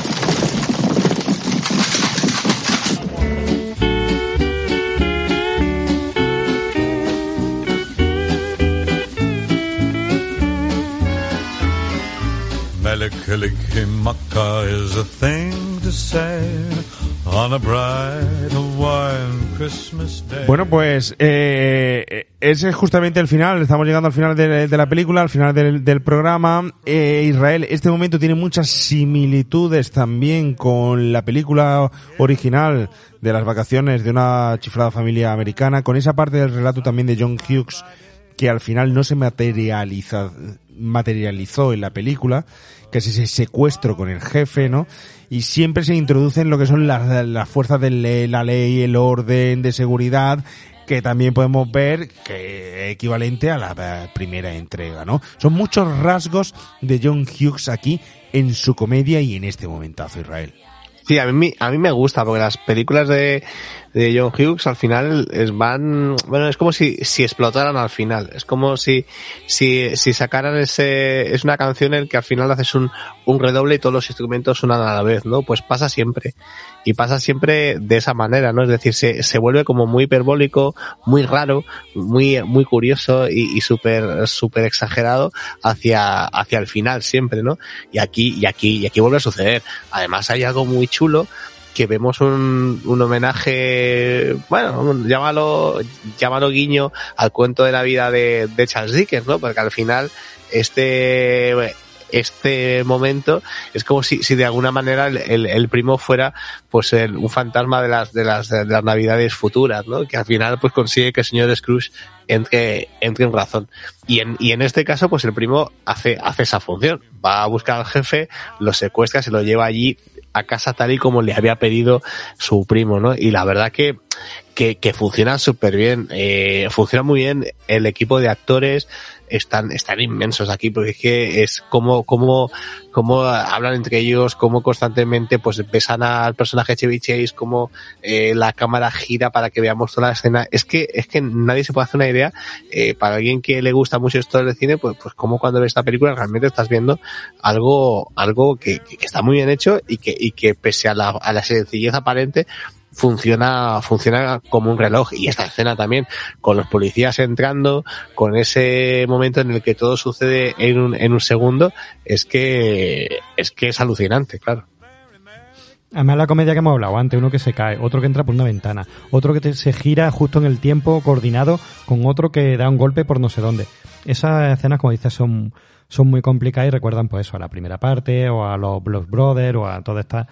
Bueno, pues eh, ese es justamente el final. Estamos llegando al final de, la película, al final del, del programa. Eh, Israel, este momento tiene muchas similitudes también con la película original de las vacaciones de una chiflada familia americana, con esa parte del relato también de John Hughes que al final no se materializa, materializó en la película, que es ese secuestro con el jefe, ¿no? Y siempre se introducen lo que son las, las fuerzas de la ley, el orden de seguridad, que también podemos ver que equivalente a la primera entrega, ¿no? Son muchos rasgos de John Hughes aquí en su comedia y en este momentazo, Israel. Sí, a mí, a mí me gusta, porque las películas de, de John Hughes al final es, van, bueno, es como si, si explotaran al final. Es como si, si, si sacaran ese, es una canción en que al final haces un, un redoble y todos los instrumentos suenan a la vez, ¿no? Pues pasa siempre. Y pasa siempre de esa manera, ¿no? Es decir, se, se vuelve como muy hiperbólico, muy raro, muy, muy curioso y, y súper, súper exagerado hacia, hacia el final siempre, ¿no? Y aquí, y aquí, y aquí vuelve a suceder. Además hay algo muy chulo que vemos un, un homenaje, bueno, llámalo, llámalo guiño al cuento de la vida de, de Charles Dickens, ¿no? Porque al final este este momento es como si, si de alguna manera el, el- el primo fuera pues el- un fantasma de las de las de las navidades futuras no que al final pues consigue que el señor Scrooge entre entre en razón. Y en y en este caso pues el primo hace hace esa función. Va a buscar al jefe lo secuestra se lo lleva allí a casa tal y como le había pedido su primo no y la verdad que que, que funciona súper bien eh, funciona muy bien el equipo de actores están, están inmensos aquí, porque es que es como, como, como hablan entre ellos, como constantemente pues besan al personaje Chevy Chase, como eh, la cámara gira para que veamos toda la escena. Es que, es que nadie se puede hacer una idea, eh, para alguien que le gusta mucho esto del cine, pues, pues como cuando ves esta película realmente estás viendo algo, algo que, que está muy bien hecho y que, y que pese a la, a la sencillez aparente, funciona, funciona como un reloj. Y esta escena también, con los policías entrando, con ese momento en el que todo sucede en un, en un segundo, es que, es que es alucinante, claro. Además la comedia que hemos hablado antes, uno que se cae, otro que entra por una ventana, otro que te- se gira justo en el tiempo coordinado con otro que da un golpe por no sé dónde. Esas escenas, como dices, son, son muy complicadas y recuerdan pues eso, a la primera parte o a los Blues Brothers o a toda esta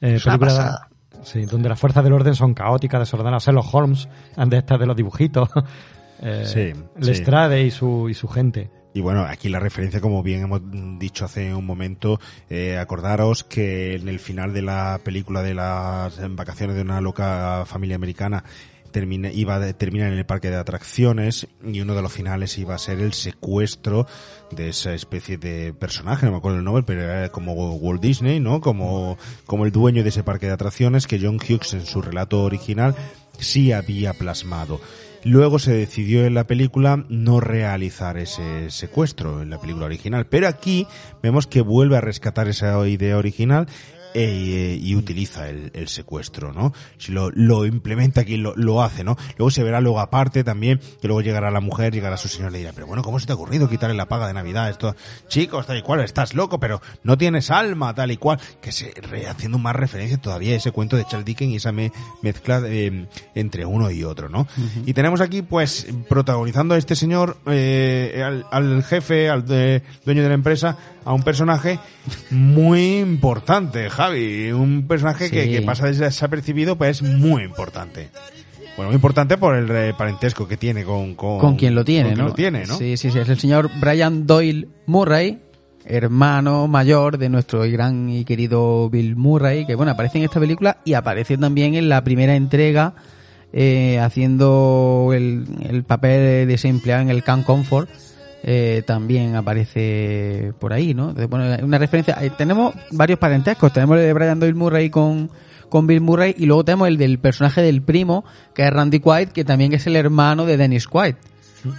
eh, película. Sí, donde las fuerzas del orden son caóticas, desordenadas. Sherlock Holmes, de estas de los dibujitos. *laughs* eh, Sí, Lestrade y su, y su gente. Y bueno, aquí la referencia, como bien hemos dicho hace un momento, eh, acordaros que en el final de la película de las vacaciones de una loca familia americana termina, iba de- termina en el parque de atracciones y uno de los finales iba a ser el secuestro de esa especie de personaje, no me acuerdo el nombre, pero era como Walt Disney, ¿no? Como, como el dueño de ese parque de atracciones que John Hughes en su relato original sí había plasmado. Luego se decidió en la película no realizar ese secuestro en la película original, pero aquí vemos que vuelve a rescatar esa idea original eh, y utiliza el, el secuestro, ¿no? Si lo, lo implementa aquí, lo, lo hace, ¿no? Luego se verá luego aparte también, que luego llegará la mujer, llegará su señor y le dirá, pero bueno, ¿cómo se te ha ocurrido quitarle la paga de Navidad? Esto, chicos, tal y cual, estás loco, pero no tienes alma, tal y cual, que se, re- haciendo más referencia todavía a ese cuento de Charles Dickens y esa me- mezcla eh, entre uno y otro, ¿no? Y tenemos aquí, pues, protagonizando a este señor, eh, al, al jefe, al de- dueño de la empresa, a un personaje muy importante, Javi. Un personaje que, Sí. que pasa desapercibido, pues es muy importante. Bueno, muy importante por el parentesco que tiene con, con, con quien lo tiene, con ¿no? lo tiene, ¿no? Sí, sí, sí, es el señor Brian Doyle Murray, hermano mayor de nuestro gran y querido Bill Murray, que bueno, aparece en esta película y aparece también en la primera entrega eh, haciendo el, el papel de ese empleado en el Camp Comfort. Eh, también aparece por ahí, ¿no? Entonces, bueno, una referencia. eh, tenemos varios parentescos. Tenemos el de Brian Doyle Murray con, con Bill Murray y luego tenemos el del personaje del primo, que es Randy Quaid, que también es el hermano de Dennis Quaid.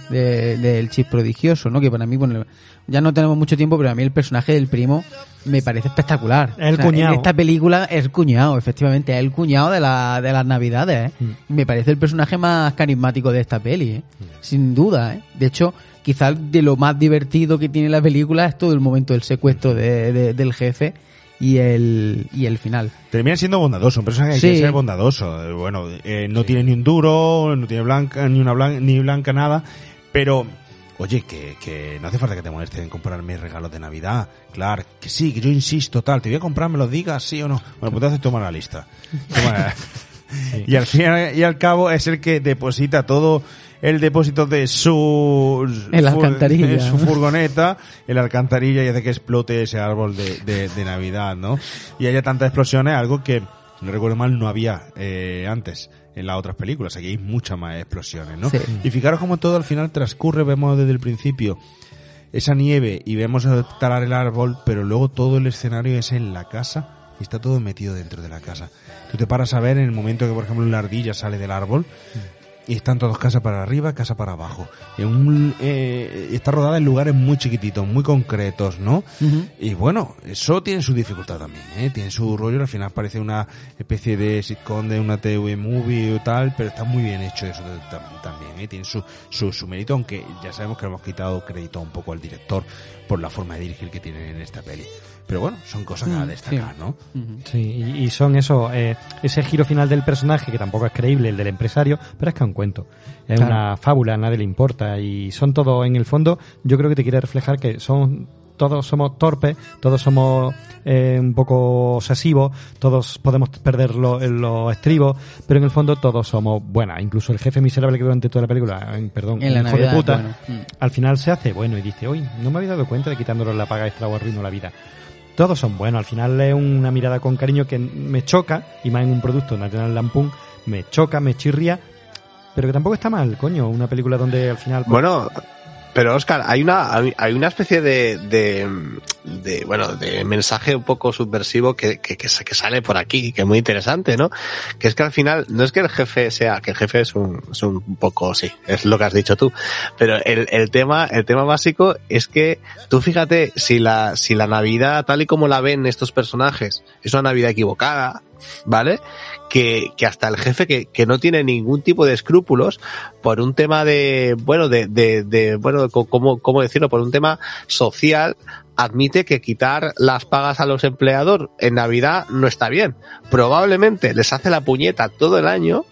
de- del chip prodigioso, ¿no? Que para mí, bueno, ya no tenemos mucho tiempo, pero a mí el personaje del primo me parece espectacular. El O sea, cuñado. En esta película es el cuñado, efectivamente, es el cuñado de, la, de las navidades, ¿eh? Mm. Me parece el personaje más carismático de esta peli, ¿eh? Sin duda, ¿eh? De hecho, quizás de lo más divertido que tiene la película es todo el momento del secuestro de- de- del jefe y el, y el final. Termina siendo bondadoso, un personaje que Sí. ser bondadoso. Eh, Bueno, eh, no tiene ni un duro, no tiene blanca, ni una blanca, ni blanca nada, pero oye, que, que no hace falta que te molestes en comprarme regalos de Navidad. Claro, que sí, que yo insisto, tal, te voy a comprar, me lo digas, sí o no. Bueno, pues entonces toma la lista. Toma- *laughs* *laughs* Y al fin y al cabo es el que deposita todo el depósito de su En la alcantarilla. de su furgoneta en la alcantarilla y hace que explote ese árbol de, de, de Navidad, ¿no? Y haya tantas explosiones, algo que, no recuerdo mal, no había eh, antes en las otras películas. Aquí hay muchas más explosiones, ¿no? Sí. Y fijaros cómo todo al final transcurre, vemos desde el principio esa nieve y vemos talar el árbol, pero luego todo el escenario es en la casa y está todo metido dentro de la casa. Tú te paras a ver en el momento que, por ejemplo, la ardilla sale del árbol y están todos casa para arriba, casa para abajo. En un, eh, está rodada en lugares muy chiquititos, muy concretos, ¿no? Y bueno, eso tiene su dificultad también, ¿eh? Tiene su rollo, al final parece una especie de sitcom de una TV movie o tal, pero está muy bien hecho eso tam- también, ¿eh? Tiene su, su, su mérito, aunque ya sabemos que hemos quitado crédito un poco al director por la forma de dirigir que tiene en esta peli. Pero bueno, son cosas a Mm, destacar, ¿no? Sí, y, y son eso, eh, ese giro final del personaje, que tampoco es creíble, el del empresario, pero es que es un cuento. Es Claro. una fábula, a nadie le importa. Y son todos, en el fondo, yo creo que te quiere reflejar que son todos somos torpes, todos somos eh, un poco obsesivos, todos podemos perder lo- los estribos, pero en el fondo todos somos buenas. Incluso el jefe miserable que durante toda la película, eh, perdón, En la hijo Navidad de puta, bueno. Mm. al final se hace bueno y dice, uy, no me había dado cuenta de quitándole la paga extra o arruino la vida. Todos son buenos, al final es una mirada con cariño que me choca, y más en un producto National Lampoon, me choca, me chirría, pero que tampoco está mal, coño, una película donde al final... pues, Bueno, pero Oscar, hay una, hay una especie de, de, de, bueno, de mensaje un poco subversivo que, que, que sale por aquí, que es muy interesante, ¿no? Que es que al final, no es que el jefe sea, que el jefe es un, es un poco, sí, es lo que has dicho tú, pero el, el tema, el tema básico es que tú fíjate si la, si la Navidad tal y como la ven estos personajes es una Navidad equivocada, ¿vale? Que, que hasta el jefe que, que no tiene ningún tipo de escrúpulos por un tema de, bueno, de, de, de bueno, ¿cómo, cómo decirlo? Por un tema social, admite que quitar las pagas a los empleados en Navidad no está bien. Probablemente les hace la puñeta todo el año,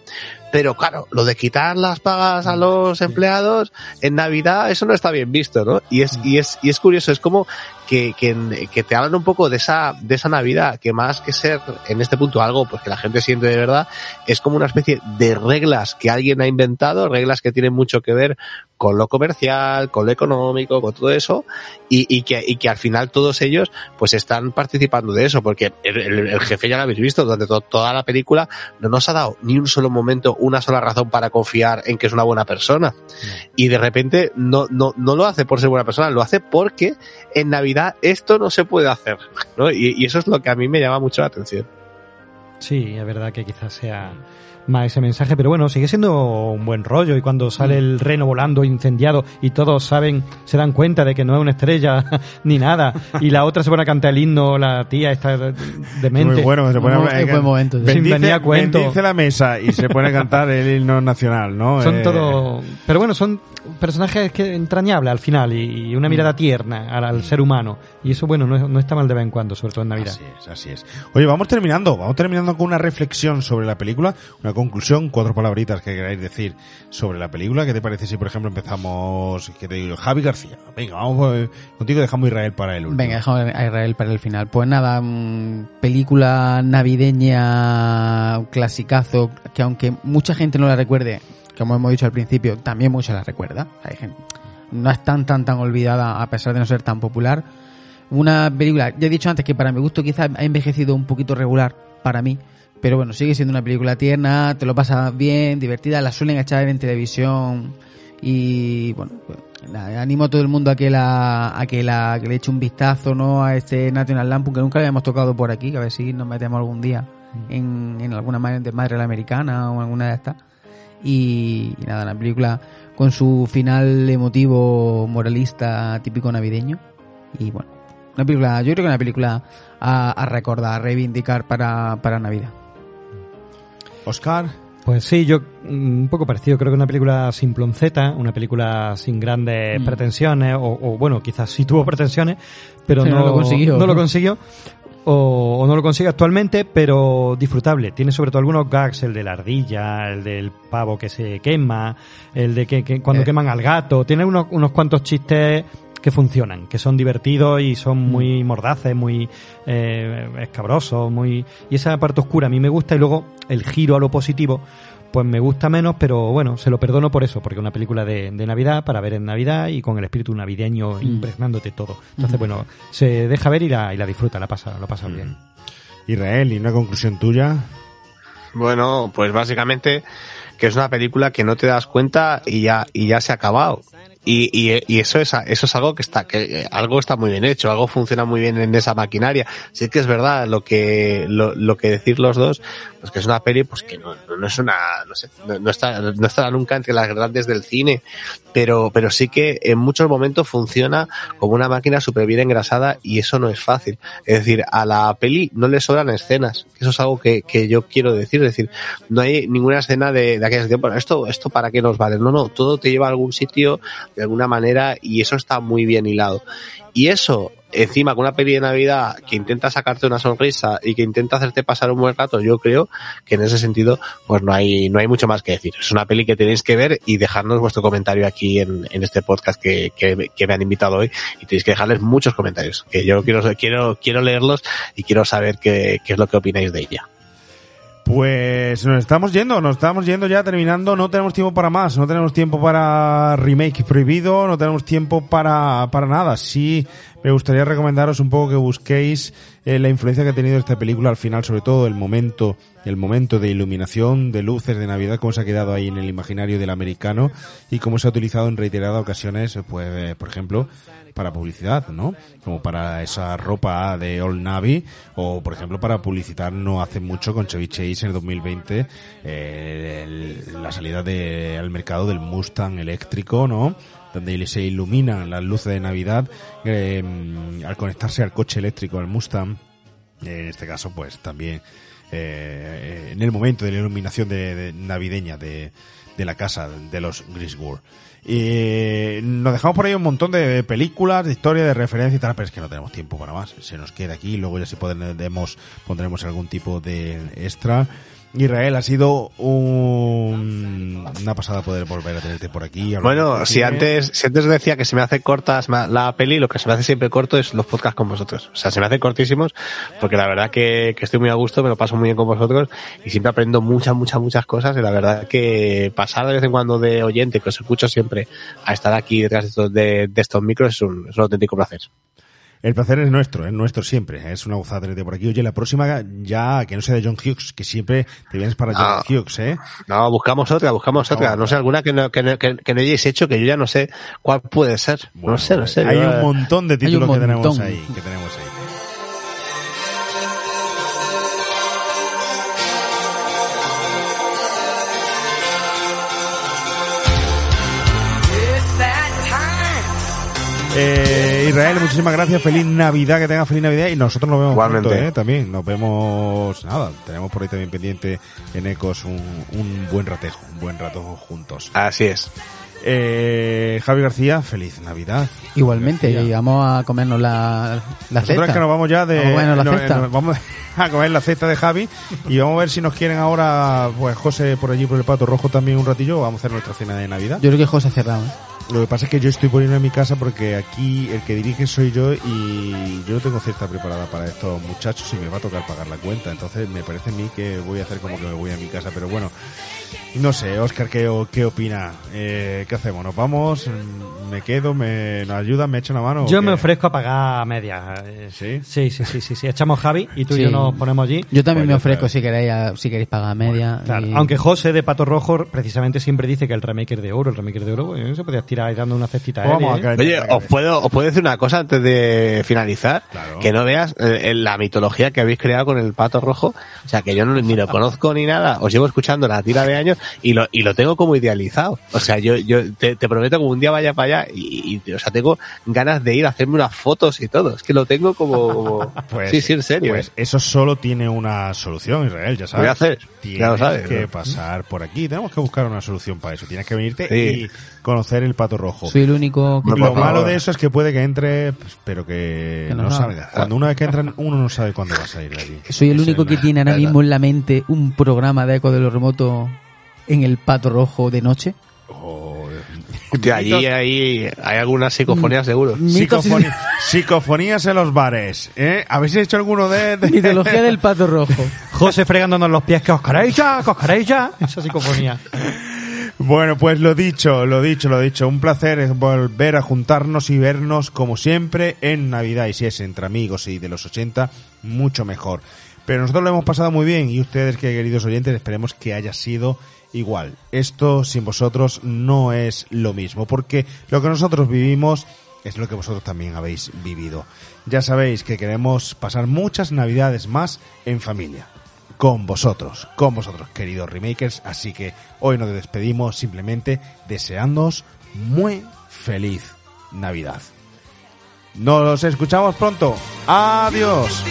pero claro, lo de quitar las pagas a los empleados en Navidad, eso no está bien visto, ¿no? Y es, y es, y es curioso, es como que, que, que te hablan un poco de esa, de esa Navidad, que más que ser en este punto algo pues que la gente siente de verdad, es como una especie de reglas que alguien ha inventado, reglas que tienen mucho que ver con lo comercial, con lo económico, con todo eso, y, y que, y que al final todos ellos pues están participando de eso, porque el, el- jefe ya lo habéis visto, durante to- toda la película no nos ha dado ni un solo momento, una sola razón para confiar en que es una buena persona. Y de repente no, no, no lo hace por ser buena persona, lo hace porque en Navidad esto no se puede hacer, ¿no? Y, y eso es lo que a mí me llama mucho la atención. Sí, es verdad que quizás sea más ese mensaje, pero bueno, sigue siendo un buen rollo y cuando sale el reno volando incendiado y todos saben, se dan cuenta de que no es una estrella *laughs* ni nada y la otra se pone a cantar el himno, la tía está demente. Muy bueno, se pone a Muy- buen momento, sí. Bendice, cuento. la mesa y se pone a cantar el himno nacional, ¿no? Son Eh, todo, pero bueno, son personajes que entrañables al final y, y una mirada tierna al, al ser humano y eso bueno, no, no está mal de vez en cuando, sobre todo en Navidad. Así es, así es. Oye, vamos terminando, vamos terminando con una reflexión sobre la película, una conclusión, cuatro palabritas que queráis decir sobre la película. ¿Qué te parece si, por ejemplo, empezamos, que te digo, Javi García? Venga, vamos eh, contigo, dejamos Israel para el último. Venga, dejamos a Israel para el final. Pues nada, mm, película navideña, un clasicazo, que aunque mucha gente no la recuerde, como hemos dicho al principio, también mucha la recuerda. Hay gente, no es tan, tan, tan olvidada a pesar de no ser tan popular. Una película, ya he dicho antes que para mi gusto quizá ha envejecido un poquito regular para mí, pero bueno, sigue siendo una película tierna, te lo pasas bien, divertida, la suelen echar en televisión y bueno, pues, nada, animo a todo el mundo a que la a que la que le eche un vistazo no a este National Lampoon que nunca le habíamos tocado por aquí, que a ver si nos metemos algún día en, en alguna madre de madre la americana o alguna de estas. Y, y nada, una película con su final emotivo, moralista, típico navideño. Y bueno, una película, yo creo que una película a, a recordar, a reivindicar para, para Navidad. Oscar. Pues sí, yo mm, un poco parecido. Creo que una película sin plonceta, una película sin grandes Mm. pretensiones, o, o, bueno, quizás sí tuvo pretensiones, pero no, no lo consiguió, No lo consiguió. O, o no lo consigue actualmente, pero disfrutable. Tiene sobre todo algunos gags, el de la ardilla, el del pavo que se quema, el de que, que cuando Eh. queman al gato. Tiene unos, unos cuantos chistes que funcionan, que son divertidos y son muy mordaces, muy eh, escabrosos, muy... Y esa parte oscura a mí me gusta y luego el giro a lo positivo pues me gusta menos, pero bueno, se lo perdono por eso, porque es una película de, de Navidad, para ver en Navidad y con el espíritu navideño impregnándote todo. Entonces, bueno, se deja ver y la, y la disfruta, la pasa, lo pasa bien. Israel, ¿y una conclusión tuya? Bueno, pues básicamente que es una película que no te das cuenta y ya, y ya se ha acabado. Y, y, eso es eso es algo que está que eh, algo está muy bien hecho, algo funciona muy bien en esa maquinaria. Sí que es verdad lo que lo, lo que decir los dos, pues que es una peli pues que no, no es una no sé, no, no está no estará nunca entre las grandes del cine, pero pero sí que en muchos momentos funciona como una máquina súper bien engrasada y eso no es fácil. Es decir, a la peli no le sobran escenas. Eso es algo que, que yo quiero decir. Es decir, no hay ninguna escena de, de aquellas que, bueno, esto, esto para qué nos vale. No, no, todo te lleva a algún sitio de alguna manera y eso está muy bien hilado. Y eso, encima con una peli de Navidad que intenta sacarte una sonrisa y que intenta hacerte pasar un buen rato, yo creo que en ese sentido, pues no hay, no hay mucho más que decir. Es una peli que tenéis que ver y dejarnos vuestro comentario aquí en, en este podcast que, que, que me han invitado hoy y tenéis que dejarles muchos comentarios, que yo quiero, quiero, quiero leerlos y quiero saber qué, qué es lo que opináis de ella. Pues nos estamos yendo, nos estamos yendo ya terminando, no tenemos tiempo para más, no tenemos tiempo para remake prohibido, no tenemos tiempo para, para nada. Sí, me gustaría recomendaros un poco que busquéis eh, la influencia que ha tenido esta película al final, sobre todo el momento, el momento de iluminación, de luces de Navidad, cómo se ha quedado ahí en el imaginario del americano y cómo se ha utilizado en reiteradas ocasiones, pues, eh, por ejemplo, para publicidad, ¿no? Como para esa ropa de Old Navy o, por ejemplo, para publicitar no hace mucho con Chevy Chase en el 2020 eh, el- la salida de, al mercado del Mustang eléctrico, ¿no? Donde se iluminan las luces de Navidad eh, al conectarse al coche eléctrico, al Mustang. Eh, en este caso, pues también eh, en el momento de la iluminación de, de navideña de, de la casa de los Griswold. Y nos dejamos por ahí un montón de películas, de historia, de referencia y tal, pero es que no tenemos tiempo para más. Se nos queda aquí, luego ya si podemos, pondremos algún tipo de extra. Israel, ha sido un- una pasada poder volver a tenerte por aquí. Bueno, si antes, si antes decía que se me hace cortas ma- la peli, lo que se me hace siempre corto es los podcasts con vosotros. O sea, se me hacen cortísimos porque la verdad que, que estoy muy a gusto, me lo paso muy bien con vosotros y siempre aprendo muchas, muchas, muchas cosas y la verdad que pasar de vez en cuando de oyente, que os escucho siempre, a estar aquí detrás de estos, de, de estos micros es un, es un auténtico placer. El placer es nuestro, es nuestro siempre. Es una gozada tenerte por aquí. Oye, la próxima ya que no sea de John Hughes, que siempre te vienes para John Ah. Hughes, ¿eh? No, buscamos otra, buscamos otra. No sé, alguna que no, que, no- que, que no hayáis hecho, que yo ya no sé cuál puede ser. no sé, no sé. Hay un eh, montón de un títulos que tenemos ahí, que tenemos ahí. Eh, Israel, muchísimas gracias. Feliz Navidad, que tengas feliz Navidad. Y nosotros nos vemos Igualmente. pronto, ¿eh? También nos vemos, nada, tenemos por ahí también pendiente en Ecos un, un buen ratejo, un buen rato juntos. Así es. Eh, Javi García, feliz Navidad. Igualmente, García. y vamos a comernos la, la Nosotros cesta. es que nos vamos ya de, Vamos a no, vamos *laughs* a comer la cesta de Javi y vamos a ver si nos quieren ahora, pues José por allí por el Pato Rojo también un ratillo, vamos a hacer nuestra cena de Navidad. Yo creo que José ha cerrado. ¿eh? Lo que pasa es que yo estoy poniendo en mi casa porque aquí el que dirige soy yo y yo no tengo cesta preparada para estos muchachos y me va a tocar pagar la cuenta. Entonces me parece a mí que voy a hacer como que me voy a mi casa. Pero bueno, no sé, Oscar, ¿qué, qué opina? Eh, ¿Qué hacemos? ¿Nos vamos? ¿Me quedo? ¿Me nos ayuda? ¿Me echa una mano? Yo me ofrezco a pagar a media. eh, ¿Sí? Sí, sí, sí, sí, sí. Echamos Javi y tú y yo nos ponemos allí. Yo también Pues me ofrezco si queréis, a- si queréis pagar media. Claro, y- Aunque José de Pato Rojo precisamente siempre dice que el remake es de oro, el remake es de oro, bueno, se podía tirar dando una cestita. Vamos Eli, a ¿eh? Oye, os puedo, os puedo decir una cosa antes de finalizar, Claro. que no veas eh, eh, la mitología que habéis creado con el pato rojo, o sea que yo no, ni lo conozco ni nada, os llevo escuchando la tira de años y lo, y lo tengo como idealizado, o sea yo, yo te, te prometo que un día vaya para allá y, y, o sea tengo ganas de ir a hacerme unas fotos y todo, es que lo tengo como, como- *laughs* Pues, sí, sí, en serio, Pues eh. eso solo tiene una solución, Israel, ya sabes. Lo voy a hacer, Tienes ya lo sabes, que ¿no? pasar por aquí. Tenemos que buscar una solución para eso. Tienes que venirte Sí. y conocer el pato rojo. Soy el único que... Lo malo de eso es que puede que entre, pero que, Que no no salga. Cuando una vez que entran, uno no sabe cuándo va a salir de allí. Soy el único que tiene ahora mismo en la mente un programa de eco de los remotos en el pato rojo de noche. Oh, Hostia, allí hay, hay algunas psicofonías seguro. Y- Psicofoni- *laughs* psicofonías en los bares, ¿eh? ¿Habéis hecho alguno de...? de- Mitología del pato rojo. *laughs* José fregándonos los pies, que os queréis ya, que os queréis ya. Esa psicofonía. Bueno, pues lo dicho, lo dicho, lo dicho. Un placer es volver a juntarnos y vernos como siempre en Navidad. Y si es entre amigos y de los 80, mucho mejor. Pero nosotros lo hemos pasado muy bien y ustedes, que queridos oyentes, esperemos que haya sido igual. Esto sin vosotros no es lo mismo, porque lo que nosotros vivimos es lo que vosotros también habéis vivido. Ya sabéis que queremos pasar muchas Navidades más en familia con vosotros, con vosotros, queridos remakers. Así que hoy nos despedimos simplemente deseándoos muy feliz Navidad. Nos escuchamos pronto. Adiós.